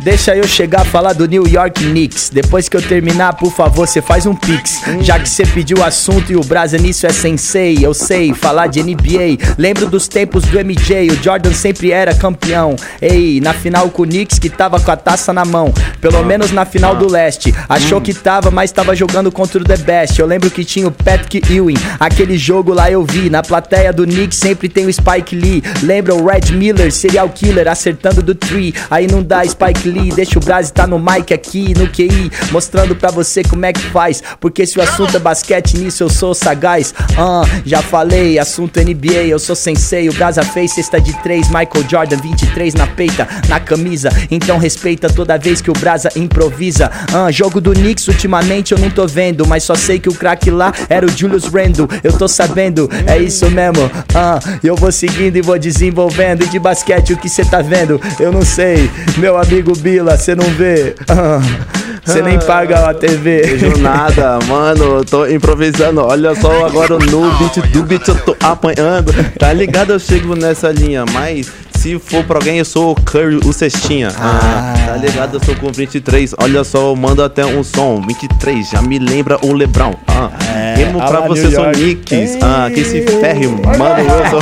Deixa eu chegar a falar do New York Knicks. Depois que eu terminar, por favor, você faz um pix. Já que você pediu o assunto e o Brasa nisso é sensei. Eu sei falar de NBA. Lembro dos tempos do MJ. O Jordan sempre era campeão. Ei, na final com o Knicks que tava com a taça na mão. Pelo menos na final do leste. Achou que tava, mas tava jogando contra o The Best. Eu lembro que tinha o Patrick Ewing. Aquele jogo lá eu vi. Na plateia do Knicks sempre tem o Spike Lee. Lembra o Red Miller, serial killer, acertando do tree. Aí não dá Spike Lee. Deixa o Brasi tá no mic aqui, no QI. Mostrando pra você como é que faz. Porque se o assunto é basquete, nisso eu sou sagaz. Ah, já falei, assunto NBA, eu sou sensei. O Brasa fez cesta de três, Michael Jordan 23 na peita, na camisa. Então respeita toda vez que o Brasa improvisa. Ah, jogo do Knicks ultimamente eu não tô vendo, mas só sei que o craque lá era o Julius Randle. Eu tô sabendo, é isso mesmo. Ah, eu vou seguindo e vou desenvolvendo. E de basquete o que cê tá vendo? Eu não sei. Meu amigo Bila, cê não vê. Ah, Cê nem paga a TV. Vejo nada, mano, tô improvisando. Olha só agora no beat do beat eu tô apanhando. Tá ligado? Eu chego nessa linha, mas se for pra alguém, eu sou o Curry, o Cestinha. Ah, tá ligado? Eu sou com 23. Olha só, eu mando até um som. 23, já me lembra o Lebrão. Ah, rimo ah pra lá, você, sou. Nicks. Ah, que se ferre, mano, eu sou.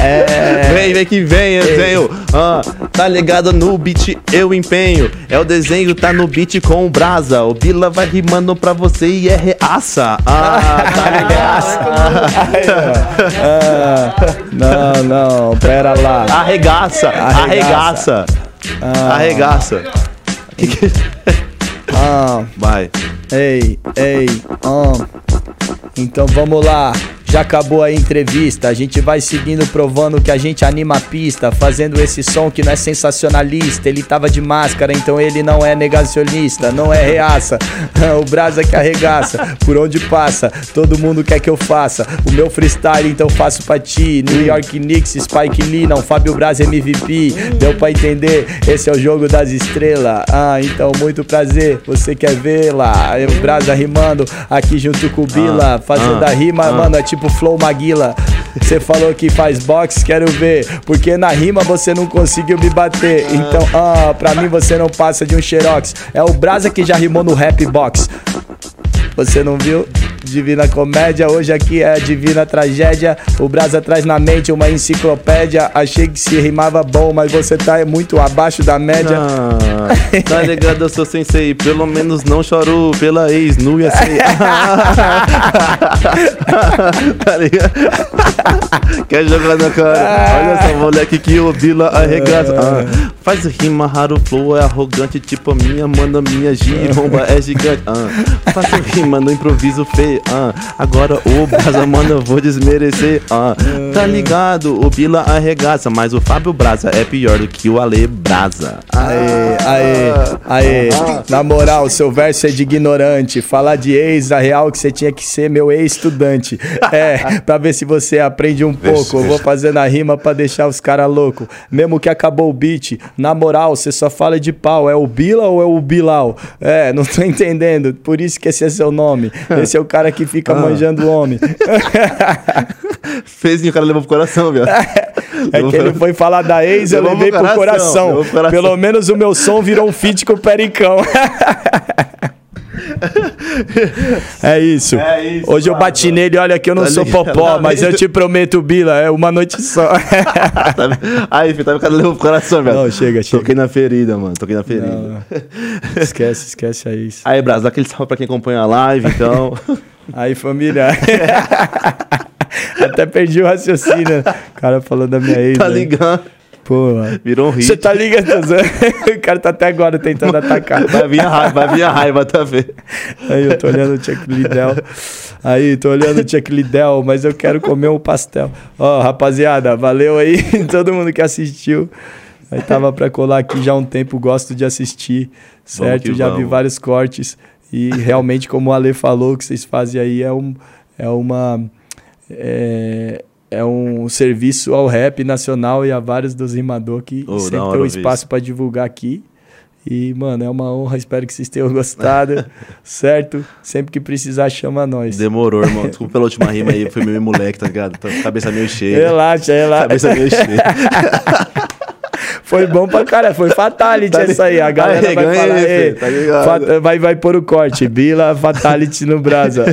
É. Vem, vem que vem, eu tenho. Ah, tá ligado no beat, eu empenho. É o desenho, tá no beat com o brasa. O Bila vai rimando pra você e é reaça. Ah, tá ligado? Ah, não, não, pera lá. Arregaça, arregaça. Arregaça. Que que- Ah, Vai. ei, ei, ah. Então vamos lá. Já acabou a entrevista, a gente vai seguindo provando que a gente anima a pista, fazendo esse som que não é sensacionalista. Ele tava de máscara, então ele não é negacionista, não é reaça. O brasa que arregaça, por onde passa, todo mundo quer que eu faça. O meu freestyle, então faço pra ti. New York Knicks, Spike Lee, não, Fábio Braz MVP. Deu pra entender? Esse é o jogo das estrelas. Ah, então muito prazer, você quer lá? Eu, Brasa rimando aqui junto com o Bila, fazendo ah, a rima, ah. mano, é tipo Flow Maguila. Você falou que faz box, quero ver. Porque na rima você não conseguiu me bater. Então, ah, pra mim você não passa de um xerox. É o Brasa que já rimou no rap box. Você não viu? Divina Comédia, hoje aqui é a Divina Tragédia. O Brasa traz na mente uma enciclopédia. Achei que se rimava bom, mas você tá muito abaixo da média. Ah, tá ligado, eu sou sensei. Pelo menos não choro pela ex, nu ia ser. tá ligado? Quer jogar na cara? Olha essa moleque que o Bila arregaça. Ah, faz rima raro, flow é arrogante. Tipo a minha, manda minha giromba é gigante. Ah, faço rima no improviso feio. Ah, agora o Brasa, mano, eu vou desmerecer. Ah, tá ligado? O Bila arregaça, mas o Fábio Brasa é pior do que o Ale Brasa. Aê, aê, aê. Na moral, seu verso é de ignorante. Falar de ex, a real que você tinha que ser meu ex-estudante. É, pra ver se você aprende um pouco. Eu vou fazendo a rima pra deixar os caras loucos. Mesmo que acabou o beat, na moral, você só fala de pau. É o Bila ou é o Bilal? É, não tô entendendo. Por isso que esse é seu nome. Esse é o cara que fica manjando o homem. Fez e o cara levou pro coração, viu? É que ele foi falar da ex, eu Levou levei pro coração, coração. Pelo menos o meu som virou um feat com o Pericão. É isso. É isso, Hoje eu mano. bati nele, olha que eu não Tá sou ligado? popó, Tá mas eu te prometo, Bila, é uma noite só. Aí, filho, tá cara levou pro coração, velho. Não, chega, chega. Toquei na ferida, mano. Toquei na ferida. Não, esquece, esquece aí isso. Aí, Brasa, dá aquele salve pra quem acompanha a live, então. Aí, família. Até perdi o raciocínio. O cara falando da minha ex. tá né? ligado? Pô, mano. Virou um hit. Você tá ligado? o cara tá até agora tentando atacar. Vai vir a raiva, vai vir a raiva, tá vendo? Aí eu tô olhando o Chuck Liddell. Aí, tô olhando o Chuck Liddell, mas eu quero comer um pastel. Ó, rapaziada, valeu aí todo mundo que assistiu. Aí tava pra colar aqui já há um tempo, gosto de assistir, certo? Já vi vamos. vários cortes. E realmente, como o Ale falou, o que vocês fazem aí é, um, é uma. É, é um serviço ao rap nacional e a vários dos rimadores que Oh, sempre tem um espaço pra divulgar aqui. E, mano, é uma honra, espero que vocês tenham gostado, certo? Sempre que precisar, chama nós. Demorou, irmão. Desculpa pela última rima aí, foi meio moleque, tá ligado? Tá cabeça meio cheia. Relaxa, relaxa. Cabeça meio cheia. Foi bom pra cara, foi fatality Tá essa aí. A galera Aí, vai falar, filho, "Ei, tá ligado?" fa- vai, vai pôr o corte. Bila, fatality no Brasa.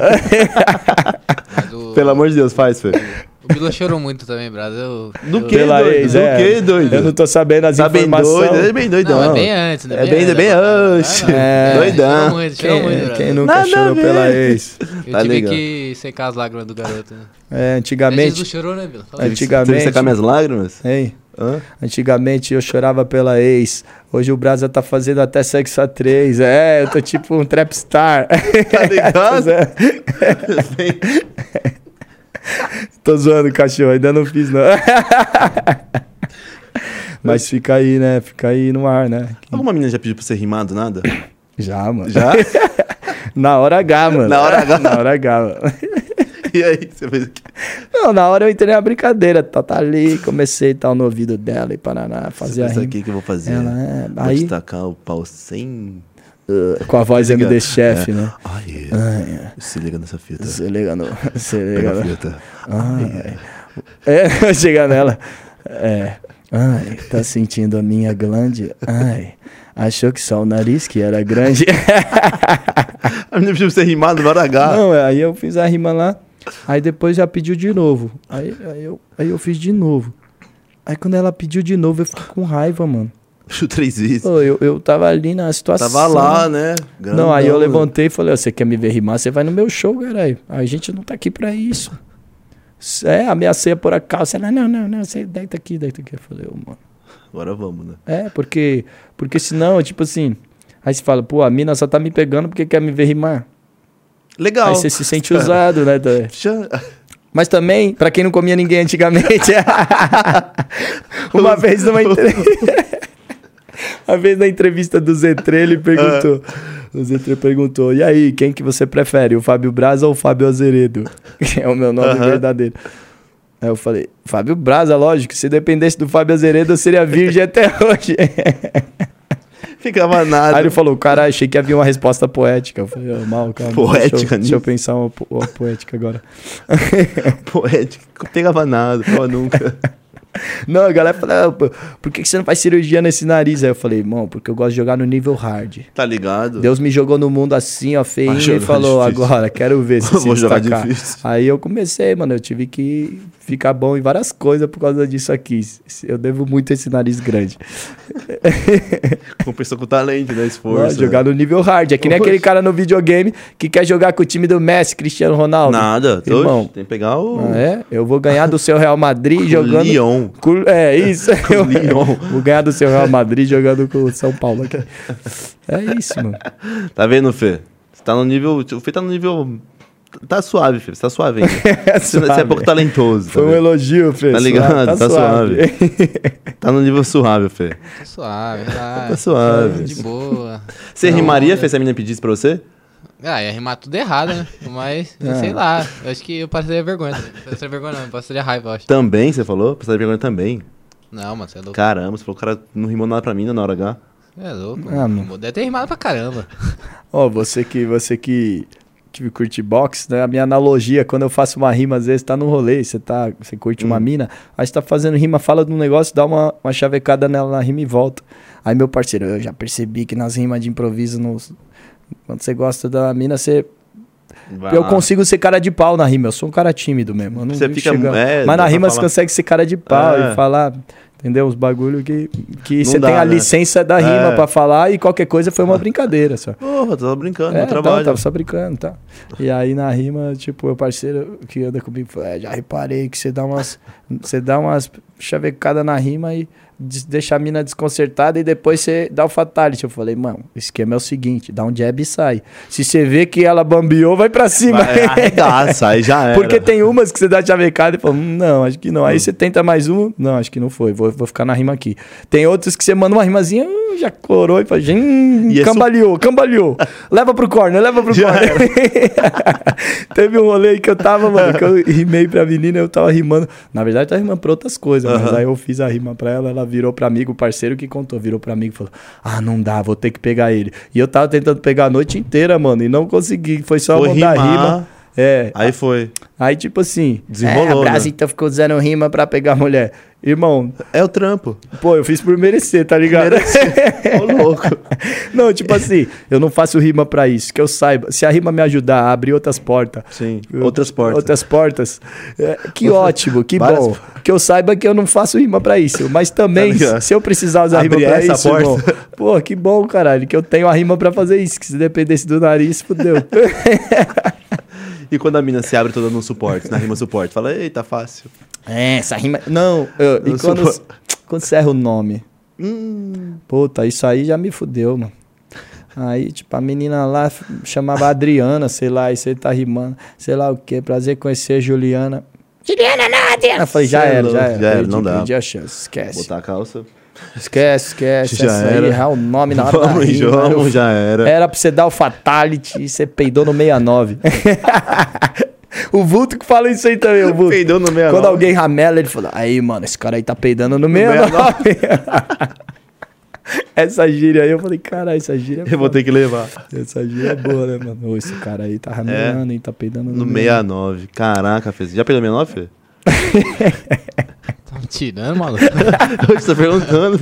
Pelo amor de Deus, faz, filho. O Bila chorou muito também, Brasa. Eu, Do eu- que, Pela doido? ex, Do é. que, doido? Eu não tô sabendo as Tá bem informações. doido, é bem doidão. Não, é bem antes, né? É bem, bem antes. É. Doidão. Chorou muito, chorou muito, Quem, Brasa. quem nunca Nada chorou pela ex? Eu Tá tive legal. que secar as lágrimas do garoto, né? É, Mas Jesus antigamente. não chorou, né, Bila? Antigamente- Teve que secar minhas lágrimas? Hein? Hã? Antigamente eu chorava pela ex. Hoje o Brasa tá fazendo até sexo a três. É, eu tô tipo um trapstar. Tá ligado? tô zoando, cachorro. Ainda não fiz, não. Mas fica aí, né? Fica aí no ar, né? Alguma menina já pediu pra ser rimado, nada? Já, mano. Já? Na hora H, mano. Na hora H. Na hora H, mano. E aí, você fez o quê? Não, na hora eu entrei na brincadeira. Tá, tá ali, comecei tal no ouvido dela e paraná, fazer a rima. aqui que eu vou fazer. Ela é. Vou Aí, destacar o pau sem. Com a voz ligado? MD Chef, É. né? Ai, se liga nessa fita. Se liga no. Se liga Pega a no. fita. Ai. É, chegar nela. É. Ai, tá sentindo a minha glande? Ai. Achou que só o nariz que era grande. A menina pediu pra ser rimado no hora H. Não, é, aí eu fiz a rima lá. Aí depois já pediu de novo. Aí, aí, eu, aí eu fiz de novo. Aí quando ela pediu de novo, eu fiquei com raiva, mano. Três vezes. Pô, eu, eu tava ali na situação. Tava lá, né? Não, aí eu Grandão, levantei e falei, "Ó, você quer me ver rimar? Você vai no meu show, caralho. A gente não tá aqui pra isso. É, ameacei a pôr a calça. Ela, não, não, não, você deita aqui, deita aqui. Eu falei, ô, mano. Agora vamos, né? É, porque, porque senão, tipo assim, aí você fala, pô, a mina só tá me pegando porque quer me ver rimar. Legal. Aí você se sente usado, né? tá? Mas também, pra quem não comia ninguém antigamente, uma vez numa entrevista. Uma vez na entrevista do Zetre, ele perguntou. O Zetre perguntou: E aí, quem que você prefere, o Fábio Braza ou o Fábio Azeredo? Que é o meu nome verdadeiro. Aí eu falei: Fábio Braza, lógico. Se dependesse do Fábio Azeredo, eu seria virgem até hoje. Ficava nada. Aí ele falou: Cara, achei que havia uma resposta poética. Eu falei: oh, Mal, calma. Poética Deixa eu, deixa eu pensar uma, uma poética agora. Poético. Pegava nada, pegava nunca. Não, a galera fala, ah, por que você não faz cirurgia nesse nariz? Aí eu falei, irmão, porque eu gosto de jogar no nível hard. Tá ligado? Deus me jogou no mundo assim, ó, feinho, Vai e falou, difícil. agora, quero ver se jogar destacar. difícil. Aí eu comecei, mano, eu tive que ficar bom em várias coisas por causa disso aqui. Eu devo muito esse nariz grande. Compensou com talento, né? Esforço. jogar né? no nível hard. É que nem Poxa. aquele cara no videogame que quer jogar com o time do Messi, Cristiano Ronaldo. Nada. Irmão. Tem que pegar o. Ah, é? Eu vou ganhar do seu Real Madrid jogando. Lyon. Com- É, isso. Eu Lyon. Vou ganhar do seu Real Madrid jogando com o São Paulo aqui. É isso, mano. Tá vendo, Fê? Você tá no nível. O Fê tá no nível. Tá suave, Fê. Você tá suave ainda. Você, você é suave. pouco talentoso. Foi um vendo? elogio, Fê. Tá ligado? Tá Tá no nível suave, Fê. Tá suave, relaxa. Tá suave. De boa. Você Não, rimaria? Fê, se a menina pedisse pra você? Ah, ia rimar tudo errado, né? Mas, Ah. sei lá. Eu acho que eu passaria vergonha. Passaria vergonha não, eu passaria raiva, eu acho. Também, você falou? Passaria vergonha também. Não, mano, você é louco. Caramba, você falou que o cara não rimou nada pra mim né, na hora H. É louco. Ah, mano. mano. Deve ter rimado pra caramba. Ó, você que, você que, que curte boxe, né? A minha analogia, quando eu faço uma rima, às vezes tá no rolê, você, tá, você curte uma mina, aí você tá fazendo rima, fala de um negócio, dá uma, uma chavecada nela na rima e volta. Aí, meu parceiro, eu já percebi que nas rimas de improviso, nos, quando você gosta da mina, você Vai eu lá. consigo ser cara de pau na rima. Eu sou um cara tímido mesmo. eu não Você fica- é, Mas na rima você falar. consegue ser cara de pau É. e falar, entendeu? Os bagulho que, que Não você dá, tem a né? licença da rima É. pra falar e qualquer coisa foi uma brincadeira só. Porra, tava brincando, É, meu então, trabalho. tava só brincando, tá? E aí na rima, tipo, meu parceiro que anda comigo falou, é, já reparei que você dá umas, você dá umas chavecadas na rima e des- deixa a mina desconcertada e depois você dá o fatality. Eu falei, mano, o esquema é o seguinte, dá um jab e sai. Se você vê que ela bambeou, vai pra cima. Vai, arregaça, aí já era. Porque tem umas que você dá chavecada e fala, "Hum, não, acho que não. Aí você tenta mais uma, não, acho que não foi, vou, vou ficar na rima aqui. Tem outras que você manda uma rimazinha, hum, já corou e fala, hum, E é cambaleou, cambaleou. leva pro corner, leva pro Já corner. Teve um rolê que eu tava, mano, que eu rimei pra menina, eu tava rimando. Na verdade, eu tava rimando pra outras coisas, mas Aham. aí eu fiz a rima pra ela, ela virou pra amigo, o parceiro que contou, virou pra amigo e falou: Ah, não dá, vou ter que pegar ele. E eu tava tentando pegar a noite inteira, mano, e não consegui. Foi só Foi mandar rimar. rima. É, Aí foi. Aí, tipo assim, Desenrolou, é, a Brasa né? então ficou usando rima pra pegar a mulher. Irmão, É o trampo. pô, eu fiz por merecer, tá ligado? Ô, louco. não, tipo assim, eu não faço rima pra isso, que eu saiba. Se a rima me ajudar a abrir outras portas. Sim, eu- outras portas. Outras portas. é, que ótimo, que Várias bom. Que eu saiba que eu não faço rima pra isso. Mas também, Tá se eu precisar usar Abrir rima pra essa isso, porta. irmão, pô, que bom, caralho, que eu tenho a rima pra fazer isso. Que se dependesse do nariz, fudeu. E quando a mina se abre toda no suporte, na rima suporte, fala, eita, fácil. É, essa rima. Não, eu- e quando, supo- quando você erra o nome? Hum, Puta, isso aí já me fudeu, mano. Aí, tipo, a menina lá chamava Adriana, sei lá, e você tá rimando, sei lá o quê, prazer conhecer Juliana. Juliana, não, Adriana. Eu falei, já é era, já era. já era, Perdi- não dá. Perdi a chance, esquece. botar a calça. Esquece, esquece. Já essa era. aí é o nome na hora da Vamos, rima, vamos, já era. Era pra você dar o fatality e você peidou no 69. o Vulto que fala isso aí também, o Vulto. Peidou no 69. Quando alguém ramela, ele fala: Aí, mano, esse cara aí tá peidando no 69. essa gíria aí, eu falei: Caralho, essa gíria é Eu vou ter que levar. Essa gíria é boa, né, mano? Ô, esse cara aí tá ramelando, hein? Tá peidando no, No 69. 69. Caraca, Fê. Já peidou 69, Fê? Tirando, maluco. Você tá perguntando.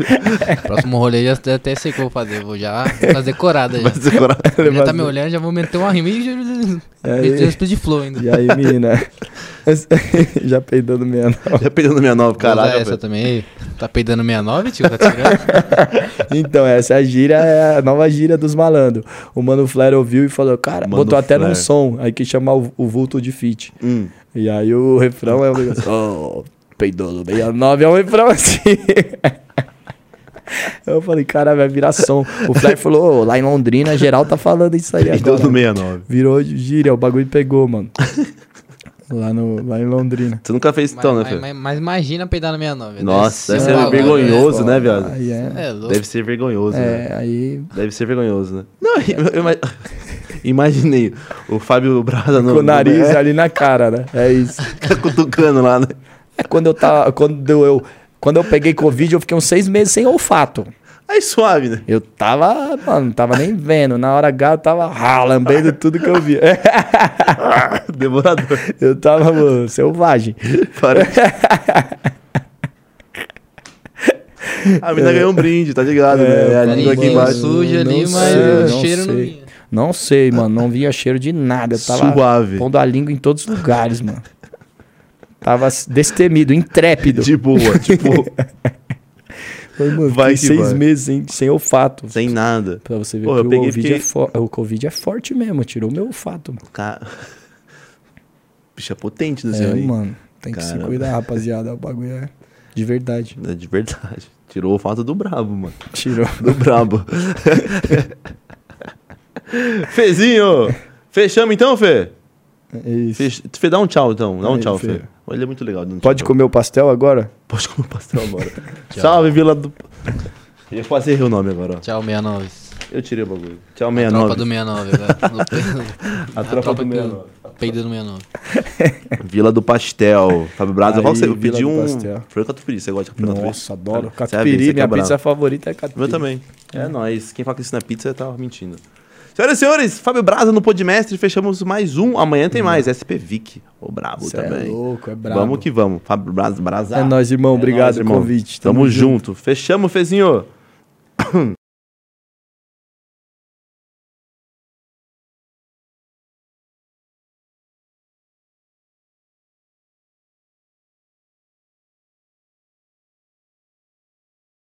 Próximo rolê já até sei o que eu vou fazer. Vou já fazer corada já. Vai decorar. Ele já tá me olhando, já vou meter uma rima e já. Aí- de flow ainda. E aí, menina? Já peidou no 69. Já peidou no 69, Vou usar caraca, essa também. Tá peidando 69, tio? Tá tirando? Então, essa gíria é a nova gíria dos malandros. O Mano Flair ouviu e falou, cara, Mano botou até num Flair. som, aí que chamar o, o vulto de fit. Hum. E aí o refrão é o negócio, peidou no 69, é um refrão assim. Eu falei, cara, vai virar som. O Flair falou, "Ô, lá em Londrina, geral tá falando isso aí Peidou agora. no 69. Virou gíria, o bagulho pegou, mano. lá, no, lá em Londrina. Você nunca fez então, né, mas, mas, mas imagina peidar na 69. Nossa, deve ser ser bagulho, vergonhoso, né, viado? Aí é, É louco. Deve ser vergonhoso, né? é, aí Deve ser vergonhoso, né? Não, eu, eu ima- imaginei o Fábio Braga no... com o nariz no- ali na cara, né? É isso. é, cutucando lá, né? É quando eu tava. Quando eu, quando eu peguei Covid, eu fiquei uns seis meses sem olfato. Aí suave, né? Eu tava, mano, não tava nem vendo. Na hora H eu tava ah, lambendo tudo que eu via. Devorador. Eu tava, mano, selvagem. Parece. A mina ganhou um brinde, tá ligado, né? É a tá língua aqui embaixo. sujo ali, Não mas sei, o não cheiro não vinha. Não sei, mano. Não via cheiro de nada. Eu tava Suave. pondo a língua em todos os lugares, mano. Tava destemido, intrépido. De boa, tipo, Foi, mano, vai seis vai. meses sem, sem olfato. sem nada. Pra você ver Pô, que eu o, Covid fiquei- é fo- o Covid é forte mesmo. Tirou meu olfato. Mano. Ca... Bicho é potente no É, seu aí. mano. Tem que se cuidar, rapaziada. O bagulho é de verdade. É de verdade. Tirou o fato do brabo, mano. Tirou. Do brabo. Fezinho! Fechamos então, Fê? É isso. Fech... Fê, dá um tchau então. Dá um Aí, tchau, Fê. Fê. Ele é muito legal. Pode comer o pastel agora? Pode comer o pastel agora. Salve, Vila do. Eu ia quase errei o nome agora, ó. Tchau, 69. Eu tirei o bagulho. Tchau, A 69. tropa do 69 agora. A A tropa tropa do do 69. Peida do 69. Vila do Pastel. Fábio Braza, Aí, você? Eu Vila pedi um. Pastel. Foi o catupiry. Você gosta de catupiry? Nossa, adoro. É Catupiry, minha quebra. pizza favorita é catupiry. Meu também. É nóis. Quem fala que isso não é pizza, tá mentindo. Senhoras e senhores, Fábio Braza no Podmestre. Fechamos mais um. Amanhã tem mais. SP Vic. Ô, brabo Cê é também. louco, é brabo. Vamos que vamos. Fábio Braza. Braza. É nóis, irmão. Obrigado nóis, pelo convite. Tamo, junto. Fechamos, Fezinho.